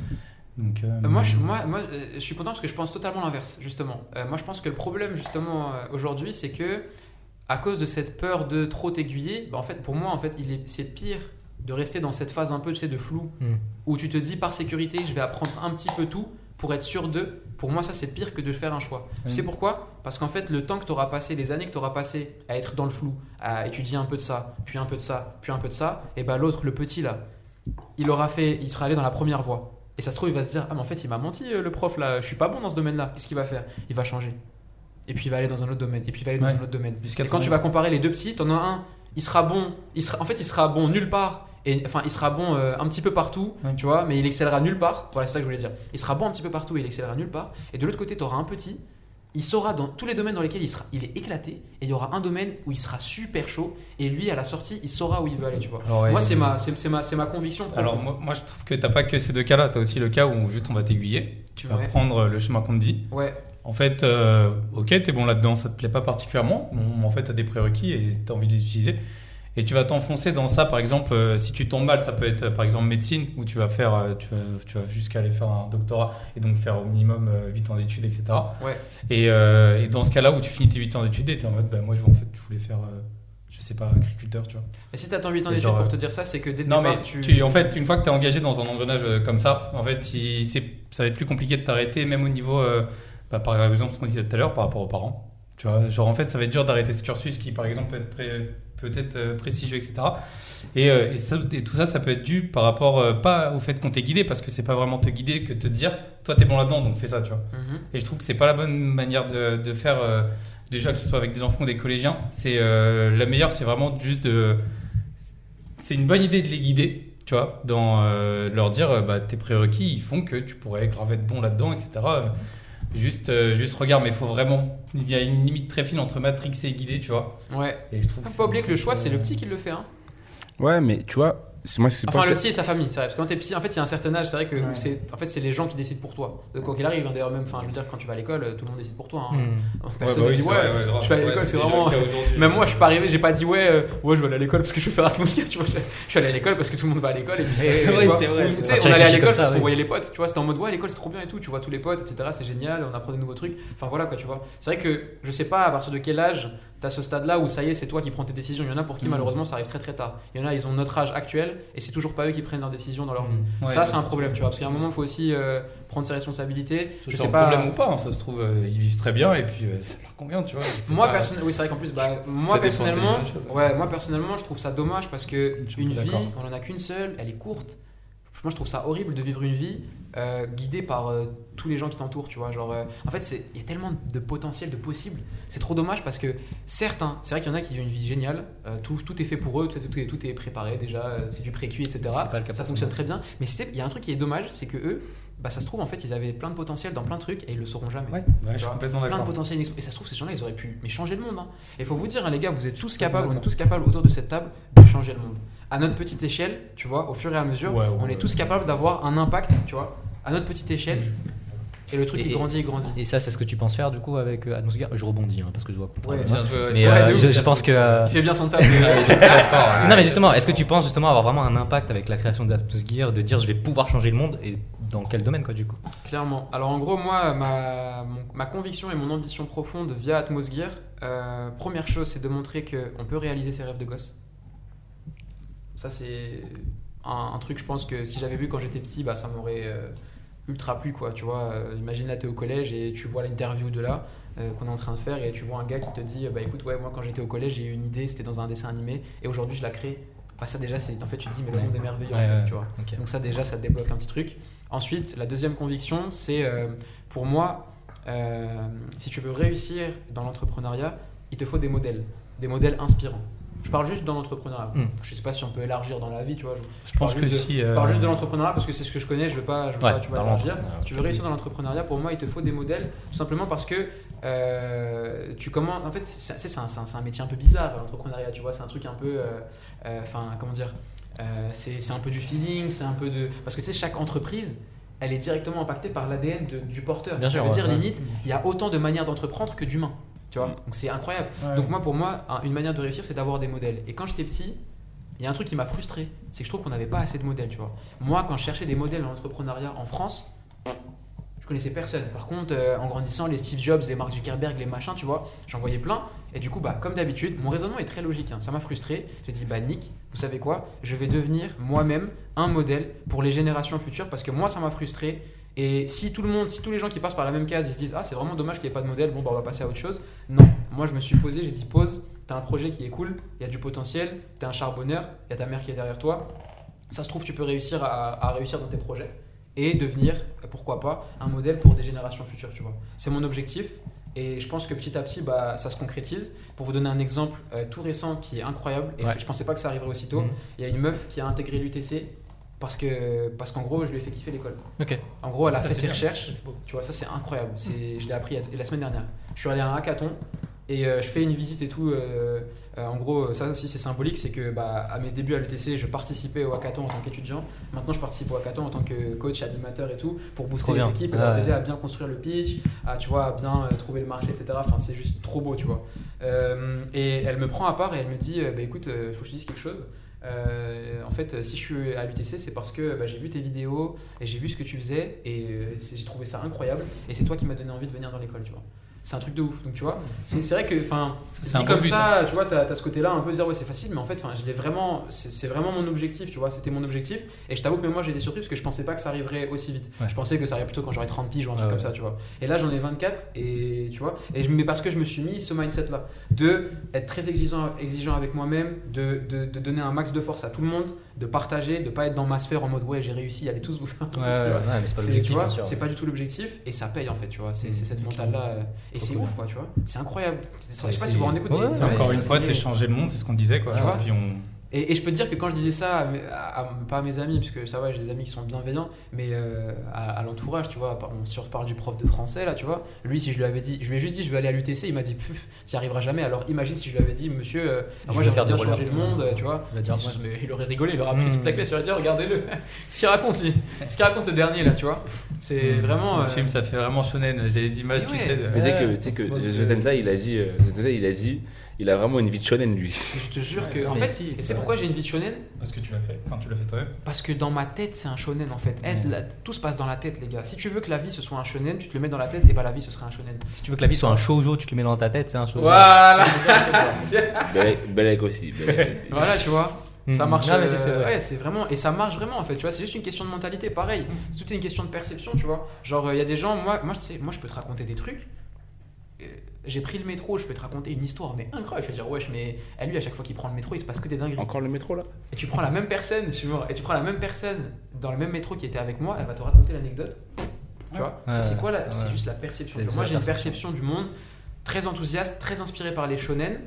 Donc, euh, Euh, Moi, je, moi, moi euh, je suis content parce que je pense totalement l'inverse, justement. Euh, moi, je pense que le problème, justement, euh, aujourd'hui, c'est que, à cause de cette peur de trop t'aiguiller, bah, en fait, pour moi, en fait, il est, c'est pire de rester dans cette phase un peu, tu sais, de flou, Mm. où tu te dis, par sécurité, je vais apprendre un petit peu tout pour être sûr d'eux. Pour moi, ça, c'est pire que de faire un choix. Oui. Tu sais pourquoi? Parce qu'en fait, le temps que tu auras passé, les années que tu auras passé à être dans le flou, à étudier un peu de ça, puis un peu de ça, puis un peu de ça, et bah l'autre, le petit là, il aura fait, il sera allé dans la première voie. Et ça se trouve, il va se dire Ah, mais en fait, il m'a menti, euh, le prof là, je suis pas bon dans ce domaine-là. Qu'est-ce qu'il va faire? Il va changer. Et puis il va aller dans un autre domaine. Et puis il va aller dans Ouais. un autre domaine. Et quand tu vas comparer les deux petits, t'en as un, il sera bon, il sera, en fait, il sera bon nulle part. Et, enfin, il sera bon euh, un petit peu partout, Ouais. tu vois, mais il excellera nulle part. Voilà, c'est ça que je voulais dire. Il sera bon un petit peu partout et il excellera nulle part. Et de l'autre côté, tu auras un petit, il saura dans tous les domaines dans lesquels il, sera, il est éclaté. Et il y aura un domaine où il sera super chaud. Et lui, à la sortie, il saura où il veut aller, tu vois. Ouais, Moi, c'est ma, c'est, ma, c'est ma conviction. profonde. Alors moi, moi, je trouve que t'as pas que ces deux cas-là, t'as aussi le cas où juste on va t'aiguiller, tu vas Ouais. prendre le chemin qu'on te dit. Ouais, En fait, euh, ok, t'es bon là-dedans, ça te plaît pas particulièrement, bon, en fait t'as des prérequis et t'as envie de les utiliser. Et tu vas t'enfoncer dans ça, par exemple, euh, si tu tombes mal, ça peut être par exemple médecine, où tu vas faire, euh, tu vas, tu vas jusqu'à aller faire un doctorat et donc faire au minimum euh, 8 ans d'études, etc. ouais. Et, euh, et dans ce cas-là où tu finis tes 8 ans d'études et t'es en mode, bah, moi je, en fait, je voulais faire, je sais pas, agriculteur, tu vois. Et si t'attends 8 ans d'études pour te dire ça, c'est que dès le Non, départ, mais tu... tu... en fait, une fois que tu es engagé dans un engrenage comme ça, en fait, il- ça va être plus compliqué de t'arrêter, même au niveau, bah, par exemple, ce qu'on disait tout à l'heure par rapport aux parents. Tu vois, genre en fait, ça va être dur d'arrêter ce cursus qui, par exemple, peut être pré- peut-être euh, prestigieux, etc. Et, euh, et, ça- et tout ça, ça peut être dû par rapport, euh, pas au fait qu'on t'ait guidé, parce que c'est pas vraiment te guider que te dire, toi, t'es bon là-dedans, donc fais ça, tu vois. Mhm. Et je trouve que c'est pas la bonne manière de, de faire, euh, déjà que ce soit avec des enfants ou des collégiens. C'est euh, la meilleure, c'est vraiment juste de. C'est une bonne idée de les guider, tu vois, dans euh, leur dire bah, tes prérequis, ils font que tu pourrais grave être bon là-dedans, etc. Euh, Juste, euh, juste regarde, mais il faut vraiment. Il y a une limite très fine entre Matrix et guidé, tu vois. Ouais. Et je trouve Faut c'est pas oublier que le choix, c'est euh, le petit qui le fait. Hein. Ouais, mais tu vois, moi, c'est Enfin, pas le petit et sa famille, c'est vrai. Parce que quand t'es petit, en fait, il y a un certain âge, c'est vrai que Ouais. c'est, en fait, c'est les gens qui décident pour toi. Donc, quoi qu'il arrive, hein, d'ailleurs, même, enfin, je veux dire, quand tu vas à l'école, tout le monde décide pour toi. Hein. Hmm. Personne bah ne oui, dit, c'est ouais, vrai, ouais, grave. je vais à l'école, Ouais, c'est vraiment-. Même moi, je suis pas arrivé, j'ai pas dit ouais, euh, ouais, je vais aller à l'école parce que je vais faire atmosphère, tu vois. Je, suis allé à l'école parce que tout le monde va à l'école et ouais, vois. c'est vrai, Tu sais, on allait à l'école parce qu'on voyait les potes, tu vois. C'était en mode ouais, l'école c'est trop bien et tout, tu vois tous les potes, etc. C'est génial, on apprend des nouveaux trucs. Enfin voilà quoi, tu vois. C'est vrai que je sais pas à partir de quel âge t'as ce stade-là où ça y est, c'est toi qui prends tes décisions. Il y en a pour qui Mhm. malheureusement ça arrive très très tard. Il y en a, ils ont notre âge actuel et c'est toujours pas eux qui prennent leurs décisions dans leur vie. Ouais, ça, c'est un problème, tu vois. Parce qu'à un moment, il faut aussi euh, prendre ses responsabilités. Je Je sais sais pas. problème ou pas, hein, ça se trouve, euh, ils vivent très bien et puis euh, ça leur convient, tu vois. Moi, pas- oui, c'est vrai qu'en plus, bah, moi personnellement, des choses, ouais, moi personnellement, je trouve ça dommage parce que une vie, on en a qu'une seule, elle est courte. Moi, je trouve ça horrible de vivre une vie euh, guidée par euh, tous les gens qui t'entourent, tu vois. Genre, euh, en fait, il y a tellement de potentiel, de possibles. C'est trop dommage parce que certains, c'est vrai qu'il y en a qui ont une vie géniale, tout, tout est fait pour eux, tout, est- tout est, tout est préparé déjà, c'est du pré-cuit, etc. Pas le Ça fonctionne très bien. Mais il y a un truc qui est dommage, c'est que eux, bah, ça se trouve, en fait, ils avaient plein de potentiel dans plein de trucs et ils le sauront jamais Ouais, ouais, je suis complètement plein de potentiel et ça se trouve ces gens-là ils auraient pu mais changer le monde hein. et faut vous dire hein, les gars vous êtes tous capables on est tous capables autour de cette table de changer le monde à notre petite échelle tu vois au fur et à mesure Ouais, ouais, on est tous capables d'avoir un impact tu vois à notre petite échelle et le truc Et- il grandit il grandit Et ça, c'est ce que tu penses faire du coup avec euh, Atmosphère Je rebondis hein, parce que je comprendre. Ouais. Bien ouais, Mais vrai, euh, ouf, je, pense que. euh, il fait bien son taf non, mais justement, est-ce que tu penses justement avoir vraiment un impact avec la création d'Atmosgear, de dire je vais pouvoir changer le monde et dans quel domaine quoi du coup? Clairement. Alors en gros, moi, ma, mon- ma conviction et mon ambition profonde via Atmosgear, euh, première chose, c'est de montrer qu'on peut réaliser ses rêves de gosse. Ça, c'est un, un truc, je pense que si j'avais vu quand j'étais petit, bah, ça m'aurait euh, ultra plu, quoi. Tu vois, euh, imagine là, t'es au collège et tu vois l'interview de là euh, qu'on est en train de faire et tu vois un gars qui te dit, bah écoute, ouais, moi quand j'étais au collège, j'ai eu une idée, c'était dans un dessin animé et aujourd'hui je la crée. Bah ça déjà, c'est en fait, tu te dis, mais le monde est merveilleux, en fait, ouais. tu vois. Donc ça déjà, ça te débloque un petit truc. Ensuite, la deuxième conviction, c'est euh, pour moi, si tu veux réussir dans l'entrepreneuriat, il te faut des modèles, des modèles inspirants. Je parle juste dans l'entrepreneuriat. Mm. Je sais pas si on peut élargir dans la vie, tu vois. Je pense que de- si. Je euh, parle juste de l'entrepreneuriat parce que c'est ce que je connais, je veux pas, je veux Ouais, pas tu vois, élargir. Si tu veux réussir dans l'entrepreneuriat, pour moi, il te faut des modèles, tout simplement parce que euh, tu commences. En fait, c'est un, c'est un- c'est un métier un peu bizarre, l'entrepreneuriat, tu vois. C'est un truc un peu. euh, euh, Enfin, comment dire euh, C'est c'est un peu du feeling, c'est un peu de. Parce que tu sais, chaque entreprise. Elle est directement impactée par l'ADN de- du porteur. Bien Ça sûr, veut ouais, dire, ouais. limite, il y a autant de manières d'entreprendre que d'humains. Tu vois Mm. Donc c'est incroyable. ouais. Donc moi, pour moi, un- une manière de réussir, c'est d'avoir des modèles. Et quand j'étais petit, il y a un truc qui m'a frustré, c'est que je trouve qu'on n'avait pas assez de modèles, tu vois. Moi, quand je cherchais des modèles dans l'entrepreneuriat en France, je connaissais personne. Par contre, euh, en grandissant, les Steve Jobs, les Mark Zuckerberg, les machins, tu vois, j'en voyais plein. Et du coup, bah, comme d'habitude, mon raisonnement est très logique. hein. Ça m'a frustré. J'ai dit, bah Nick, vous savez quoi? Je vais devenir moi-même un modèle pour les générations futures parce que moi, ça m'a frustré. Et si tout le monde, si tous les gens qui passent par la même case, ils se disent, ah, c'est vraiment dommage qu'il n'y ait pas de modèle, bon, bah, on va passer à autre chose. Non, moi, je me suis posé, j'ai dit, pause, t'as un projet qui est cool, il y a du potentiel, t'es un charbonneur, il y a ta mère qui est derrière toi. Ça se trouve, tu peux réussir à, à réussir dans tes projets et devenir, pourquoi pas, un modèle pour des générations futures, tu vois. C'est mon objectif et je pense que petit à petit, bah, ça se concrétise. Pour vous donner un exemple euh, tout récent qui est incroyable, et Ouais. je pensais pas que ça arriverait aussitôt, Mhm. il y a une meuf qui a intégré l'UTC parce que parce qu'en gros, je lui ai fait kiffer l'école. Ok. En gros, elle a Ça, fait ses bien. recherches. Tu vois, ça c'est incroyable. C'est, je l'ai appris la semaine dernière. Je suis allé à un hackathon et euh, je fais une visite et tout. euh, euh, en gros, ça aussi c'est symbolique, c'est que bah, à mes débuts à l'UTC, je participais au hackathon en tant qu'étudiant. Maintenant, je participe au hackathon en tant que coach, animateur et tout, pour booster les équipes et Ah ouais. aider à bien construire le pitch, à tu vois, à bien trouver le marché, etc. Enfin, c'est juste trop beau, tu vois. Et elle me prend à part et elle me dit, bah, écoute, il faut que je te dise quelque chose. Euh, en fait, si je suis à l'UTC, c'est parce que bah, j'ai vu tes vidéos et j'ai vu ce que tu faisais et euh, j'ai trouvé ça incroyable. Et c'est toi qui m'as donné envie de venir dans l'école, tu vois. C'est un truc de ouf. Donc tu vois, c'est vrai que, enfin, C'est comme but, ça, tu vois, t'as as ce côté-là un peu de dire ouais c'est facile, mais en fait, enfin, je l'ai vraiment, c'est vraiment mon objectif, tu vois, c'était mon objectif. Et je t'avoue que même moi j'ai été surpris parce que je pensais pas que ça arriverait aussi vite. Ouais. Je pensais que ça arriverait plutôt quand j'aurais 30 piges ou un truc Ouais, comme ça, tu vois. Et là j'en ai 24 et tu vois, et je, mais parce que je me suis mis ce mindset-là de être très exigeant, exigeant avec moi-même, de, de, de donner un max de force à tout le monde, de partager, de pas être dans ma sphère en mode ouais j'ai réussi, allez tous vous faire. un truc, Ouais, ouais, mais c'est pas l'objectif, c'est pas du tout l'objectif et ça paye en fait, tu vois. C'est Mm. cette mentale là et Trop c'est cool. ouf quoi, tu vois. C'est incroyable. Je sais pas si vous vous rendez compte. Ouais, mais C'est ouais, encore une fois, c'est changer le monde, c'est ce qu'on disait quoi. Tu vois Puis on- et, et je peux te dire que quand je disais ça, à mes- à- à- pas à mes amis, parce que ça va, j'ai des amis qui sont bienveillants, mais euh, à, à l'entourage, tu vois, on se reparle du prof de français là, tu vois. Lui, si je lui avais dit, je lui ai juste dit, je vais aller à l'UTC, il m'a dit, puf, tu n'y arriveras jamais. Alors imagine si je lui avais dit, monsieur, euh, Je moi vais j'aimerais faire bien des changer le monde, tu vois. Il va dire, il, ouais. mais il aurait rigolé, il aurait pris Mm. toute la classe, il aurait dit, regardez-le, ce qu'il raconte lui, ce qu'il raconte le dernier là, tu vois. C'est vraiment. Le euh, film, ça fait vraiment shonen. J'ai les images, tu sais. Mais tu sais que, que Zenza, il a dit, euh, il a dit, il a vraiment une vie de shonen lui. Je te jure que, en fait, si, et c'est pourquoi j'ai une vie de shonen? Parce que tu l'as fait. Enfin, tu l'as fait toi-même. Parce que dans ma tête, c'est un shonen en fait. La- tout se passe dans la tête, les gars. Si tu veux que la vie ce soit un shonen, tu te le mets dans la tête, et bah la vie ce sera un shonen. Si tu veux que la vie soit un shoujo, tu te le mets dans ta tête, c'est un shoujo. Voilà Belek aussi. Belek aussi. Voilà, tu vois. Ça Mhm. marche. Ah, mais c'est euh, vrai. ouais, c'est vraiment. Et ça marche vraiment en fait, tu vois. C'est juste une question de mentalité, pareil. C'est tout une question de perception, tu vois. Genre, il y a des gens, moi, moi, je sais, moi, je peux te raconter des trucs. J'ai pris le métro, je peux te raconter une histoire, mais incroyable. Je vais dire, wesh, mais à lui, à chaque fois qu'il prend le métro, il se passe que des dingueries. Encore le métro là Et tu prends la même personne, je suis mort, et tu prends la même personne dans le même métro qui était avec moi, elle va te raconter l'anecdote. Tu vois Ouais, C'est quoi là ouais. C'est juste la perception. Moi j'ai une perception. perception du monde très enthousiaste, très inspirée par les shonen,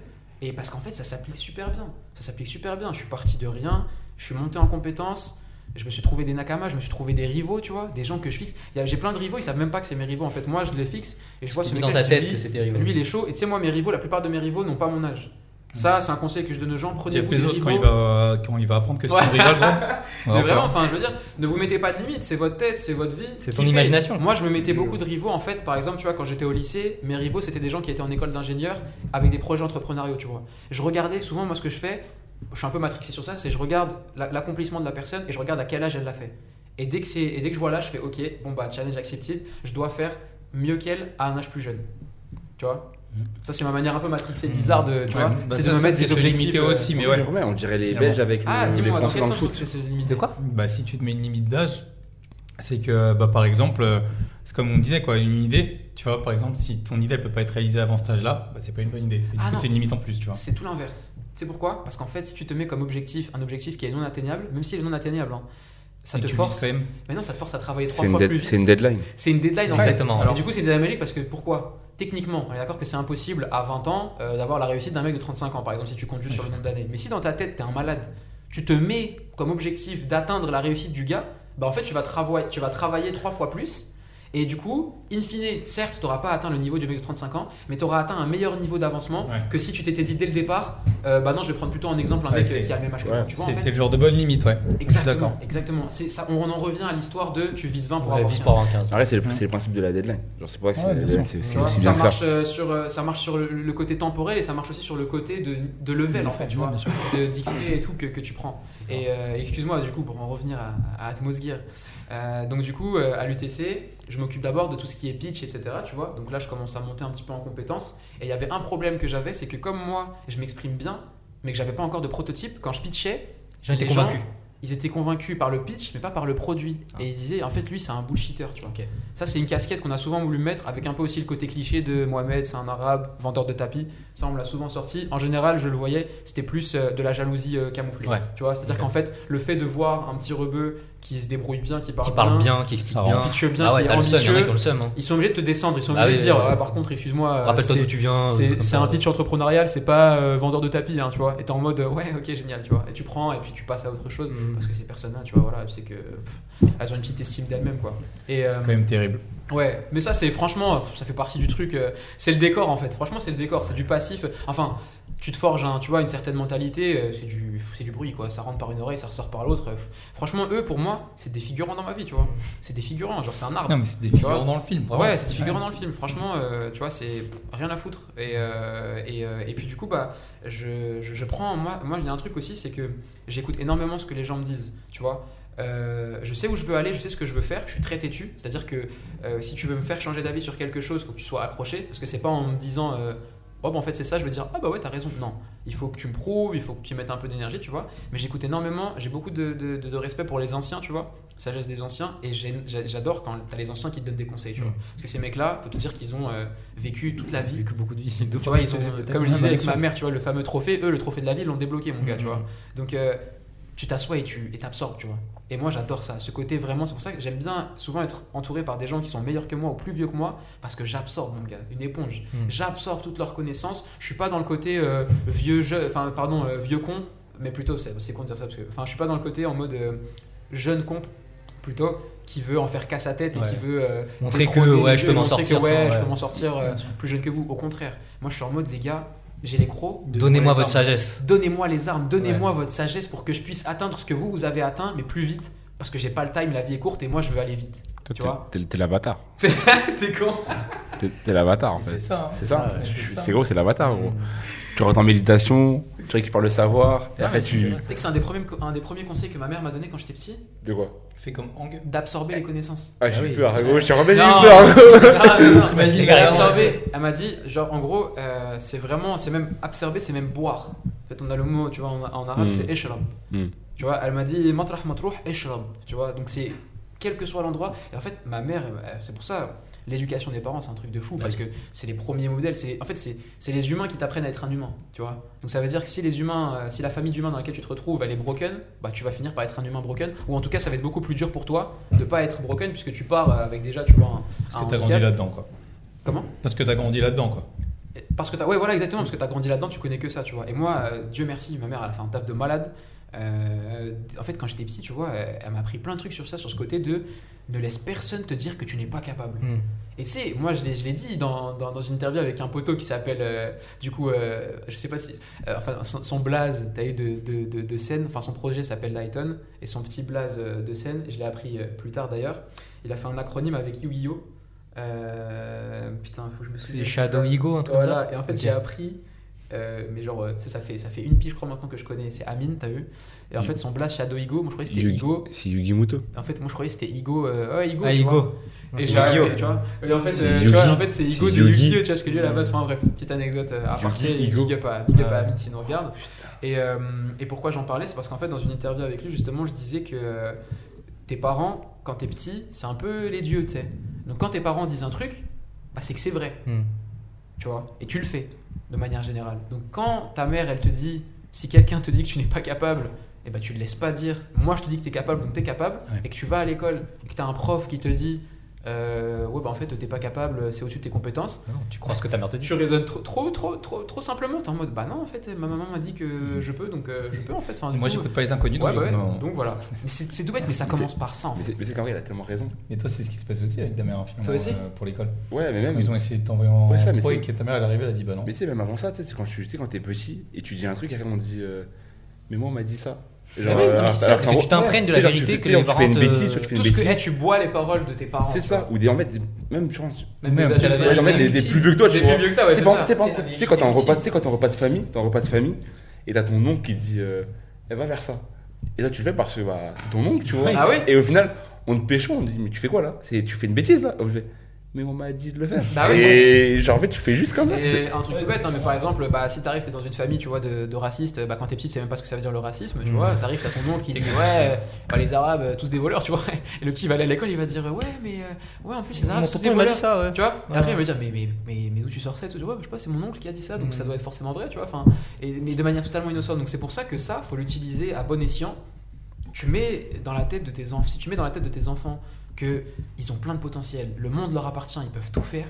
et parce qu'en fait ça s'applique super bien. Ça s'applique super bien. Je suis parti de rien, je suis monté en compétences. Je me suis trouvé des nakamas, je me suis trouvé des rivaux, tu vois, des gens que je fixe. J'ai plein de rivaux, ils savent même pas que c'est mes rivaux. En fait, moi, je les fixe et je vois ce mec dans ta tête que c'est terrible. Lui, il est chaud. Et tu sais, moi, mes rivaux, la plupart de mes rivaux n'ont pas mon âge. Ça, c'est un conseil que je donne aux gens. Prenez Jeff Bezos, quand rivaux. il va, quand il va apprendre que c'est Ouais. un rival, gros. Mais vraiment, enfin, je veux dire, ne vous mettez pas de limite, c'est votre tête, c'est votre vie. C'est ton imagination. Moi, je me mettais beaucoup de rivaux, en fait. Par exemple, tu vois, quand j'étais au lycée, mes rivaux, c'était des gens qui étaient en école d'ingénieur avec des projets entrepreneuriaux, tu vois. Je regardais souvent, moi, ce que je fais, je suis un peu matrixé sur ça, c'est je regarde la- l'accomplissement de la personne et je regarde à quel âge elle l'a fait. Et dès que, c'est- et dès que je vois l'âge, je fais, ok, bon, bah, challenge accepted, je dois faire mieux qu'elle à un âge plus jeune. Tu vois? Mhm. Ça, c'est ma manière un peu matrixée, bizarre de, tu Ouais, vois, bah c'est de me mettre des objectifs. euh, aussi, mais ouais. Ouais, on dirait les. Belges avec Ah, le- les dis-moi, dans Français dans le foot. c'est c'est limité De quoi? Bah, si tu te mets une limite d'âge, c'est que, bah, par exemple, euh, c'est comme on disait, quoi, une idée, tu vois, par exemple, si ton idée elle peut pas être réalisée avant cet âge-là, bah, c'est pas une bonne idée. Et du Ah coup, c'est une limite en plus, tu vois. C'est tout l'inverse. C'est pourquoi? Parce qu'en fait, si tu te mets comme objectif un objectif qui est non atteignable, même s'il est non atteignable, hein, ça Et te force. quand même. Mais non, ça te force à travailler C'est trois fois plus c'est une deadline. C'est une deadline en fait. Exactement. Alors, du coup, c'est une deadline magique parce que pourquoi? Techniquement, on est d'accord que c'est impossible à 20 ans euh, d'avoir la réussite d'un mec de 35 ans, par exemple, si tu comptes juste sur le nombre d'années. Mais si dans ta tête, t'es un malade, tu te mets comme objectif d'atteindre la réussite du gars, bah en fait, tu vas, travailler, tu vas travailler trois fois plus. Et du coup, in fine, certes, tu n'auras pas atteint le niveau du mec de 35 ans, mais tu auras atteint un meilleur niveau d'avancement Ouais. que si tu t'étais dit dès le départ, euh, bah non, je vais prendre plutôt en exemple un Ouais, mec c'est- euh, qui a le même âge que ouais, moi. En C'est fait le genre de bonne limite, ouais. Exactement, d'accord. exactement. Ça, on en revient à l'histoire de tu vises 20 pour Ouais, avoir vise 15. pour avoir 15. Après, c'est le, Ouais. c'est le principe de la deadline. Genre, c'est pour ça que Ouais, c'est- aussi ça bien que ça. marche euh, sur ça marche sur le, le côté temporel et ça marche aussi sur le côté de, de level en fait tu vois bien sûr. de d'XP et tout que, tu prends et excuse-moi du coup pour en revenir à, Atmos Gear donc du coup à l'UTC je m'occupe d'abord de tout ce qui est pitch etc tu vois donc là je commence à monter un petit peu en compétences et il y avait un problème que j'avais c'est que comme moi je m'exprime bien mais que j'avais pas encore de prototype quand je pitchais J'en étais les gens, convaincu. ils étaient convaincus par le pitch, mais pas par le produit. Ah. Et ils disaient, en fait, lui, c'est un bullshitter, tu vois. Ça, c'est une casquette qu'on a souvent voulu mettre, avec un peu aussi le côté cliché de Mohamed, c'est un arabe, vendeur de tapis. Ça, on me l'a souvent sorti. En général, je le voyais, c'était plus euh, de la jalousie euh, camouflée. Ouais. Tu vois, c'est-à-dire qu'en fait, le fait de voir un petit rebeu qui se débrouille bien, qui parle Qui parle bien, qui explique bien. rend pitche bien, Ah ouais, qui est ambitieux. qui le seum. hein. Ils sont obligés de te descendre, ils sont Ah obligés oui, de dire, oui, oui. Ah, par contre, excuse-moi, euh, Rappelle-toi c'est- d'où tu viens. c'est euh, un pitch entrepreneurial, c'est pas euh, vendeur de tapis, hein, tu vois. Et t'es en mode, ouais, ok, génial, tu vois. Et tu prends et puis tu passes à autre chose. Mhm. Parce que ces personnes-là, tu vois, voilà, c'est que pff, elles ont une petite estime d'elles-mêmes, quoi. Et euh, C'est quand même terrible. ouais, mais ça, c'est franchement, ça fait partie du truc. euh, c'est le décor, en fait. Franchement, c'est le décor, c'est du passif. Enfin, tu te forges un, tu vois, une certaine mentalité, euh, c'est du, c'est du bruit, quoi. Ça rentre par une oreille, ça ressort par l'autre. Euh, Franchement, eux, pour moi, c'est des figurants dans ma vie, tu vois. C'est des figurants, genre c'est un arbre. Non, mais c'est des figurants dans le film. Ouais, c'est des figurants dans le film. Franchement, euh, tu vois, c'est rien à foutre. Et, euh, et, euh, et puis du coup, bah, je, je, je prends. Moi, moi, il y a un truc aussi, c'est que j'écoute énormément ce que les gens me disent. Tu vois, Euh, je sais où je veux aller, je sais ce que je veux faire. Je suis très têtu. C'est-à-dire que euh, si tu veux me faire changer d'avis sur quelque chose, faut que tu sois accroché. Parce que c'est pas en me disant. euh, Oh, bah en fait, c'est ça, je veux dire, ah bah ouais, t'as raison. Non, il faut que tu me prouves, il faut que tu mettes un peu d'énergie, tu vois. Mais j'écoute énormément, j'ai beaucoup de, de- respect pour les anciens, tu vois, sagesse des anciens, et j'adore quand t'as les anciens qui te donnent des conseils, tu vois. Mm. Parce que ces mecs-là, faut te dire qu'ils ont euh, vécu toute la vie. Vécu beaucoup de vie. Tu fois vois, ils ont, comme je disais avec ma mère, tu vois, le fameux trophée, eux, le trophée de la vie, ils l'ont débloqué, mon gars, tu Mhm. vois. Donc, euh, tu t'assois et tu et t'absorbes, tu vois. Et moi, j'adore ça, ce côté vraiment. C'est pour ça que j'aime bien souvent être entouré par des gens qui sont meilleurs que moi ou plus vieux que moi, parce que j'absorbe, mon gars, une éponge. Mhm. J'absorbe toutes leurs connaissances. Je suis pas dans le côté euh, vieux jeu, enfin, pardon, euh, vieux con, mais plutôt, c'est c'est con de dire ça, parce que, enfin, je suis pas dans le côté en mode euh, jeune con, plutôt, qui veut en faire qu'à sa tête et Ouais. qui veut euh, Montrer que, ouais, je peux m'en que, sortir ouais, je peux m'en sortir euh, plus jeune que vous. Au contraire, moi, je suis en mode, les gars, j'ai les crocs. de- Donnez-moi votre armes. sagesse. Donnez-moi les armes, donnez-moi votre sagesse pour que je puisse atteindre ce que vous, vous avez atteint, mais plus vite. Parce que j'ai pas le time, la vie est courte et moi je veux aller vite. Toi, Tu t'es- vois T'es t'es l'avatar. T'es con T'es t'es l'avatar en fait. C'est ça. hein. C'est ça. Ouais, c'est ça. C'est gros, c'est l'avatar gros. Tu rentres en méditation, tu récupères le savoir, et après c'est tu. sais que c'est un, des premiers- un des premiers conseils que ma mère m'a donné quand j'étais petit, De quoi? Fais comme Hang. d'absorber les connaissances. Ah, j'ai eu peur, Argo. J'ai remis j'ai eu peur. Ah, elle m'a dit, genre en gros, euh, c'est vraiment, c'est même absorber, c'est même boire. En fait, on a le mot, tu vois, en, en arabe, Mm. c'est eshrab. Mm. Tu vois, elle m'a dit matrah matrouh eshrab. Tu vois, donc c'est quel que soit l'endroit. Et en fait, ma mère, c'est pour ça, l'éducation des parents, c'est un truc de fou parce que c'est les premiers modèles. C'est en fait, c'est les humains qui t'apprennent à être un humain. Tu vois, donc ça veut dire que si les humains, euh, si la famille d'humains dans laquelle tu te retrouves, elle est broken, bah tu vas finir par être un humain broken. Ou en tout cas, ça va être beaucoup plus dur pour toi de pas être broken puisque tu pars euh, avec déjà, tu vois, un, Parce un que t'as grandi là-dedans, quoi. Comment? Parce que t'as grandi là-dedans, quoi. parce que t'as, ouais, voilà, exactement, parce que t'as grandi là-dedans, tu connais que ça, tu vois. Et moi, euh, Dieu merci, ma mère, elle a fait un taf de malade. Euh, en fait, quand j'étais petit, tu vois, elle, elle m'a appris plein de trucs sur ça, sur ce côté de ne laisse personne te dire que tu n'es pas capable. Hmm. Et tu sais, moi, je l'ai, je l'ai dit dans, dans, dans une interview avec un poteau qui s'appelle, euh, du coup, euh, je sais pas si, euh, enfin, son, son blaze, t'as eu de, de, de, de scène, enfin, son projet s'appelle Lighton, et son petit blaze euh, de scène, je l'ai appris plus tard d'ailleurs, il a fait un acronyme avec Yu-Gi-Oh! Putain, faut que je me souvienne. C'est Shadow Ego, un truc Voilà, et en fait j'ai appris, euh, mais genre, euh, ça fait, ça fait une pige, je crois maintenant que je connais, c'est Amine, t'as vu Et en Yu- fait son blast Shadow Ego, moi je croyais que c'était Igo, C'est Yugi Muto. en fait moi je croyais que c'était Igo, euh, ouais, Igo, Ah, tu vois. Igo. Et j'ai tu vois. Et en fait, euh, tu vois, en fait c'est Igo de Yugi. Yu-Gi-Oh, tu vois ce que lui à la base, enfin bref, petite anecdote euh, à Yugi, partir, Igo. big up à, big up à. Amine s'il nous regarde. Et, euh, et pourquoi j'en parlais, c'est parce qu'en fait dans une interview avec lui justement je disais que euh, tes parents, quand t'es petit, c'est un peu les dieux, tu sais. Donc quand tes parents disent un truc, bah, c'est que c'est vrai Hmm. tu vois, et tu le fais de manière générale. Donc quand ta mère, elle te dit, si quelqu'un te dit que tu n'es pas capable, eh ben tu le laisses pas dire. Moi, je te dis que tu es capable, donc tu es capable, Ouais. et que tu vas à l'école, et que tu as un prof qui te dit, euh, ouais, bah en fait, t'es pas capable, c'est au-dessus de tes compétences. Non, tu crois ce que ta mère te dit. Tu raisonnes trop, trop, trop, trop, trop simplement. T'es en mode, bah non, en fait, ma maman m'a dit que je peux, donc euh, je peux en fait. Enfin, Moi, j'écoute pas les inconnus, donc ouais, ouais, donc voilà. Mais c'est tout bête, mais ça commence par ça en Mais fait. c'est mais c'est qu'en vrai, il a tellement raison. Mais toi, c'est ce qui se passe aussi avec ta mère, hein, finalement, Toi aussi euh, pour l'école. Ouais, mais Quand même. Ils ont essayé de t'envoyer en Ouais, ça, mais et que ta mère, elle est arrivée, elle a dit bah non. Mais tu sais, même avant ça, tu sais, c'est quand tu tu sais, quand t'es petit et tu dis un truc, après on dit euh, Mais moi, on m'a dit ça. Ah non, mais alors- c'est ça, alors qu'en que tu t'imprègnes de la genre, vérité que les tu fais une parents te- bêtise, tu fais une Tout ce que bêtise. eh, tu bois les paroles de tes parents. C'est ça. Ou des, en fait, des- même, je pense, Même Même des Ouais, en fait, des, des plus vieux que toi, tu Des vois. plus vieux que toi, ouais, Tu sais, quand t'es en repas, quand repas de famille, t'es en repas de famille, et t'as ton oncle qui te dit, euh, Eh, va vers ça. Et ça, tu le fais parce que bah, c'est ton oncle, tu vois. Ah Et au final, on te pécho, on te dit, mais tu fais quoi là? C'est- Tu fais une bêtise là mais on m'a dit de le faire. Bah oui. et genre, en fait, tu fais juste comme ça. c'est- Et un truc tout bête, hein, mais par exemple, bah, si t'arrives, t'es dans une famille, tu vois, de, de racistes, bah, quand t'es petit, tu sais même pas ce que ça veut dire le racisme, tu Mhm. vois, t'arrives, t'as ton oncle qui dit, ouais, bah, les arabes, euh, tous des voleurs, tu vois, et le petit va aller à l'école, il va dire, ouais, mais, euh, ouais, en plus, les arabes, tous des voleurs. dit ça, ouais. Tu vois, et Ouais. après, il va dire, mais, mais, mais, mais d'où tu sors ça tout, ouais, bah, je sais pas, c'est mon oncle qui a dit ça, donc ça doit être forcément vrai, tu vois, enfin, et, mais de manière totalement innocente. Donc c'est pour ça que ça, faut l'utiliser à bon escient. Tu mets dans la tête de tes enfants, si tu mets dans la tête de tes enfants que ils ont plein de potentiel, le monde leur appartient, ils peuvent tout faire,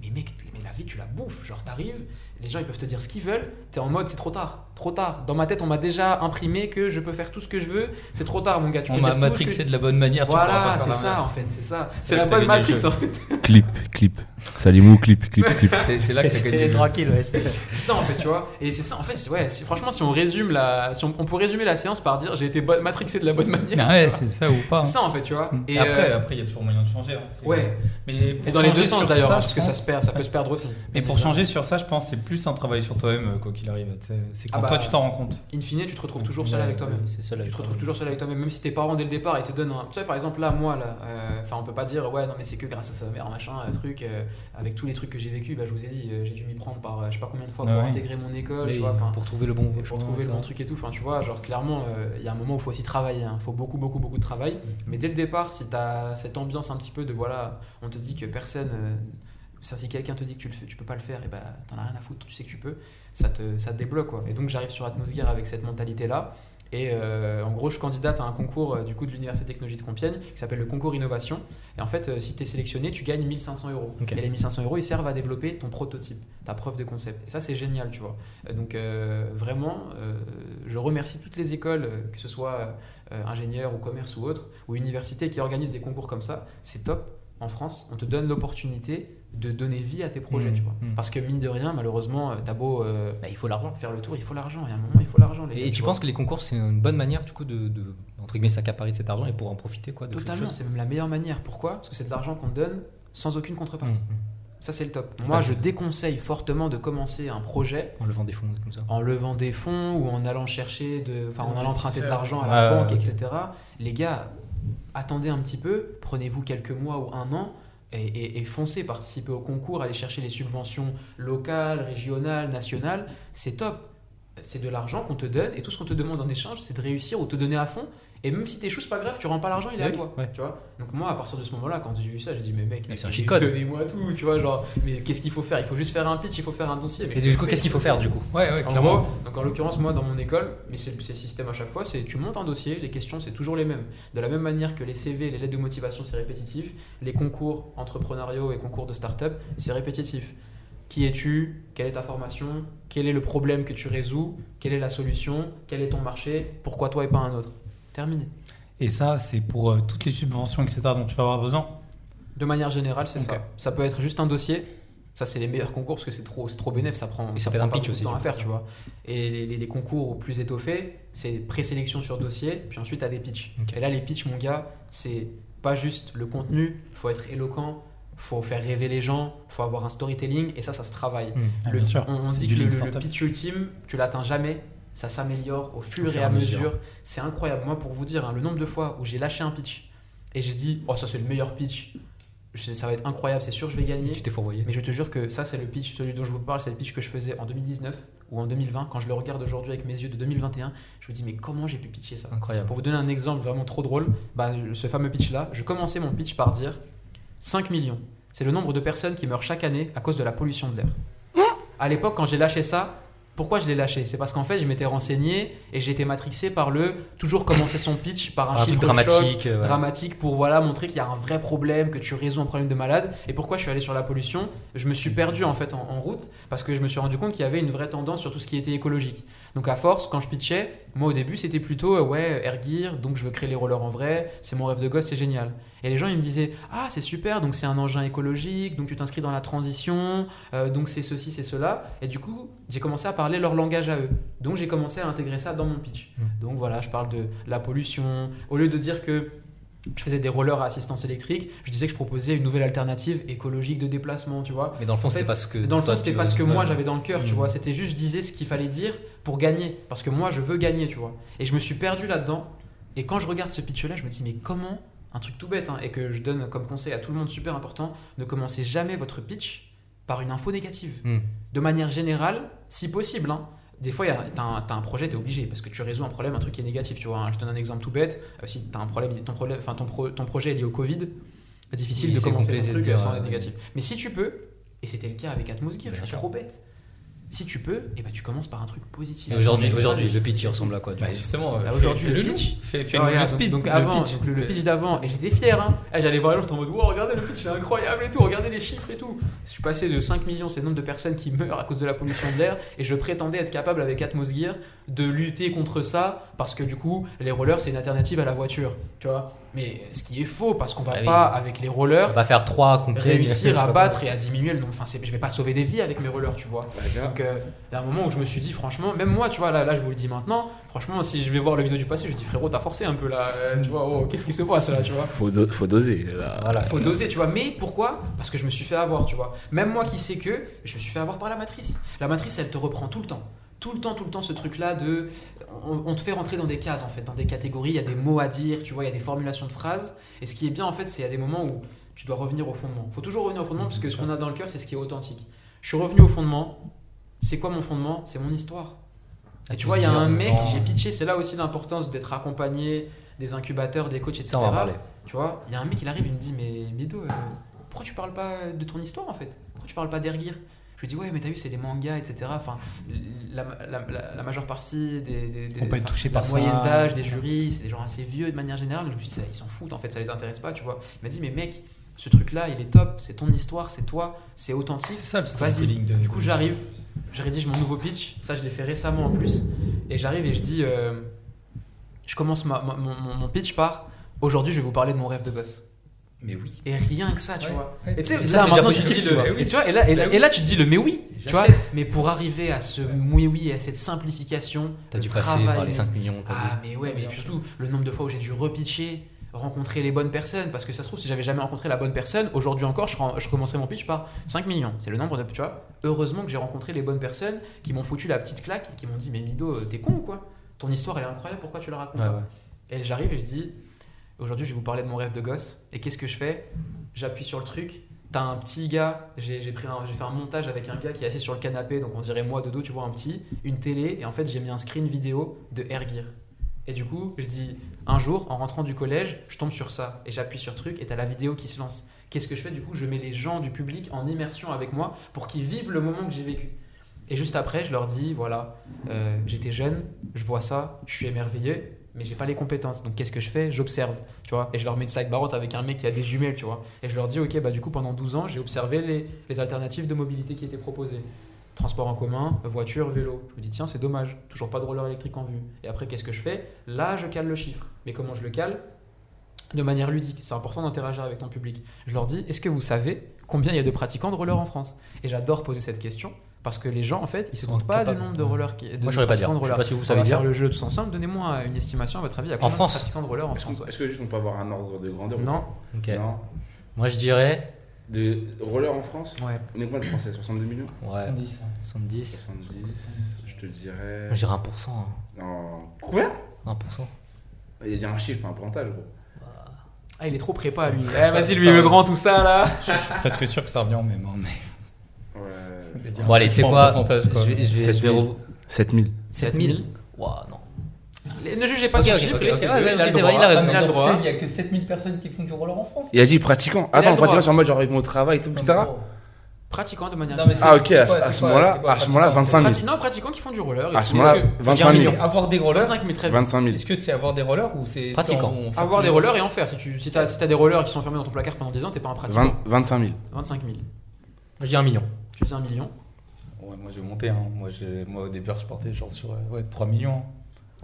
mais mec, mais la vie tu la bouffes, genre t'arrives, les gens ils peuvent te dire ce qu'ils veulent, t'es en mode c'est trop tard, trop tard. Dans ma tête, on m'a déjà imprimé que je peux faire tout ce que je veux. C'est trop tard, mon gars. Tu On m'a matrixé que- de la bonne manière. Voilà, c'est ça en fait, c'est ça. C'est la bonne Matrix en fait. Clip, clip. Salimou, clip, clip, clip. C'est là que t'as gagné. tranquille, ouais. C'est ça en fait, tu vois. Et c'est ça en fait, ouais, franchement, si on résume la. Si on, on peut résumer la séance par dire j'ai été matrixé de la bonne manière. Ah ouais, c'est ça ou pas. C'est ça en fait, tu vois. Et après, euh, après, il y a toujours moyen de changer. hein. Ouais. Mais dans les deux sens d'ailleurs, hein, parce que ça se perd, ça peut se perdre aussi. Mais pour changer sur ça, je pense que c'est plus un travail sur toi-même, euh, quoi qu'il arrive. C'est quand Ah bah, toi tu t'en rends compte. In fine, tu te retrouves toujours seul Ouais, avec toi-même. Tu avec te retrouves toujours seul avec toi-même, même si tes parents dès le départ ils te donnent un. Tu sais, par exemple, là, moi, là, euh, enfin, on peut pas dire, ouais, non, mais c'est que grâce à sa mère, machin, un truc, euh, avec tous les trucs que j'ai vécu, bah, je vous ai dit, euh, j'ai dû m'y prendre par euh, je sais pas combien de fois pour ouais. intégrer mon école, tu vois, pour trouver le bon pour chemin, trouver le bon truc et tout. Enfin, tu vois, genre, clairement, euh, il y a un moment où il faut aussi travailler, il faut beaucoup, beaucoup, beaucoup de travail. Mais dès le départ, si tu as cette ambiance un petit peu de, voilà, on te dit que personne. euh, ça, si quelqu'un te dit que tu, le fais, tu peux pas le faire, et bah t'en as rien à foutre, tu sais que tu peux, ça te, ça te débloque quoi. Et donc j'arrive sur Atmosgear avec cette mentalité là. Et euh, en gros, je candidate à un concours euh, du coup de l'Université de Technologie de Compiègne qui s'appelle le concours innovation. Et en fait, euh, si tu es sélectionné, tu gagnes 1500 euros. Et les 1500 euros, ils servent à développer ton prototype, ta preuve de concept. Et ça, c'est génial, tu vois. Donc vraiment, je remercie toutes les écoles, que ce soit euh, ingénieur ou commerce ou autre, ou université qui organisent des concours comme ça. C'est top. En France, on te donne l'opportunité de donner vie à tes projets, Mmh, tu vois. mmh. Parce que mine de rien, malheureusement, euh, t'as beau euh, Bah, il faut l'argent. faire le tour, il faut l'argent. Il y a un moment, il faut l'argent. Et, gars, et tu penses que les concours, c'est une bonne manière, du coup, de, de entre guillemets, s'accaparer de cet argent et pour en profiter, quoi, de Totalement, c'est même la meilleure manière. Pourquoi? Parce que c'est de l'argent qu'on te donne sans aucune contrepartie. Mmh, mmh. Ça, c'est le top. Moi, Ouais. je déconseille fortement de commencer un projet En levant des fonds, comme ça. en levant des fonds ou en allant chercher de, enfin, en allant emprunter de l'argent à la banque, etc. Les gars, attendez un petit peu, prenez-vous quelques mois ou un an. Et, et- et foncez, participez au concours, allez chercher les subventions locales, régionales, nationales, c'est top. C'est de l'argent qu'on te donne et tout ce qu'on te demande en échange, c'est de réussir ou te donner à fond. Et même si t'échoues, c'est pas grave, tu rends pas l'argent, il est à Oui, toi. ouais. Tu vois Donc moi, à partir de ce moment-là, quand j'ai vu ça, j'ai dit mais mec, Mais mais donnez-moi tout, tu vois, genre, mais qu'est-ce qu'il faut faire? Il faut juste faire un pitch, il faut faire un dossier. Mais Et du coup, qu'est-ce qu'il faut faire, du coup? Ouais, ouais, en clairement. gros, donc en l'occurrence, moi dans mon école, mais c'est c'est le système à chaque fois, c'est tu montes un dossier, les questions c'est toujours les mêmes. De la même manière que les CV, les lettres de motivation c'est répétitif, les concours entrepreneuriaux et concours de start-up c'est répétitif. Qui es-tu? Quelle est ta formation? Quel est le problème que tu résous? Quelle est la solution? Quel est ton marché? Pourquoi toi et pas un autre? Terminé. Et ça, c'est pour euh, toutes les subventions, etc. dont tu vas avoir besoin. De manière générale, c'est ça. Ça peut être juste un dossier. Ça, c'est les meilleurs concours parce que c'est trop, trop bénéf. Ça prend, Et ça ça prend un pitch aussi, de temps à faire, tu vois. Et les, les- les concours plus étoffés, c'est présélection sur dossier, puis ensuite, tu as des pitchs. Et là, les pitchs, mon gars, c'est pas juste le contenu. Il faut être éloquent, faut faire rêver les gens, faut avoir un storytelling, et ça, ça se travaille. Mmh. Ah, Le- bien sûr. On, on dit que le, pitch ultime, tu l'atteins jamais, ça s'améliore au fur Au et fur à et à mesure. mesure. C'est incroyable. Moi, pour vous dire, hein, le nombre de fois où j'ai lâché un pitch et j'ai dit, oh, ça c'est le meilleur pitch, Je- ça va être incroyable, c'est sûr, je vais gagner. Tu t'es fourvoyé. Mais je te jure que ça, c'est le pitch, celui dont je vous parle, c'est le pitch que je faisais en 2019 ou en 2020. Quand je le regarde aujourd'hui avec mes yeux de 2021, je me dis, mais comment j'ai pu pitcher ça? Incroyable. Pour vous donner un exemple vraiment trop drôle, bah, ce fameux pitch-là, je commençais mon pitch par dire 5 millions. C'est le nombre de personnes qui meurent chaque année à cause de la pollution de l'air. À l'époque, quand j'ai lâché ça, pourquoi je l'ai lâché? C'est parce qu'en fait, je m'étais renseigné et j'ai été matrixé par le toujours commencer son pitch par un, truc chiffre dramatique. euh, ouais. dramatique pour voilà montrer qu'il y a un vrai problème, que tu résous un problème de malade. Et pourquoi je suis allé sur la pollution? Je me suis perdu en fait en, en route parce que je me suis rendu compte qu'il y avait une vraie tendance sur tout ce qui était écologique. Donc à force, quand je pitchais, moi au début c'était plutôt euh, ouais air gear, donc je veux créer les rollers en vrai, c'est mon rêve de gosse, c'est génial. Et les gens ils me disaient ah c'est super, donc c'est un engin écologique, donc tu t'inscris dans la transition, euh, donc c'est ceci, c'est cela. Et du coup j'ai commencé à parler leur langage à eux. Donc j'ai commencé à intégrer ça dans mon pitch. Mm. Donc voilà, je parle de la pollution. Au lieu de dire que je faisais des rollers à assistance électrique, je disais que je proposais une nouvelle alternative écologique de déplacement, tu vois. Mais dans le fond, En c'était pas ce que. Dans le fond, c'était pas ce que moi j'avais dans le cœur, tu Mm. vois. C'était juste, je disais ce qu'il fallait dire pour gagner. Parce que moi, je veux gagner, tu vois. Et je me suis perdu là-dedans. Et quand je regarde ce pitch-là, je me dis, mais comment Un truc tout bête, hein, et que je donne comme conseil à tout le monde super important, ne commencez jamais votre pitch par une info négative. Mm. De manière générale, si possible. hein. Des fois, t'as un, un projet, t'es obligé, parce que tu résous un problème, un truc qui est négatif, tu vois. hein. Je te donne un exemple tout bête. Euh, si t'as un problème, ton, problème, enfin, ton, pro- ton projet est lié au Covid, difficile Oui, de commencer compliqué ton de truc dire, sans être négatif. Mais si tu peux, et c'était le cas avec Atmos Gear, je suis trop bête. Si tu peux, et ben tu commences par un truc positif. Et aujourd'hui, aujourd'hui, le pitch il ressemble à quoi Bah, justement, Bah, fais- aujourd'hui, le le pitch. Fais, fais Ah, le speed. donc, le avant, pitch. donc le, le pitch d'avant, et j'étais fier. Hein. Eh, J'allais voir les gens, j'étais en mode, wow, regardez le pitch, c'est incroyable et tout, regardez les chiffres et tout. Je suis passé de 5 millions, c'est le nombre de personnes qui meurent à cause de la pollution de l'air, et je prétendais être capable avec Atmos Gear de lutter contre ça, parce que du coup, les rollers, c'est une alternative à la voiture, tu vois. Mais ce qui est faux, parce qu'on va Ah oui. pas, avec les On rollers, va faire trois réussir à battre et à diminuer le nombre. Enfin, c'est- je vais pas sauver des vies avec mes rollers, tu vois. Bah, Donc, euh, il y a un moment où je me suis dit, franchement, même moi, tu vois, là, là, je vous le dis maintenant, franchement, si je vais voir le vidéo du passé, je dis, frérot, t'as forcé un peu là, euh, tu vois, oh, qu'est-ce qui se passe là, tu vois. faut, do- faut doser. Là. Voilà. Faut doser, tu vois. Mais pourquoi? Parce que je me suis fait avoir, tu vois. Même moi qui sais que, je me suis fait avoir par la matrice. La matrice, elle te reprend tout le temps. Tout le temps, tout le temps, ce truc-là de. On, on te fait rentrer dans des cases, en fait, dans des catégories. Il y a des mots à dire, tu vois, il y a des formulations de phrases. Et ce qui est bien, en fait, c'est il y a des moments où tu dois revenir au fondement. faut toujours revenir au fondement parce que ce qu'on a dans le cœur, c'est ce qui est authentique. Je suis revenu au fondement. C'est quoi mon fondement? C'est mon histoire. Et tu vois, il y a un mec, j'ai pitché, c'est là aussi l'importance d'être accompagné, des incubateurs, des coachs, etc. Tu vois, il y a un mec, il arrive, il me dit Mais Mido, euh, pourquoi tu parles pas de ton histoire en fait? Pourquoi tu parles pas d'Ergir? Je lui dis Ouais, mais t'as vu, c'est les mangas, etc. Enfin, la, la- la- la majeure partie des. des, des- Faut pas être enfin, touché la par ça. moyenne d'âge des jurys, c'est des gens assez vieux de manière générale. Donc je me suis dit ça, Ils s'en foutent en fait, ça les intéresse pas, tu vois. Il m'a dit Mais mec, ce truc-là, il est top, c'est ton histoire, c'est toi, c'est authentique. C'est ça le Vas-y. storytelling de. Du coup, j'arrive, je rédige mon nouveau pitch. Ça, je l'ai fait récemment en plus. Et j'arrive et je dis euh, Je commence ma- ma- mon, mon- mon pitch par Aujourd'hui, je vais vous parler de mon rêve de gosse. Mais oui. Et rien que ça, tu Ouais. vois. Ouais. Et tu sais, ça, c'est déjà positif, tu dis tu le- vois. Et tu vois, et là, et là, Mais oui. et là, tu te dis le mais oui, tu vois. Mais pour arriver à ce oui, oui, à cette simplification, T'as dû passer travail, par les 5 millions. ah, dit. mais ouais, mais surtout le nombre de fois où j'ai dû repitcher, rencontrer les bonnes personnes. Parce que ça se trouve, si j'avais jamais rencontré la bonne personne, aujourd'hui encore, je, commencerais mon pitch par 5 millions. C'est le nombre de. Tu vois, heureusement que j'ai rencontré les bonnes personnes qui m'ont foutu la petite claque et qui m'ont dit Mais Mido, euh, t'es con ou quoi? Ton histoire, elle est incroyable, pourquoi tu la racontes Ouais, pas? ouais. Et j'arrive et je dis Aujourd'hui, je vais vous parler de mon rêve de gosse. Et qu'est-ce que je fais? J'appuie sur le truc. T'as un petit gars, j'ai fait un montage avec un gars qui est assis sur le canapé, donc on dirait moi de dos, tu vois, un petit, une télé, et en fait j'ai mis un screen vidéo de Airgear. Et du coup, je dis, un jour, en rentrant du collège, je tombe sur ça, et j'appuie sur truc, et t'as la vidéo qui se lance. Qu'est-ce que je fais? Du coup, je mets les gens du public en immersion avec moi pour qu'ils vivent le moment que j'ai vécu. Et juste après, je leur dis, voilà, euh, j'étais jeune, je vois ça, je suis émerveillé, mais j'ai pas les compétences. Donc qu'est-ce que je fais? J'observe, tu vois. Et je leur mets une side barotte avec un mec qui a des jumelles, tu vois. Et je leur dis, ok, bah du coup pendant 12 ans, j'ai observé les, les alternatives de mobilité qui étaient proposées. Transport en commun, voiture, vélo. Je me dis, tiens, c'est dommage, toujours pas de roller électrique en vue. Et après, qu'est-ce que je fais? Là, je cale le chiffre. Mais comment je le cale? De manière ludique. C'est important d'interagir avec ton public. Je leur dis, est-ce que vous savez combien il y a de pratiquants de roller en France? Et j'adore poser cette question parce que les gens, en fait, ils se sont comptent pas du nombre de rollers qui. de Moi, je saurais pas dire. de Je sais roller. pas si vous On savez va faire dire. le jeu tous ensemble. Donnez-moi une estimation, à votre avis, à combien France de pratiquants de roller en Est-ce France ouais. est-ce que juste on peut avoir un ordre de grandeur Non, Ok. pas Non. Moi, je dirais. De roller en France ouais. On est combien de Français? 62 millions? Ouais. 70. 70. 70, je te dirais. Moi, je dirais 1%. hein. Non. Quoi? 1%. Il y a un chiffre, pas un pourcentage, gros. Ah, il est trop prépa, lui. Eh, vas-y, lui, ça- le grand, tout ça, là. Je, suis presque sûr que ça revient au même. hein, mais... Ouais. Dire Bon, allez, tu sais en quoi pourcentage, quoi. Je vais, je vais, je vais 7000. re- 7000. 7000. Ouah, non. Les- Ne jugez pas Ok, son ok, chiffre, ok, laissez-le, ok, ouais, il a ok, le c'est vrai, il a raison. Il a le droit. Il y a que 7000 personnes qui font du roller en France. Il a dit pratiquant. Attends, pratiquant sur le mode genre ils vont au travail et tout, etc. Pratiquants de manière générale. Ah, ok, c'est à, c'est ce moment-là, c'est quoi, à ce moment-là, pratiquant, 25 000. Prati- Non, pratiquants qui font du roller. À ce moment-là, Est-ce que- 25 000. Avoir des rollers, 25 000, très bien. 25 000. est-ce que c'est avoir des rollers ou c'est. Pratiquant. Avoir des les- rollers et en faire. Si tu si as, si t'as des rollers qui sont fermés dans ton placard pendant 10 ans, t'es pas un pratiquant. 20 25 000. 25 000. Moi, je dis 1 million. Un million. Ouais, moi je vais monter. Hein. Moi, j'ai- moi au début, je partais genre sur euh, ouais, 3 millions.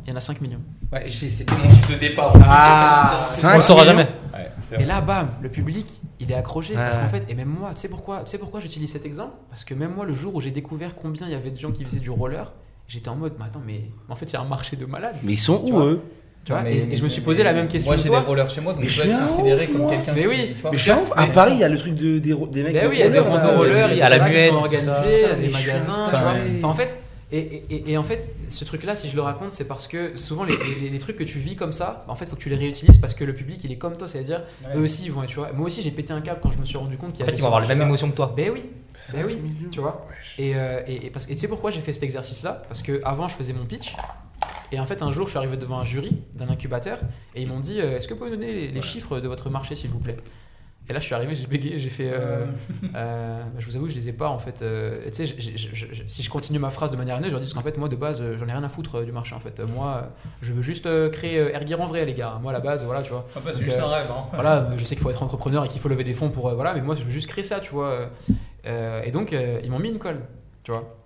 Il y en a 5 millions. Ouais, j'ai- c'était mon chiffre de départ. Ah. On le saura jamais. Ouais, Et là, bam, le public, il est accroché. Ouais, parce qu'en fait, et même moi, tu sais pourquoi, tu sais pourquoi j'utilise cet exemple? Parce que même moi, le jour où j'ai découvert combien il y avait de gens qui faisaient du roller, j'étais en mode, mais attends, mais en fait, c'est un marché de malades. Mais ils sont Tu où vois? eux? Tu vois et, mais- et je me suis mais- posé la même question Moi j'ai des rollers chez moi, donc Mais je dois être considéré ouf, comme quelqu'un Mais qui. oui, tu vois. Mais je suis un ouf. À Mais- Paris, il y a le truc de, des, mecs. Ben oui, il y a des randos là. rollers, il y a à la des muette, organisés, ça. il y a Mais des magasins. en fait, et, et- et en fait, ce truc-là, si je le raconte, c'est parce que souvent les, les- les trucs que tu vis comme ça, bah, en fait, faut que tu les réutilises parce que le public, il est comme toi, c'est-à-dire, Ouais. eux aussi, ils vont être, tu vois. Moi aussi, j'ai pété un câble quand je me suis rendu compte qu'il y En fait, avait ils vont avoir mêmes marché-là. émotions que toi. Ben oui, ben oui, millions. tu vois. Et, euh, et, et parce, et tu sais pourquoi j'ai fait cet exercice-là? Parce que avant, je faisais mon pitch. Et en fait, un jour, je suis arrivé devant un jury d'un incubateur et ils m'ont dit euh, Est-ce que vous pouvez me donner les, les chiffres de votre marché, s'il vous plaît? Et là, je suis arrivé, j'ai bégayé, j'ai fait. euh, euh, bah, je vous avoue, je les ai pas en fait. tu sais, si je continue ma phrase de manière honnête, je leur dis qu'en fait, moi de base, j'en ai rien à foutre du marché en fait. Moi, je veux juste créer Airgear en vrai, les gars. Moi, à la base, voilà, tu vois. Ah bah, c'est juste un rêve. Hein. Voilà, je sais qu'il faut être entrepreneur et qu'il faut lever des fonds pour. voilà, mais moi, je veux juste créer ça, tu vois. et donc, ils m'ont mis une colle, tu vois.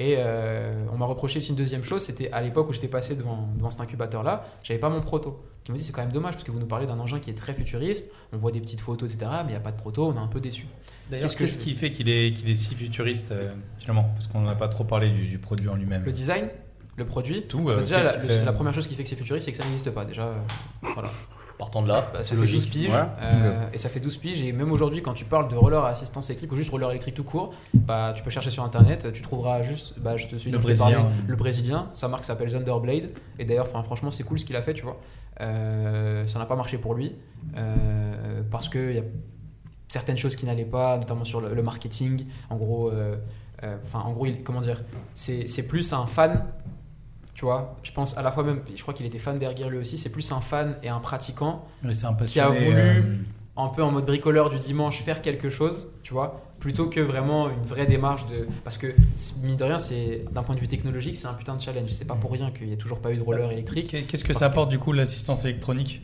Et euh, on m'a reproché aussi une deuxième chose, c'était à l'époque où j'étais passé devant, devant cet incubateur-là, j'avais pas mon proto. Qui me dit c'est quand même dommage parce que vous nous parlez d'un engin qui est très futuriste, on voit des petites photos, etc. Mais il n'y a pas de proto, on est un peu déçu. D'ailleurs, Qu'est-ce que qu'est-ce je- qui fait qu'il est, qu'il est si futuriste euh, finalement? Parce qu'on n'a pas trop parlé du, du produit en lui-même. Le design, le produit, Tout, euh, déjà fait- la première chose qui fait que c'est futuriste, c'est que ça n'existe pas. Déjà, euh, voilà. Partant de là, Bah, c'est logique. 12 piges. Ouais. euh, et ça fait 12 piges. Et même aujourd'hui, quand tu parles de roller à assistance électrique ou juste roller électrique tout court, bah, tu peux chercher sur internet. Tu trouveras juste bah, je te suis Le Brésilien. parlé, le brésilien. Sa marque s'appelle Thunderblade. Et d'ailleurs, franchement, c'est cool ce qu'il a fait, tu vois. Euh, ça n'a pas marché pour lui. euh, parce qu'il y a certaines choses qui n'allaient pas, notamment sur le, le marketing. En gros, euh, enfin, en gros il- comment dire c'est plus un fan. Tu vois, je pense à la fois même, je crois qu'il était fan d'Airgear lui aussi, c'est plus un fan et un pratiquant Ouais, un qui a voulu- euh, un peu en mode bricoleur du dimanche faire quelque chose, tu vois, plutôt que vraiment une vraie démarche de. Parce que, mine de rien, c'est d'un point de vue technologique, c'est un putain de challenge. C'est pas pour rien qu'il n'y a toujours pas eu de roller électrique. qu'est- Qu'est-ce que ça que- apporte du coup l'assistance électronique?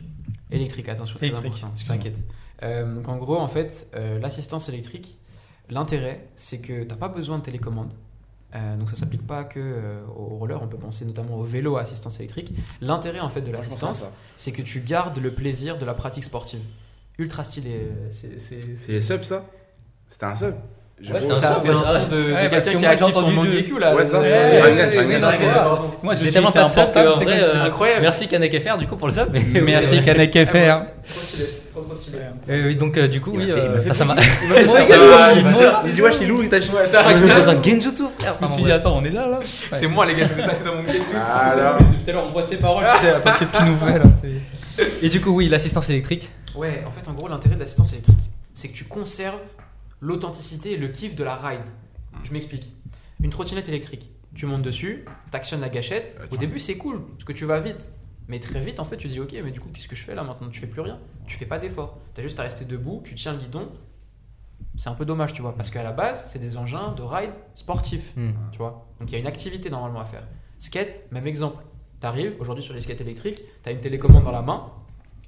Électrique, attention, Électrique, t'inquiète. Euh, donc en gros, en fait, euh, l'assistance électrique, l'intérêt, c'est que t'as pas besoin de télécommande. Euh, donc ça s'applique pas que euh, au roller, on peut penser notamment au vélo à assistance électrique. L'intérêt en fait de l'assistance, c'est que tu gardes le plaisir de la pratique sportive. Ultra stylé. euh, c'est- c'est- C'est les subs, ça? C'était un sub? Ouais, c'est un ça fait ouais, un ouais. son de, Ouais, quelqu'un que qui sur entendu Mangekyou là. Ouais, ça, Ouais, ouais, ouais, ouais, Moi, je J'ai tellement c'est pas de sub que, c'est en vrai, comme- euh, incroyable. Merci Kanek FR du coup pour le sub. Merci Kanek Ah, FR. Euh, oui, donc euh, du coup, oui, fait- il m'a fait enfin, ça m'a. Ouais, Ouais, il dit, dit, wesh, Lilou, il t'a. Ouais, Je que j'étais dans un Genjutsu, frère. Je me suis dit, ouais. attends, on est là là C'est moi les gars qui s'est placé dans mon game. Ah, tout à l'heure, on voit ses paroles. sais, Attends, qu'est-ce qu'il nous fait là Et du coup, oui, l'assistance électrique. Ouais, en fait, en gros, l'intérêt de l'assistance électrique, c'est que tu conserves l'authenticité et le kiff de la ride. Je m'explique. Une trottinette électrique, tu montes dessus, t'actionnes la gâchette. Au tu- début, c'est cool, parce que tu vas vite. Mais très vite, en fait, tu dis, ok, mais du coup, qu'est-ce que je fais là maintenant? Tu fais plus rien. Tu fais pas d'effort. T'as juste à rester debout, tu tiens le guidon. C'est un peu dommage, tu vois, parce qu'à la base, c'est des engins de ride sportifs. Hmm. Tu vois Donc il y a une activité normalement à faire. Skate, même exemple. T'arrives, aujourd'hui sur les skates électriques, t'as une télécommande dans la main,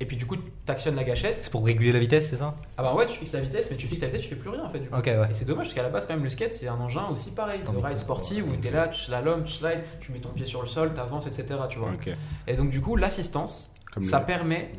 et puis du coup, t'actionnes la gâchette. C'est pour réguler la vitesse, c'est ça? Ah bah ouais, tu fixes la vitesse, mais tu fixes la vitesse, tu fais plus rien en fait. Du coup. Ok, ouais. Et c'est dommage parce qu'à la base, quand même, le skate, c'est un engin aussi pareil. Mets ride sportif où t'es là, tu slalom, tu slides, tu mets ton pied sur le sol, t'avances, etc. Tu vois. Ok. Et donc, du coup, l'assistance, ça le- permet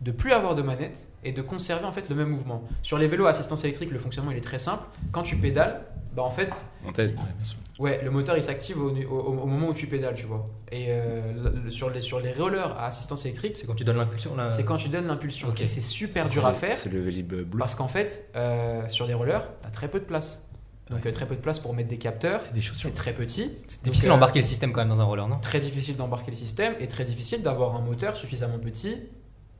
de plus avoir de manette et de conserver en fait le même mouvement. Sur les vélos à assistance électrique, le fonctionnement il est très simple. Quand tu pédales, bah en fait, En tête. Ouais, bien sûr. Ouais, le moteur il s'active au, au- au moment où tu pédales, tu vois. Et euh, le- sur, les, sur les rollers à assistance électrique, C'est quand tu donnes l'impulsion là. c'est quand tu donnes l'impulsion. Ok. Et c'est super dur à faire C'est le Vélib Blue. parce qu'en fait, euh, sur les rollers, t'as très peu de place. Donc Ouais. euh, très peu de place pour mettre des capteurs. C'est des chaussures. C'est très petit. C'est difficile euh, d'embarquer le système quand même dans un roller, non? Très difficile d'embarquer le système et très difficile d'avoir un moteur suffisamment petit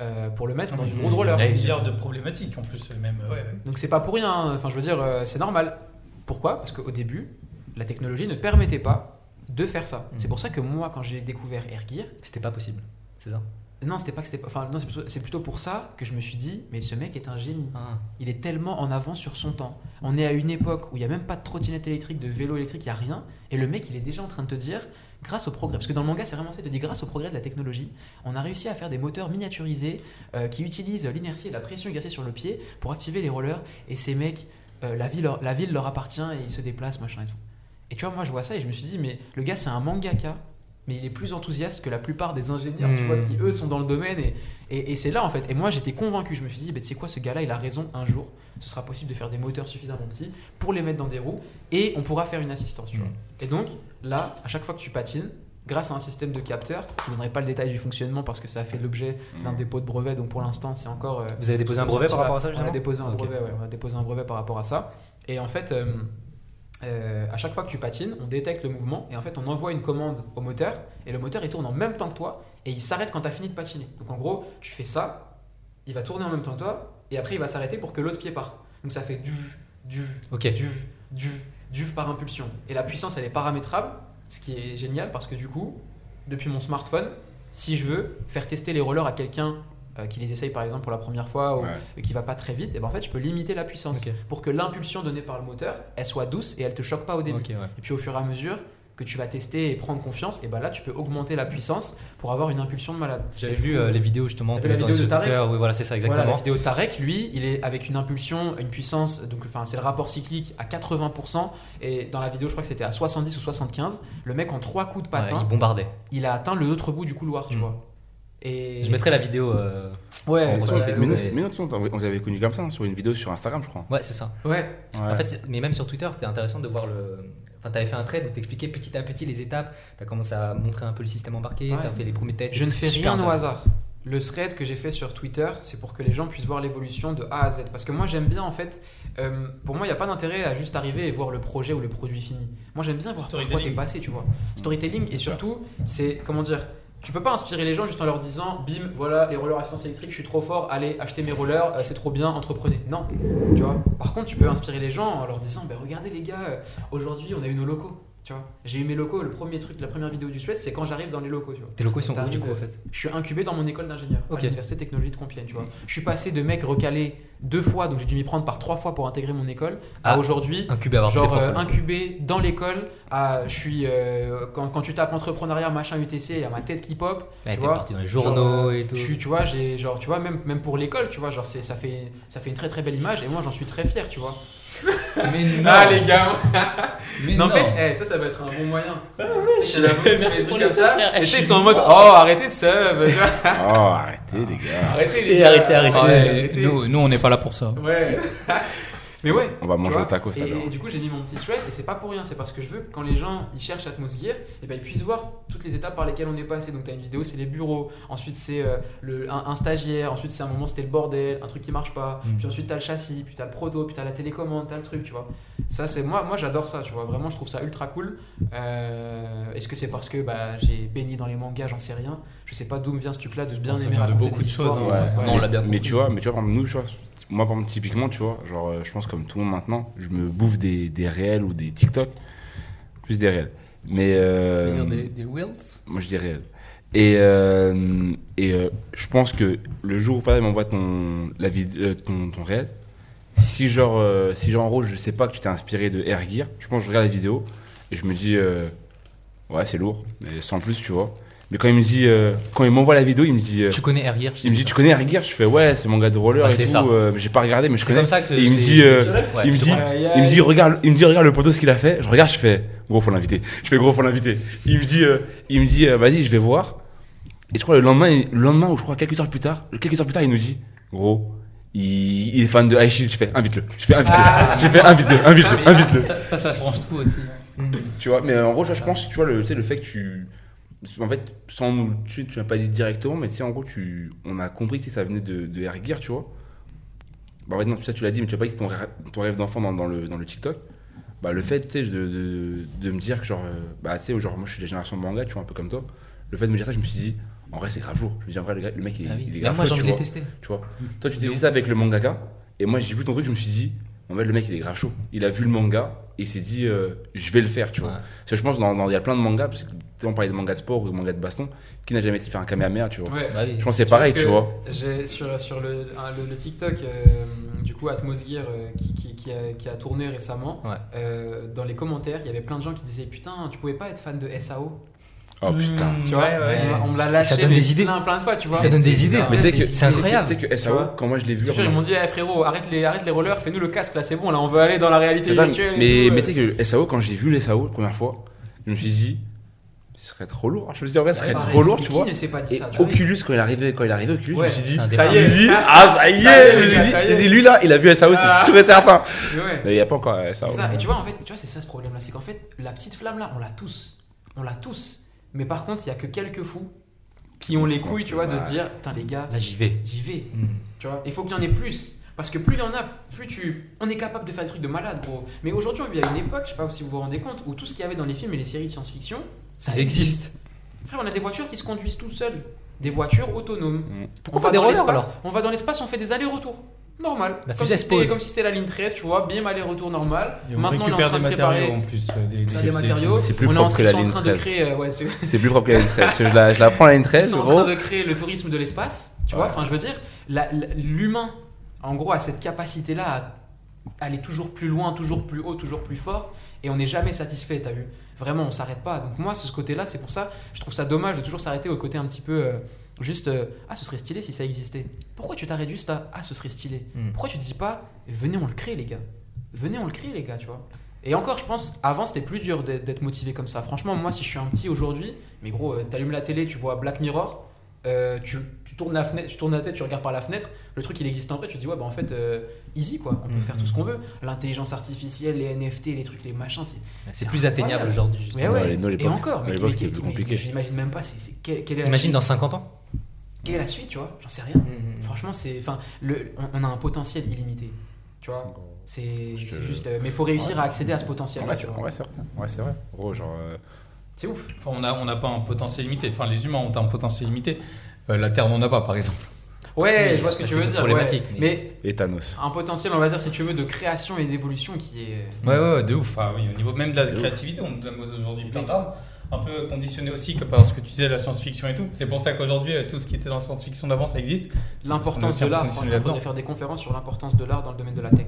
euh, pour le mettre dans une roue de roller. Il y a un milliard de problématiques en plus, même. euh, ouais. Donc c'est pas pour rien, hein. enfin je veux dire, euh, c'est normal. Pourquoi? Parce qu'au début, la technologie ne permettait pas de faire ça. Mm. C'est pour ça que moi, quand j'ai découvert Airgear, C'était pas possible. C'est ça? Non, c'était pas que c'était pas. Enfin, non, c'est plutôt, c'est plutôt pour ça que je me suis dit, mais ce mec est un génie. Ah. Il est tellement en avance sur son temps. On est à une époque où il n'y a même pas de trottinette électrique, de vélo électrique, il n'y a rien. Et le mec, il est déjà en train de te dire, grâce au progrès, parce que dans le manga, c'est vraiment ça, il te dit, grâce au progrès de la technologie, on a réussi à faire des moteurs miniaturisés euh, qui utilisent l'inertie et la pression exercée sur le pied pour activer les rollers. Et ces mecs, euh, la, ville, leur- la ville leur appartient et ils se déplacent, machin et tout. Et tu vois, moi, je vois ça et je me suis dit, mais le gars, c'est un mangaka. Mais il est plus enthousiaste que la plupart des ingénieurs, tu Hmm. vois, qui eux sont dans le domaine. Et, et, et c'est là, en fait. Et moi, j'étais convaincu. Je me suis dit, bah, tu sais quoi, ce gars-là, il a raison. Un jour, ce sera possible de faire des moteurs suffisamment petits pour les mettre dans des roues et on pourra faire une assistance, tu vois. Hmm. Et donc, là, à chaque fois que tu patines, grâce à un système de capteurs, je ne donnerai pas le détail du fonctionnement parce que ça a fait l'objet d'un dépôt de brevet, donc pour l'instant, c'est encore. euh, Vous avez déposé un brevet par rapport à ça on a justement? déposé un brevet, ouais, on a déposé un brevet par rapport à ça. Et en fait, euh, euh, à chaque fois que tu patines, on détecte le mouvement et en fait, on envoie une commande au moteur et le moteur il tourne en même temps que toi et il s'arrête quand tu as fini de patiner. Donc en gros, tu fais ça, il va tourner en même temps que toi et après il va s'arrêter pour que l'autre pied parte. Donc ça fait du, du, Ok. du, du, du par impulsion. Et la puissance elle est paramétrable, ce qui est génial parce que du coup, depuis mon smartphone, si je veux faire tester les rollers à quelqu'un euh, qui les essaye par exemple pour la première fois ou Ouais. qui va pas très vite, et ben en fait je peux limiter la puissance pour que l'impulsion donnée par le moteur elle soit douce et elle te choque pas au début. Ouais. Et puis au fur et à mesure que tu vas tester et prendre confiance, et ben là tu peux augmenter la puissance pour avoir une impulsion de malade. J'avais vu euh, les vidéos justement la vidéo de Tarek Twitter. Oui, voilà, c'est ça Voilà, exactement. la vidéo de Tarek, lui, il est avec une impulsion, une puissance, donc enfin c'est le rapport cyclique à 80%, et dans la vidéo je crois que c'était à 70 ou 75. Le mec en trois coups de Ouais, patin, il bombardait. il a atteint l'autre bout du couloir, tu Mm. vois. Et Je mettrai la vidéo. euh, ouais, en ouais, Facebook. Mais, mais- mais non, on on avait connu comme ça, hein, sur une vidéo sur Instagram, je crois. Ouais, c'est ça. ouais. Ouais. En fait, mais même sur Twitter, c'était intéressant de voir le. Enfin, t'avais fait un trade où t'expliquais petit à petit les étapes. T'as commencé à montrer un peu le système embarqué. Ouais. T'as fait les premiers tests. Je ne fais rien au hasard. Le thread que j'ai fait sur Twitter, c'est pour que les gens puissent voir l'évolution de A à Z. Parce que moi, j'aime bien, en fait, euh, pour moi, il n'y a pas d'intérêt à juste arriver et voir le projet ou le produit fini. Moi, j'aime bien voir par quoi Storytelling. t'es passé, tu vois. Storytelling, et surtout, c'est, comment dire, tu peux pas inspirer les gens juste en leur disant, bim, voilà, les rollers assistance électrique, je suis trop fort, allez, achetez mes rollers, euh, c'est trop bien, entreprenez. Non, tu vois? Par contre, tu peux inspirer les gens en leur disant, ben regardez les gars, euh, aujourd'hui, on a eu nos locaux. Tu vois, j'ai eu mes locaux. Le premier truc, la première vidéo du Suède, c'est quand j'arrive dans les locaux. Tu vois. Tes locaux, ils sont où du coup, en fait Je suis incubé dans mon école d'ingénieur Ok. à l'université technologie de Compiègne, tu vois. Je suis passé de mec recalé deux fois, donc j'ai dû m'y prendre par trois fois pour intégrer mon école, à Ah, aujourd'hui, Incubé à genre euh, incubé dans l'école, à je suis euh, quand, quand tu tapes entrepreneuriat machin UTC, il y a ma tête qui pop. Ouais, tu t'es vois, parti dans les journaux euh, et tout. Je suis, tu vois, j'ai genre, tu vois, même même pour l'école, tu vois, genre c'est ça fait ça fait une très très belle image et moi j'en suis très fier, tu vois. Mais non. Ah les gars, Mais non. n'empêche, eh, ça ça va être un bon moyen. Tu sais, il y en a beaucoup qui Merci pour le ça, et tu Je sais, ils sont en mode, oh arrêtez de sub. Oh, arrêtez, les gars. Arrêtez les gars. arrêtez, arrêtez. Ah Ouais, ouais, nous, nous, on n'est pas là pour ça. Ouais. Mais ouais. On va manger vois, au à et, l'heure. et du coup, j'ai mis mon petit thread et c'est pas pour rien, c'est parce que je veux que quand les gens ils cherchent Atmosgear, et ben ils puissent voir toutes les étapes par lesquelles on est passé. Donc, tu as une vidéo, c'est les bureaux, ensuite c'est euh, le, un, un stagiaire, ensuite c'est un moment, c'était le bordel, un truc qui marche pas, Mm. puis ensuite tu as le châssis, puis tu as le proto, puis tu as la télécommande, tu as le truc, tu vois. Ça, c'est moi, moi j'adore ça, tu vois. Vraiment, je trouve ça ultra cool. Euh, Est-ce que c'est parce que bah, j'ai baigné dans les mangas, j'en sais rien. Je sais pas d'où me vient ce truc-là, de bien Ça aimer vient de beaucoup de choses, hein. Ouais. Non, on l'a bien mais tu vois, mais tu vois, par exemple, nous, tu vois, moi, par exemple, typiquement, tu vois, genre, euh, je pense comme tout le monde maintenant, je me bouffe des, des réels ou des TikTok, plus des réels. Mais euh, Des, des Wills moi, je dis réels. Et, euh, et euh, je pense que le jour où Fadel m'envoie ton, la vid- euh, ton, ton réel, si genre, si genre en gros, je sais pas que tu t'es inspiré de Air Gear, je pense que je regarde la vidéo et je me dis, ouais, c'est lourd, mais sans plus, tu vois. Mais quand il me dit, euh, quand il m'envoie la vidéo, il me dit, euh, Tu connais Air Gear il me dit, tu connais Air Gear? Je fais, ouais, c'est mon gars de roller Bah, et c'est tout. euh, j'ai pas regardé, mais je C'est connais. comme ça que. Et il me je dit, euh, Ouais, il me dit, il me dit, regarde, il me dit, regarde le poteau ce qu'il a fait. Je regarde, je fais, gros, faut l'inviter. Je fais, gros, faut l'inviter. Il me dit, euh, il me dit, euh, vas-y, je vais voir. Et je crois le lendemain, le lendemain ou je crois quelques heures plus tard, quelques heures plus tard, il nous dit, gros, il, il est fan de High Shield. Je fais, invite-le. Je fais, invite-le. Ah, je fais, invite-le, invite-le, invite-le. Ça, ça, ça change tout aussi. Tu vois, mais en gros, je je pense, tu vois, le, tu sais, le fait que tu. En fait, sans nous le tuer, tu n'as pas dit directement, mais tu sais, en gros, tu, on a compris que tu sais, ça venait de, de Air Gear, tu vois. Bah, ouais, non, ça, tu l'as dit, mais tu n'as pas dit que c'était ton, rêve- ton rêve d'enfant dans, dans le, dans le TikTok. Bah, le fait, tu sais, de, de, de me dire que, genre, euh, bah, tu sais, genre, moi, je suis de la génération de manga, tu vois, un peu comme toi. Le fait de me dire ça, je me suis dit, en vrai, c'est grave lourd. Je me dis, en vrai, le, mec, il, Ah oui. il est Même grave moi, j'ai chaud, envie tu vois. tester. Tu vois. Toi, tu t'es dit ça avec le mangaka, et moi, j'ai vu ton truc, je me suis dit, en fait, le mec, il est grave chaud. Il a vu le manga, et il s'est dit, euh, je vais le faire, tu vois. Ouais. Parce que je pense il y a plein de mangas, parce que tu sais, on parlait de mangas de sport ou de mangas de baston, qui n'a jamais essayé de faire un kamehameha, tu vois. Ouais. Bah oui. Je pense que c'est pareil, tu vois. J'ai sur, sur le, un- le, le TikTok euh, du coup Atmosgear euh, qui, qui, qui, a, qui a tourné récemment, Ouais. euh, dans les commentaires, il y avait plein de gens qui disaient putain, tu pouvais pas être fan de SAO. Oh putain. Tu vois, ouais, ouais. on, on me l'a lâché Ça donne des idées. plein, plein de fois, tu vois. Ça donne des idées. Mais tu sais que, c'est incroyable. Tu sais que SAO, quand moi je l'ai vu. Ils m'ont dit, eh, frérot, arrête les, arrête les rollers, fais-nous le casque là, c'est bon, là, on veut aller dans la réalité virtuelle. mais, mais euh. tu sais que SAO, quand j'ai vu les SAO la première fois, je me suis dit, ce serait trop lourd. Je me suis dit, en vrai, ce serait Pareil, trop lourd, tu vois. pas dit Et ça, tu vois. Oculus, quand il est arrivé, quand il est arrivé, Oculus, Ouais, je me suis dit, Ça y est. ah, ça y est, lui là, il a vu SAO, Ah. c'est sûr et certain. Mais ouais. Mais il n'y a pas encore SAO. Ça. Et tu vois, en fait, tu vois, c'est ça ce problème-là, c'est qu'en fait, la petite flamme là, on l'a tous, on l'a tous. Mais par contre, il y a que quelques fous qui ont les couilles, tu vois, de se dire, putain les gars, Là, j'y vais. j'y vais. Mm. Tu vois, il faut qu'il y en ait plus. Parce que plus il y en a, plus tu. On est capable de faire des trucs de malade, gros. Mais aujourd'hui, on vit à une époque, je sais pas si vous vous rendez compte, où tout ce qu'il y avait dans les films et les séries de science-fiction, ça Ça existe. Frère, on a des voitures qui se conduisent tout seules. Des voitures autonomes. Mm. Pourquoi on pas va des dans rollers l'espace, alors On va dans l'espace, on fait des allers-retours. Normal. La comme, si c'était, comme si c'était la ligne 13, tu vois, bim, aller-retour normal. Et on Maintenant, on est en train des de préparer. matériaux en plus. euh, Des, des et matériaux. C'est plus on propre que la ils ligne train de 13. créer. euh, ouais, c'est- C'est plus propre que la ligne 13. Je la, je la prends la ligne Ils 13, sont en gros. train de créer le tourisme de l'espace, Tu Ouais. vois, enfin, je veux dire, la- la- l'humain, en gros, a cette capacité-là à aller toujours plus loin, toujours plus haut, toujours plus fort, et on n'est jamais satisfait, t'as vu Vraiment, on s'arrête pas. Donc, moi, ce côté-là, c'est pour ça, je trouve ça dommage de toujours s'arrêter au côté un petit peu. euh, juste, euh, ah, ce serait stylé si ça existait. Pourquoi tu t'arrêtes juste à, ah, ce serait stylé Mm. Pourquoi tu te dis pas, venez, on le crée, les gars Venez, on le crée, les gars, tu vois et encore, je pense, avant c'était plus dur d'être motivé comme ça. Franchement, moi, si je suis un petit aujourd'hui, mais gros, euh, t'allumes la télé, tu vois Black Mirror, euh, tu, tu tournes la fenêtre, tu tournes la tête, tu regardes par la fenêtre, le truc il existe en vrai, tu te dis ouais, bah en fait, euh, easy quoi, on peut Mhm. faire tout ce qu'on veut. L'intelligence artificielle, les NFT, les trucs, les machins, c'est. C'est plus atteignable aujourd'hui. Ouais, Ouais, et encore, mais, mais- mais- plus mais- j'imagine même pas, c'est, quelle, quelle est la Imagine dans 50 ans. Quelle est la suite, tu vois J'en sais rien. Mhm. Franchement, c'est, enfin, le, on, on a un potentiel illimité, tu vois. C'est, juste, euh, mais il faut réussir à accéder à ce potentiel. En vrai, c'est vrai, c'est vrai. Ouais, c'est vrai. Gros, genre. euh, C'est ouf. Enfin, on n'a on n'a pas un potentiel limité. Enfin, les humains ont un potentiel limité. Euh, la Terre n'en a pas, par exemple. Ouais, je vois ce que tu veux dire. problématique, ouais. mais- Mais Et Thanos. un potentiel, on va dire, si tu veux, de création et d'évolution qui est. Ouais, ouais, ouais, de ouf. Enfin, oui, au niveau même de la ouf. créativité, on nous donne aujourd'hui plein d'armes. Un peu conditionné aussi que par ce que tu disais, la science-fiction et tout. C'est pour ça qu'aujourd'hui, euh, tout ce qui était dans la science-fiction d'avant, ça existe. L'importance de l'art, franchement, il faudrait faire des conférences sur l'importance de l'art dans le domaine de la tech.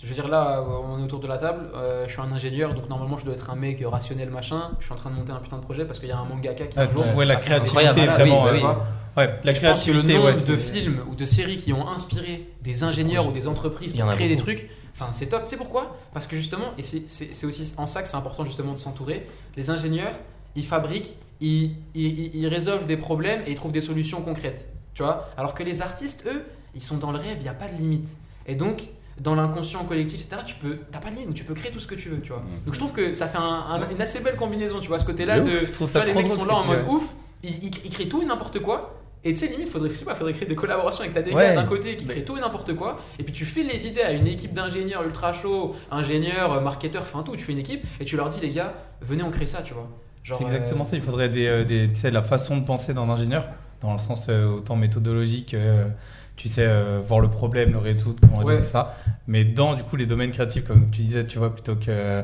Je veux dire, là, euh, on est autour de la table, euh, je suis un ingénieur, donc normalement je dois être un mec rationnel, machin. Je suis en train de monter un putain de projet parce qu'il y a un mangaka qui Ah, un jour ouais, la créativité, vraiment, oui, euh. Ouais, la Je pense que le créativité, nombre ouais. de films ou de séries qui ont inspiré des ingénieurs ou des entreprises pour créer des trucs, enfin c'est top. Tu sais pourquoi? Parce que justement, et c'est- aussi en ça que c'est important justement de s'entourer, les ingénieurs, ils fabriquent, ils, ils- ils- ils résolvent des problèmes et ils trouvent des solutions concrètes. Tu vois? Alors que les artistes, eux, ils sont dans le rêve, il n'y a pas de limite. Et donc, dans l'inconscient collectif, etc., tu peux, t'as pas de limite, donc tu peux créer tout ce que tu veux, tu vois. Donc je trouve que ça fait un- un- une assez belle combinaison, tu vois, ce côté-là De ouf, je trouve ça vois, les mecs sont là en mode ouf, ils, ils- ils créent tout et n'importe quoi. Et tu sais, limite, faudrait, je sais pas, faudrait créer des collaborations avec la DGA Ouais. d'un côté qui crée tout et n'importe quoi. Et puis tu files les idées à une équipe d'ingénieurs ultra chauds, ingénieurs, euh, marketeurs, enfin tout. Tu fais une équipe et tu leur dis, les gars, venez, on crée ça, tu vois. C'est exactement euh, ça. Il faudrait des, euh, des, tu sais, la façon de penser d'un ingénieur, dans le sens euh, autant méthodologique, euh, tu sais, euh, voir le problème, le résoudre, comment résoudre Ouais. ça. Mais dans du coup les domaines créatifs, comme tu disais, tu vois, plutôt que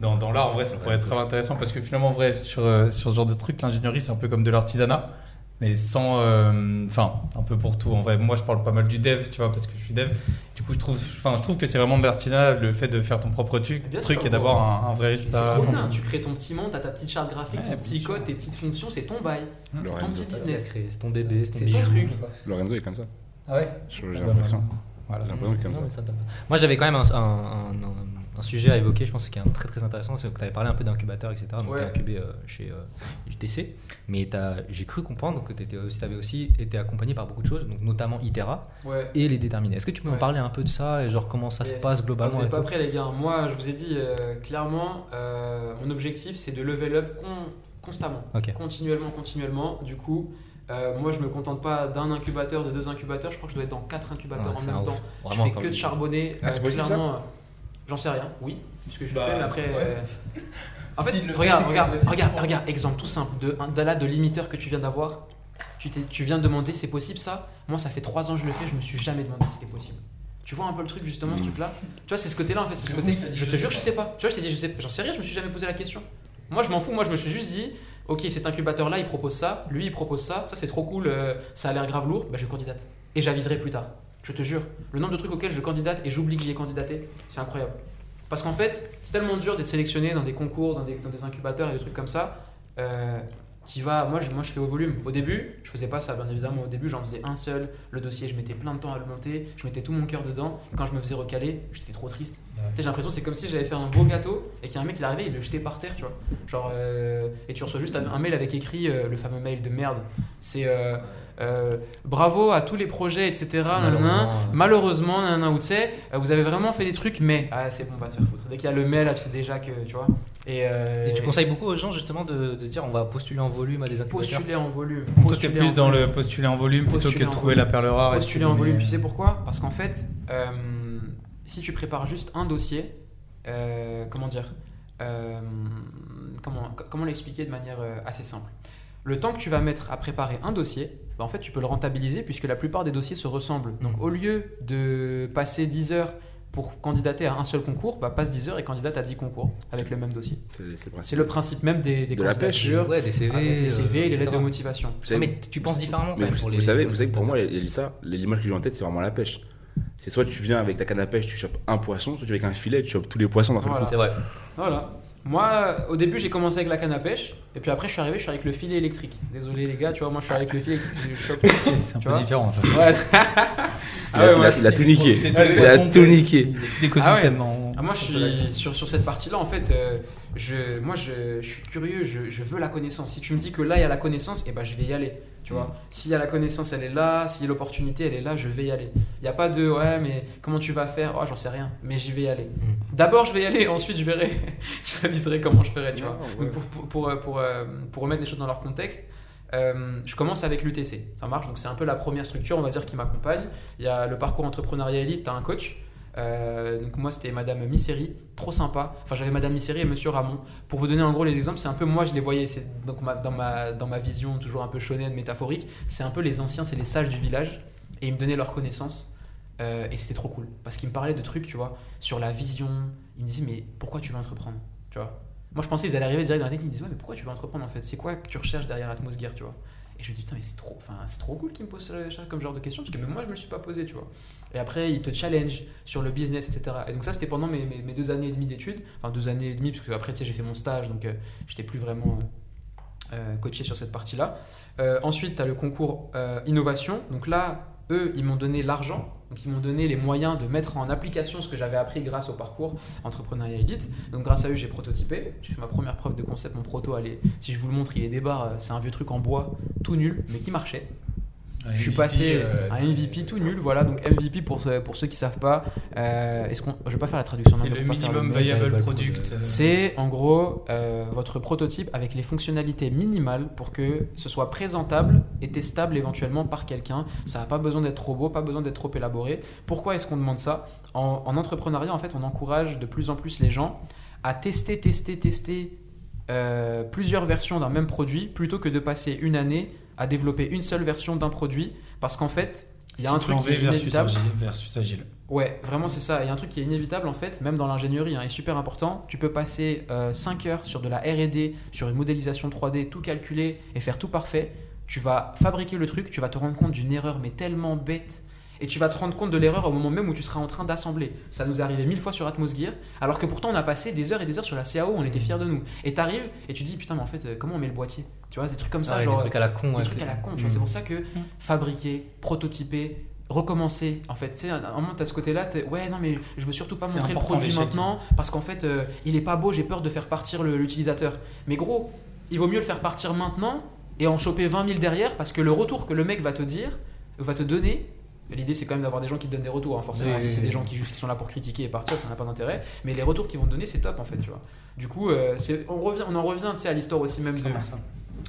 dans, dans l'art, en vrai, ça pourrait être très intéressant parce que finalement, en vrai, sur, sur ce genre de truc, l'ingénierie, c'est un peu comme de l'artisanat. Mais sans. euh, Enfin, un peu pour tout. En vrai, moi, je parle pas mal du dev, tu vois, parce que je suis dev. Du coup, je trouve, enfin, je trouve que c'est vraiment de l'artisanat, le fait de faire ton propre truc, Bien truc sûr, et d'avoir un, un vrai c'est résultat. trop bien. Tu crées ton petit monde, t'as ta petite charte graphique, Ouais, ton petit sûr. code, tes petites fonctions, c'est ton bail. C'est ton petit business. C'est ton bébé, c'est ton ton truc. Lorenzo est comme ça. Ah ouais J'ai Ah bah, l'impression. Voilà. J'ai l'impression qu'il est Non, comme ça. Moi, j'avais quand même un, un- un- un- un sujet à évoquer, je pense, qui est un très très intéressant. C'est que tu avais parlé un peu d'incubateur, etc. Donc, Ouais. tu incubé euh, chez euh, UTC. Mais j'ai cru comprendre que tu avais aussi été accompagné par beaucoup de choses, donc notamment Itera Ouais. et les déterminés. Est-ce que tu peux Ouais. me parler un peu de ça et genre comment ça se passe Vous globalement n'êtes et pas prêts, les gars. Moi, je vous ai dit euh, clairement, euh, mon objectif, c'est de level up con- constamment. Continuellement, continuellement. Du coup, euh, moi, je me contente pas d'un incubateur, de deux incubateurs. Je crois que je dois être dans quatre incubateurs Ouais, en même temps. ouf. Je Vraiment fais que de charbonner. Ah, c'est euh, possible, clairement, euh, j'en sais rien. Oui, puisque je le Bah, fais, mais après. ouais, euh, En fait, regarde, regarde, regarde, regarde, exemple tout simple. De, un- de là, de limiteur que tu viens d'avoir, tu, tu viens de demander c'est possible ça? Moi, ça fait trois ans que je le fais, je me suis jamais demandé si c'était possible. Tu vois un peu le truc justement, ce Mm. truc-là? Tu vois, c'est ce côté-là en fait, c'est ce côté. Je te jure, je pas. sais pas. Tu vois, je t'ai dit, je sais, j'en sais rien, je me suis jamais posé la question. Moi, je m'en fous, moi, je me suis juste dit, ok, cet incubateur-là, il propose ça, lui, il propose ça, ça c'est trop cool, euh, ça a l'air grave lourd, bah je candidate. Et j'aviserai plus tard. Je te jure, le nombre de trucs auxquels je candidate et j'oublie que j'y ai candidaté, c'est incroyable. Parce qu'en fait, c'est tellement dur d'être sélectionné dans des concours, dans des, dans des incubateurs et des trucs comme ça. Euh, t'y vas, moi je, moi je fais au volume. Au début, je faisais pas ça, bien évidemment. Au début, j'en faisais un seul. Le dossier, je mettais plein de temps à le monter. Je mettais tout mon cœur dedans. Quand je me faisais recaler, j'étais trop triste. J'ai l'impression que c'est comme si j'avais fait un beau gâteau et qu'il y a un mec qui arrivait, il le jetait par terre, tu vois. Genre, euh, et tu reçois juste un, un mail avec écrit euh, le fameux mail de merde. C'est euh, euh, bravo à tous les projets, etc. Malheureusement, euh, Malheureusement, ou tu vous avez vraiment fait des trucs, mais ah, c'est bon, va te faire foutre. Dès qu'il y a le mail, là, tu sais déjà que tu vois. Et, euh, Et tu conseilles beaucoup aux gens justement de, de se dire on va postuler en volume à des incubateurs postuler en volume. Toi, t'es Postuler plus dans volume. le postuler en volume plutôt Postuler que de trouver volume. la perle rare. postuler en volume. Tu sais pourquoi? Parce qu'en fait, euh, si tu prépares juste un dossier, comment dire Comment, comment l'expliquer de manière assez simple? Le temps que tu vas mettre à préparer un dossier, bah, en fait, tu peux le rentabiliser puisque la plupart des dossiers se ressemblent. Donc, Mhm. au lieu de passer 10 heures pour candidater à un seul concours, bah, passe 10 heures et candidate à 10 concours avec le même dossier. C'est le principe. C'est le principe même des, des De la pêche. candidatures, Ouais, des CV. avec les CV et les lettres de motivation. Vous Ouais, savez- mais tu penses différemment quand Mais même vous, pour vous les- savez, vous savez que pour moi. Elisa, l'image que j'ai en tête, c'est vraiment la pêche. C'est soit tu viens avec ta canne à pêche, tu chopes un poisson, soit tu viens avec un filet, tu chopes tous les poissons dans ce Voilà. C'est vrai. Voilà. Moi, au début, j'ai commencé avec la canne à pêche, et puis après, je suis arrivé, je suis avec le filet électrique. Désolé les gars, tu vois, moi, je suis avec le filet électrique, je chope tout. C'est un peu vois différent ça. Ouais. Il Ah a, ouais, il moi, a- il a tout niqué. Il a tout niqué. L'écosystème Ah dans. Ah, moi, je suis sur, sur cette partie-là, en fait, euh, je, moi, je, je suis curieux, je, je veux la connaissance. Si tu me dis que là, il y a la connaissance, eh ben, je vais y aller. Tu vois, s'il y a la connaissance, elle est là. Si l'opportunité, elle est là, je vais y aller. Il n'y a pas de ouais, mais comment tu vas faire? Oh, j'en sais rien, mais j'y vais y aller. D'abord, je vais y aller, ensuite, je verrai, je réviserai comment je ferai. Tu vois. Donc, pour, pour, pour, euh, pour, euh, pour remettre les choses dans leur contexte, euh, je commence avec l'UTC. Ça marche, donc c'est un peu la première structure, on va dire, qui m'accompagne. Il y a le parcours entrepreneuriat élite, tu as un coach. Euh, donc moi c'était Madame Misséry, trop sympa. Enfin j'avais Madame Misséry et Monsieur Ramon. Pour vous donner en gros les exemples, c'est un peu moi je les voyais. C'est donc dans ma dans ma vision toujours un peu shonen métaphorique, c'est un peu les anciens, c'est les sages du village et ils me donnaient leurs connaissances. Euh, et c'était trop cool parce qu'ils me parlaient de trucs, tu vois, sur la vision. Ils me disaient mais pourquoi tu veux entreprendre, tu vois? Moi je pensais qu'ils allaient arriver direct dans la technique. Ils me disaient ouais mais pourquoi tu veux entreprendre en fait? C'est quoi que tu recherches derrière Atmosgear, tu vois? Et je me dis putain mais c'est trop, enfin c'est trop cool qu'ils me posent comme genre de questions parce que moi je me suis pas posé, tu vois. Et après, ils te challenge sur le business, etc. Et donc ça, c'était pendant mes, deux années et demie d'études. Enfin, deux années et demie, parce que après, tu sais, j'ai fait mon stage, donc euh, j'étais plus vraiment euh, euh, coaché sur cette partie-là. Euh, ensuite, tu as le concours innovation. Donc là, eux, ils m'ont donné l'argent. Donc ils m'ont donné les moyens de mettre en application ce que j'avais appris grâce au parcours entrepreneuriat élite. Donc grâce à eux, j'ai prototypé. J'ai fait ma première preuve de concept. Mon proto, allez, si je vous le montre, il est des C'est un vieux truc en bois, tout nul, mais qui marchait. Je suis passé euh, à MVP tout nul, voilà. Donc MVP pour, ceux- pour ceux qui savent pas, euh, est-ce qu'on, je vais pas faire la traduction. C'est maintenant le minimum viable viable product. euh, C'est en gros euh, votre prototype avec les fonctionnalités minimales pour que ce soit présentable et testable éventuellement par quelqu'un. Ça n'a pas besoin d'être trop beau, pas besoin d'être trop élaboré. Pourquoi est-ce qu'on demande ça? En, en entrepreneuriat, en fait, on encourage de plus en plus les gens à tester, tester, tester euh, plusieurs versions d'un même produit plutôt que de passer une année à développer une seule version d'un produit parce qu'en fait, il y a un truc qui est versus inévitable. agile. Versus agile. Ouais, vraiment c'est ça. Il y a un truc qui est inévitable en fait, même dans l'ingénierie, hein, et super important. Tu peux passer 5 heures sur de la R&D, sur une modélisation 3D, tout calculer et faire tout parfait. Tu vas fabriquer le truc, tu vas te rendre compte d'une erreur mais tellement bête. Et tu vas te rendre compte de l'erreur au moment même où tu seras en train d'assembler. Ça nous est arrivé mille fois sur Atmosgear, alors que pourtant on a passé des heures et des heures sur la CAO, on était fiers de nous. Et t'arrives et tu dis putain mais en fait euh, comment on met le boîtier? Tu vois, des trucs comme ça, Ouais, genre des trucs à la con. des ouais, trucs à la con, tu vois. Mm. C'est pour ça que fabriquer, prototyper, recommencer. En fait, tu sais, à un moment, t'as ce côté-là, t'es, ouais, non, mais je veux surtout pas montrer le produit maintenant parce qu'en fait, euh, il est pas beau, j'ai peur de faire partir l'utilisateur. Mais gros, il vaut mieux le faire partir maintenant et en choper 20 000 derrière parce que le retour que le mec va te dire, va te donner. L'idée c'est quand même d'avoir des gens qui te donnent des retours. hein, Forcément, Oui, si oui, c'est oui. des gens qui juste qui sont là pour critiquer et partir, ça n'a pas d'intérêt. Mais les retours qu'ils vont te donner, c'est top en fait, tu vois. Du coup, euh, on revient, on en revient, à l'histoire aussi même de,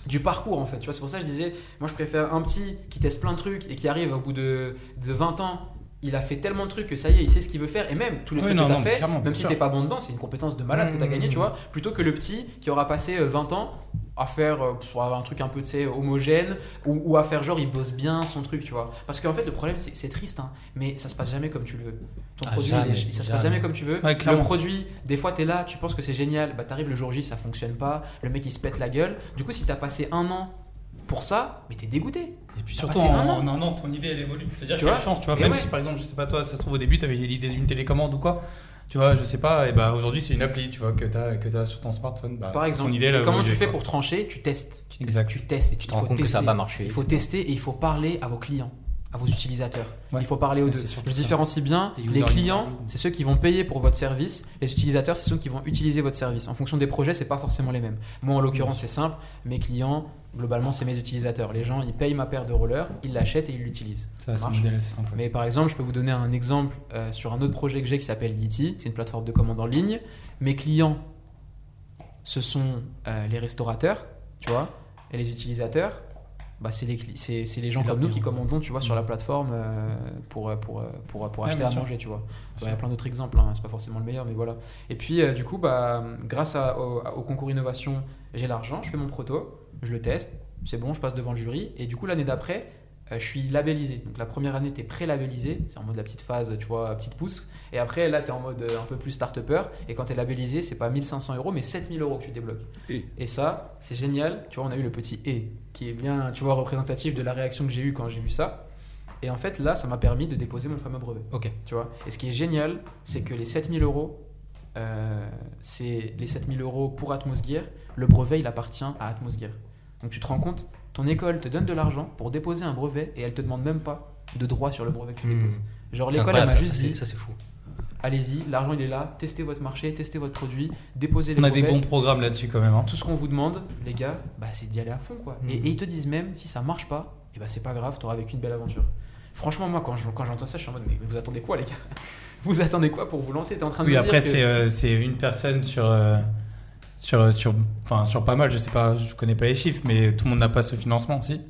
du parcours en fait. Tu vois, c'est pour ça que je disais, moi je préfère un petit qui teste plein de trucs et qui arrive au bout de, de 20 ans. Il a fait tellement de trucs que ça y est, il sait ce qu'il veut faire. Et même tous les Oui, trucs non, que tu as non, fait, même si t'es pas bon dedans, c'est une compétence de malade que tu as gagné, Mmh. tu vois. Plutôt que le petit qui aura passé euh, 20 ans à faire euh, pff, un truc un peu homogène ou, ou à faire genre il bosse bien son truc, tu vois. Parce qu'en fait, le problème, c'est c'est triste, hein, mais ça se passe jamais comme tu le veux. Ton Ah, produit, jamais, il est- ça se passe jamais. comme tu veux. Ouais, le produit, des fois, tu es là, tu penses que c'est génial, bah t'arrives le jour J, ça fonctionne pas, le mec il se pète la gueule. Du coup, si t'as passé un an pour ça, mais t'es dégoûté. Et puis surtout, en, un an. en un an, ton idée elle évolue. C'est-à-dire Tu vois change. Tu vois, Et même ouais. si par exemple, je sais pas, toi, ça se trouve au début, tu avais l'idée d'une télécommande ou quoi. Tu vois, je sais pas, et bah aujourd'hui c'est une appli, tu vois, que tu as, que as sur ton smartphone. Bah, Par exemple, ton idée, comment tu fais quoi. pour trancher? Tu testes. Tu testes, Exact. tu testes et Tu te rends compte que ça va pas marcher. Il faut tester et il faut parler à vos clients, à vos utilisateurs. Ouais. Il faut parler aux Ouais, deux. Je différencie bien. Les Les clients, c'est ceux qui vont payer pour votre service. Les utilisateurs, c'est ceux qui vont utiliser votre service. En fonction des projets, c'est pas forcément les mêmes. Moi, en l'occurrence, c'est simple. Mes clients, globalement, c'est mes utilisateurs. Les gens, ils payent ma paire de rollers, ils l'achètent et ils l'utilisent. Ça, c'est un modèle assez simple. Mais par exemple, je peux vous donner un exemple euh, sur un autre projet que j'ai qui s'appelle Yeti. C'est une plateforme de commande en ligne. Mes clients, ce sont euh, les restaurateurs, tu vois, et les utilisateurs. Bah, c'est les, les gens comme nous qui commandons, tu vois, sur la plateforme euh, pour, pour, pour, pour acheter à sûr. manger, tu vois. Il y a plein d'autres exemples, hein, c'est pas forcément le meilleur, mais voilà. Et puis, du coup, bah, grâce à- au, au concours innovation, j'ai l'argent, je fais mon proto, je le teste, c'est bon, je passe devant le jury, et du coup, l'année d'après, euh, je suis labellisé. Donc la première année, tu es pré-labellisé, c'est en mode la petite phase, tu vois, petite pousse. Et après, là, tu es en mode euh, un peu plus start-upper. Et quand tu es labellisé, c'est pas 1500 euros, mais 7000 euros que tu débloques. Et. Et ça, c'est génial. Tu vois, on a eu le petit et qui est bien, tu vois, représentatif de la réaction que j'ai eue quand j'ai vu ça. Et en fait, là, ça m'a permis de déposer mon fameux brevet. Ok. Tu vois. Et ce qui est génial, c'est que les 7000 euros, euh, c'est les 7000 euros pour Atmosgear. Le brevet, il appartient à Atmosgear. Donc tu te rends compte, ton école te donne de l'argent pour déposer un brevet et elle te demande même pas de droit sur le brevet que tu Hmm. déposes. Genre l'école, elle m'a juste ça, c'est- dit, Ça, c'est fou. allez-y, l'argent il est là, testez votre marché, testez votre produit, déposez les On a des bons programmes là-dessus quand même. hein. Tout ce qu'on vous demande, les gars, bah, c'est d'y aller à fond. Quoi. Et, et ils te disent même, si ça marche pas, et bah, c'est pas grave, t'auras vécu une belle aventure. Franchement, moi, quand je- quand j'entends ça, je suis en mode, mais, mais vous attendez quoi, les gars? Vous attendez quoi pour vous lancer? T'es en train de Oui, me après, que- euh, c'est une personne sur, euh, sur, sur, enfin, sur pas mal, je sais pas, je connais pas les chiffres, mais tout le monde n'a pas ce financement aussi.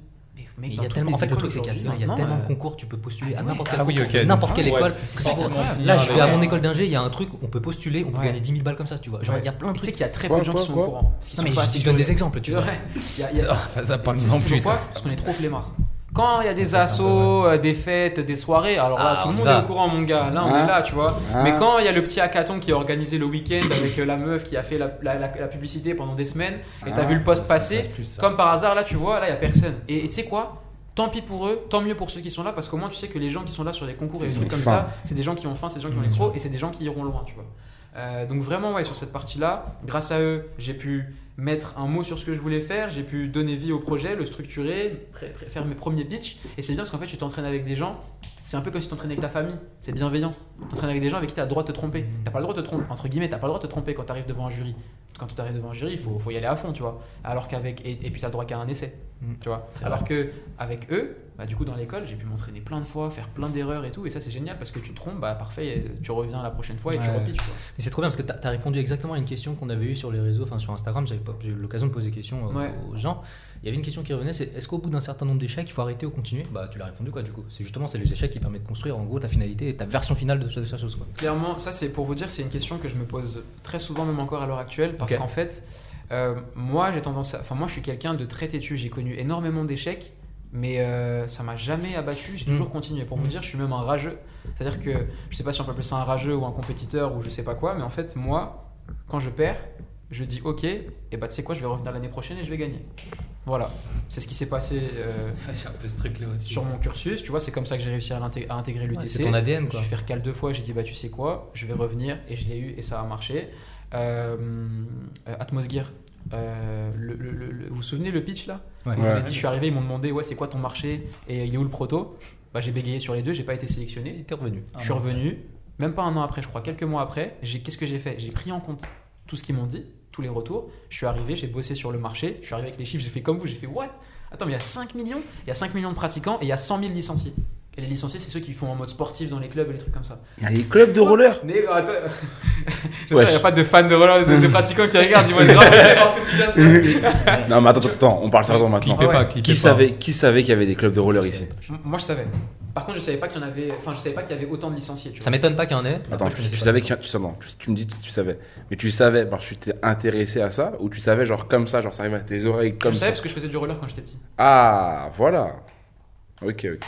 Mais, il y a tellement, en fait, le truc, c'est qu'il y a, aujourd'hui, il y a maintenant, tellement de euh, concours, tu peux postuler à ah ouais. n'importe quel Ah oui, concours, ok. n'importe quelle Ouais, école. Là, je vais à mon école d'ingé, il y a un truc, on peut postuler, on peut Ouais. gagner 10 000 balles comme ça, tu vois. Genre, il y a plein de Tu sais trucs. qu'il y a très peu de gens quoi, qui sont au courant. Parce qu'ils Non, sont mais pas je, donne des exemples, tu vois. Ça parle non plus. Parce qu'on est trop flemmards. Quand il y a des assos, euh, des fêtes, des soirées, alors là, Ah, tout le monde est au courant, mon gars. Là, on Ah. est là, tu vois. Ah. Mais quand il y a le petit hackathon qui est organisé le week-end avec euh, la meuf qui a fait la, la- la- la publicité pendant des semaines, et t'as Ah. vu le post Ça passer, passe comme par hasard, là, tu vois, là, il y a personne. Et tu sais quoi? Tant pis pour eux, tant mieux pour ceux qui sont là, parce qu'au moins tu sais que les gens qui sont là sur les concours et les C'est trucs des comme ça, c'est des gens qui ont faim, c'est des gens qui ont les et c'est des gens qui iront loin, tu vois. Euh, donc vraiment, ouais, sur cette partie-là, grâce à eux, j'ai pu mettre un mot sur ce que je voulais faire, j'ai pu donner vie au projet, le structurer, faire mes premiers pitchs. Et c'est bien parce qu'en fait, tu t'entraînes avec des gens, c'est un peu comme si tu t'entraînais avec ta famille, c'est bienveillant. Tu t'entraînes avec des gens avec qui tu as le droit de te tromper. T'as pas le droit de te tromper, entre guillemets, t'as pas le droit de te tromper quand tu arrives devant un jury. Quand tu arrives devant un jury, il faut, faut y aller à fond, tu vois. Alors qu'avec. Et, et puis tu as le droit qu'à un essai, Mm. tu vois. Alors que avec eux, bah, du coup, dans l'école, j'ai pu m'entraîner plein de fois, faire plein d'erreurs et tout. Et ça, c'est génial parce que tu te trompes, bah parfait, tu reviens la prochaine fois et tu Ouais. repitches, tu vois. Mais c'est trop bien parce que tu as, répondu exactement à une question qu'on avait eue sur les réseaux, enfin sur Instagram, j'avais eu l'occasion de poser des questions euh, Ouais. aux gens. Il y avait une question qui revenait, c'est est-ce qu'au bout d'un certain nombre d'échecs, il faut arrêter ou continuer? Bah tu l'as répondu quoi du coup. C'est justement c'est les échecs qui permettent de construire en gros ta finalité, et ta version finale de, de cette chose quoi. Clairement, ça c'est pour vous dire, c'est une question que je me pose très souvent, même encore à l'heure actuelle, parce qu'en fait, euh, moi j'ai tendance à. Enfin, moi je suis quelqu'un de très têtu, j'ai connu énormément d'échecs, mais euh, ça m'a jamais abattu, j'ai Mm. toujours continué. Pour vous Mm. dire, je suis même un rageux. C'est-à-dire que je sais pas si on peut appeler ça un rageux ou un compétiteur ou je sais pas quoi, mais en fait, moi, quand je perds, je dis ok, et bah tu sais quoi, je vais revenir l'année prochaine et je vais gagner. Voilà, c'est ce qui s'est passé euh, J'ai un peu ce truc là aussi. sur mon cursus, tu vois, c'est comme ça que j'ai réussi à, intégrer l'UTC. c'est ton ADN, Je me quoi. suis fait recal deux fois, j'ai dit bah tu sais quoi, je vais revenir et je l'ai eu et ça a marché. Euh, euh, Atmosgear, euh, le- le- le- le- vous vous souvenez le pitch là Ouais. Je vous ai dit, je suis arrivé, ils m'ont demandé ouais c'est quoi ton marché et il est où le proto Bah j'ai bégayé sur les deux, j'ai pas été sélectionné. Et t'es revenu. Ah, je suis revenu, même pas un an après, je crois, quelques mois après. J'ai qu'est-ce que j'ai fait? J'ai pris en compte tout ce qu'ils m'ont dit, tous les retours. Je suis arrivé, j'ai bossé sur le marché. Je suis arrivé avec les chiffres, j'ai fait comme vous, j'ai fait what? Attends, mais il y a 5 millions, il y a 5 millions de pratiquants et il y a 100 000 licenciés. Et les licenciés, c'est ceux qui font en mode sportif dans les clubs et les trucs comme ça. Il y a des clubs de roller. Mais euh, attends, qu'il n'y a pas de fans de roller, de, de pratiquants qui regardent, ils vont être grave intéressés par ce que tu viens de dire. Non, mais attends, attends, attends, on parle sérieusement maintenant. Ah ouais. pas, clippez Qui pas. savait, qui savait qu'il y avait des clubs de roller ici? Moi, je savais. Par contre, je savais pas qu'il y en avait. Enfin, je savais pas qu'il y avait autant de licenciés. Tu Ça vois. m'étonne pas qu'il y en ait. Attends, après, je tu, savais ça. qu'il tu, sais, non, tu, tu me dis que tu savais. Mais tu savais parce que tu t'es intéressé à ça ou tu savais genre comme ça, genre ça arrive à tes oreilles comme je ça? savais parce que je faisais du roller quand j'étais petit. Ah, voilà. Ok, ok, ok.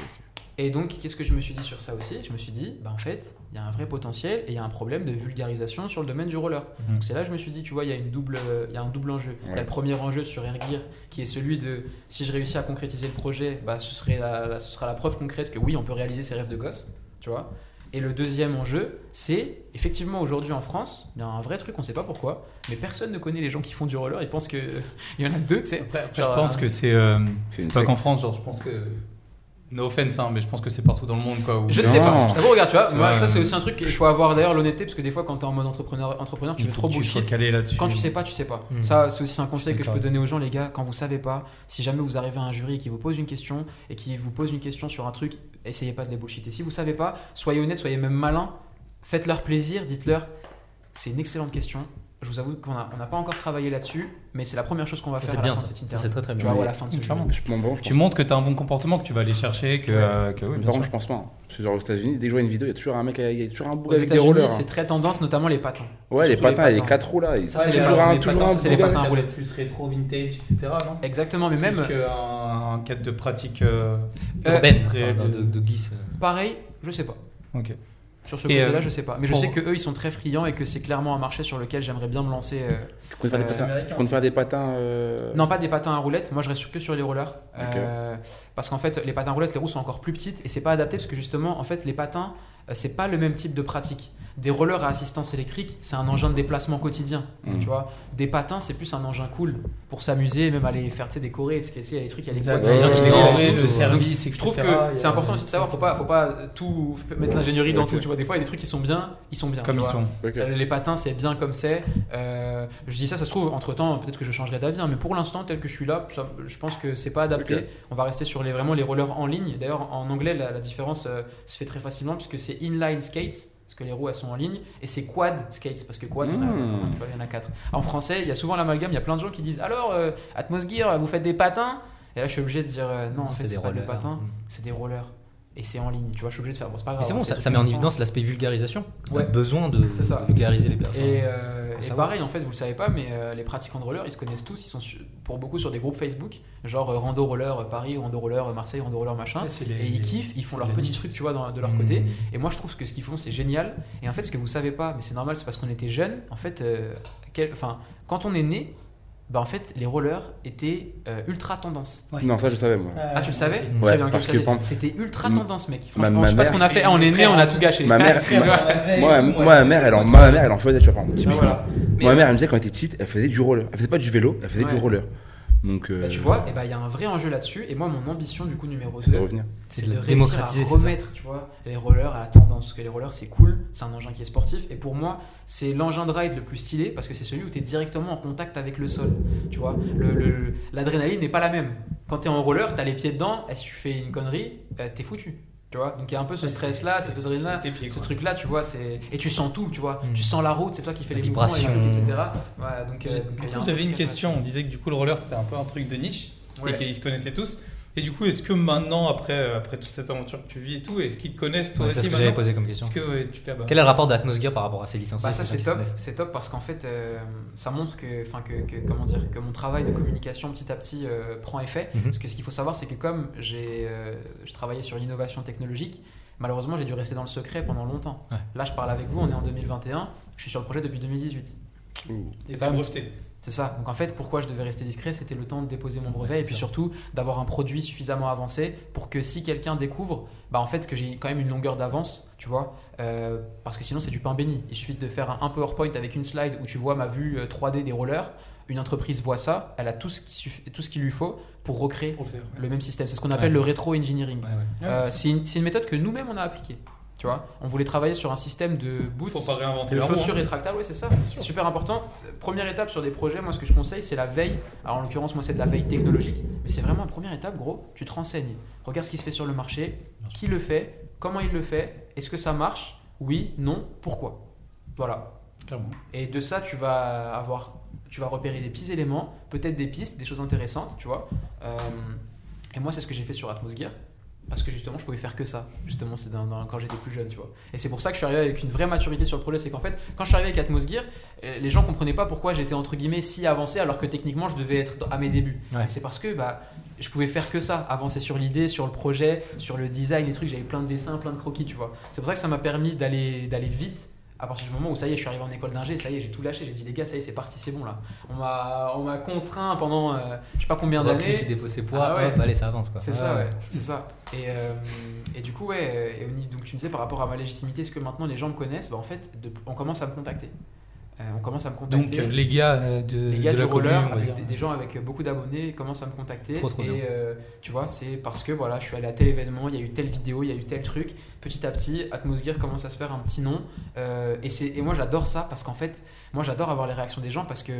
Et donc, qu'est-ce que je me suis dit sur ça aussi? Je me suis dit, bah en fait, il y a un vrai potentiel et il y a un problème de vulgarisation sur le domaine du roller. Mhm. Donc c'est là que je me suis dit, tu vois, il y a une double, il y a un double enjeu. Il y a le premier enjeu sur Airgear, qui est celui de, si je réussis à concrétiser le projet, bah ce serait la, la- ce sera la preuve concrète que oui, on peut réaliser ses rêves de gosse, tu vois. Et le deuxième enjeu, c'est effectivement aujourd'hui en France, il y a un vrai truc, on sait pas pourquoi, mais personne ne connaît les gens qui font du roller. Ils pensent que il y en a deux, tu sais. Je pense euh, que c'est euh, C'est pas qu'en France, genre je pense que no offense hein, mais je pense que c'est partout dans le monde quoi. où- Je ne sais pas. Je t'avoue, regarde, tu vois, Tu moi, vois, ça c'est aussi un truc qu'il faut avoir d'ailleurs l'honnêteté, parce que des fois, quand tu es en mode entrepreneur, entrepreneur tu faut trop bullshit. Quand tu sais pas, tu sais pas. Mm. Ça, c'est aussi un conseil que je peux donner aux gens, les gars. Quand vous savez pas, si jamais vous arrivez à un jury qui vous pose une question et qui vous pose une question sur un truc, essayez pas de les bullshiter. Si vous savez pas, soyez honnête, soyez même malin, faites-leur plaisir, dites-leur c'est une excellente question. Je vous avoue qu'on n'a on pas encore travaillé là-dessus, mais c'est la première chose qu'on va Ça, faire c'est à bien la fin ça. de cette Ça, interview. C'est très très Tu bien. vois, à la fin de ce Clairement. jeu. Je m'en branche. Tu montres que tu as un bon comportement, que tu vas aller chercher, que, Ouais. euh, que oui, bien Par contre, je pense pas. hein. Parce que genre aux États-Unis, dès que je vois une vidéo, il y a toujours un mec, il y a toujours un Aux avec des rollers. c'est très tendance, notamment les patins. Ouais, les surtout les patins, les patins. 4 roues là. Ça, C'est toujours patins, un patins, c'est les patins à roulettes. Plus rétro, vintage, etc. Non? Exactement, mais même Plus qu'un un cadre de pratique. euh, Euh, Urbaine, enfin, de, de Guise. euh. pareil, je sais pas. Ok. Sur ce côté-là, euh, je sais pas. Mais je sais que eux, ils sont très friands et que c'est clairement un marché sur lequel j'aimerais bien me lancer. euh, Tu comptes faire des Euh, patins faire des euh, Non, pas des patins à roulettes. Moi, je reste que sur les rollers. Euh, parce qu'en fait, les patins à roulettes, les roues sont encore plus petites et c'est pas adapté parce que justement, en fait, les patins, c'est pas le même type de pratique. Des rollers à assistance électrique, c'est un engin de déplacement quotidien. Mhm. Tu vois, des patins, c'est plus un engin cool pour s'amuser, même aller faire des chorés. Parce qu'il y a des trucs, il y a des tout. service, Je trouve etc., que il y c'est important aussi de savoir, faut pas, faut pas tout mettre l'ingénierie dans tout. Tu vois, des fois, il y a des trucs qui sont bien, ils sont bien. Comme tu ils vois. sont. Euh, Les patins, c'est bien comme c'est. Euh, je dis ça, ça se trouve, entre temps, peut-être que je changerai d'avis, hein, mais pour l'instant, tel que je suis là, ça- je pense que c'est pas adapté. On va rester sur les, vraiment les rollers en ligne. D'ailleurs, en anglais, la, la différence euh, se fait très facilement puisque c'est inline skates, parce que les roues elles sont en ligne, et c'est quad skates, parce que quad, il y en a- Hmm. il y en a quatre. En français, il y a souvent l'amalgame, il y a plein de gens qui disent Alors, euh, Atmosgear, vous faites des patins? Et là, je suis obligé de dire euh, Non, en fait, c'est pas des patins, Mm. c'est des rollers. Et c'est en ligne, tu vois, je suis obligé de faire. Bon, c'est pas grave. c'est bon, ça, met en évidence l'aspect vulgarisation. On Ouais. a besoin de, C'est ça. de vulgariser les personnes. Et, euh, et savoir. pareil, en fait, vous le savez pas, mais euh, les pratiquants de roller, ils se connaissent tous. Ils sont pour beaucoup sur des groupes Facebook, genre euh, Rando Roller euh, Paris, Rando Roller Marseille, Rando Roller machin. C'est les- et ils kiffent, ils font c'est leurs niche. trucs, tu vois, dans- de leur côté. Et moi, je trouve que ce qu'ils font, c'est génial. Et en fait, ce que vous savez pas, mais c'est normal, c'est parce qu'on était jeunes. En fait, quel- quand on est né, bah, en fait, les rollers étaient euh, ultra tendance. Non, ça je savais moi. Ah, tu le savais aussi. Très Ouais, bien, parce je que savais. par- C'était ultra tendance, mec. Franchement, ma je sais pas ce qu'on a fait. Ah, on est né, on a tout gâché. Ma mère, ma- moi, moi, ma mère, elle en, ma mère, elle en faisait, tu vois, par exemple, Ah, typiquement. voilà. Moi, ma mère, elle me disait quand elle était petite, elle faisait du roller. Elle faisait pas du vélo, elle faisait du roller. Donc, euh, Bah, tu vois, et bah, il y a un vrai enjeu là-dessus. Et moi, mon ambition, du coup, numéro c'est de 2, revenir. c'est C'est de de réussir à remettre tu vois, les rollers à la tendance. Parce que les rollers, c'est cool, c'est un engin qui est sportif. Et pour moi, c'est l'engin de ride le plus stylé parce que c'est celui où tu es directement en contact avec le sol. Tu vois, Le- le- l'adrénaline n'est pas la même. Quand tu es en roller, tu as les pieds dedans, et si tu fais une connerie, euh, t'es foutu. Tu vois, donc il y a un peu ce stress-là, cette pieds, Ce truc-là, tu vois, c'est et tu sens tout, tu vois. Mm. Tu sens la route, c'est toi qui fais les mouvements, les vibration. trucs, etc. Ouais, donc, euh, donc, J'avais une question. On disait que du coup, le roller, c'était un peu un truc de niche Ouais. et qu'ils se connaissaient tous. Et du coup, est-ce que maintenant, après, euh, après toute cette aventure que tu vis et tout, est-ce qu'ils te connaissent toi Ouais, c'est aussi ce que j'avais posé comme question. Est-ce que ouais, tu fais. bah, Quel est le rapport d'Atmosgear par rapport à ces licenciés Bah ça ces c'est top, c'est top parce qu'en fait euh, ça montre que, enfin que, que- comment dire, que mon travail de communication petit à petit euh, prend effet. Mhm. Parce que ce qu'il faut savoir c'est que comme j'ai, euh, je travaillais sur l'innovation technologique, malheureusement j'ai dû rester dans le secret pendant longtemps. Ouais. Là je parle avec vous, on est en 2021, je suis sur le projet depuis 2018. Ouh. Et C'est c'est même- breveté. C'est ça. Donc en fait, pourquoi je devais rester discret, c'était le temps de déposer mon brevet Ouais, et puis ça. surtout d'avoir un produit suffisamment avancé pour que si quelqu'un découvre, bah en fait que j'ai quand même une longueur d'avance, tu vois, euh, parce que sinon c'est du pain béni. Il suffit de faire un, un PowerPoint avec une slide où tu vois ma vue euh, 3D des rollers. Une entreprise voit ça, elle a tout ce qui suffit, tout ce qu'il lui faut pour recréer Pour le faire. ouais. le même système. C'est ce qu'on appelle Ouais. le rétro-engineering. Ouais, ouais. Euh, c'est une, c'est une méthode que nous-mêmes on a appliquée. Tu vois, on voulait travailler sur un système de boots Faut pas réinventer de chaussures hein. rétractables, ouais, c'est ça. C'est super important. Première étape sur des projets, moi ce que je conseille, c'est la veille. Alors en l'occurrence, moi c'est de la veille technologique, mais c'est vraiment une première étape, gros. Tu te renseignes, regarde ce qui se fait sur le marché, qui le fait, comment il le fait, est-ce que ça marche, oui, non, pourquoi? Voilà. Clairement. Et de ça, tu vas avoir, tu vas repérer des petits éléments, peut-être des pistes, des choses intéressantes, tu vois. Euh, et moi, c'est ce que j'ai fait sur Atmosgear. Parce que justement, je pouvais faire que ça. Justement, c'est dans- dans- quand j'étais plus jeune, tu vois. Et c'est pour ça que je suis arrivé avec une vraie maturité sur le projet. C'est qu'en fait, quand je suis arrivé avec Atmosgear, euh, les gens comprenaient pas pourquoi j'étais entre guillemets si avancé alors que techniquement je devais être à mes débuts. Ouais. C'est parce que bah, je pouvais faire que ça, avancer sur l'idée, sur le projet, sur le design, les trucs. J'avais plein de dessins, plein de croquis, tu vois. C'est pour ça que ça m'a permis d'aller d'aller vite. À partir du moment où ça y est, je suis arrivé en école d'ingé, ça y est, j'ai tout lâché. J'ai dit les gars, ça y est, c'est parti, c'est bon là. On m'a on m'a contraint pendant euh, je sais pas combien Recrue qui d'années. dépose ses poids, Ah ouais. hop, allez, ça avance quoi. C'est ça, ouais, c'est ça. Et, euh, et du coup, ouais, et donc tu me disais par rapport à ma légitimité, est-ce que maintenant les gens me connaissent bah, En fait, de- on commence à me contacter. Euh, on commence à me Donc, contacter. euh, les gars euh, de, les gars de du la roller, avec des, des gens avec beaucoup d'abonnés, commencent à me contacter. Trop, trop et euh, tu vois, c'est parce que voilà, je suis allé à tel événement, il y a eu telle vidéo, il y a eu tel truc. Petit à petit, Atmosgear commence à se faire un petit nom. Euh, et, c'est- et moi, j'adore ça parce qu'en fait, moi, j'adore avoir les réactions des gens parce que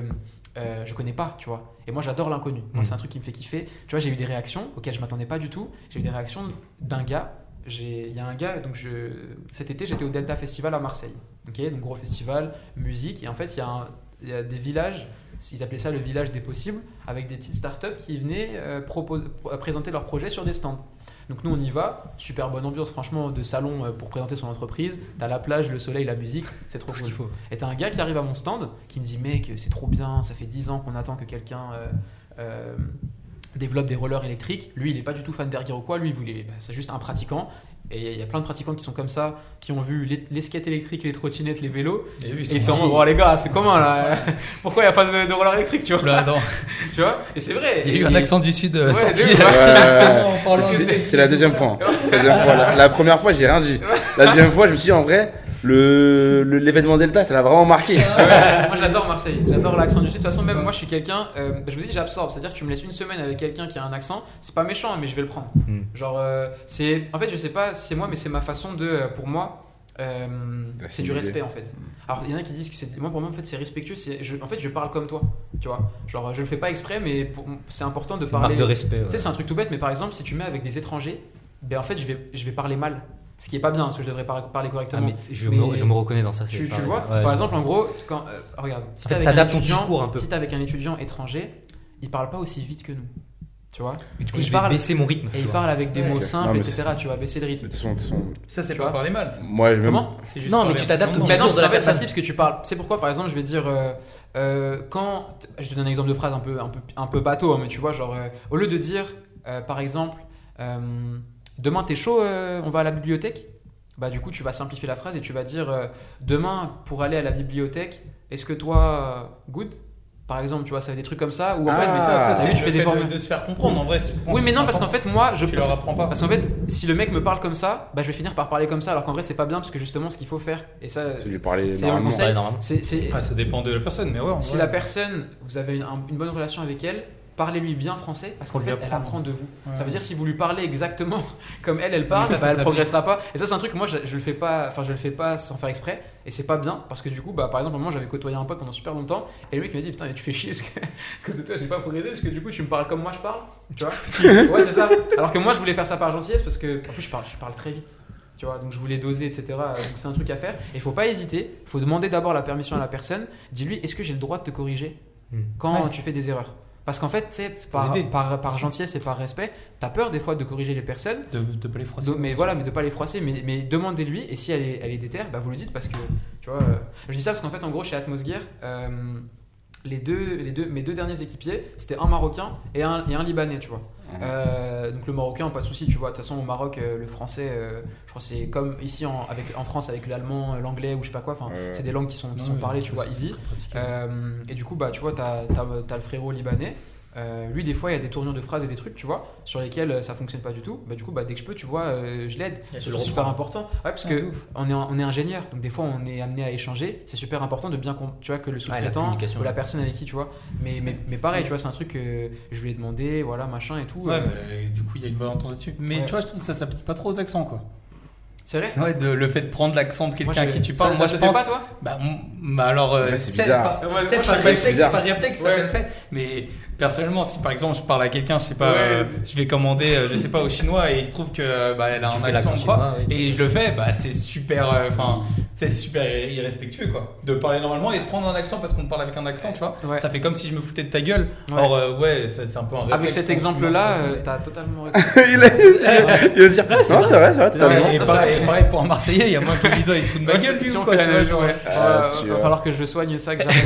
euh, je connais pas, tu vois. Et moi, j'adore l'inconnu. Moi, Mm. c'est un truc qui me fait kiffer. Tu vois, j'ai eu des réactions auxquelles je m'attendais pas du tout. J'ai eu des réactions d'un gars. J'ai- Il y a un gars, donc je, cet été, j'étais au Delta Festival à Marseille. Ok, donc gros festival, musique. Et en fait, il y a un, il y a des villages, ils appelaient ça le village des possibles, avec des petites startups qui venaient euh, propos- euh, présenter leurs projets sur des stands. Donc nous on y va, super bonne ambiance franchement de salon euh, pour présenter son entreprise. T'as la plage, le soleil, la musique, c'est trop Tout ce cool. qu'il faut. Et t'as un gars qui arrive à mon stand qui me dit mec c'est trop bien, ça fait 10 ans qu'on attend que quelqu'un euh, euh, développe des rollers électriques. Lui il est pas du tout fan d'Air ou quoi, lui il voulait, bah, c'est juste un pratiquant. Et il y a plein de pratiquants qui sont comme ça, qui ont vu les, les skates électriques, les trottinettes, les vélos. Et Et ils sont en mode, oh les gars, c'est comment là Pourquoi il n'y a pas de, de roller électrique, tu vois, Là, attends, tu vois? Et c'est vrai. il y a eu un accent du sud euh, Ouais, sorti. C'est la deuxième fois. hein. La deuxième fois. La, la première fois, j'ai rien dit. La deuxième fois, je me suis dit, en vrai, le le- l'événement Delta, ça l'a vraiment marqué. Ouais, moi j'adore Marseille, j'adore l'accent du sud. De toute façon, même moi je suis quelqu'un, euh, je vous dis, j'absorbe. C'est-à-dire que tu me laisses une semaine avec quelqu'un qui a un accent, c'est pas méchant, mais je vais le prendre. Hmm. Genre, euh, c'est. En fait, je sais pas si c'est moi, mais c'est ma façon de. euh, Pour moi, euh, c'est du respect en fait. Alors, il y en a qui disent que c'est. Moi, pour moi, en fait, c'est respectueux. c'est- je- En fait, je parle comme toi, tu vois. Genre, je le fais pas exprès, mais pour- c'est important de une parler. marque de respect. Tu sais, c'est un truc tout bête, mais par exemple, si tu mets avec des étrangers, ben en fait, je vais, je vais parler mal. Ce qui est pas bien, parce que je devrais par- parler Ah, correctement. mais je, Mais- me, je me reconnais dans ça. Tu, tu vois, Ouais, par exemple, en gros, quand, euh, regarde, si t'es avec un t'adaptes ton étudiant, discours un peu. si t'es avec un étudiant étranger, il parle pas aussi vite que nous, tu vois, Et du coup, il je vais parle- baisser mon rythme. et il vois. parle avec des Ouais, mots simples, Non, mais etc. Tu vas baisser le Mais rythme. de toute façon, de toute façon, Ça, c'est Tu pas parler mal. moi, je Comment juste Non, mais tu t'adaptes au discours de la personne. parce que tu parles. C'est pourquoi, par exemple, je vais dire euh, euh, quand je te donne un exemple de phrase un peu un peu un peu bateau, hein, mais tu vois, genre euh, au lieu de dire, par exemple, euh, demain t'es chaud, euh, on va à la bibliothèque? Bah du coup, tu vas simplifier la phrase et tu vas dire euh, demain pour aller à la bibliothèque, est-ce que toi euh, good? Par exemple, tu vois, ça fait des trucs comme ça ou en Ah, fait, Mais ça, ça, tu fais des fait formules. de, de se faire comprendre. En vrai, Oui, mais non, parce qu'en fait, moi, je tu leur apprends pas. parce qu'en fait, si le mec me parle comme ça, bah je vais finir par parler comme ça, alors qu'en vrai, c'est pas bien parce que justement, ce qu'il faut faire, et ça, c'est lui parler C'est un normalement. conseil. Ouais, normalement. c'est c'est- Ah, ça dépend de la personne, mais ouais. en si vrai. la personne, vous avez une, un- une bonne relation avec elle, parlez-lui bien français parce qu'en fait, elle apprendre. apprend de vous. Ouais. Ça veut dire si vous lui parlez exactement comme elle, elle parle, Mais ça, bah, ça elle progressera pas. Et ça, c'est un truc moi, je, je le fais pas, enfin, je le fais pas sans faire exprès, et c'est pas bien parce que du coup, bah, par exemple, moi, j'avais côtoyé un pote pendant super longtemps, et le mec m'a dit putain, mais tu fais chier parce que de toi, j'ai pas progressé parce que du coup, tu me parles comme moi je parle, tu vois Ouais, c'est ça. Alors que moi, je voulais faire ça par gentillesse parce que en plus, je parle, je parle très vite. Tu vois, donc je voulais doser, etc. Donc c'est un truc à faire. Et faut pas hésiter. Il faut demander d'abord la permission à la personne. Dis-lui, est-ce que j'ai le droit de te corriger Hmm. quand Ouais. tu fais des erreurs? Parce qu'en fait, pour par, aider. par, par gentillesse et par respect, t'as peur des fois de corriger les personnes. De, de pas les froisser. Mais voilà, mais de pas les froisser, mais, mais demandez-lui. Et si elle est, elle est déterre, bah vous le dites parce que, tu vois, euh, je dis ça parce qu'en fait, en gros, chez Atmos Gear, euh, les deux, les deux, mes deux derniers équipiers, c'était un Marocain et un, et un Libanais, tu vois. Euh, donc le Marocain, pas de souci, tu vois. De toute façon, au Maroc, euh, le français, euh, je crois que c'est comme ici en, avec, en France avec l'allemand, l'anglais ou je sais pas quoi. Enfin, c'est des langues qui sont, qui Non, sont mais parlées, tu vois, easy. Euh, et du coup, bah, tu vois, t'as as, le frérot libanais. Euh, lui, des fois, il y a des tournures de phrases et des trucs, tu vois, sur lesquels euh, ça fonctionne pas du tout. Bah, du coup, bah, dès que je peux, tu vois, euh, je l'aide. C'est super important. Ouais, parce Ah, que on est, on est ingénieur, donc des fois, on est amené à échanger. C'est super important de bien, tu vois, que le sous-traitant ou la personne avec qui, tu vois. Mais, mais, mais pareil, tu vois, c'est un truc que je lui ai demandé, voilà, machin et tout. Ouais, euh, mais du coup, il y a une bonne entente là-dessus. Mais Ouais. tu vois, je trouve que ça s'applique pas trop aux accents, quoi. C'est vrai? Ouais, de, le fait de prendre l'accent de quelqu'un à qui tu ça- parles, ça moi te je fait pense. pas, toi? Bah, bah alors, euh, c'est pas- Ouais, sais pas, réflexe, c'est ça te le fait. Mais personnellement, si par exemple je parle à quelqu'un, je sais pas, Ouais. euh, je vais commander, euh, je sais pas, au chinois et il se trouve que euh, bah, elle a Tu un accent quoi, chinois, oui. et je le fais, bah c'est super, euh, enfin, tu sais, c'est super irrespectueux quoi, de parler normalement et de prendre un accent parce qu'on parle avec un accent, tu vois. Ouais. Ça fait comme si je me foutais de ta gueule. Ouais. Or euh, ouais, c'est un peu un réflexe. Avec cet exemple-là, euh, t'as totalement raison. il, a, il va dire non, c'est vrai, c'est vrai, vrai. et pareil, ça- et pareil pour un Marseillais, il y a moins qui disent il se fout de ma gueule si- on fait tu la même. Ah, va falloir que je soigne ça, que j'arrête.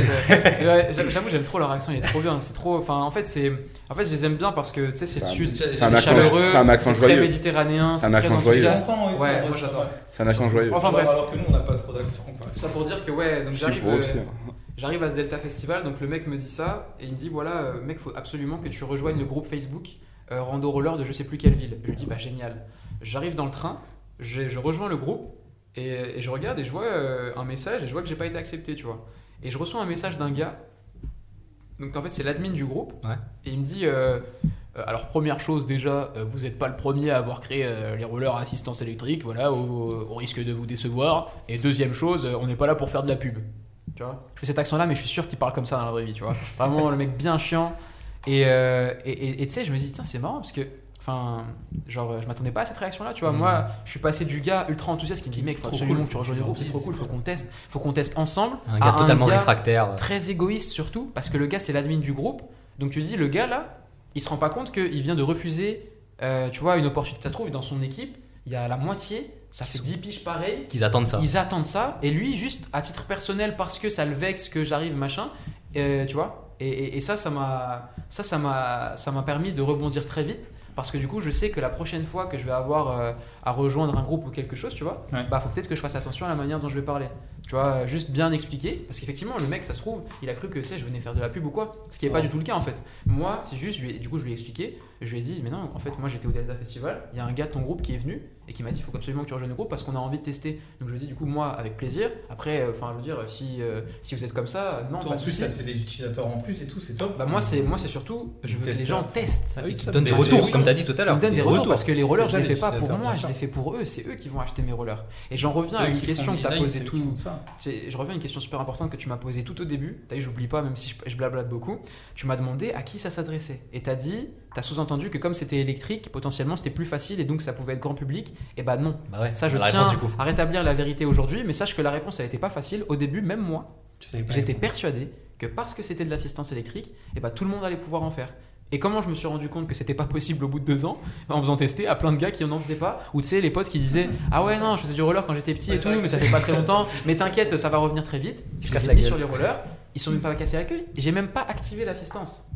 euh, J'avoue, j'aime trop leur accent, il est trop bien. C'est trop. Enfin, en fait, c'est. En fait, je les aime bien parce que tu sais, c'est le sud, c'est un accent- chaleureux, c'est un accent très joyeux. méditerranéen, C'est un accent joyeux. Ouais, moi, c'est j'adore. C'est un accent joyeux. Enfin, bref. Alors que nous on n'a pas trop d'accent. Ça pour dire que ouais, donc j'arrive. euh, hein. J'arrive à ce Delta Festival, donc le mec me dit ça, et il me dit voilà, euh, mec, faut absolument que tu rejoignes le groupe Facebook euh, Rando Roller de je sais plus quelle ville. Je lui dis bah génial. J'arrive dans le train, je, je rejoins le groupe, et, et je regarde et je vois euh, un message, et je vois que j'ai pas été accepté, tu vois. Et je reçois un message d'un gars, donc en fait c'est l'admin du groupe, Ouais. et il me dit euh, euh, alors première chose déjà, euh, vous n'êtes pas le premier à avoir créé les rollers à assistance électrique, voilà, au, au risque de vous décevoir. Et deuxième chose, on n'est pas là pour faire de la pub. Tu vois? Je fais cet accent-là, mais je suis sûr qu'il parle comme ça dans la vraie vie, tu vois. Vraiment le mec bien chiant. Et et- et- et tu sais, je me dis, tiens, c'est marrant parce que Enfin, genre, je m'attendais pas à cette réaction-là, tu vois. Mhm. Moi, je suis passé du gars ultra enthousiaste qui me dit, mec, faut Trop absolument cool, que tu rejoignes le groupe, c'est trop cool, faut qu'on teste, faut qu'on teste ensemble. Un à gars totalement gars réfractaire. Très égoïste surtout, parce que le gars, c'est l'admin du groupe. Donc tu dis, le gars là, il se rend pas compte qu'il vient de refuser, euh, tu vois, une opportunité. Ça se trouve, dans son équipe, il y a la moitié, ça fait 10 piges pareil. Qu'ils attendent ça. Ils attendent ça, et lui, juste à titre personnel, parce que ça le vexe que j'arrive, machin, euh, tu vois. Et, et- et ça, ça m'a, ça, ça m'a permis de rebondir très vite, parce que du coup, je sais que la prochaine fois que je vais avoir euh, à rejoindre un groupe ou quelque chose, tu vois, Ouais. bah faut peut-être que je fasse attention à la manière dont je vais parler. Tu vois, euh, juste bien expliquer, parce qu'effectivement, le mec, ça se trouve, il a cru que, tu sais, je venais faire de la pub ou quoi, ce qui n'est pas du tout le cas en fait. Moi, c'est juste, je lui ai- du coup, je lui ai expliqué, je lui ai dit, mais non, en fait, moi j'étais au Delta Festival, il y a un gars de ton groupe qui est venu et qui m'a dit, il faut absolument que tu rejoignes le groupe parce qu'on a envie de tester. Donc je lui ai dit, du coup, moi, avec plaisir. Après, euh, enfin, je veux dire, si, euh, si vous êtes comme ça, non, Toi, pas en plus, ça te fait des utilisateurs en plus et tout, c'est top. Bah, moi, c'est, moi, c'est surtout, je veux que les gens testent. Ah oui, qui ça, donnent des retours, comme tu as dit tout à l'heure. donnent des retours parce que les rollers, je les fais pas pour moi, je les fais pour eux. C'est eux qui vont acheter mes rollers. Et j'en reviens à une question que tu as posée tout, je reviens à une question super importante que tu m'as posée tout au début. T'as vu, j'oublie pas, même si je, je blablate beaucoup. Tu m'as demandé à qui ça s'adressait. Et t'as dit, t'as sous-entendu que comme c'était électrique, potentiellement c'était plus facile et donc ça pouvait être grand public. Et bah non. Bah ouais, Ça, je tiens réponse, à rétablir la vérité aujourd'hui, mais sache que la réponse, elle était pas facile. Au début, même moi, j'étais persuadé que parce que c'était de l'assistance électrique, et bah tout le monde allait pouvoir en faire. Et comment je me suis rendu compte que c'était pas possible au bout de deux ans? En faisant tester à plein de gars qui en faisaient pas. Ou tu sais, les potes qui disaient Ah ouais, non, je faisais du roller quand j'étais petit Ouais, et tout, mais ça fait pas très longtemps. Mais t'inquiète, ça va revenir très vite. Je les la ai mis gueule. sur les rollers, ils sont même pas cassés la gueule. J'ai même pas activé l'assistance.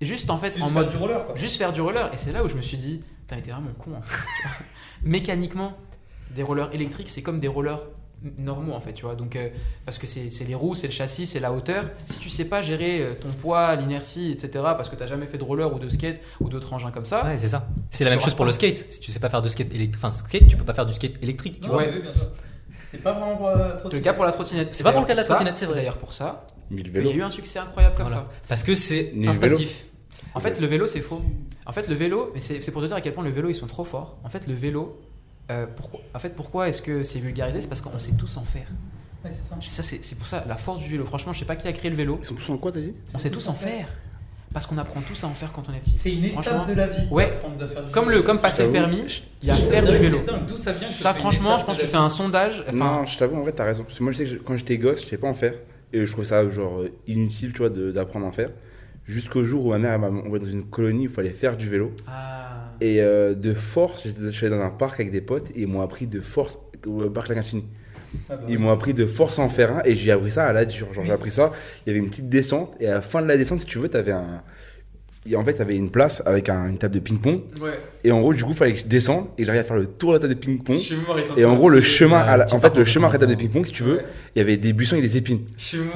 Juste en fait, Juste en faire mode du roller, quoi. juste faire du roller. Et c'est là où je me suis dit, mais t'es vraiment con. en fait, tu vois. Mécaniquement, des rollers électriques, c'est comme des rollers normaux en fait, tu vois. Donc, euh, parce que c'est c'est les roues, c'est le châssis, c'est la hauteur. Si tu sais pas gérer euh, ton poids, l'inertie, etc., parce que t'as jamais fait de roller ou de skate ou d'autres engins comme ça, Ouais, c'est ça. C'est la même chose pour pas. le skate. Si tu sais pas faire de skate électrique, enfin skate, tu peux pas faire du skate électrique, tu Non, vois. Ouais. oui, bien sûr. C'est pas vraiment pour la le cas pour la trottinette. C'est pas pour le cas de la trottinette, c'est vrai. d'ailleurs pour ça Qu'il y a eu un succès incroyable comme Voilà. ça. Parce que c'est instinctif. En fait, le vélo, c'est faux. En fait, le vélo, mais c'est pour te dire à quel point le vélo, ils sont trop forts. En fait, le vélo, euh, pourquoi, en fait, pourquoi est-ce que c'est vulgarisé? C'est parce qu'on sait tous en faire. Ouais, c'est ça. Ça, c'est pour ça la force du vélo. Franchement, je sais pas qui a créé le vélo. Ils sont tous en quoi, t'as dit? On sait tous en faire. Parce qu'on apprend tous à en faire quand on est petit. C'est une étape de la vie. ouais. faire du Comme vélo. le, comme passer le permis, il y a faire du vélo. D'où ça vient Ça, franchement, je pense que tu fais un sondage. Enfin, Non, je t'avoue, en vrai, t'as raison. Parce que moi, je sais que quand j'étais gosse, je savais pas en faire. Et je trouvais ça, genre, inutile, tu vois, d'apprendre à en faire. Jusqu'au jour où ma mère elle m'a envoyé dans une colonie où il fallait faire du vélo. ah, Et euh, de force, j'étais- je suis allé dans un parc avec des potes et ils m'ont appris de force au parc. Ah bah Ils ouais. m'ont appris de force à en faire un et j'ai appris ça à la dure. Genre, j'ai appris ça, il y avait une petite descente et à la fin de la descente, si tu veux, t'avais un. Et en fait, t'avais une place avec un- une table de ping-pong. ouais. Et en gros, du coup, il fallait que je descende et que j'arrive à faire le tour de la table de ping-pong. Et en gros, le chemin, à la- en fait, le chemin à la table de ping-pong, si tu veux, il y avait des buissons et des épines.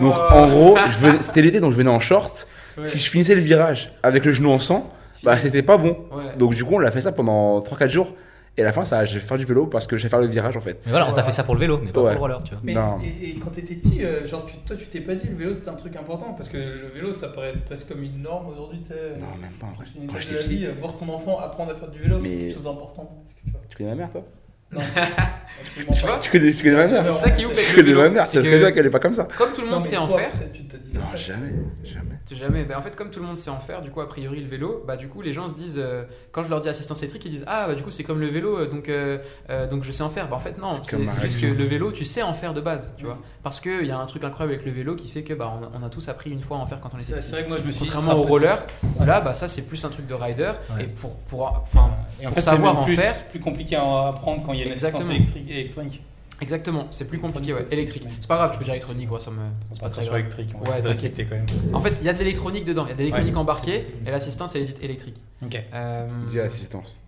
Donc, en gros, c'était l'été, donc je venais en short. Ouais. Si je finissais le virage avec le genou en sang, bah, c'était pas bon. Ouais. Donc, du coup, on l'a fait ça pendant 3-4 jours. Et à la fin, ça, j'ai fait faire du vélo parce que j'ai fait le virage, en fait. Mais voilà, on t'a fait ça pour le vélo, mais pas Ouais. pour le roller, tu vois. Mais Non. et, et quand t'étais petit, euh, genre tu, toi tu t'es pas dit le vélo c'était un truc important parce que le vélo ça paraît presque comme une norme aujourd'hui, tu sais. Non, même pas en vrai. C'est une Quand petit. vie, euh, voir ton enfant apprendre à faire du vélo, c'est quelque chose d'important. Que tu connais ma mère, toi? Non, absolument Tu pas. vois? Tu connais, tu connais ma mère C'est ça qui ouf avec Tu connais ma mère, c'est c'est que très bien qu'elle est pas comme ça. Comme tout le monde sait en toi, faire, tu te dis Non, jamais, jamais. Jamais. Ben, en fait, comme tout le monde sait en faire, du coup, a priori, le vélo, bah, du coup, les gens se disent, euh, quand je leur dis assistance électrique, ils disent, ah, bah, du coup, c'est comme le vélo, euh, donc, euh, euh, donc je sais en faire. Bah, en fait, non, C'est c'est c'est juste que le vélo, tu sais en faire de base, tu Mm. vois. Parce qu'il y a un truc incroyable avec le vélo qui fait que, bah, on, on a tous appris une fois à en faire quand on était C'est petit. c'est vrai que moi je me suis dit, Contrairement au roller, là, bah, ça, c'est plus un truc de rider. Ouais. Et pour, pour, enfin, Et en pour fait, c'est savoir même en plus, faire. plus compliqué à apprendre quand il y a une assistance électrique, électronique. Exactement, c'est plus compliqué, ouais. Électrique. C'est pas grave, tu peux dire électronique, ouais, ça me. C'est pas très grave. électrique, on va Ouais, respecter quand même. En fait, il y a de l'électronique dedans, il y a de l'électronique Ouais, embarquée, et l'assistance, elle est dite électrique. Ok. Euh, Dis assistance.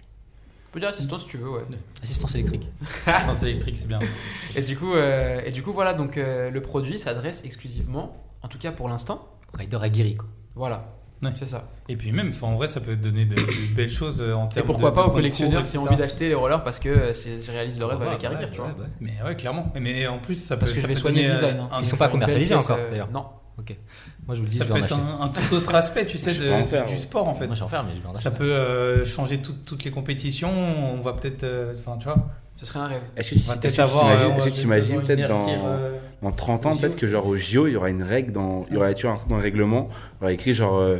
on peut dire assistance si tu veux, ouais. Assistance électrique. Assistance électrique, c'est bien. Et du coup, euh, et du coup voilà, donc euh, le produit s'adresse exclusivement, en tout cas pour l'instant, Rider aguerri, quoi. voilà. Ouais. C'est ça. Et puis même, en vrai, ça peut donner de, de belles choses euh, en Et termes pourquoi de- pas de aux collectionneurs qui ont envie d'acheter les rollers parce que euh, c'est- je réalise le rêve Ouais, avec ouais, Carrière, tu vois. Mais ouais, clairement. Mais en plus, ça peut Parce que ça je vais peut soigner le design. euh, hein. Ils sont pas commercialisés encore, euh, d'ailleurs. Non. Ok. Moi, je vous le dis, Ça je peut en être acheter. un, un tout autre aspect, tu sais, de- faire, du sport en fait. Moi, je vais en faire, mais je vais en acheter. Ça peut euh, changer tout- toutes les compétitions. On va peut-être, euh, enfin, tu vois, Ce serait un rêve. Est-ce que tu peut-être euh, t'imagines- on est-ce va que tu imagines avoir peut-être dans, euh, dans 30 ans, peut-être que genre au JO, il y aura une règle dans. Il y aura tu vois, un truc dans le règlement, il y aura écrit genre. euh,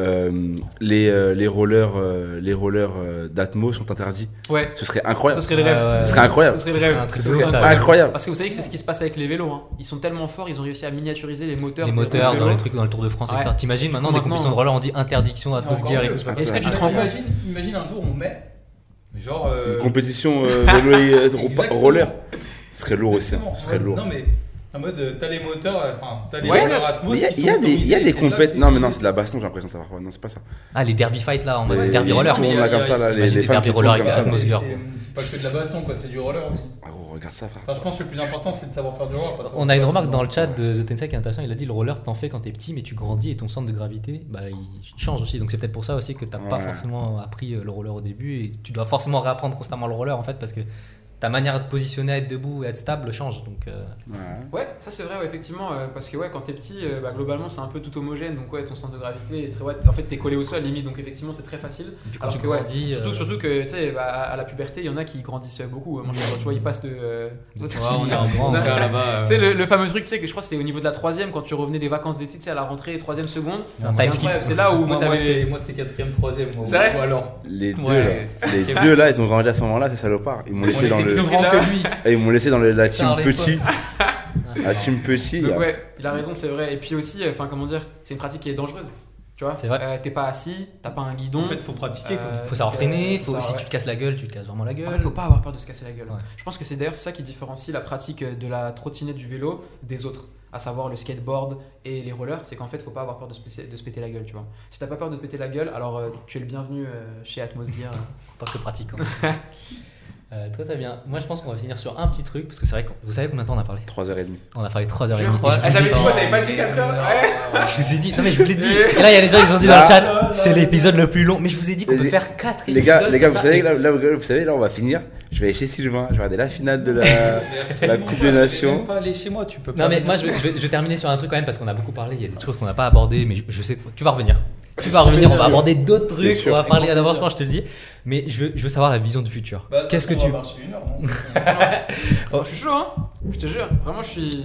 euh, les, euh, les rollers, euh, les rollers euh, d'Atmo sont interdits. Ouais, Ce serait incroyable. serait le rêve. Ouais, Ce serait incroyable. Ce serait Ce le rêve. Ce serait incroyable. Parce que vous savez que c'est ce qui se passe avec les vélos. hein. Ils sont tellement forts, ils ont réussi à miniaturiser les moteurs. Les moteurs dans les trucs dans le Tour de France, Ouais. etc. T'imagines maintenant des compétitions de roller, on dit interdiction d'atmosphère et tout ça. Est-ce que tu te Ah, rends compte imagine, imagine un jour on met genre euh, Une compétition euh, vélo et roller. Ce serait lourd aussi. hein. Ce serait lourd. Non mais en mode euh, t'as les moteurs, euh, enfin t'as les Ouais, rollers Atmos il y a, des, y a des c'est que Non, c'est- mais non, c'est de la baston, j'ai l'impression de savoir. Ouais, Non, c'est pas ça. Ah, les derby fight là, en mode Les- derby roller. tours, là, comme ça, là, les, Imagine les derby roller comme avec ça. Atmos. C'est Atmosphère. c'est pas que de la baston quoi, c'est du roller aussi. Ah, gros, regarde ça, frère. Enfin je pense que le plus important c'est de savoir faire du roller. pas de savoir On a une remarque dans le chat de The Tensei qui est intéressant. Il a dit le roller t'en fais quand t'es petit, mais tu grandis et ton centre de gravité, bah, il change aussi. Donc c'est peut-être pour ça aussi que t'as pas forcément appris euh, le roller au début et tu dois forcément réapprendre constamment le roller en fait parce que ta manière de te positionner, à être debout et à être stable change. Donc euh, Ouais. Ouais, ça c'est vrai, ouais, effectivement, euh, parce que ouais, quand t'es petit, euh, bah, globalement c'est un peu tout homogène, donc ouais, ton centre de gravité est très, ouais, en fait t'es collé au sol limite, donc effectivement c'est très facile. et puis quand Alors tu que ouais, grandis, surtout, euh, surtout que tu sais, bah, à la puberté, il y en a qui grandissent beaucoup. Moi, je vois, tu vois, ils passent de. euh, de- tu Ouais, on est un grand on a- encore là-bas. euh, sais, le, le fameux truc, tu sais, que je crois que c'était au niveau de la troisième, quand tu revenais des vacances d'été, tu sais, à la rentrée, troisième seconde. C'est là où Moi, c'était quatrième, troisième. moi. C'est vrai Ou alors Les deux, là, c'est- les deux là, ils ont grandi à ce moment-là, ces salopards. Ils m'ont on laissé dans le, plus grand que lui. et ils m'ont laissé dans le- la team petit, la team petit. Donc il y a- ouais, il a raison, c'est vrai. Et puis aussi, enfin comment dire, c'est une pratique qui est dangereuse. Tu vois. Euh, t'es pas assis, t'as pas un guidon. En fait, faut pratiquer quoi. Euh, Faut savoir freiner, euh, faut, si ouais. tu te casses la gueule, tu te casses vraiment la gueule. En fait, faut pas avoir peur de se casser la gueule. Ouais. Je pense que c'est d'ailleurs ça qui différencie la pratique de la trottinette du vélo des autres, à savoir le skateboard et les rollers. C'est qu'en fait, faut pas avoir peur de se, péter- de se péter la gueule, tu vois. Si t'as pas peur de te péter la gueule, alors euh, tu es le bienvenu euh, chez Atmos Gear. en tant que pratiquant. Euh, très très bien. Moi je pense qu'on va finir sur un petit truc parce que c'est vrai que vous savez combien de temps on a parlé 3h30. On a parlé 3h30. Je crois- Ah, j'avais dit quoi, t'avais pas dit 4 heures Ouais. Je vous ai dit, non mais je vous l'ai dit. Et là il y a des gens ils ont dit dans le chat, c'est l'épisode le plus long. Mais je vous ai dit qu'on peut Les- faire 4 Les épisodes. gars, les gars, vous savez, là, là, vous savez, là, on va finir. Je vais aller chez Sylvain. Je vais regarder la finale de la, la Coupe des Tu Nations. peux pas aller chez moi, tu peux pas. Non mais aller moi chez je vais, je vais- je vais terminer sur un truc quand même parce qu'on a beaucoup parlé, il y a des choses qu'on n'a pas abordées, mais je, je sais, tu vas revenir. Tu vas revenir, on va aborder d'autres trucs, sûr. on va parler Avec grand d'avance, je te le dis. Mais je veux, je veux savoir la vision du futur. Bah, Qu'est-ce que on va tu. marcher une heure, non Oh, je suis chaud, hein Je te jure, vraiment, je suis.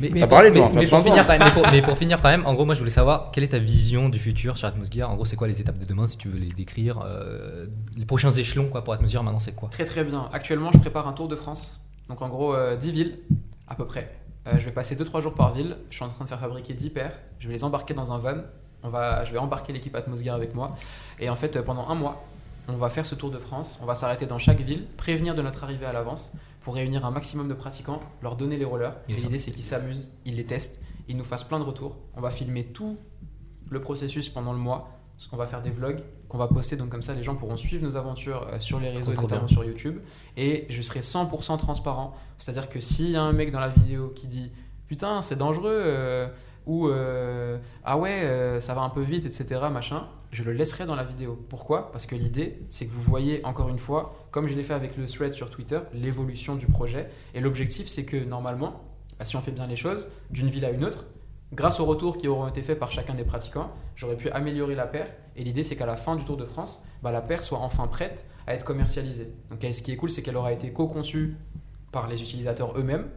Mais, T'as parlé, mais, mais pour finir quand même, mais, pour, mais pour finir quand même, en gros, moi je voulais savoir quelle est ta vision du futur sur Atmosgear. En gros, c'est quoi les étapes de demain si tu veux les décrire euh, Les prochains échelons quoi pour Atmosgear maintenant, c'est quoi? Très très bien. Actuellement, je prépare un tour de France. Donc en gros, euh, 10 villes, à peu près. Euh, je vais passer 2-3 jours par ville. Je suis en train de faire fabriquer 10 paires. Je vais les embarquer dans un van. On va, je vais embarquer l'équipe Atmosgear avec moi. Et en fait, euh, pendant un mois, on va faire ce tour de France. On va s'arrêter dans chaque ville, prévenir de notre arrivée à l'avance pour réunir un maximum de pratiquants, leur donner les rollers. Et l'idée, c'est qu'ils s'amusent, ils les testent, ils nous fassent plein de retours. On va filmer tout le processus pendant le mois. Parce qu'on va faire des vlogs qu'on va poster, donc comme ça les gens pourront suivre nos aventures euh, sur les réseaux, Trop, et trop notamment sur YouTube. Et je serai 100% transparent. C'est-à-dire que s'il y a un mec dans la vidéo qui dit putain c'est dangereux euh, ou euh, ah ouais euh, ça va un peu vite etc je le laisserai dans la vidéo. Pourquoi? Parce que l'idée c'est que vous voyez encore une fois, comme je l'ai fait avec le thread sur Twitter, l'évolution du projet. Et l'objectif c'est que normalement, bah, si on fait bien les choses, d'une ville à une autre, grâce aux retours qui auront été faits par chacun des pratiquants, j'aurais pu améliorer la paire. Et l'idée, c'est qu'à la fin du Tour de France, bah, la paire soit enfin prête à être commercialisée. Donc, ce qui est cool, c'est qu'elle aura été co-conçue par les utilisateurs eux-mêmes.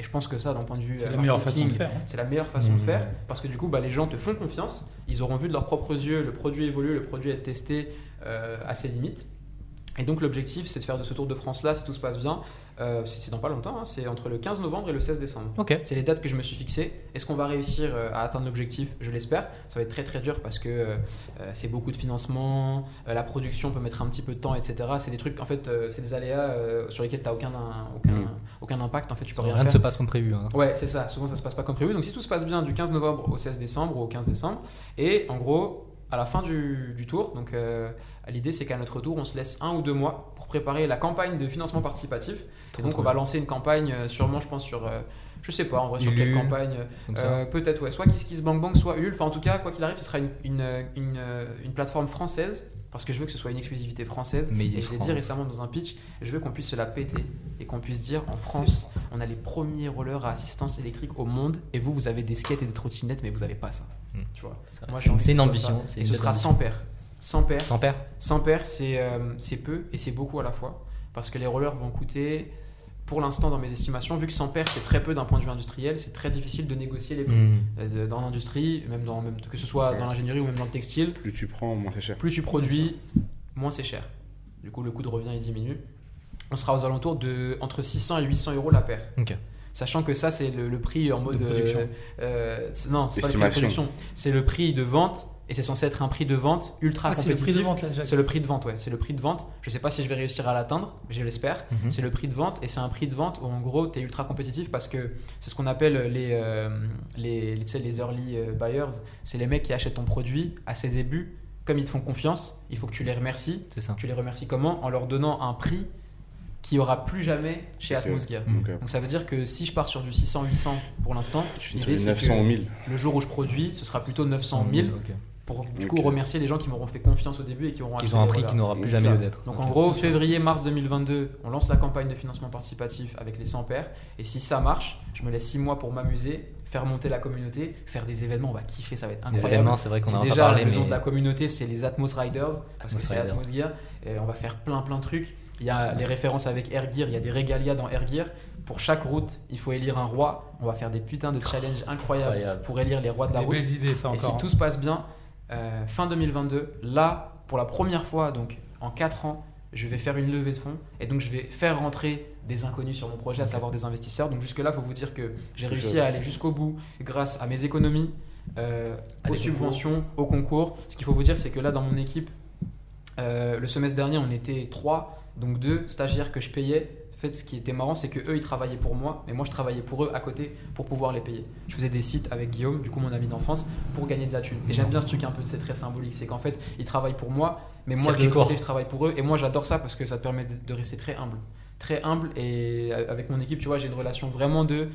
Et je pense que ça, d'un point de vue C'est euh, la meilleure façon marketing, de faire. hein. c'est la meilleure façon de Mmh. faire parce que du coup, bah, les gens te font confiance. Ils auront vu de leurs propres yeux le produit évoluer, le produit être testé euh, à ses limites. Et donc l'objectif, c'est de faire de ce Tour de France-là, si tout se passe bien, euh, c'est dans pas longtemps, hein, c'est entre le 15 novembre et le 16 décembre. C'est les dates que je me suis fixées. Est-ce qu'on va réussir euh, à atteindre l'objectif? Je l'espère. Ça va être très très dur parce que euh, c'est beaucoup de financement, euh, la production peut mettre un petit peu de temps, etc. C'est des trucs, en fait, euh, c'est des aléas euh, sur lesquels tu n'as aucun, aucun, aucun impact. En fait, tu peux rien, Rien ne se passe comme prévu. hein. Ouais, c'est ça. Souvent, ça se passe pas comme prévu. Donc, si tout se passe bien du 15 novembre au 16 décembre ou au 15 décembre, et en gros, à la fin du, du tour, donc euh, l'idée c'est qu'à notre tour, on se laisse un ou deux mois pour préparer la campagne de financement participatif. Et donc, on va lancer une campagne, euh, sûrement, je pense, sur. euh, je sais pas en vrai sur quelle campagne. Euh, Peut-être, ouais. Soit KissKissBankBank, soit Ulule. Enfin, en tout cas, quoi qu'il arrive, ce sera une, une, une, une plateforme française. Parce que je veux que ce soit une exclusivité française. Made in et je l'ai dit récemment dans un pitch, je veux qu'on puisse se la péter. Et qu'on puisse dire en France, on a les premiers rollers à assistance électrique au monde. Et vous, vous avez des skates et des trottinettes, mais vous avez pas ça. Tu vois. C'est Moi, c'est- j'ai envie c'est que une ambition. ça. c'est Et une ce sera ambition. 100 paires. 100 paires. Sans père 100 paires, c'est euh, c'est peu et c'est beaucoup à la fois. Parce que les rollers vont coûter pour l'instant, dans mes estimations, vu que 100 paires, c'est très peu d'un point de vue industriel, c'est très difficile de négocier les prix. Hmm. Euh, Dans l'industrie, même, dans, même que ce soit Ouais. dans l'ingénierie ou même dans le textile, Plus tu prends, moins c'est cher. plus tu produis, moins c'est cher. Du coup, le coût de revient il diminue. On sera aux alentours de entre 600 et 800 euros la paire. Ok. Sachant que ça, c'est le, le prix en mode. De production. euh, euh, non, c'est pas le prix de production. C'est le prix de vente et c'est censé être un prix de vente ultra Ah, c'est le prix de vente là. C'est le prix de vente, ouais. C'est le prix de vente. Je sais pas si je vais réussir à l'atteindre, mais je l'espère. Mhm. C'est le prix de vente et c'est un prix de vente où en gros tu es ultra compétitif parce que c'est ce qu'on appelle les, euh, les, les, tu sais, les early buyers. C'est les mecs qui achètent ton produit à ses débuts. Comme ils te font confiance, il faut que tu les remercies. C'est ça. Tu les remercies comment? En leur donnant un prix qui aura plus jamais chez. Atmos Gear. Donc, Donc ça veut dire que si je pars sur du 600-800 pour l'instant, je suis sur l'idée les c'est 900 ou que 1000. le jour où je produis, ce sera plutôt 900 000 Ok. pour du coup remercier les gens qui m'auront fait confiance au début et qui auront acheté ont un prix qui n'aura plus jamais lieu d'être. Donc en gros, février-mars 2022, on lance la campagne de financement participatif avec les 100 paires. Et si ça marche, je me laisse 6 mois pour m'amuser, faire monter la communauté, faire des événements, on va kiffer, ça va être Les incroyable. événements, c'est vrai qu'on a déjà, parlé, le mais de la communauté, c'est les Atmos Riders, parce que c'est Riders. Atmos Gear. Et on va faire plein plein de trucs. Il y a les références avec Air Gear, il y a des régalias dans Gear. Pour chaque route, il faut élire un roi. On va faire des putains de challenges incroyables Incroyable. pour élire les rois de la Des route. belles idées, ça Et encore. si tout se passe bien, euh, fin 2022, là, pour la première fois, donc en 4 ans, je vais faire une levée de fonds et donc je vais faire rentrer des inconnus sur mon projet, à savoir des investisseurs. Donc jusque-là, il faut vous dire que j'ai réussi à aller jusqu'au bout grâce à mes économies, euh, À aux subventions, aux concours. Ce qu'il faut vous dire, c'est que là, dans mon équipe, euh, le semestre dernier, on était 3, donc deux stagiaires que je payais. En fait, ce qui était marrant, c'est que eux, ils travaillaient pour moi, mais moi, je travaillais pour eux à côté pour pouvoir les payer. Je faisais des sites avec Guillaume, du coup, mon ami d'enfance, pour gagner de la thune. Et j'aime bien ce truc un peu, c'est très symbolique, c'est qu'en fait, ils travaillent pour moi, mais moi, de côté, je travaille pour eux. Et moi, j'adore ça parce que ça te permet de de rester très humble. Très humble, et euh, avec mon équipe, tu vois, j'ai une relation vraiment de.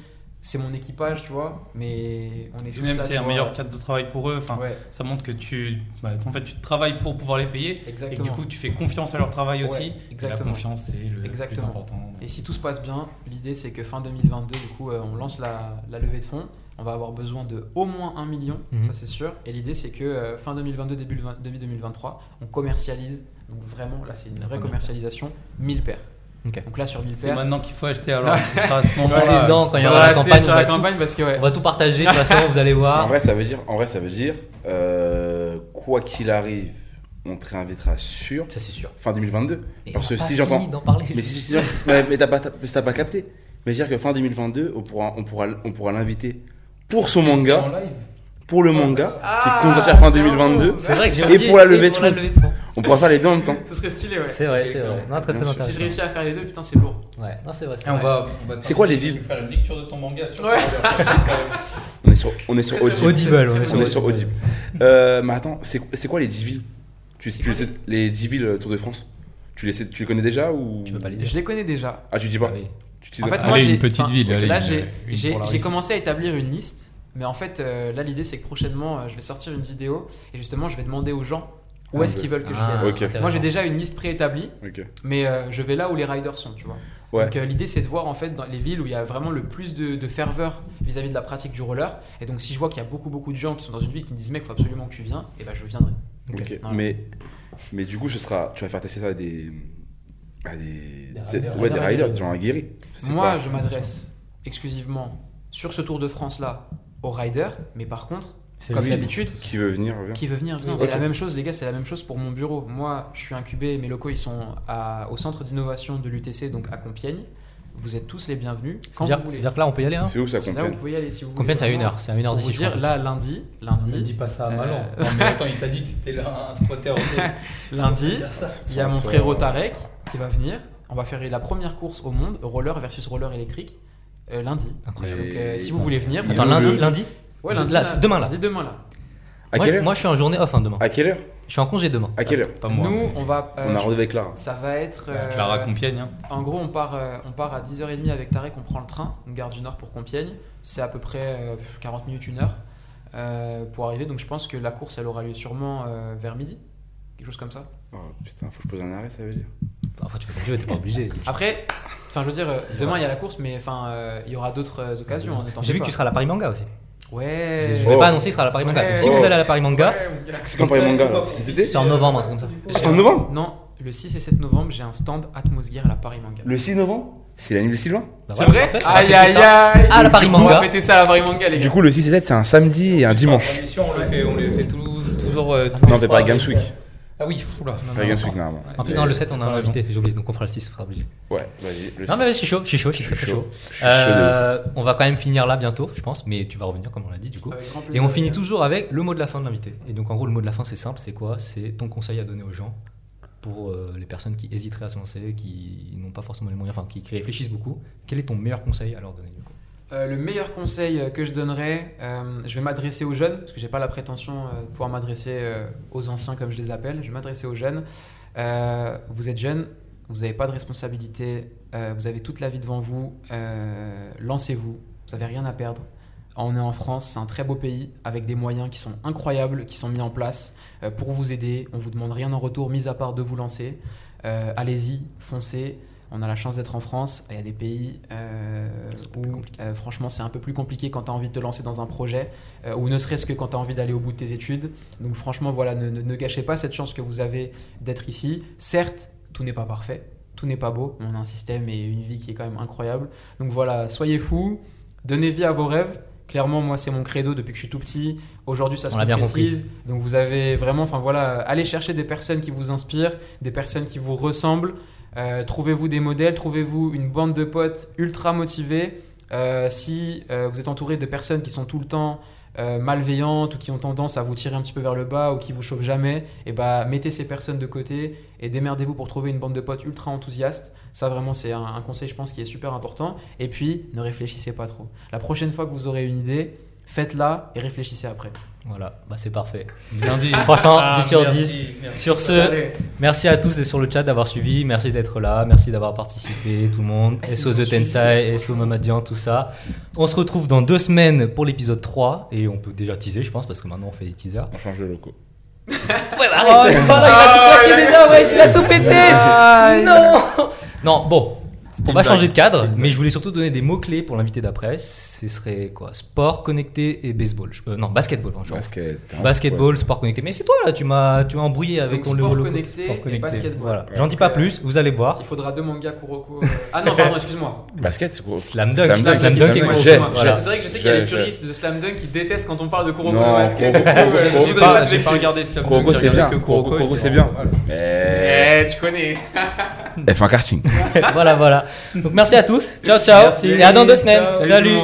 C'est mon équipage, tu vois, mais on est Et tous même c'est un meilleur cadre de travail pour eux. Enfin, Ouais, ça montre que tu, bah, en fait, tu travailles pour pouvoir les payer. Et que exactement. du coup, tu fais confiance à leur travail Ouais, aussi. Et la exactement. confiance, c'est le plus Exactement. important. Et si tout se passe bien, l'idée c'est que fin 2022, du coup, euh, on lance la, la levée de fonds. On va avoir besoin de au moins 1 million, Mhm. ça c'est sûr. Et l'idée c'est que euh, fin 2022, début, le vingt- début 2023, on commercialise. Donc vraiment, là c'est une vraie commercialisation, 1000 paires. Donc là sur 1000 C'est maintenant qu'il faut acheter. Alors, ce sera à ce moment-là. Parlez-en quand il y on aura la campagne. sur On la va, tout, campagne parce que ouais. on va tout partager. De toute façon, vous allez En voir. vrai, ça veut dire, en vrai, ça veut dire, euh, quoi qu'il arrive, on te réinvitera sûr Ça, c'est sûr. fin 2022. Et Parce que si j'entends- fini d'en parler. Mais si, si- si- mais, mais t'as pas, pas capté. Mais dire que fin 2022, on pourra, on pourra, on pourra l'inviter pour son En manga, pour le manga, Ah, qui compte sortir fin 2022. C'est vrai que j'ai Et pour la levée de fonds. On pourra faire les deux en même temps. Ce serait stylé, ouais. C'est vrai, c'est vrai. Non, très très sûr. Si je intéressant. réussis à faire les deux, putain, c'est lourd. Ouais, non, c'est vrai. c'est Et on va, on va C'est quoi les villes faire une lecture de ton manga sur Ouais. On est sur, on est sur Audible. Audible, on est On sur est sur Audible. Euh, mais attends, c'est c'est quoi les 10 villes? Tu, tu les, Les 10 villes euh, Tour de France? Tu les, sais- tu les connais déjà ou Tu veux pas les dire Je les connais déjà. Ah, tu dis pas Ah oui. Tu En fait, moi, Allez, j'ai- une petite ville, allez, là, j'ai- commencé à établir une liste, mais en fait, euh, là, l'idée c'est que prochainement, euh, je vais sortir une vidéo et justement, je vais demander aux gens où Ah, est-ce qu'ils veulent que Ah, je vienne. Ok. intéressant. Moi, j'ai déjà une liste préétablie, mais euh, je vais là où les riders sont, tu vois. Ouais. Donc, euh, l'idée c'est de voir en fait dans les villes où il y a vraiment le plus de, de ferveur vis-à-vis de la pratique du roller. Et donc, si je vois qu'il y a beaucoup, beaucoup de gens qui sont dans une ville qui me disent, mec, faut absolument que tu viennes, et ben, je viendrai. Mais, mais du coup, ce sera, tu vas faire tester ça à des. À des, ouais, des Riders. des gens aguerris. Moi, pas- je m'adresse exclusivement sur ce Tour de France là aux riders, mais par contre, C'est comme d'habitude, Qui veut venir, viens. Qui veut venir, vient. C'est la même chose, les gars, c'est la même chose pour mon bureau. Moi, je suis incubé, mes locaux, ils sont à- au centre d'innovation de l'UTC, donc à Compiègne. Vous êtes tous les bienvenus. C'est-à-dire vous voulez. c'est-à-dire que là, on peut y aller. Hein C'est où ça C'est là où vous Compiègne pouvez y aller si vous voulez. Compiègne, c'est à une Vraiment, heure. C'est à une heure Pour d'ici, dire, là, lundi, Ne lundi, dis pas ça à Euh, Malan. Non, mais attends, il t'a dit que c'était là un squatter. lundi, il y a mon frérot Tarek qui va venir. On va faire la première course au monde, roller versus roller électrique, euh, lundi. Incroyable. Donc, euh, si vous voulez venir, Attends, lundi ouais, lundi, là, là, demain, là. lundi, demain là. À moi, quelle heure moi, je suis en journée off hein, demain. À quelle heure Je suis en congé demain. À quelle heure Pas moi. Nous, on va. euh, On a rendez-vous avec Clara. ça va être. euh, Clara Compiègne. hein. En gros, on part, euh, on part à 10h30 avec Tarek, on prend le train, on gare du Nord pour Compiègne. C'est à peu près euh, 40 minutes, une heure euh, pour arriver. Donc je pense que la course, elle aura lieu sûrement euh, vers midi. Quelque chose comme ça. Oh, putain, faut que je pose un arrêt, ça veut dire. Enfin, tu tu veux, t'es pas obligé. Après, enfin, je veux dire, euh, demain il y a la course, mais enfin, euh, il y aura d'autres euh, occasions. J'ai vu pas. que tu seras à la Paris Manga aussi. Ouais. Je vais Oh. pas annoncer qu'il sera à la Paris Manga. Ouais. Donc, si Oh. vous allez à la Paris Manga. C'est quand Paris Manga là C'est en novembre, un truc comme ça. Ah, c'est en novembre Non, le 6 et 7 novembre, j'ai un stand Atmos Gear à la Paris Manga. Le 6 novembre C'est l'année de Sylvain. Bah C'est voilà, vrai. On Aïe fêter aïe aïe Ah, la Paris On Manga. va ça à la Paris Manga, les gars. Du coup, le 6 et 7, c'est un samedi et un dimanche. On le fait, on le fait tout- toujours. euh, tous Non, c'est pas Games Week. Ah oui, oula. non, non, non. En plus, dans le 7, on a un invité, j'ai oublié, donc on fera le 6, ce sera obligé. Ouais, vas-y. le Non, mais je 6. suis chaud, je suis chaud, je suis très, chaud. chaud. Je suis chaud de Euh, on va quand même finir là bientôt, je pense, mais tu vas revenir comme on l'a dit du coup. Avec grand Et on finit toujours avec le mot de la fin de l'invité. Et donc en gros, le mot de la fin, c'est simple, c'est quoi? C'est ton conseil à donner aux gens pour euh, les personnes qui hésiteraient à se lancer, qui n'ont pas forcément les moyens, enfin qui, qui réfléchissent beaucoup. Quel est ton meilleur conseil à leur donner du coup? Euh, le meilleur conseil euh, que je donnerais, euh, je vais m'adresser aux jeunes, parce que j'ai pas la prétention de pouvoir m'adresser aux anciens comme je les appelle. Je vais m'adresser aux jeunes. Vous êtes jeunes, vous n'avez pas de responsabilité, vous avez toute la vie devant vous. Lancez-vous, vous n'avez rien à perdre. On est en France, c'est un très beau pays avec des moyens qui sont incroyables, qui sont mis en place pour vous aider. On vous demande rien en retour, mis à part de vous lancer. Allez-y, foncez. On a la chance d'être en France. Il y a des pays euh, où, euh, franchement, c'est un peu plus compliqué quand tu as envie de te lancer dans un projet, euh, ou ne serait-ce que quand tu as envie d'aller au bout de tes études. Donc, franchement, voilà, ne, ne- ne gâchez pas cette chance que vous avez d'être ici. Certes, tout n'est pas parfait, tout n'est pas beau. On a un système et une vie qui est quand même incroyable. Donc, voilà, soyez fous, donnez vie à vos rêves. Clairement, moi, c'est mon credo depuis que je suis tout petit. Aujourd'hui, ça se concrétise. Donc, vous avez vraiment, enfin voilà, allez chercher des personnes qui vous inspirent, des personnes qui vous ressemblent. Euh, trouvez-vous des modèles, trouvez-vous une bande de potes ultra motivés. Euh, si euh, vous êtes entouré de personnes qui sont tout le temps malveillantes ou qui ont tendance à vous tirer un petit peu vers le bas ou qui vous chauffent jamais, et bah mettez ces personnes de côté et démerdez-vous pour trouver une bande de potes ultra enthousiastes. Ça vraiment c'est un conseil je pense qui est super important. Et puis ne réfléchissez pas trop. La prochaine fois que vous aurez une idée, faites-la et réfléchissez après. Voilà, bah c'est parfait. Bien dit, franchement, Ah, 10 sur merci, 10. merci. Sur ce, Allez. merci à tous d'être sur le chat, d'avoir suivi, merci d'être là, merci d'avoir participé, tout le monde. Merci SO The. Tensai, SO Mamadian, tout ça. On se retrouve dans deux semaines pour l'épisode 3 et on peut déjà teaser, je pense, parce que maintenant on fait des teasers. On change de locaux. Ouais, bah arrête, voilà, il a tout claqué déjà, ouais, il a tout pété. Non, non, bon, on va changer de cadre, mais je voulais surtout donner des mots clés pour l'invité d'après. Ce serait quoi? Sport connecté et baseball. Euh, non, basketball. hein, genre. Basket. hein, Basketball, sport connecté. Mais c'est toi là, tu m'as, tu m'as embrouillé avec Donc, ton sport logo. connecté et basketball. Voilà. Ouais. J'en dis pas Euh, plus, vous allez voir. Il faudra deux mangas Kuroko. euh, Ah non, pardon, excuse-moi. Basket, c'est quoi? Slam dunk, Slam slam dunk, dunk, slam et dunk. Kuroko. C'est vrai que je sais qu'il y a j'ai- puristes de Slam Dunk qui détestent quand on parle de Kuroko. Kuroko, Kuroko, Kuroko, J'ai pas regardé Slam Kuroko, Dunk, j'ai c'est bien. Kuroko, Kuroko, c'est bien. Mais. Eh, tu connais. F1 karting. voilà, voilà. Donc merci à tous. Ciao, ciao. Merci. Et à dans deux semaines. Salut.